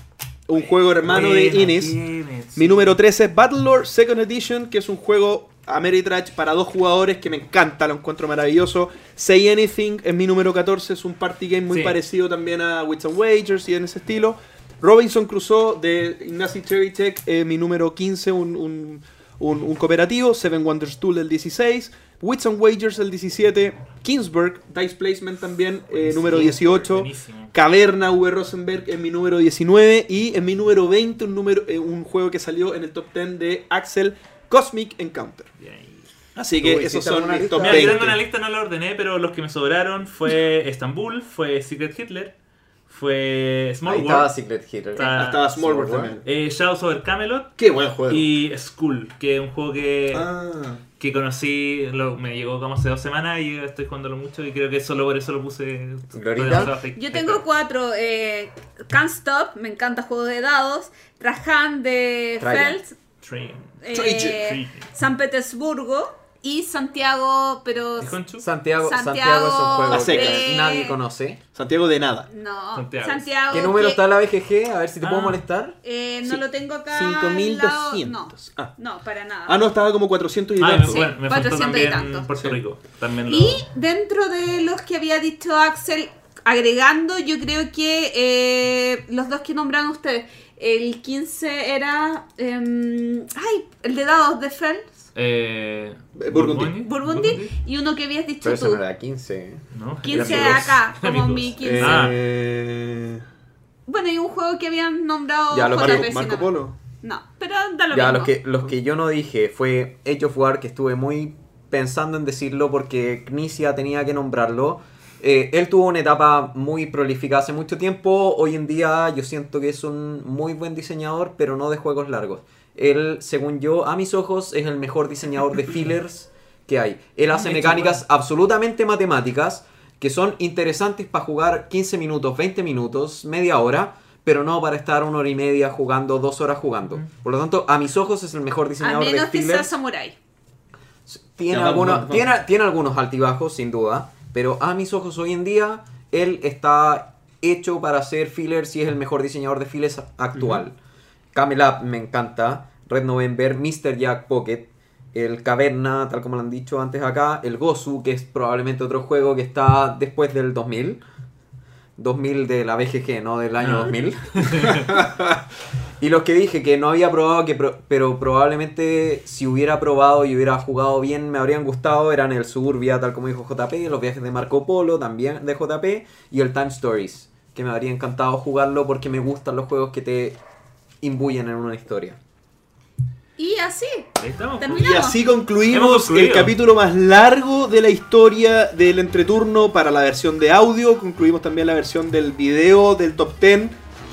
un juego hermano de sí. Mi número 13 es Battlelord Second Edition, que es un juego Ameritrash para dos jugadores que me encanta, lo encuentro maravilloso. Say Anything es mi número 14, es un party game muy Sí. parecido también a Wits and Wagers y en ese estilo. Robinson Crusoe de Ignacy Cherrytech, eh, mi número 15, un, un, un- un cooperativo. Seven Wonders Tool el 16. Wits and Wagers el 17. Kingsburg, Dice Placement también, eh, número 18. Buenísimo. Caverna V. Rosenberg en mi número 19 y en mi número 20 un, número, eh, un juego que salió en el top 10 de Axel Cosmic Encounter. Bien. Así que Uy, esos ¿hiciste son mis top Mira, yo 20. tengo una lista, no la ordené, pero los que me sobraron fue Estambul, fue Secret Hitler, fue Small Ahí estaba World, Secret Hitler. Está- Estaba Small World World. también. eh, Shadows over Camelot Qué buen juego. y Skull, que es un juego que, Ah. Que conocí, lo- me llegó como hace dos semanas y estoy jugándolo mucho y creo que solo por eso lo puse. Yo tengo cuatro. Eh, Can't Stop, me encanta juego de dados. Trajan de Trajan. Felt. Train. eh, Trajan. San Petersburgo. Y Santiago, pero. ¿Y? Santiago, Santiago Santiago es un juego que nadie conoce. Santiago de nada. No, Santiago. Santiago. ¿Qué número que, está la BGG? A ver si te Ah. puedo molestar. eh, no Sí. lo tengo acá. al lado. 5200. No, Ah. no, para nada. Ah, no, estaba como 400 y Ah, tanto. me, bueno, me faltó 400 y también tanto. Puerto Sí. Rico. También lo... Y dentro de los que había dicho Axel, agregando, yo creo que eh, los dos que nombraron ustedes, el 15 era. em, ay, el de dados de Fels, Eh, Burgundy. Burgundy, y uno que habías dicho Pero eso tú. no era 15. No, 15 era mi acá, como mi mi dos. 15. Ah. Eh, Bueno, y un juego que habían nombrado Ya, lo Marco, Marco no. Polo. No, pero da lo Ya, mismo. los que, los que yo no dije fue Age of War, que estuve muy pensando en decirlo porque Knizia tenía que nombrarlo. Eh, él tuvo una etapa muy prolífica hace mucho tiempo. Hoy en día yo siento que es un muy buen diseñador, pero no de juegos largos. Él, según yo, a mis ojos, es el mejor diseñador de fillers que hay. Él hace mecánicas absolutamente matemáticas que son interesantes para jugar 15 minutos, 20 minutos, media hora, pero no para estar una hora y media jugando, dos horas jugando. Por lo tanto, a mis ojos es el mejor A diseñador de menos que sea fillers. Samurai. Tiene, vamos, algunos, tiene, tiene algunos altibajos, sin duda, pero a mis ojos hoy en día, él está hecho para hacer fillers y es el mejor diseñador de fillers actual. Camel Up me encanta, Red November, Mr. Jack Pocket, el Caverna, tal como lo han dicho antes acá, el Gozu, que es probablemente otro juego que está después del 2000. 2000 de la BGG, no del año Ah. 2000. y los que dije que no había probado, que pro- pero probablemente si hubiera probado y hubiera jugado bien me habrían gustado, eran el Suburbia, tal como dijo JP, los viajes de Marco Polo, también de JP, y el Time Stories, que me habría encantado jugarlo porque me gustan los juegos que te imbuyen en una historia. Y así. Ahí estamos. pues. Termina. Y así concluimos el capítulo más largo de la historia del entreturno para la versión de audio. Concluimos también la versión del video del top 10,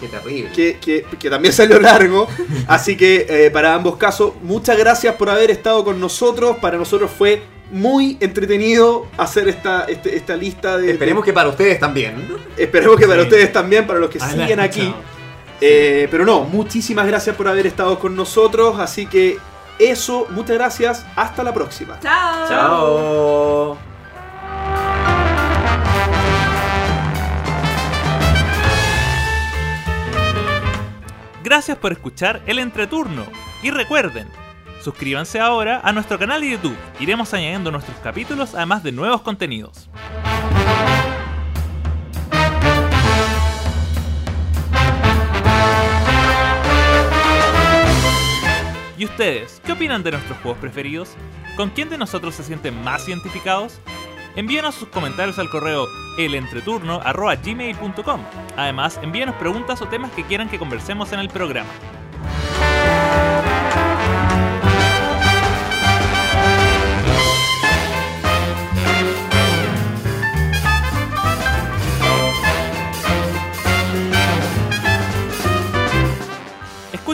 Qué terrible. que, que- que también salió largo. Así que eh, para ambos casos, muchas gracias por haber estado con nosotros. Para nosotros fue muy entretenido hacer esta, este- esta lista de... Esperemos que para ustedes también. esperemos que para Sí. ustedes también, para los que Ah, siguen aquí. escuchamos. Eh, pero no, muchísimas gracias por haber estado con nosotros. Así que eso, muchas gracias. Hasta la próxima. Chao. Chao. Gracias por escuchar el entreturno. Y recuerden, suscríbanse ahora a nuestro canal de YouTube. Iremos añadiendo nuestros capítulos además de nuevos contenidos. ¿Y ustedes? ¿Qué opinan de nuestros juegos preferidos? ¿Con quién de nosotros se sienten más identificados? Envíenos sus comentarios al correo elentreturno.gmail.com Además, envíenos preguntas o temas que quieran que conversemos en el programa.